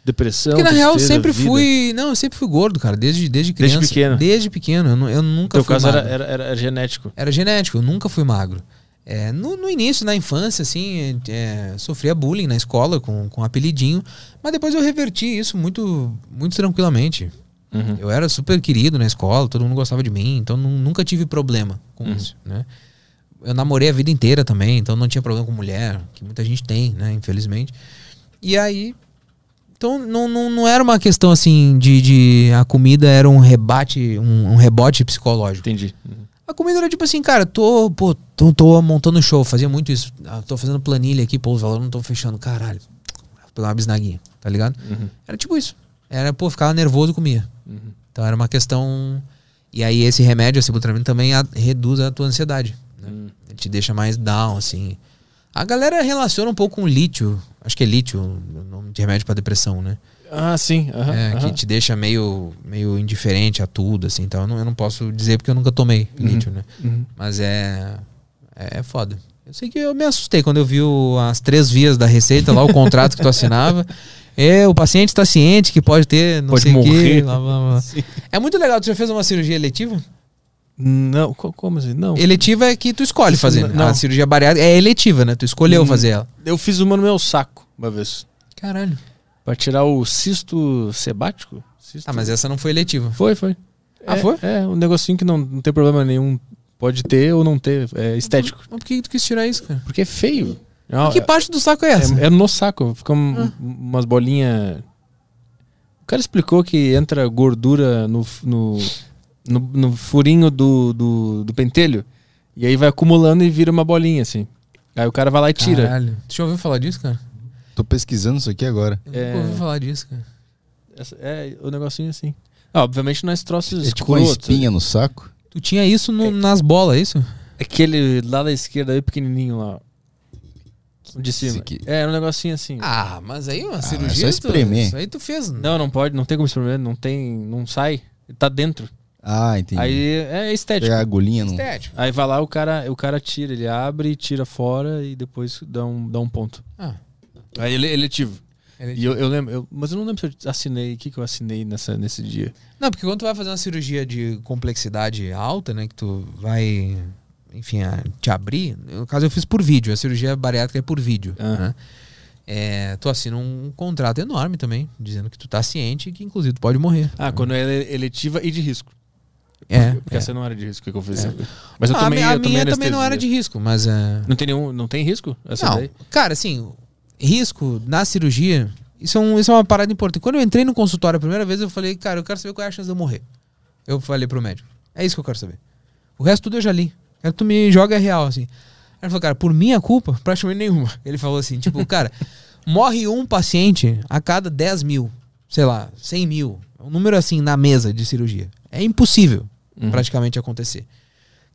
Depressão? Porque na real eu tristeza, sempre vida? fui. Não, eu sempre fui gordo, cara, desde, desde Desde criança. pequeno. Desde pequeno. Eu, eu nunca teu fui caso magro. era, era, era genético. Era genético, eu nunca fui magro. É, no, no início, na infância, assim, é, sofria bullying na escola com, com apelidinho, mas depois eu reverti isso muito, muito tranquilamente. Uhum. Eu era super querido na escola, todo mundo gostava de mim, então nu- nunca tive problema com isso, né? Eu namorei a vida inteira também, então não tinha problema com mulher, que muita gente tem, né, infelizmente. E aí, então não, não, não era uma questão assim de, de a comida era um rebate, um, um rebote psicológico. Entendi. A comida era tipo assim, cara, tô, pô, tô, tô montando show, fazia muito isso. Ah, tô fazendo planilha aqui, pô, os valores não estão fechando, caralho. Vou pegar uma bisnaguinha, tá ligado? Uhum. Era tipo isso. Era, pô, ficava nervoso e comia. Uhum. Então era uma questão. E aí esse remédio, a sibutramina, também a- reduz a tua ansiedade. Né? Uhum. Ele te deixa mais down, assim. A galera relaciona um pouco com lítio. Acho que é lítio, o nome de remédio pra depressão, né? Ah, sim. aham, é, aham. que te deixa meio, meio indiferente a tudo, assim. Então eu não, eu não posso dizer porque eu nunca tomei Uhum. lítio, né? Uhum. Mas é. É foda. Eu sei que eu me assustei quando eu vi o- as três vias da receita lá, o <laughs> contrato que tu assinava. É, o paciente está ciente que pode ter, não Pode sei o quê, blá, blá, blá. É muito legal. Tu já fez uma cirurgia eletiva? Não, co- como assim? Não. Eletiva é que tu escolhe fazer. né? não. A cirurgia bariátrica é eletiva, né? Tu escolheu Hum. fazer ela. Eu fiz uma no meu saco uma vez. Caralho. Pra tirar o cisto sebático. Cisto... Ah, mas essa não foi eletiva. Foi, foi. Ah, É- foi? É, um negocinho que não, não tem problema nenhum. Pode ter ou não ter. É estético. Mas por que tu quis tirar isso, cara? Porque é feio. Não, que parte do saco é essa? é, é no saco. Fica um- umas bolinhas. O cara explicou que entra gordura no, no, no, no furinho do, do, do pentelho. E aí vai acumulando e vira uma bolinha, assim. Aí o cara vai lá e tira. Caralho. Tu já ouviu falar disso, cara? Tô pesquisando isso aqui agora. Eu É. nunca ouvi falar disso, cara. Essa- É, o negocinho assim. Ah, obviamente não é esse troço É tipo uma espinha no saco. Tu tinha isso no- nas bolas, é isso? Aquele lá da esquerda aí, pequenininho lá. O De cima. Aqui. É, um negocinho assim. Ah, mas aí uma é cirurgia. só tu- espremer. isso aí tu fez. Não, não pode, não tem como experimentar, não tem, não sai, tá dentro. Ah, entendi. Aí é estético. Pegar a agulhinha no. Estético. Aí vai lá, o cara, o cara tira, ele abre, tira fora e depois dá um, dá um ponto. Ah, Aí ele é eletivo. ele- E eu, eu lembro, eu- mas eu não lembro se eu assinei, o que, que eu assinei nessa, nesse dia. Não, porque quando tu vai fazer uma cirurgia de complexidade alta, né? Que tu vai, enfim, a- te abrir. No caso, eu fiz por vídeo. A cirurgia bariátrica é por vídeo. Ah. Né? É, tu assina um contrato enorme também, dizendo que tu tá ciente e que, inclusive, tu pode morrer. Ah, quando é eletiva e de risco. É. Porque é. essa não era de risco que eu fiz. Mas eu Ah, tomei, a eu tomei minha também não era de risco, mas é. Não tem nenhum, não tem risco? Não, daí? cara, assim, risco na cirurgia, isso é, um- isso é uma parada importante. Quando eu entrei no consultório a primeira vez, eu falei, cara, eu quero saber qual é a chance de eu morrer. Eu falei pro médico, é isso que eu quero saber. O resto tudo eu já li. Quero que tu me joga real, assim. Ele falou, cara, por minha culpa, <laughs> praticamente nenhuma. Ele falou assim, tipo, <laughs> cara, morre um paciente a cada 10 mil, sei lá, 100 mil. Um número assim na mesa de cirurgia. É impossível Uhum. praticamente acontecer.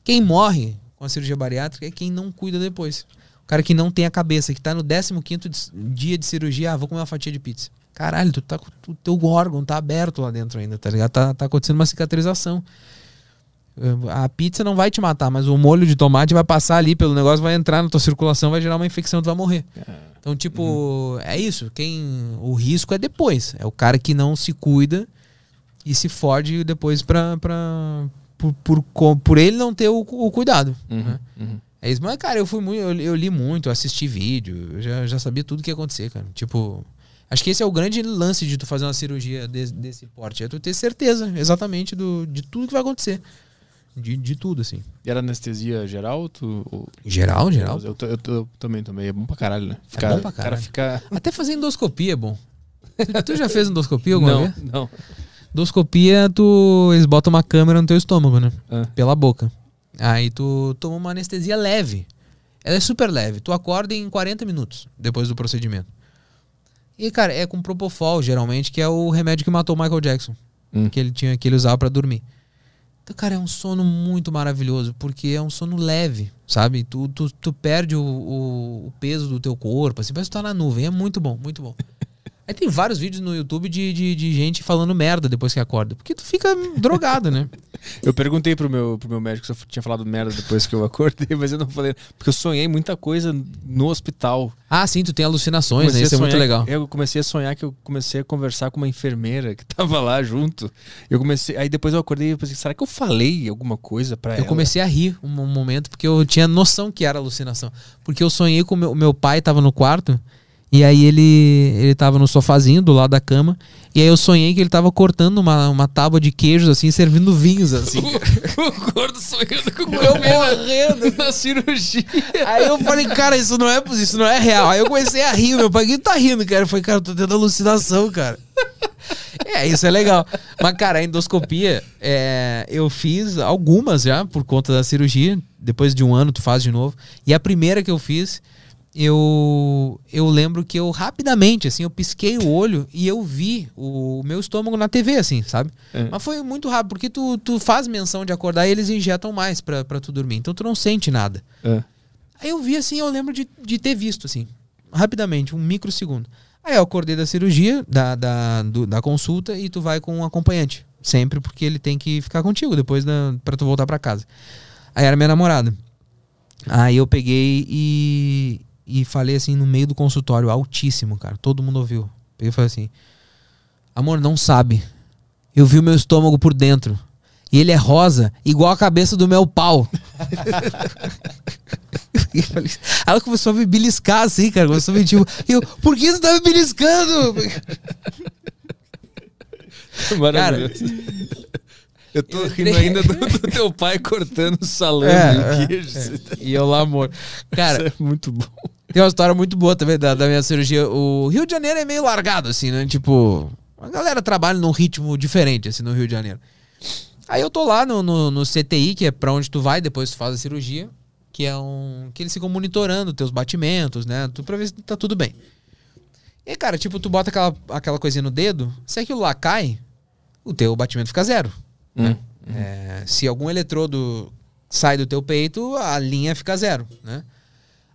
Quem morre com a cirurgia bariátrica é quem não cuida depois. O cara que não tem a cabeça, que tá no 15 dis- dia de cirurgia, ah, vou comer uma fatia de pizza. Caralho, tu tá o teu órgão tá aberto lá dentro ainda, tá ligado? Tá, tá acontecendo uma cicatrização. Eh, A pizza não vai te matar, mas o molho de tomate vai passar ali pelo negócio, vai entrar na tua circulação, vai gerar uma infecção, tu vai morrer. Então, tipo, é isso. Quem o risco é depois. É o cara que não se cuida e se fode depois pra, pra, por, por, por ele não ter o, o cuidado. Uhum, né? uhum. É isso. Mas, cara, eu fui muito, eu, eu li muito, assisti vídeo, eu já, já sabia tudo que ia acontecer, cara. Tipo, acho que esse é o grande lance de tu fazer uma cirurgia desse, desse porte. É tu ter certeza exatamente do, de tudo que vai acontecer. De, de tudo, assim. E era anestesia geral? Tu, ou- Geral, geral. Eu, eu, eu também tomei. É bom pra caralho, né? bom pra O cara caralho. fica. Até fazer endoscopia é bom. <laughs> Tu, já fez endoscopia alguma não, vez? não. Endoscopia, tu, eles botam uma câmera no teu estômago, né? Ah. Pela boca. Aí tu toma uma anestesia leve. Ela é super leve. Tu acorda em 40 minutos depois do procedimento. E, cara, é com Propofol, geralmente, que é o remédio que matou o Michael Jackson. Hum. Que ele tinha que ele usava pra dormir. Então, cara, é um sono muito maravilhoso, porque é um sono leve, sabe? Tu, tu, tu perde o, o, o peso do teu corpo, assim, parece que tu tá na nuvem. É muito bom, muito bom. Aí tem vários vídeos no YouTube de, de, de gente falando merda depois que acorda. Porque tu fica drogado, né? <laughs> Eu perguntei pro meu, pro meu médico se eu tinha falado merda depois que eu acordei, <laughs> mas eu não falei. Porque eu sonhei muita coisa no hospital. Ah, sim, tu tem alucinações, né? Isso é muito legal. Eu comecei a sonhar que eu comecei a conversar com uma enfermeira que <laughs> tava lá junto. Eu comecei. Aí depois eu acordei e pensei, será que eu falei alguma coisa pra Eu ela? comecei a rir um momento porque eu tinha noção que era alucinação. Porque eu sonhei com o meu, meu pai tava no quarto e aí ele ele tava no sofazinho do lado da cama e aí eu sonhei que ele tava cortando uma, uma tábua de queijos assim, servindo vinhos assim. <laughs> o gordo sonhando com Eu morrendo. na cirurgia. Aí eu falei, cara, isso não é isso não é real. Aí eu comecei a rir, meu pai, que tá rindo, cara? Eu falei, cara, eu tô tendo alucinação, cara. É, isso é legal. Mas, cara, a endoscopia, é, eu fiz algumas já por conta da cirurgia. Depois de um ano, tu faz de novo. E a primeira que eu fiz, eu, eu lembro que eu rapidamente, assim, eu pisquei o olho e eu vi o meu estômago na TV, assim, sabe? É. Mas foi muito rápido, porque tu, tu faz menção de acordar e eles injetam mais pra, pra tu dormir. Então tu não sente nada. É. Aí eu vi assim, eu lembro de, de ter visto, assim, rapidamente, um microsegundo. Aí eu acordei da cirurgia, da, da, do- da consulta, e tu vai com um acompanhante. Sempre, porque ele tem que ficar contigo depois da, pra tu voltar pra casa. Aí era minha namorada. Aí eu peguei e, e falei assim, no meio do consultório, altíssimo, cara. Todo mundo ouviu. Peguei e falei assim: Amor, não sabe. Eu vi o meu estômago por dentro. E ele é rosa, igual a cabeça do meu pau. <laughs> Eu falei- Ela começou a me beliscar assim, cara. Começou a me tipo, eu, por que você tá me beliscando? <laughs> Maravilhoso. Eu tô eu rindo entrei- ainda do, do teu pai cortando salame É, e queijo. E eu lá, amor. Cara, Isso é muito bom. tem uma história muito boa também da, da minha cirurgia. O Rio de Janeiro é meio largado, assim, né? Tipo, a galera trabalha num ritmo diferente, assim, no Rio de Janeiro. Aí eu tô lá no, no, no CTI, que é pra onde tu vai depois que tu faz a cirurgia, que é um. que eles ficam monitorando teus batimentos, né? Tu, pra ver se tá tudo bem. E, cara, tipo, tu bota aquela, aquela coisinha no dedo, se aquilo lá cai, o teu batimento fica zero. Hum. É, se algum eletrodo sai do teu peito, a linha fica zero, né?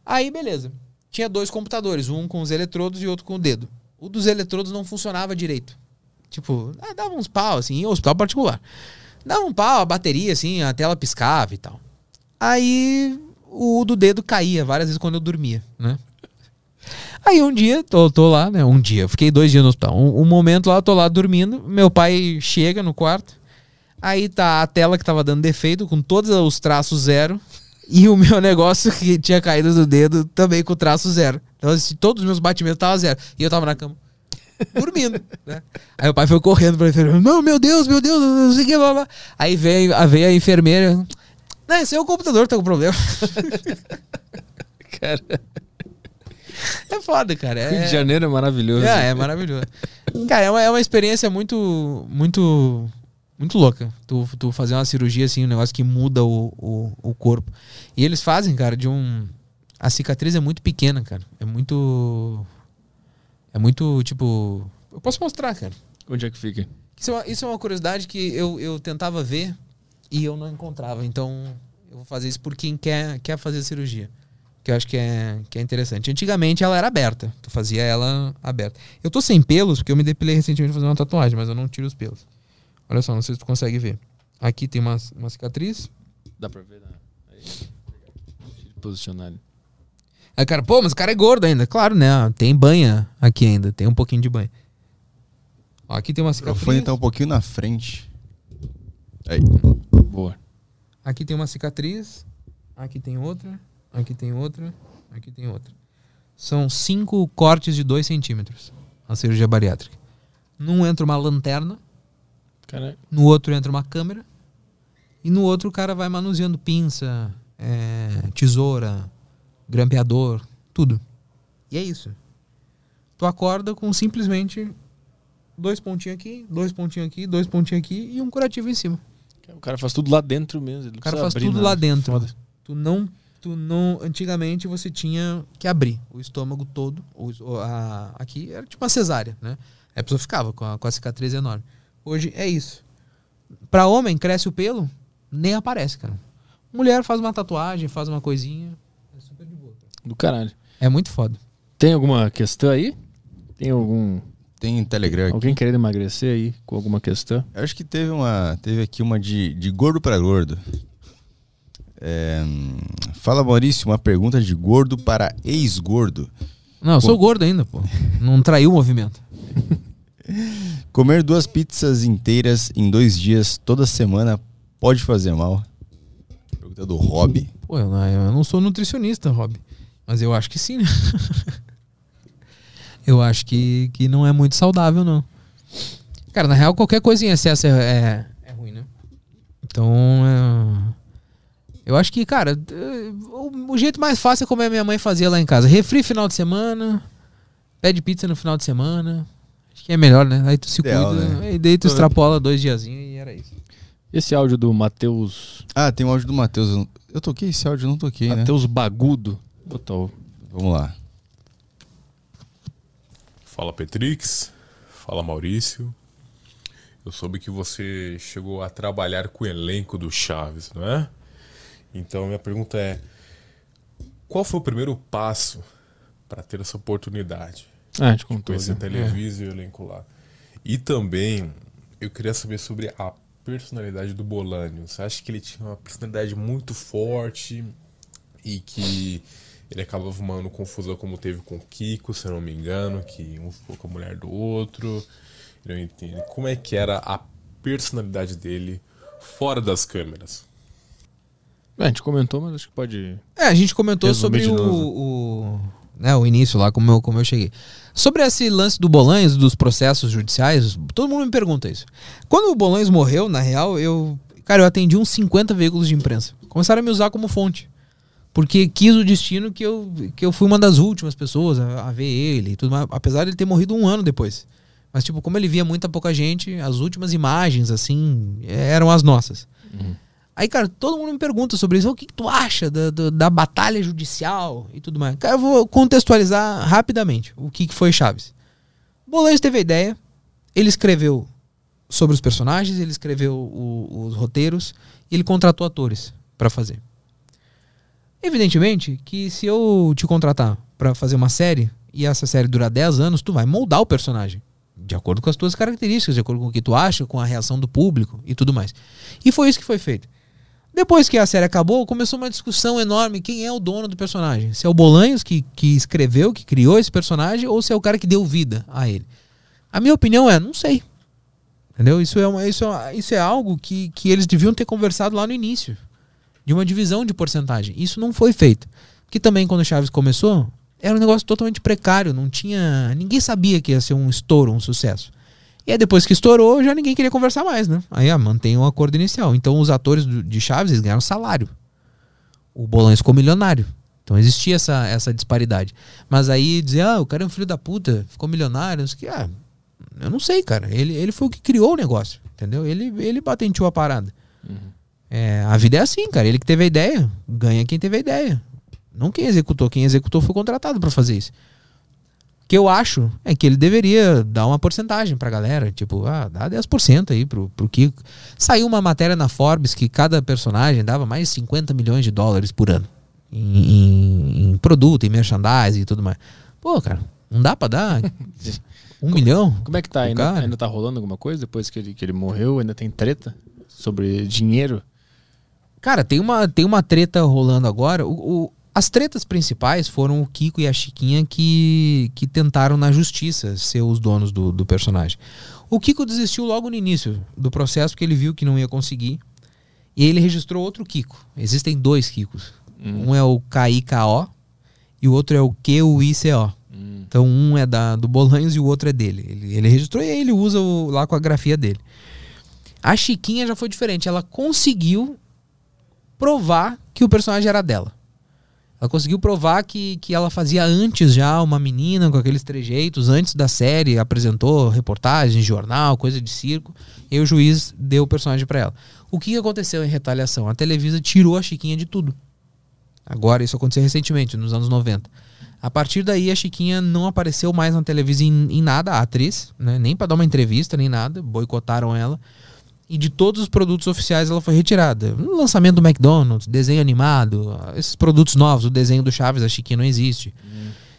Aí, beleza. Tinha dois computadores, um com os eletrodos e outro com o dedo. O dos eletrodos não funcionava direito. Tipo, ah, dava uns pau, assim, em hospital particular. Dava um pau, a bateria, assim, a tela piscava e tal. Aí, o do dedo caía várias vezes quando eu dormia, né? Aí um dia, tô, tô lá, né? Um dia, fiquei dois dias no hospital. Um, um momento lá, tô lá dormindo, meu pai chega no quarto, aí tá a tela que tava dando defeito, com todos os traços zero, e o meu <laughs> negócio que tinha caído do dedo também com traço zero. Então, assim, todos os meus batimentos estavam zero. E eu tava na cama, dormindo, <laughs> né? Aí o pai foi correndo pra enfermeira, não, meu Deus, meu Deus, não sei o que, blá, blá. Aí veio, a- veio a enfermeira, não, esse é o computador tá com problema. <laughs> Cara, É foda, cara. Rio É... de Janeiro é maravilhoso. É, é maravilhoso. Cara, é uma, é uma experiência muito, muito, muito louca. Tu, tu fazer uma cirurgia, assim, um negócio que muda o, o, o corpo. E eles fazem, cara, de um. A cicatriz é muito pequena, cara. É muito. É muito, tipo. Eu posso mostrar, cara. Onde é que fica? Isso é uma, isso é uma curiosidade que eu, eu tentava ver e eu não encontrava. Então, eu vou fazer isso por quem quer, quer fazer cirurgia. Que eu acho que é, que é interessante. Antigamente ela era aberta. Tu fazia ela aberta. Eu tô sem pelos, porque eu me depilei recentemente fazer uma tatuagem, mas eu não tiro os pelos. Olha só, não sei se tu consegue ver. Aqui tem uma, uma cicatriz. Dá pra ver? Né? Posicionar ali. Aí, cara, pô, mas o cara é gordo ainda. Claro, né? Tem banha aqui ainda. Tem um pouquinho de banha. Ó, aqui tem uma O cicatriz. microfone tá um pouquinho na frente. Aí. Boa. Aqui tem uma cicatriz. Aqui tem outra. Aqui tem outra. Aqui tem outra. São cinco cortes de 2 centímetros. A cirurgia bariátrica. Num entra uma lanterna. Cara, No outro entra uma câmera. E no outro o cara vai manuseando pinça, é, tesoura, grampeador, tudo. E é isso. Tu acorda com simplesmente dois pontinhos aqui, dois pontinhos aqui, dois pontinhos aqui e um curativo em cima. o cara faz tudo lá dentro mesmo. O cara faz tudo nada. lá dentro. Foda. Tu não, tu não. Antigamente você tinha que abrir o estômago todo. O, a- aqui era tipo uma cesárea, né? Aí a pessoa ficava com a, com a cicatriz enorme. Hoje é isso. Pra homem, cresce o pelo, nem aparece, cara. Mulher faz uma tatuagem, faz uma coisinha. É super de boa. cara. Do caralho. É muito foda. Tem alguma questão aí? Tem algum. tem Telegram aqui. Alguém querendo emagrecer aí com alguma questão? Eu acho que teve uma. Teve aqui uma de, de gordo para gordo. É, fala Maurício, uma pergunta de gordo para ex-gordo. Não, eu sou gordo ainda, pô. Não traiu o movimento. <laughs> Comer duas pizzas inteiras em dois dias toda semana pode fazer mal? Pergunta do Hobby. Pô, eu não, sou nutricionista, Rob. Mas eu acho que sim, né? <laughs> eu acho que, que não é muito saudável, não. Cara, na real, qualquer coisa em excesso é, é, é ruim, né? Então, é, eu acho que, cara, o, o jeito mais fácil é como a minha mãe fazia lá em casa. Refri final de semana, pede pizza no final de semana. Que é melhor, né? Aí tu se Ideal, cuida, né? aí daí tu extrapola dois diazinhos e era isso. Esse áudio do Matheus. Ah, tem um áudio do Matheus. Eu- Eu toquei esse áudio, eu não toquei, né? Matheus Bagudo. Botou. Vamos lá. Fala Petrix, fala Maurício. Eu soube que você chegou a trabalhar com o elenco do Chaves, não é? Então minha pergunta é: qual foi o primeiro passo para ter essa oportunidade? Ah, a gente contou. A né? Televisa e o elenco lá. E também eu queria saber sobre a personalidade do Bolanho. Você acha que ele tinha uma personalidade muito forte e que ele acabava arrumando confusão como teve com o Kiko, se eu não me engano, que um ficou com a mulher do outro. Eu não entendo. Como é que era a personalidade dele fora das câmeras? É, a gente comentou, mas acho que pode. É, a gente comentou Resumir sobre o, o, né, o início lá, como eu, como eu cheguei. Sobre esse lance do Bolanhos, dos processos judiciais, todo mundo me pergunta isso. Quando o Bolanhos morreu, na real, eu. Cara, eu atendi uns 50 veículos de imprensa. Começaram a me usar como fonte. Porque quis o destino que eu, que eu fui uma das últimas pessoas a, a ver ele e tudo mais. Apesar de ele ter morrido um ano depois. Mas, tipo, como ele via muita pouca gente, as últimas imagens, assim, eram as nossas. Aí, cara, todo mundo me pergunta sobre isso. O que, que tu acha da, da, da batalha judicial e tudo mais? Cara, eu vou contextualizar rapidamente o que, que foi Chaves. Bolanhos teve a ideia, ele escreveu sobre os personagens, ele escreveu o- os roteiros ele contratou atores pra fazer. Evidentemente que se eu te contratar pra fazer uma série e essa série durar 10 anos, tu vai moldar o personagem de acordo com as tuas características, de acordo com o que tu acha, com a reação do público e tudo mais. E foi isso que foi feito. Depois que a série acabou, começou uma discussão enorme. Quem é o dono do personagem? Se é o Bolanhos que, que escreveu, que criou esse personagem, ou se é o cara que deu vida a ele? A minha opinião é, não sei. Entendeu? Isso é, uma, isso é, isso é algo que, que eles deviam ter conversado lá no início. De uma divisão de porcentagem. Isso não foi feito. Que também, quando o Chaves começou, era um negócio totalmente precário. Não tinha. Ninguém sabia que ia ser um estouro, um sucesso. E aí depois que estourou, já ninguém queria conversar mais, né? Aí ah, mantém o acordo inicial. Então os atores do- de Chaves eles ganharam salário. O Bolanhos ficou milionário. Então existia essa, essa disparidade. Mas aí dizer, ah, o cara é um filho da puta, ficou milionário, não sei o que. Ah, eu não sei, cara. Ele, ele foi o que criou o negócio, entendeu? Ele, ele patenteou a parada. É, a vida é assim, cara. Ele que teve a ideia, ganha quem teve a ideia. Não quem executou. Quem executou foi contratado pra fazer isso. Que eu acho é que ele deveria dar uma porcentagem pra galera. Tipo, ah, dá 10% aí pro, pro Kiko. Saiu uma matéria na Forbes que cada personagem dava mais de 50 milhões de dólares por ano. Em, em- em produto, em merchandising e tudo mais. Pô, cara, não dá pra dar <laughs> um milhão? Como é que tá? Ainda, ainda tá rolando alguma coisa depois que ele, que ele morreu? Ainda tem treta sobre dinheiro? Cara, tem uma, tem uma treta rolando agora. O, o- as tretas principais foram o Kiko e a Chiquinha que, que tentaram na justiça ser os donos do, do personagem. O Kiko desistiu logo no início do processo porque ele viu que não ia conseguir. E ele registrou outro Kiko. Existem dois Kikos. Um é o KIKO e o outro é o QUICO. Então um é da, do Bolanhos e o outro é dele. Ele, ele registrou e aí ele usa o- lá com a grafia dele. A Chiquinha já foi diferente. Ela conseguiu provar que o personagem era dela. Ela conseguiu provar que, que ela fazia antes já uma menina com aqueles trejeitos, antes da série, apresentou reportagens, jornal, coisa de circo, e o juiz deu o personagem pra ela. O que aconteceu em retaliação? A Televisa tirou a Chiquinha de tudo. Agora, isso aconteceu recentemente, nos anos 90. A partir daí, a Chiquinha não apareceu mais na televisão em, em nada, a atriz, né? nem pra dar uma entrevista, nem nada, boicotaram ela. E de todos os produtos oficiais ela foi retirada. No lançamento do McDonald's, desenho animado, esses produtos novos, o desenho do Chaves, a Chiquinha não existe.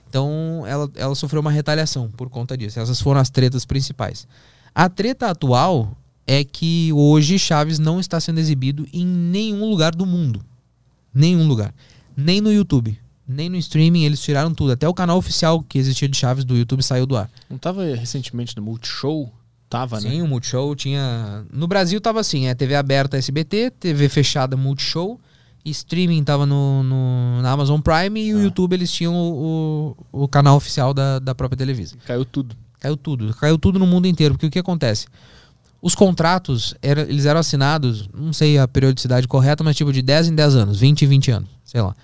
Então ela, ela sofreu uma retaliação por conta disso. Essas foram as tretas principais. A treta atual é que hoje Chaves não está sendo exibido em nenhum lugar do mundo. Nenhum lugar. Nem no YouTube, nem no streaming, eles tiraram tudo. Até o canal oficial que existia de Chaves do YouTube saiu do ar. Não tava recentemente no Multishow? Tava, Sim, né? o Multishow tinha. No Brasil tava assim: é TV aberta SBT, TV fechada Multishow, streaming tava no, no- na Amazon Prime e o YouTube eles tinham o, o, o canal oficial da, da própria Televisa. Caiu tudo. Caiu tudo, caiu tudo no mundo inteiro, porque o que acontece? Os contratos, era, eles eram assinados, não sei a periodicidade correta, mas tipo de 10 em 10 anos, 20 em 20 anos, sei lá.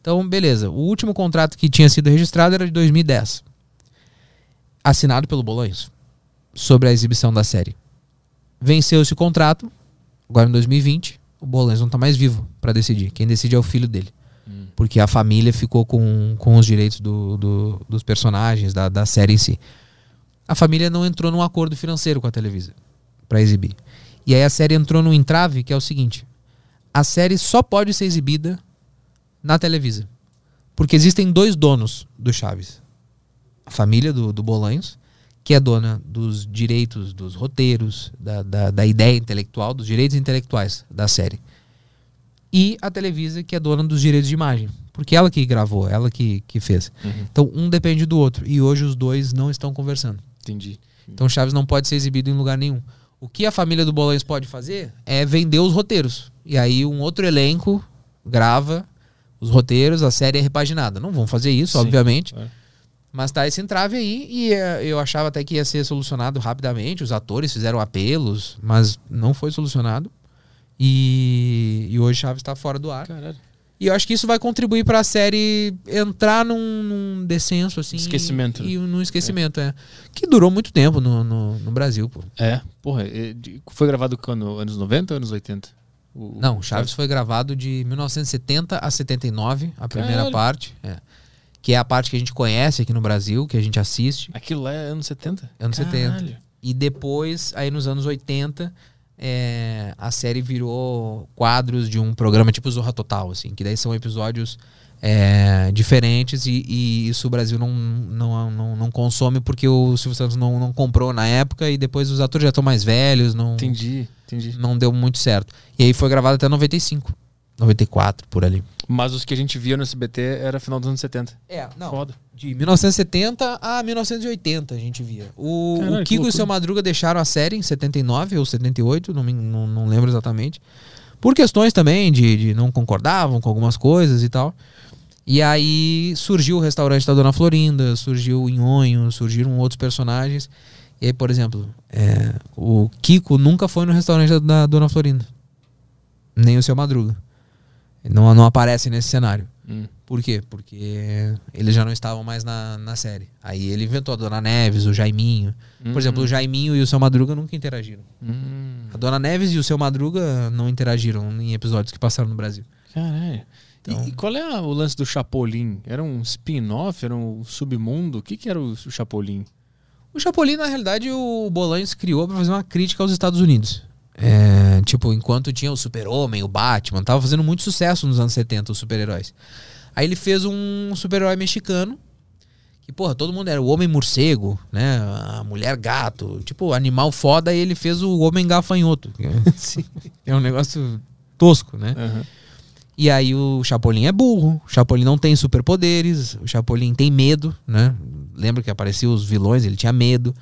Então, beleza. O último contrato que tinha sido registrado era de 2010. Assinado pelo Bolanhos, sobre a exibição da série. Venceu esse contrato, agora em 2020, o Bolanhos não tá mais vivo para decidir. Quem decide é o filho dele. Porque a família ficou com, com os direitos do- do- dos personagens, da, da série em si a família não entrou num acordo financeiro com a Televisa para exibir. E aí a série entrou num entrave que é o seguinte: a série só pode ser exibida na Televisa. Porque existem dois donos do Chaves. A família do, do Bolanhos, que é dona dos direitos, dos roteiros, da, da, da ideia intelectual, dos direitos intelectuais da série. E a Televisa, que é dona dos direitos de imagem. Porque ela que gravou, ela que, que fez. Então um depende do outro. E hoje os dois não estão conversando. Entendi. Então Chaves não pode ser exibido em lugar nenhum. O que a família do Bolanhos pode fazer é vender os roteiros. E aí um outro elenco grava os roteiros, a série é repaginada. Não vão fazer isso, Sim, obviamente. claro. Mas tá esse entrave aí e eh, eu achava até que ia ser solucionado rapidamente. Os atores fizeram apelos, mas não foi solucionado. E, e hoje Chaves está fora do ar. Caralho. E eu acho que isso vai contribuir para a série entrar num, num descenso, assim. Esquecimento, E, e num esquecimento, é. Que durou muito tempo no, no, no Brasil, pô. É, porra, é, foi gravado quando? Anos 90 ou anos 80? O- Não, Chaves foi gravado de 1970 a 79, a primeira Caralho. parte. É. Que é a parte que a gente conhece aqui no Brasil, que a gente assiste, Aquilo lá é anos 70? anos 70. Caralho. E depois, aí nos anos 80, é, a série virou quadros de um programa tipo Zorra Total, assim, que daí são episódios é, diferentes e, e isso o Brasil não, não, não, não consome porque o Silvio Santos não, não comprou na época e depois os atores já estão mais velhos, não, Entendi, entendi. não deu muito certo. E aí foi gravado até 95, 94, por ali. Mas os que a gente via no SBT era final dos anos 70. É, não. Foda. De 1970 a 1980 a gente via. O, Caralho, o Kiko e o seu Madruga deixaram a série em 79 ou 78, não, me, não, não lembro exatamente. Por questões também de, de não concordavam com algumas coisas e tal. E aí surgiu o restaurante da Dona Florinda, surgiu o Inhonho, surgiram outros personagens. E aí, por exemplo, é, o Kiko nunca foi no restaurante da, da Dona Florinda. Nem o seu Madruga. Não, não aparece nesse cenário. Hum. Por quê? Porque eles já não estavam mais na, na série. Aí ele inventou a Dona Neves, o Jaiminho. Por exemplo, o Jaiminho e o seu Madruga nunca interagiram. Hum, A Dona Neves e o seu Madruga não interagiram em episódios que passaram no Brasil. caralho. Então- E, e qual é a- o lance do Chapolin? Era um spin-off? Era um submundo? O que, que era o, o Chapolin? O Chapolin, na realidade, o Bolanhos criou pra fazer uma crítica aos Estados Unidos. É, tipo, enquanto tinha o Super-Homem, o Batman, tava fazendo muito sucesso nos anos 70, os super-heróis. Aí ele fez um super-herói mexicano, que, porra, todo mundo era o Homem-Morcego, né? A Mulher-Gato, tipo, animal foda, e ele fez o Homem-Gafanhoto. que <laughs> É um negócio tosco, né? Aham. E aí o Chapolin é burro, o Chapolin não tem superpoderes, o Chapolin tem medo, né? Lembra que apareciam os vilões, ele tinha medo.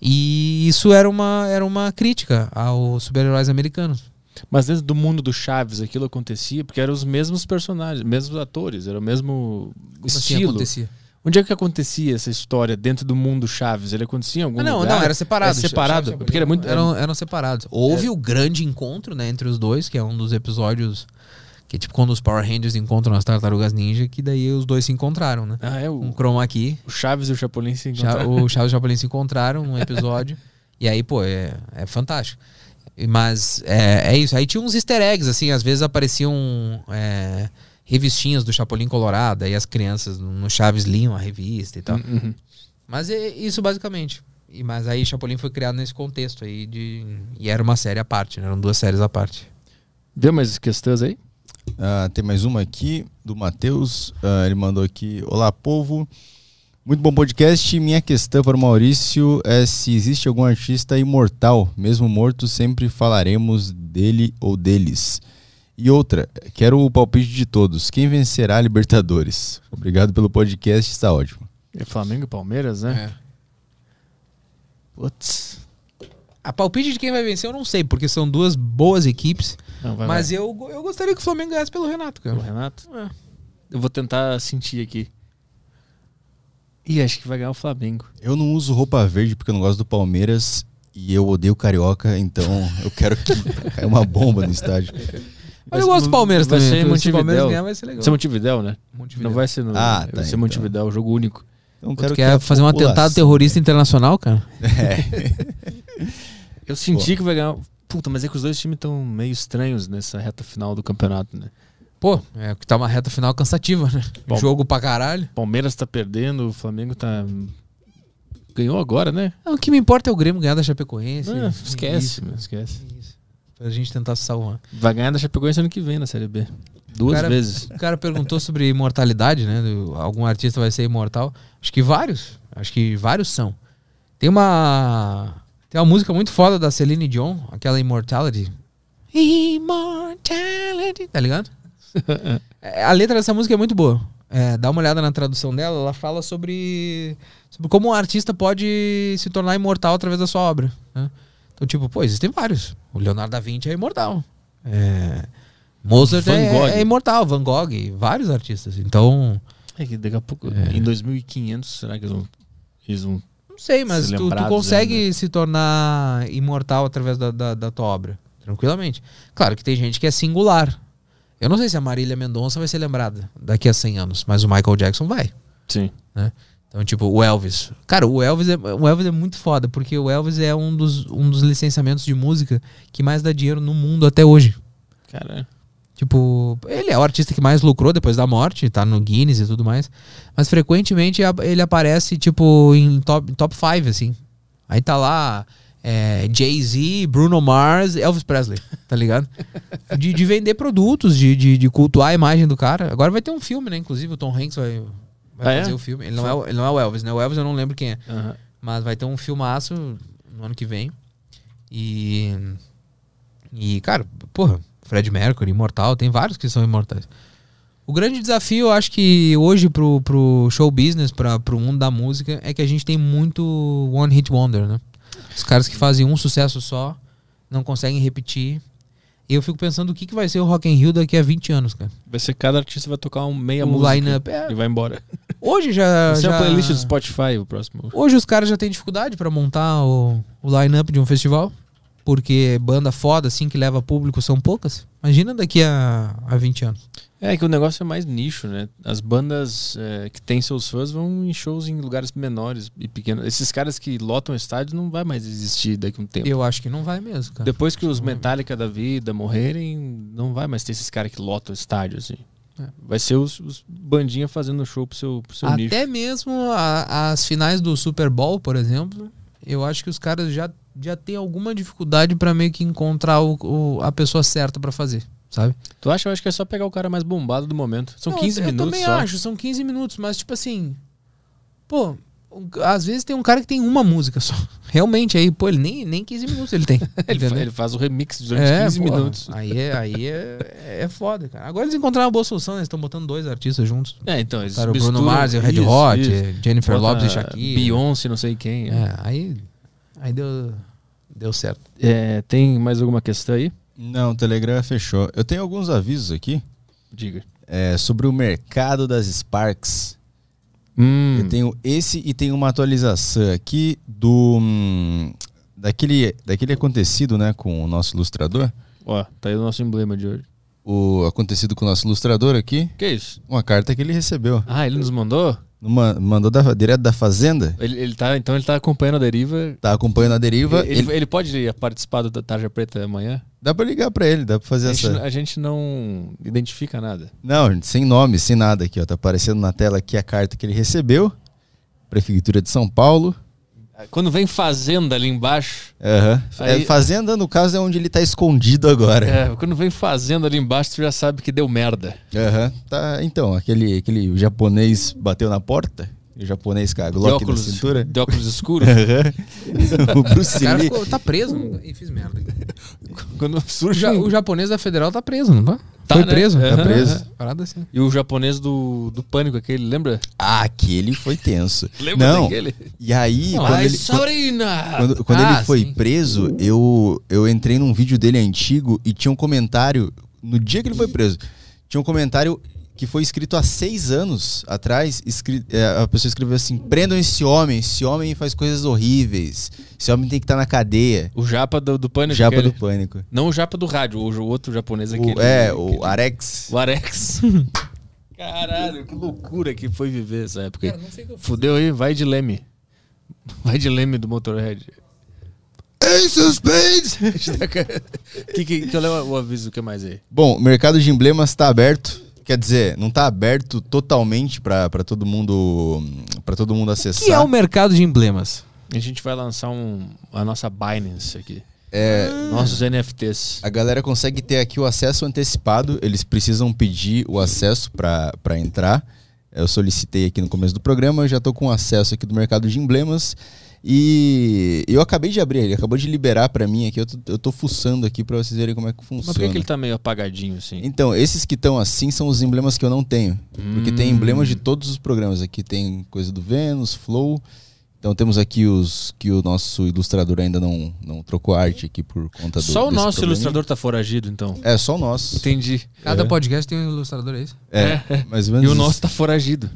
E isso era uma, era uma crítica aos super-heróis americanos. Mas dentro do mundo do Chaves aquilo acontecia porque eram os mesmos personagens, mesmos atores, era o mesmo Como assim estilo. acontecia? Onde é que acontecia essa história dentro do mundo Chaves? Ele acontecia em algum Ah, não, lugar? não, era separado. É separado, Chaves porque era muito- Eram, eram separados. Houve o grande encontro né, entre os dois, que é um dos episódios que é tipo quando os Power Rangers encontram as tartarugas ninja, que daí os dois se encontraram, né? Ah, é Um o, chroma aqui, o Chaves e o Chapolin se encontraram. o Chaves e o Chapolin se encontraram num episódio. <laughs> e aí, pô, é, é fantástico. Mas é, é isso. Aí tinha uns easter eggs, assim, às vezes apareciam é, revistinhas do Chapolin Colorado, aí as crianças no Chaves liam a revista e tal. Uhum. Mas é isso basicamente. E, mas aí Chapolin foi criado nesse contexto aí de. E era uma série à parte, né? Eram duas séries à parte. Vê mais questões aí? Ah, tem mais uma aqui do Matheus. Ah, ele mandou aqui: Olá, povo. Muito bom podcast. Minha questão para o Maurício é se existe algum artista imortal. Mesmo morto, sempre falaremos dele ou deles. E outra, quero o palpite de todos. Quem vencerá a Libertadores? Obrigado pelo podcast, está ótimo. É Flamengo e Palmeiras, né? É. Putz. A palpite de quem vai vencer eu não sei, porque são duas boas equipes. Não, vai, mas vai. Eu, eu gostaria que o Flamengo ganhasse pelo Renato, O cara. Renato? É. Eu vou tentar sentir aqui. Ih, acho que vai ganhar o Flamengo. Eu não uso roupa verde porque eu não gosto do Palmeiras e eu odeio carioca, então <laughs> eu quero que caia uma bomba no estádio. Mas eu gosto do Palmeiras vai também. ser então, Se o Palmeiras ganhar, vai ser legal. Vai ser Montevidéu, né? Montevidéu. Não vai ser no. Ah, vai tá, ser então. Montevidéu, jogo único. Então eu Tu quero quer a fazer um atentado terrorista internacional, cara? <laughs> Eu senti que vai ganhar. Puta, mas é que os dois times estão meio estranhos nessa reta final do campeonato, né? Pô, é que tá uma reta final cansativa, né? Bom. Jogo pra caralho. Palmeiras tá perdendo, o Flamengo tá. Ganhou agora, né? Não, o que me importa é o Grêmio ganhar da Chapecoense. Ah, esquece, Isso, meu, esquece. isso. Pra gente tentar se salvar. Vai ganhar da Chapecoense ano que vem na Série B. Duas Cara, vezes. O cara perguntou sobre imortalidade, né? Algum artista vai ser imortal. Acho que vários. Acho que vários são. Tem uma. Tem uma música muito foda da Celine Dion, aquela Immortality. Immortality. Tá ligado? É, a letra dessa música é muito boa. É, dá uma olhada na tradução dela, ela fala sobre, sobre como um artista pode se tornar imortal através da sua obra. né? Então, tipo, pô, existem vários. O Leonardo da Vinci é imortal. É, Mozart Van é, é imortal, Van Gogh, vários artistas. Então, É que daqui a pouco. É. Em 2500, será que eles vão. Eles vão não sei, mas Se tu, tu lembrados consegue ainda. se tornar imortal através da, da, da tua obra, tranquilamente. Claro que tem gente que é singular. Eu não sei se a Marília Mendonça vai ser lembrada daqui a 100 anos, mas o Michael Jackson vai. Sim. Então, tipo, o Elvis. Cara, o Elvis, é, o Elvis é muito foda, porque o Elvis é um dos, um dos licenciamentos de música que mais dá dinheiro no mundo até hoje. Cara, Tipo, ele é o artista que mais lucrou depois da morte, tá no Guinness e tudo mais. Mas frequentemente ele aparece, tipo, em top 5, top five, assim. Aí tá lá é, Jay-Z, Bruno Mars, Elvis Presley, tá ligado? <laughs> De, de vender produtos, de, de, de cultuar a imagem do cara. Agora vai ter um filme, né? Inclusive o Tom Hanks vai, vai Ah, é? fazer o filme. Ele não, é, o- ele não é o Elvis, né? O Elvis eu não lembro quem é. aham. Mas vai ter um filmaço no ano que vem. E. E, cara, porra, Fred Mercury, imortal, tem vários que são imortais. O grande desafio, eu acho que hoje pro, pro show business, pra, pro mundo da música, é que a gente tem muito one hit wonder, né? Os caras que fazem um sucesso só, não conseguem repetir. E eu fico pensando o que, que vai ser o Rock in Rio daqui a 20 anos, cara. Vai ser cada artista vai tocar um meia O música. line-up, é. E vai embora. Hoje já. Vai ser já... uma playlist do Spotify o próximo. Hoje os caras já têm dificuldade pra montar o, o line-up de um festival. Porque banda foda, assim, que leva público, são poucas. Imagina daqui a, a 20 anos. É que o negócio é mais nicho, né? As bandas é, que têm seus fãs vão em shows em lugares menores e pequenos. Esses caras que lotam estádios não vai mais existir daqui a um tempo. Eu acho que não vai mesmo, cara. Depois que os Metallica da vida morrerem, não vai mais ter esses caras que lotam estádio, assim. É. Vai ser os, os bandinha fazendo show pro seu, pro seu nicho. Até mesmo a- as finais do Super Bowl, por exemplo, eu acho que os caras já, já têm alguma dificuldade pra meio que encontrar o, o- a pessoa certa pra fazer, sabe? Tu acha? Eu acho que é só pegar o cara mais bombado do momento. São Não, 15 eu minutos também só. acho, são 15 minutos, mas tipo assim, pô, às vezes tem um cara que tem uma música só. <laughs> Realmente, aí, pô, ele nem, nem 15 minutos ele tem. <laughs> Ele, fa- entendeu? ele faz o remix durante É, 15 porra, minutos. Aí é, aí é, é foda, cara. Agora eles encontraram uma boa solução, né? Eles estão botando dois artistas juntos. É, então, eles Cara, o Bruno Mars e o Red isso, Hot, isso. Jennifer Bota Lopez e Shakira. Beyoncé, não sei quem. É, aí, aí deu, deu certo. É, tem mais alguma questão aí? Não, o Telegram fechou. Eu tenho alguns avisos aqui Diga. é, sobre o mercado das Sparks. Hum, Eu tenho esse e tenho uma atualização aqui do hum, daquele, daquele acontecido, né, com o nosso ilustrador. Ó, tá aí o nosso emblema de hoje. O acontecido com o nosso ilustrador aqui, Que isso? uma carta que ele recebeu. Ah, ele nos mandou? Numa- mandou da- direto da fazenda. Ele, ele tá, então ele tá acompanhando a deriva. Tá acompanhando a deriva. Ele, Ele- ele pode participar do Tarja Preta amanhã? Dá pra ligar pra ele, dá pra fazer A gente, essa. a gente não identifica nada. Não, sem nome, sem nada aqui, ó. Tá aparecendo na tela aqui a carta que ele recebeu. Prefeitura de São Paulo. Quando vem fazenda ali embaixo. Aham. Aí- É, fazenda, no caso, é onde ele tá escondido agora. É, quando vem fazenda ali embaixo, tu já sabe que deu merda. Aham. Tá, então, aquele, aquele japonês bateu na porta. O japonês com a De Glock na óculos, cintura. de óculos escuros. <laughs> O <laughs> O Bruce cara Lee. ficou, tá preso. não- Ih, fiz merda. <laughs> quando O, surge. ja- um- o japonês da Federal tá preso, não tá? Tá, Foi né? preso. Tá preso. aham. Parada assim. E o japonês do, do pânico, aquele, lembra? Ah, aquele foi tenso. Lembra Não. daquele? E aí, quando Ai, ele, Sabrina! quando, quando Ah, ele foi sim. preso, eu, eu entrei num vídeo dele antigo e tinha um comentário. No dia que ele foi preso, tinha um comentário que foi escrito há seis anos atrás. é, a pessoa escreveu assim: prendam esse homem, esse homem faz coisas horríveis. Esse homem tem que estar na cadeia. O japa do, do pânico. Japa aquele. do pânico. Não o japa do rádio, o, o outro japonês. O, é, aquele- o Arex. O Arex. <laughs> Caralho, que loucura que foi viver essa época. Cara, não sei o que eu Fudeu aí, vai de leme. Vai de leme do Motorhead. Ace of Spades! que, que, que eu levo o aviso, o que mais aí? Bom, o mercado de emblemas está aberto. Quer dizer, não está aberto totalmente para todo mundo para todo mundo O acessar. que é o mercado de emblemas? A gente vai lançar um, a nossa Binance aqui. É, Nossos NFTs. a galera consegue ter aqui o acesso antecipado. Eles precisam pedir o acesso para entrar. Eu solicitei aqui no começo do programa, eu já estou com acesso aqui do mercado de emblemas. E eu acabei de abrir, ele acabou de liberar para mim aqui. Eu tô, eu tô fuçando aqui para vocês verem como é que Mas funciona. por que, que ele tá meio apagadinho assim? Então, esses que estão assim são os emblemas que eu não tenho. Porque tem Hum. emblemas de todos os programas. Aqui tem coisa do Vênus, Flow. Então temos aqui os que o nosso ilustrador ainda não, não trocou arte aqui por conta do. Só o nosso ilustrador tá foragido, então. É, só o nosso. Entendi. Cada É. podcast tem um ilustrador, é isso? É, mais ou menos. E o nosso tá foragido.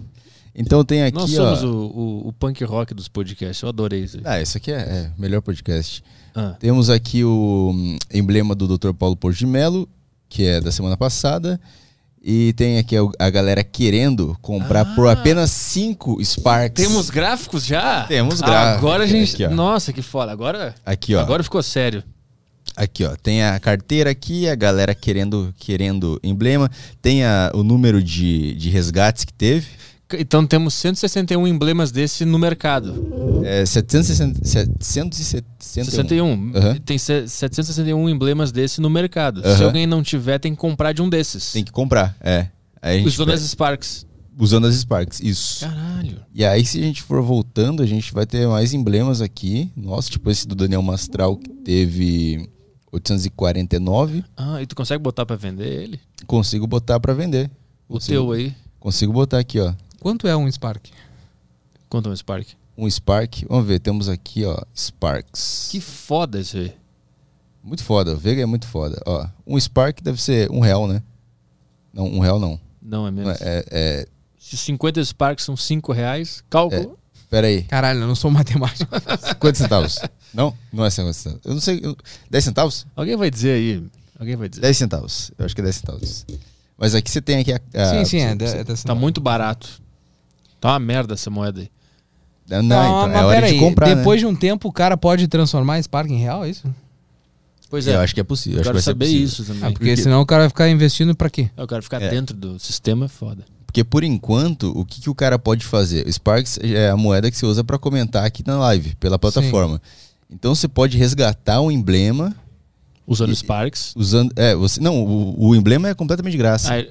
Então tem aqui, Nós ó. somos o, o, o punk rock dos podcasts. Eu adorei isso. Ah, isso aqui é, é melhor podcast. Ah. Temos aqui o hum, emblema do Dr. Paulo Porto de Melo, que é da semana passada. E tem aqui a, galera querendo comprar por Ah. apenas 5 Sparks. Temos gráficos já? Temos Ah, gráficos. Agora a gente. Aqui, ó. Nossa, que foda. Agora, Aqui, ó. agora ficou sério. Aqui, ó. Tem a carteira aqui, a galera querendo, querendo emblema. Tem a- o número de, de resgates que teve. Então temos 161 emblemas desse no mercado. É 760, 761. 61. Aham. Tem se- 761 emblemas desse no mercado. Se Aham. alguém não tiver, tem que comprar de um desses. Tem que comprar, é. Usando pe- as Sparks. usando as Sparks, isso. Caralho. E aí, se a gente for voltando, a gente vai ter mais emblemas aqui. Nossa, tipo esse do Daniel Mastral, que teve 849. Ah, e tu consegue botar pra vender ele? Consigo botar pra vender. O Consigo- teu aí? Consigo botar aqui, ó. Quanto é um Spark? Quanto é um Spark? Um Spark. Vamos ver, temos aqui, ó, Sparks. Que foda isso aí. Muito foda, o Vega é muito foda. Ó, um Spark deve ser um real, né? Não, um real não. Não é Não menos. É, é, Se 50 Sparks são 5 reais, cálculo. pera aí, Caralho, eu não sou matemático. <laughs> quantos centavos? não? Não é 50 centavos. Eu não sei, eu- 10 centavos? Alguém vai dizer aí. Alguém vai dizer. 10 centavos. Eu acho que é 10 centavos. Mas aqui você tem aqui a... a sim, sim, é. você- é dessa- Tá muito barato. Tá uma merda essa moeda aí. Não, Não, então, mas é hora peraí, de comprar, depois né? de um tempo o cara pode transformar Spark em real, é isso? Pois Eu é. acho que é possível. Eu acho que quero saber isso também. Ah, porque Porque- senão o cara vai ficar investindo pra quê? Eu quero ficar É. dentro do sistema, é foda. Porque por enquanto, o que, que o cara pode fazer? O Sparks é a moeda que você usa para comentar aqui na live, pela plataforma. Então você pode resgatar um emblema Usando E- Sparks. usando. É, você. Não, o, o emblema é completamente de graça. Aí,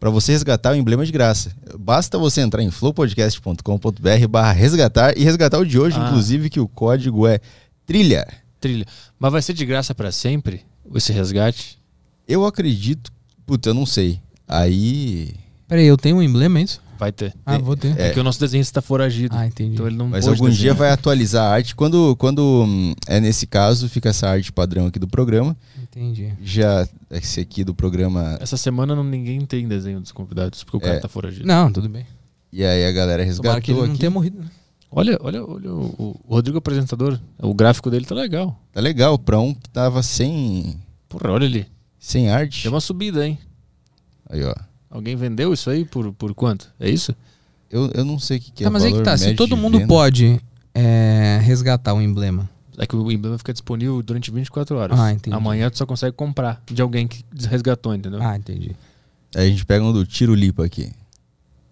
Para você resgatar o emblema é de graça. Basta você entrar em flowpodcast.com.br barra resgatar e resgatar o de hoje, Ah. inclusive, que o código é trilha. trilha. Mas vai ser de graça pra sempre esse resgate? Eu acredito. Puta, eu não sei. Aí. Peraí, eu tenho um emblema, é isso? Vai ter. Ah, vou ter. É, que o nosso desenhista tá foragido. Ah, entendi. Então ele não Mas algum dia desenhar. vai atualizar a arte. Quando, quando hum, é nesse caso, fica essa arte padrão aqui do programa. Entendi. Já esse aqui do programa. Essa semana não, ninguém tem desenho dos convidados, porque o cara É. tá foragido. Não, tudo bem. E aí a galera Tomara que resgatou ele não aqui. tenha morrido. né? Olha, olha, olha o, o Rodrigo apresentador. O gráfico dele tá legal. Tá legal, pra um que tava sem, Porra, olha ali. sem arte. Deu uma subida, hein? Aí, ó. Alguém vendeu isso aí por, por quanto? É isso? Eu, eu não sei o que, que é Tá, mas aí que tá. Se médio todo de mundo venda. pode é, resgatar um emblema. É que o emblema fica disponível durante 24 horas. Ah, entendi. Amanhã tu só consegue comprar de alguém que resgatou, entendeu? Ah, entendi. Aí a gente pega um do Tiro Lipa aqui.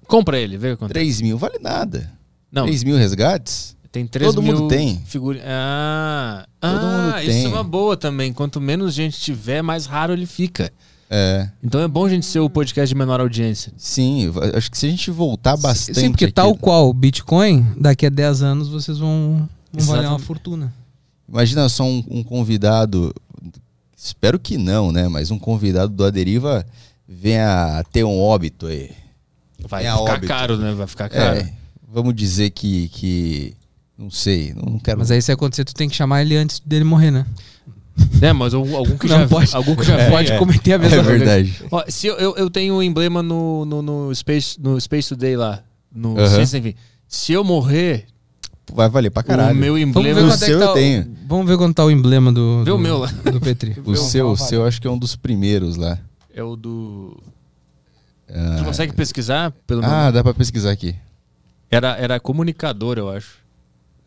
Compra ele, vê o que acontece. 3 mil, vale nada. Não, 3 mil resgates? Tem 3 Todo mil mundo tem. figurinhas. Ah, Todo ah mundo isso é tem. uma boa também. Quanto menos gente tiver, mais raro ele fica. É, Então é bom a gente ser o podcast de menor audiência. sim, acho que se a gente voltar bastante. Sim, porque aqui- tal qual o Bitcoin, daqui a 10 anos vocês vão, vão valer uma fortuna. Imagina só um, um convidado, espero que não, né? Mas um convidado do Aderiva venha a ter um óbito aí. Vai É a ficar óbito. caro, né? Vai ficar caro. É, vamos dizer que, que não sei, não, não quero. Mas aí se acontecer, tu tem que chamar ele antes dele morrer, né? É, mas algum que Não já pode, algum que já já <laughs> pode é. cometer a é mesma coisa. verdade. Ó, se eu, eu, eu tenho o emblema no, no, no Space, no Space Today lá, no Sem Fim. Se eu morrer, Vai valer pra o caralho. meu Vamos emblema. ver, O quanto é seu que tá eu o- tenho. vamos ver quanto tá o emblema do, Vê do, o meu lá. do Petri. <laughs> O seu, o seu acho que é um dos primeiros lá. É o do. Ah, Tu consegue pesquisar pelo ah, nome? dá pra pesquisar aqui. Era, era comunicador, eu acho.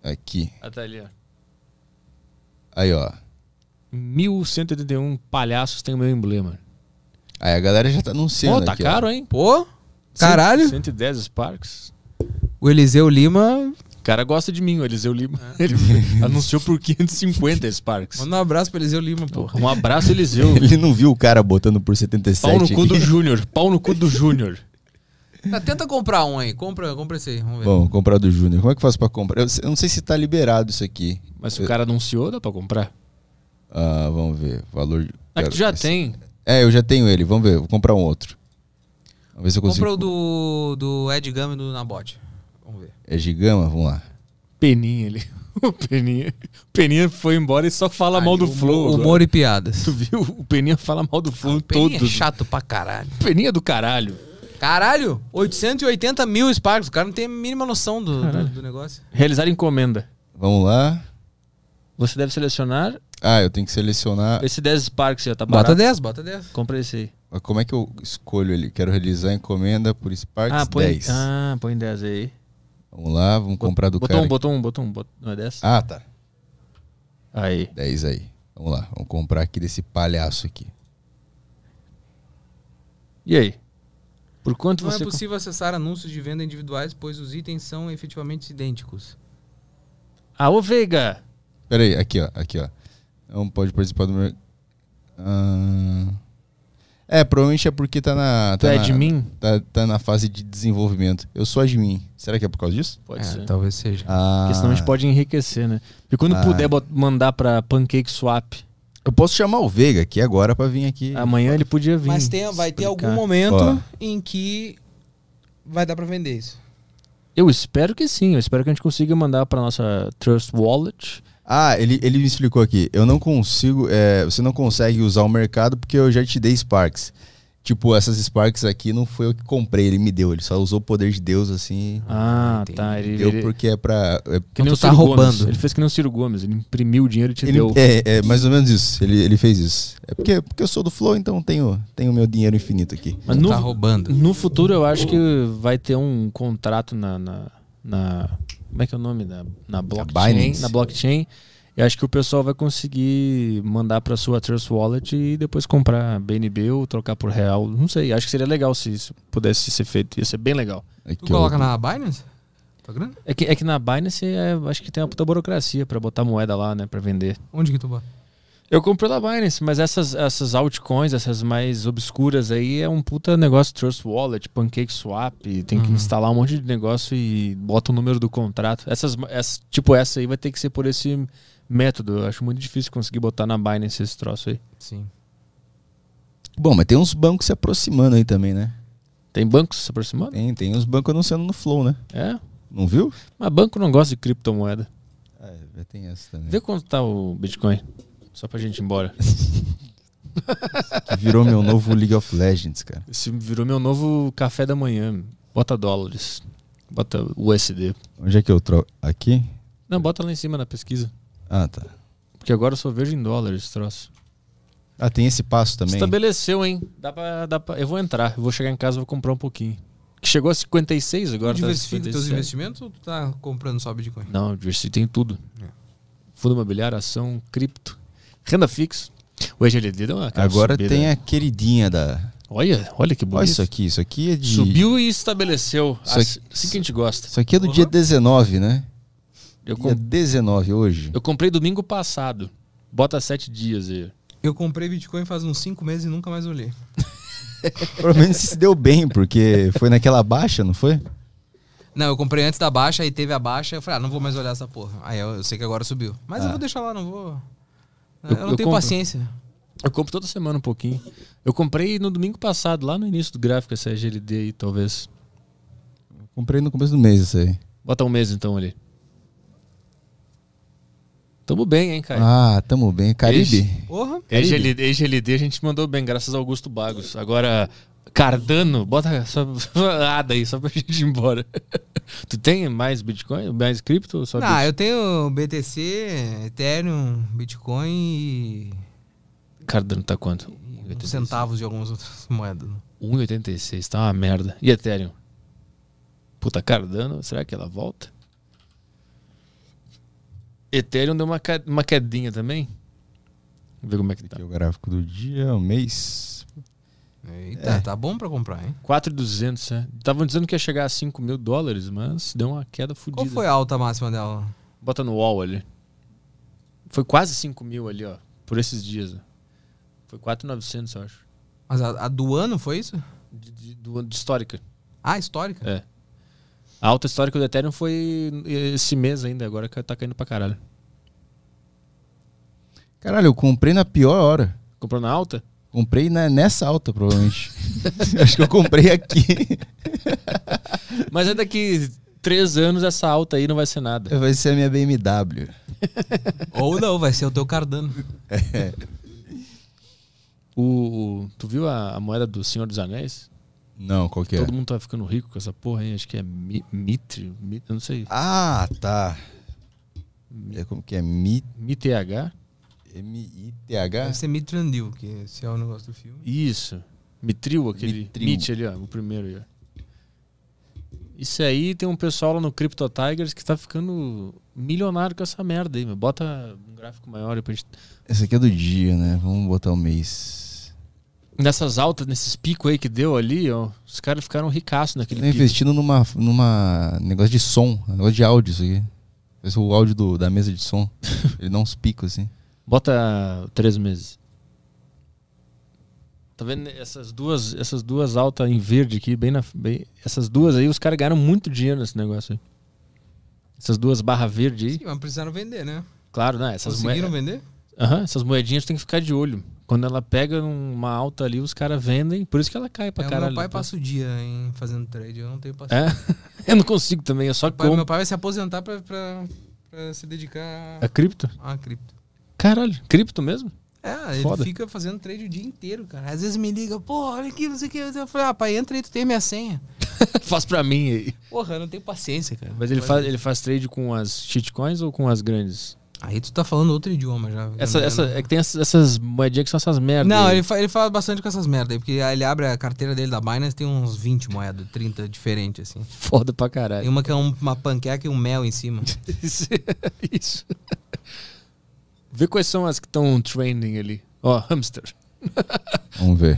Aqui. Ah, tá ali, ó. Aí, ó. 1181 palhaços tem o meu emblema. Aí a galera já tá anunciando Pô, tá aqui, ó. caro, hein? Pô, caralho. 110 Sparks. O Eliseu Lima, O cara gosta de mim, o Eliseu Lima. <laughs> Ele anunciou por 550 Sparks. manda um abraço pro Eliseu Lima, pô. Um abraço, Eliseu. Ele não viu o cara botando por 77 Pau no cu do. <laughs> Júnior. Pau no cu do Júnior. Tá, tenta comprar um aí. Compra, compra esse aí, vamos ver. Bom, comprar do Júnior. Como é que eu faço pra comprar? Eu não sei se tá liberado isso aqui. Mas se o cara anunciou, dá pra comprar. Ah, vamos ver. Valor. Ah, que tu já Esse- tem. É, eu já tenho ele. Vamos ver. Vou comprar um outro. Vamos ver se eu consigo. compra o do, do Ed Gama e do Nabote. É Gigama? Vamos lá. Peninha ali. <laughs> O Peninha. O Peninha foi embora e só fala mal do Humor- Flow. agora. Humor e piadas. Tu viu? O Peninha fala mal do Flow O Peninha é chato pra caralho. Peninha do caralho. Caralho, 880 mil Sparks. O cara não tem a mínima noção do, do, do negócio. Realizar encomenda. Vamos lá. Você deve selecionar Ah, eu tenho que selecionar. esse 10 Sparks já tá Bota barato. 10, bota 10. Compra esse aí. Mas Como é que eu escolho ele? Quero realizar encomenda por Sparks Ah, põe, 10. ah, põe 10 aí. Vamos lá, vamos comprar do botou cara. um, um, botou um, botou Não é 10? Ah, tá. Aí. 10 aí. Vamos lá, vamos comprar aqui desse palhaço aqui. E aí? Por quanto Não você... é possível acessar anúncios de venda individuais, pois os itens são efetivamente idênticos. Ah, ô Veiga! Pera aí, aqui ó, aqui ó. Não pode participar do meu... Ah... É, provavelmente é porque tá na... Tu Tá é na, admin? Tá, tá na fase de desenvolvimento. Eu sou admin. Será que é por causa disso? Pode É, ser. Talvez seja. Ah, Porque senão a gente pode enriquecer, né? E quando Ah. puder mandar pra Pancake Swap, Eu posso chamar o Veiga aqui agora pra vir aqui. amanhã ele podia vir. Mas tem, vai ter explicar. algum momento Ó. em que vai dar pra vender isso. Eu espero que sim. Eu espero que a gente consiga mandar pra nossa Trust Wallet. Ah, ele, ele me explicou aqui. Eu não consigo. é, você não consegue usar o mercado porque eu já te dei Sparks. Tipo, essas Sparks aqui não foi eu que comprei, ele me deu. Ele só usou o poder de Deus assim. Ah, entendi. tá. Ele, Deu ele- porque é pra. é- que nem o tá Gomes. roubando. Ele fez que nem o Ciro Gomes. Ele imprimiu o dinheiro e te ele- deu. é, é mais ou menos isso. Ele, ele fez isso. É porque, porque eu sou do Flow, então tenho tenho meu dinheiro infinito aqui. Mas Não no, tá roubando. no futuro eu acho que vai ter um contrato na. na, na- como é que é o nome? Na, na blockchain. Na blockchain. E acho que o pessoal vai conseguir mandar pra sua Trust Wallet e depois comprar BNB ou trocar por real. Não sei. Acho que seria legal se isso pudesse ser feito. Ia ser bem legal. Aqui, Tu coloca ó. na Binance? Tá grande? É que, é que na Binance é, acho que tem uma puta burocracia pra botar moeda lá, né? Pra vender. Onde que tu bota? Eu comprei na Binance, mas essas, essas altcoins, essas mais obscuras aí, é um puta negócio Trust Wallet, Pancake Swap, tem que Uhum. instalar um monte de negócio e bota o número do contrato. Essas, essa- tipo essa aí vai ter que ser por esse método. Eu acho muito difícil conseguir botar na Binance esse troço aí. Sim. Bom, mas tem uns bancos se aproximando aí também, né? Tem bancos se aproximando? Tem, tem uns bancos anunciando no Flow, né? É. Não viu? Mas banco não gosta de criptomoeda. É, tem essa também. Vê quanto tá o Bitcoin. Só pra gente ir embora. Que virou meu novo League of Legends, cara. Esse virou meu novo café da manhã. Bota dólares. Bota USD. Onde é que eu troco? Aqui? Não, bota lá em cima na pesquisa. Ah, tá. Porque agora eu só vejo em dólares esse troço. Ah, tem esse passo também. Estabeleceu, hein? Dá pra, dá pra... Eu vou entrar. Eu vou chegar em casa e vou comprar um pouquinho. Que chegou a 56 agora. tu tá diversifica teus 57. investimentos ou tu tá comprando só Bitcoin? Não, diversifiquei em tudo. É. Fundo imobiliário, ação, cripto, renda fixa. O EGLD deu uma Agora subida. tem a queridinha da. Olha, olha que bonito. Olha isso aqui, isso aqui é de. Subiu e estabeleceu. Isso Assim, aqui- assim que a gente gosta. Isso aqui é do Uhum. dia 19, né? Eu, Dia com- 19 hoje. eu comprei domingo passado. Bota sete dias aí. Eu comprei Bitcoin faz uns 5 meses e nunca mais olhei. <laughs> Provavelmente se deu bem, porque foi naquela baixa, não foi? Não, eu comprei antes da baixa, aí teve a baixa, eu falei, ah, não vou mais olhar essa porra. Aí eu, eu sei que agora subiu. Mas eu Ah. vou deixar lá, não vou. Eu, Eu- não eu tenho compro. paciência. Eu compro toda semana um pouquinho. Eu comprei no domingo passado, lá no início do gráfico, essa GLD aí, talvez. Comprei no começo do mês isso aí. Bota um mês então ali. Tamo bem, hein, Caio? Ah, tamo bem. Caribe? Porra. EGLD, EGLD a gente mandou bem, graças ao Augusto Bagos. Agora, Cardano, bota só <laughs> ada aí, só pra gente ir embora. Tu tem mais Bitcoin, mais cripto? Só Não, Bitcoin? eu tenho BTC, Ethereum, Bitcoin e, Cardano tá quanto? e centavos de algumas outras <laughs> moedas. 1,86, tá uma merda. E Ethereum? Puta, Cardano, será que ela volta? Ethereum deu uma, uma quedinha também. Vamos ver como é que tá. Aqui é o gráfico do dia, o mês. Eita, É. tá bom pra comprar, hein? 4,200, né? Estavam dizendo que ia chegar a 5 mil dólares, mas deu uma queda fodida. Qual foi a alta máxima dela? Bota no wall ali. Foi quase 5 mil ali, ó. Por esses dias. ó. Foi 4,900, eu acho. Mas a, a do ano foi isso? De, de- do- de histórica. Ah, histórica? É. A alta histórica do Ethereum foi esse mês ainda, agora que tá caindo pra caralho. Caralho, eu comprei na pior hora. Comprou na alta? Comprei na- nessa alta, provavelmente. <laughs> Acho que eu comprei aqui. Mas é daqui 3 anos essa alta aí não vai ser nada. Vai ser a minha BMW. Ou não, vai ser o teu Cardano. O, o- tu viu a, a moeda do Senhor dos Anéis? Não, qual que é? Todo mundo tá ficando rico com essa porra aí. Acho que é mi, Mitri. Mi- eu não sei. Ah, tá. É como que é? Mi- MITH? M-I-T-H? Deve ser Mitrandil, que esse é o negócio do filme. Isso. Mitril, aquele. Mitril. Mit ali, ó. O primeiro aí, ó. Isso aí tem um pessoal lá no Crypto Tigers que tá ficando milionário com essa merda aí, meu. Bota um gráfico maior aí pra gente. Esse aqui é do dia, né? Vamos botar o mês. Nessas altas, nesses picos aí que deu ali, ó. Os caras ficaram ricaços naquele Tô pico. investindo numa, numa negócio de som, negócio de áudio isso aqui. Esse é o áudio do- da mesa de som. <laughs> Ele dá uns picos assim. Bota três meses. Tá vendo essas duas, essas duas altas em verde aqui, bem na. Bem, essas duas aí, os caras ganharam muito dinheiro nesse negócio aí. Essas duas barras verde aí. Sim, mas precisaram vender, né? Claro, né? Essas, Conseguiram vender? Aham, essas moedinhas tem que ficar de olho. Quando ela pega uma alta ali, os caras vendem, por isso que ela cai pra É, caralho. meu pai depois. passa o dia em fazendo trade, eu não tenho paciência. É? <laughs> Eu não consigo também, eu só Meu pai, meu pai vai se aposentar pra, pra, pra se dedicar É cripto? a cripto. Caralho, cripto mesmo? É, ele Foda. fica fazendo trade o dia inteiro, cara. Às vezes me liga, pô, olha aqui, não sei o que. Eu falei, ah, pai, entra aí, tu tem minha senha. <laughs> faz pra mim aí. Porra, eu não tenho paciência, cara. Mas ele faz, ele faz trade com as shitcoins ou com as grandes? Aí tu tá falando outro idioma já. Essa, essa, é que tem essas, essas moedinhas que são essas merdas. Não, ele, fa- ele fala bastante com essas merdas aí, porque ele abre a carteira dele da Binance, tem uns 20 moedas, 30 diferentes, assim. Foda pra Tem caralho. uma que é um- uma panqueca e um mel em cima. <laughs> Isso. Vê quais são as que estão trending ali. Ó, hamster. <laughs> Vamos ver.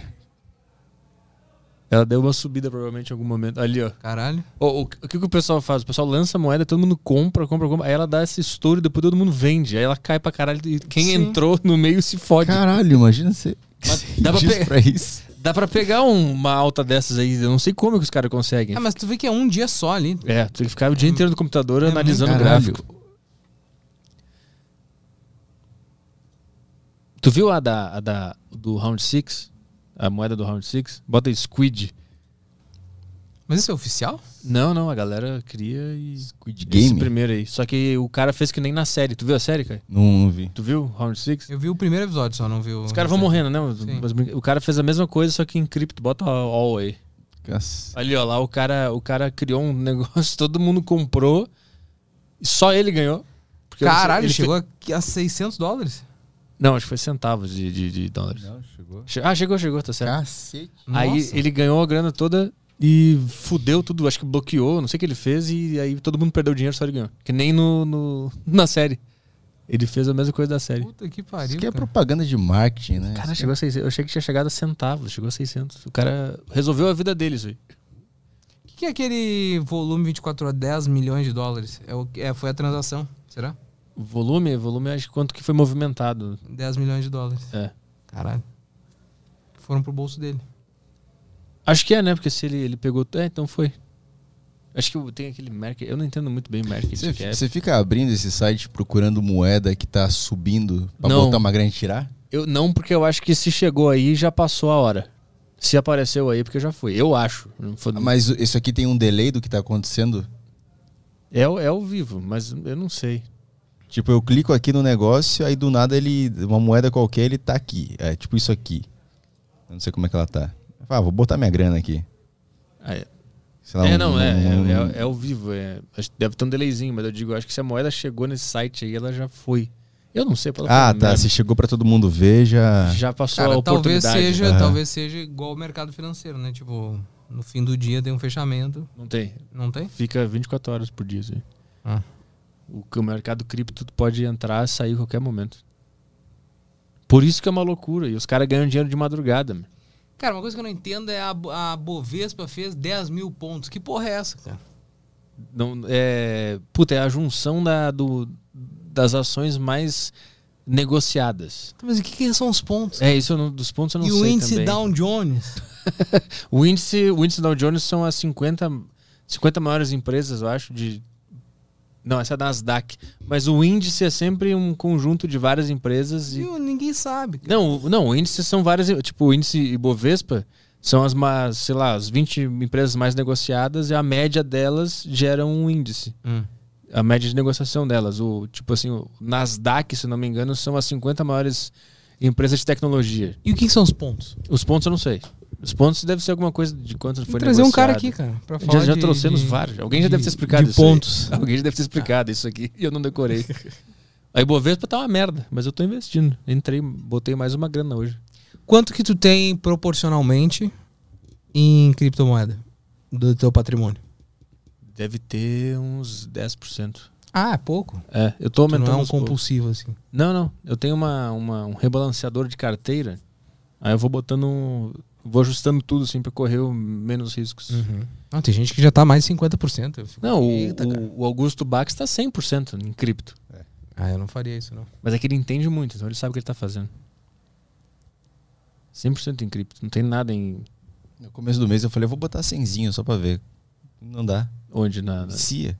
Ela deu uma subida provavelmente em algum momento. Ali, ó. Caralho. Ó, o, o que, que o pessoal faz? O pessoal lança a moeda, todo mundo compra, compra, compra. Aí ela dá esse estouro e depois todo mundo vende. Aí ela cai pra caralho e quem Sim. entrou no meio se fode. Caralho, imagina você. <laughs> Mas <laughs> dá pra pra isso. Dá pra pegar um- uma alta dessas aí. Eu não sei como que os caras conseguem. Ah, mas tu vê que é um dia só ali. É, tu tem que ficar o dia inteiro no computador É analisando o gráfico. Tu viu a da, a da do Round 6? A moeda do Round 6? Bota Squid. Mas isso é oficial? Não, não, a galera cria e. Squid Esse Game? primeiro aí. Só que o cara fez que nem na série. Tu viu a série, cara? Não, não vi. Tu viu Round 6? Eu vi o primeiro episódio só, não vi o. Os caras vão morrendo, né? Sim. O cara fez a mesma coisa, só que em cripto. Bota all aí. Cas- Ali, ó, lá o cara, o cara criou um <laughs> negócio, todo mundo comprou. Só ele ganhou. Caralho, ele chegou a, a 600 dólares. Não, acho que foi centavos de, de, de dólares. Não, chegou. Che- Ah, chegou, chegou, tá certo. Cacete. Aí Nossa. ele ganhou a grana toda e fudeu tudo. Acho que bloqueou, não sei o que ele fez. E aí todo mundo perdeu dinheiro, só ele ganhou. Que nem no, no- na série. Ele fez a mesma coisa da série. Puta que pariu. Isso aqui é cara. propaganda de marketing, né? Cara, chegou a 600. Eu achei que tinha chegado a centavos, chegou a 600. O cara resolveu a vida dele isso aí. O que, que é aquele volume 24 horas, 10 milhões de dólares? É o, é, foi a transação, será? Volume, volume, acho que quanto que foi movimentado. 10 milhões de dólares. É. Caralho. Foram pro bolso dele. Acho que é, né? Porque se ele, ele pegou. É, então foi. Acho que tem aquele market. Eu não entendo muito bem market Você, cap. você fica abrindo esse site procurando moeda que tá subindo pra Não. botar uma grana e tirar? Eu não, porque eu acho que se chegou aí já passou a hora. Se apareceu aí, porque já foi. Eu acho. Não foi- Mas isso aqui tem um delay do que tá acontecendo? é, é ao vivo, mas eu não sei. Tipo, eu clico aqui no negócio, aí do nada ele. Uma moeda qualquer, ele tá aqui. É tipo isso aqui. Eu não sei como é que ela tá. Ah, vou botar minha grana aqui. Ah, é. Sei lá, é, um- não, é, um- é, é, é ao vivo. É, deve ter um delayzinho, mas eu digo, acho que se a moeda chegou nesse site aí, ela já foi. Eu não sei. Ah, tá. Se chegou pra todo mundo ver, já. Já passou a Cara, talvez oportunidade. seja, Aham. talvez seja igual o mercado financeiro, né? Tipo, no fim do dia tem um fechamento. Não tem. Não tem? Fica 24 horas por dia. Assim. Ah. O, o mercado cripto pode entrar e sair a qualquer momento. Por isso que é uma loucura. E os caras ganham dinheiro de madrugada. meu. Cara, uma coisa que eu não entendo é a, a Bovespa fez 10 mil pontos. Que porra é essa, cara? Não, é, puta, é a junção da, do, das ações mais negociadas. Mas o que, que são os pontos? É, isso não- dos pontos eu não e sei o índice também. Dow Jones? <laughs> O índice, o índice Dow Jones são as 50, 50 maiores empresas, eu acho, de... Não, essa é a Nasdaq. Mas o índice é sempre um conjunto de várias empresas e... Viu? Ninguém sabe. cara. Não, o- não, o índice são várias... Tipo, o índice Ibovespa são as, mais, sei lá, as 20 empresas mais negociadas e a média delas gera um índice. Hum. A média de negociação delas. O, tipo assim, o Nasdaq, se não me engano, são as 50 maiores empresas de tecnologia. E o que, que são os pontos? Os pontos eu não sei. Os pontos deve ser alguma coisa de quanto foi trazer um cara negociado. aqui, cara, pra Já, falar já de- trouxemos de- vários. Alguém já de- deve ter explicado de isso. aí. pontos. <laughs> Alguém já deve ter explicado isso aqui e eu não decorei. <laughs> A Ibovespa tá uma merda, mas eu tô investindo. Entrei, botei mais uma grana hoje. Quanto que tu tem proporcionalmente em criptomoeda do teu patrimônio? Deve ter uns 10%. Ah, é pouco. É, eu tô Tu não aumentando. é um poucos. compulsivo assim. Não, não. Eu tenho uma, uma- um rebalanceador de carteira. Aí eu vou botando. Vou ajustando tudo assim pra correr o menos riscos. Não, tem gente que já tá mais de 50%. Eu fico, Não, o, "Eita, cara." o, o Augusto Bax tá 100% em cripto. Ah, eu não faria isso, não. Mas é que ele entende muito, então ele sabe o que ele tá fazendo. 100% em cripto. Não tem nada em. No começo do mês eu falei, eu vou botar cenzinho só pra ver. Não dá. Onde? Na, na- Cia.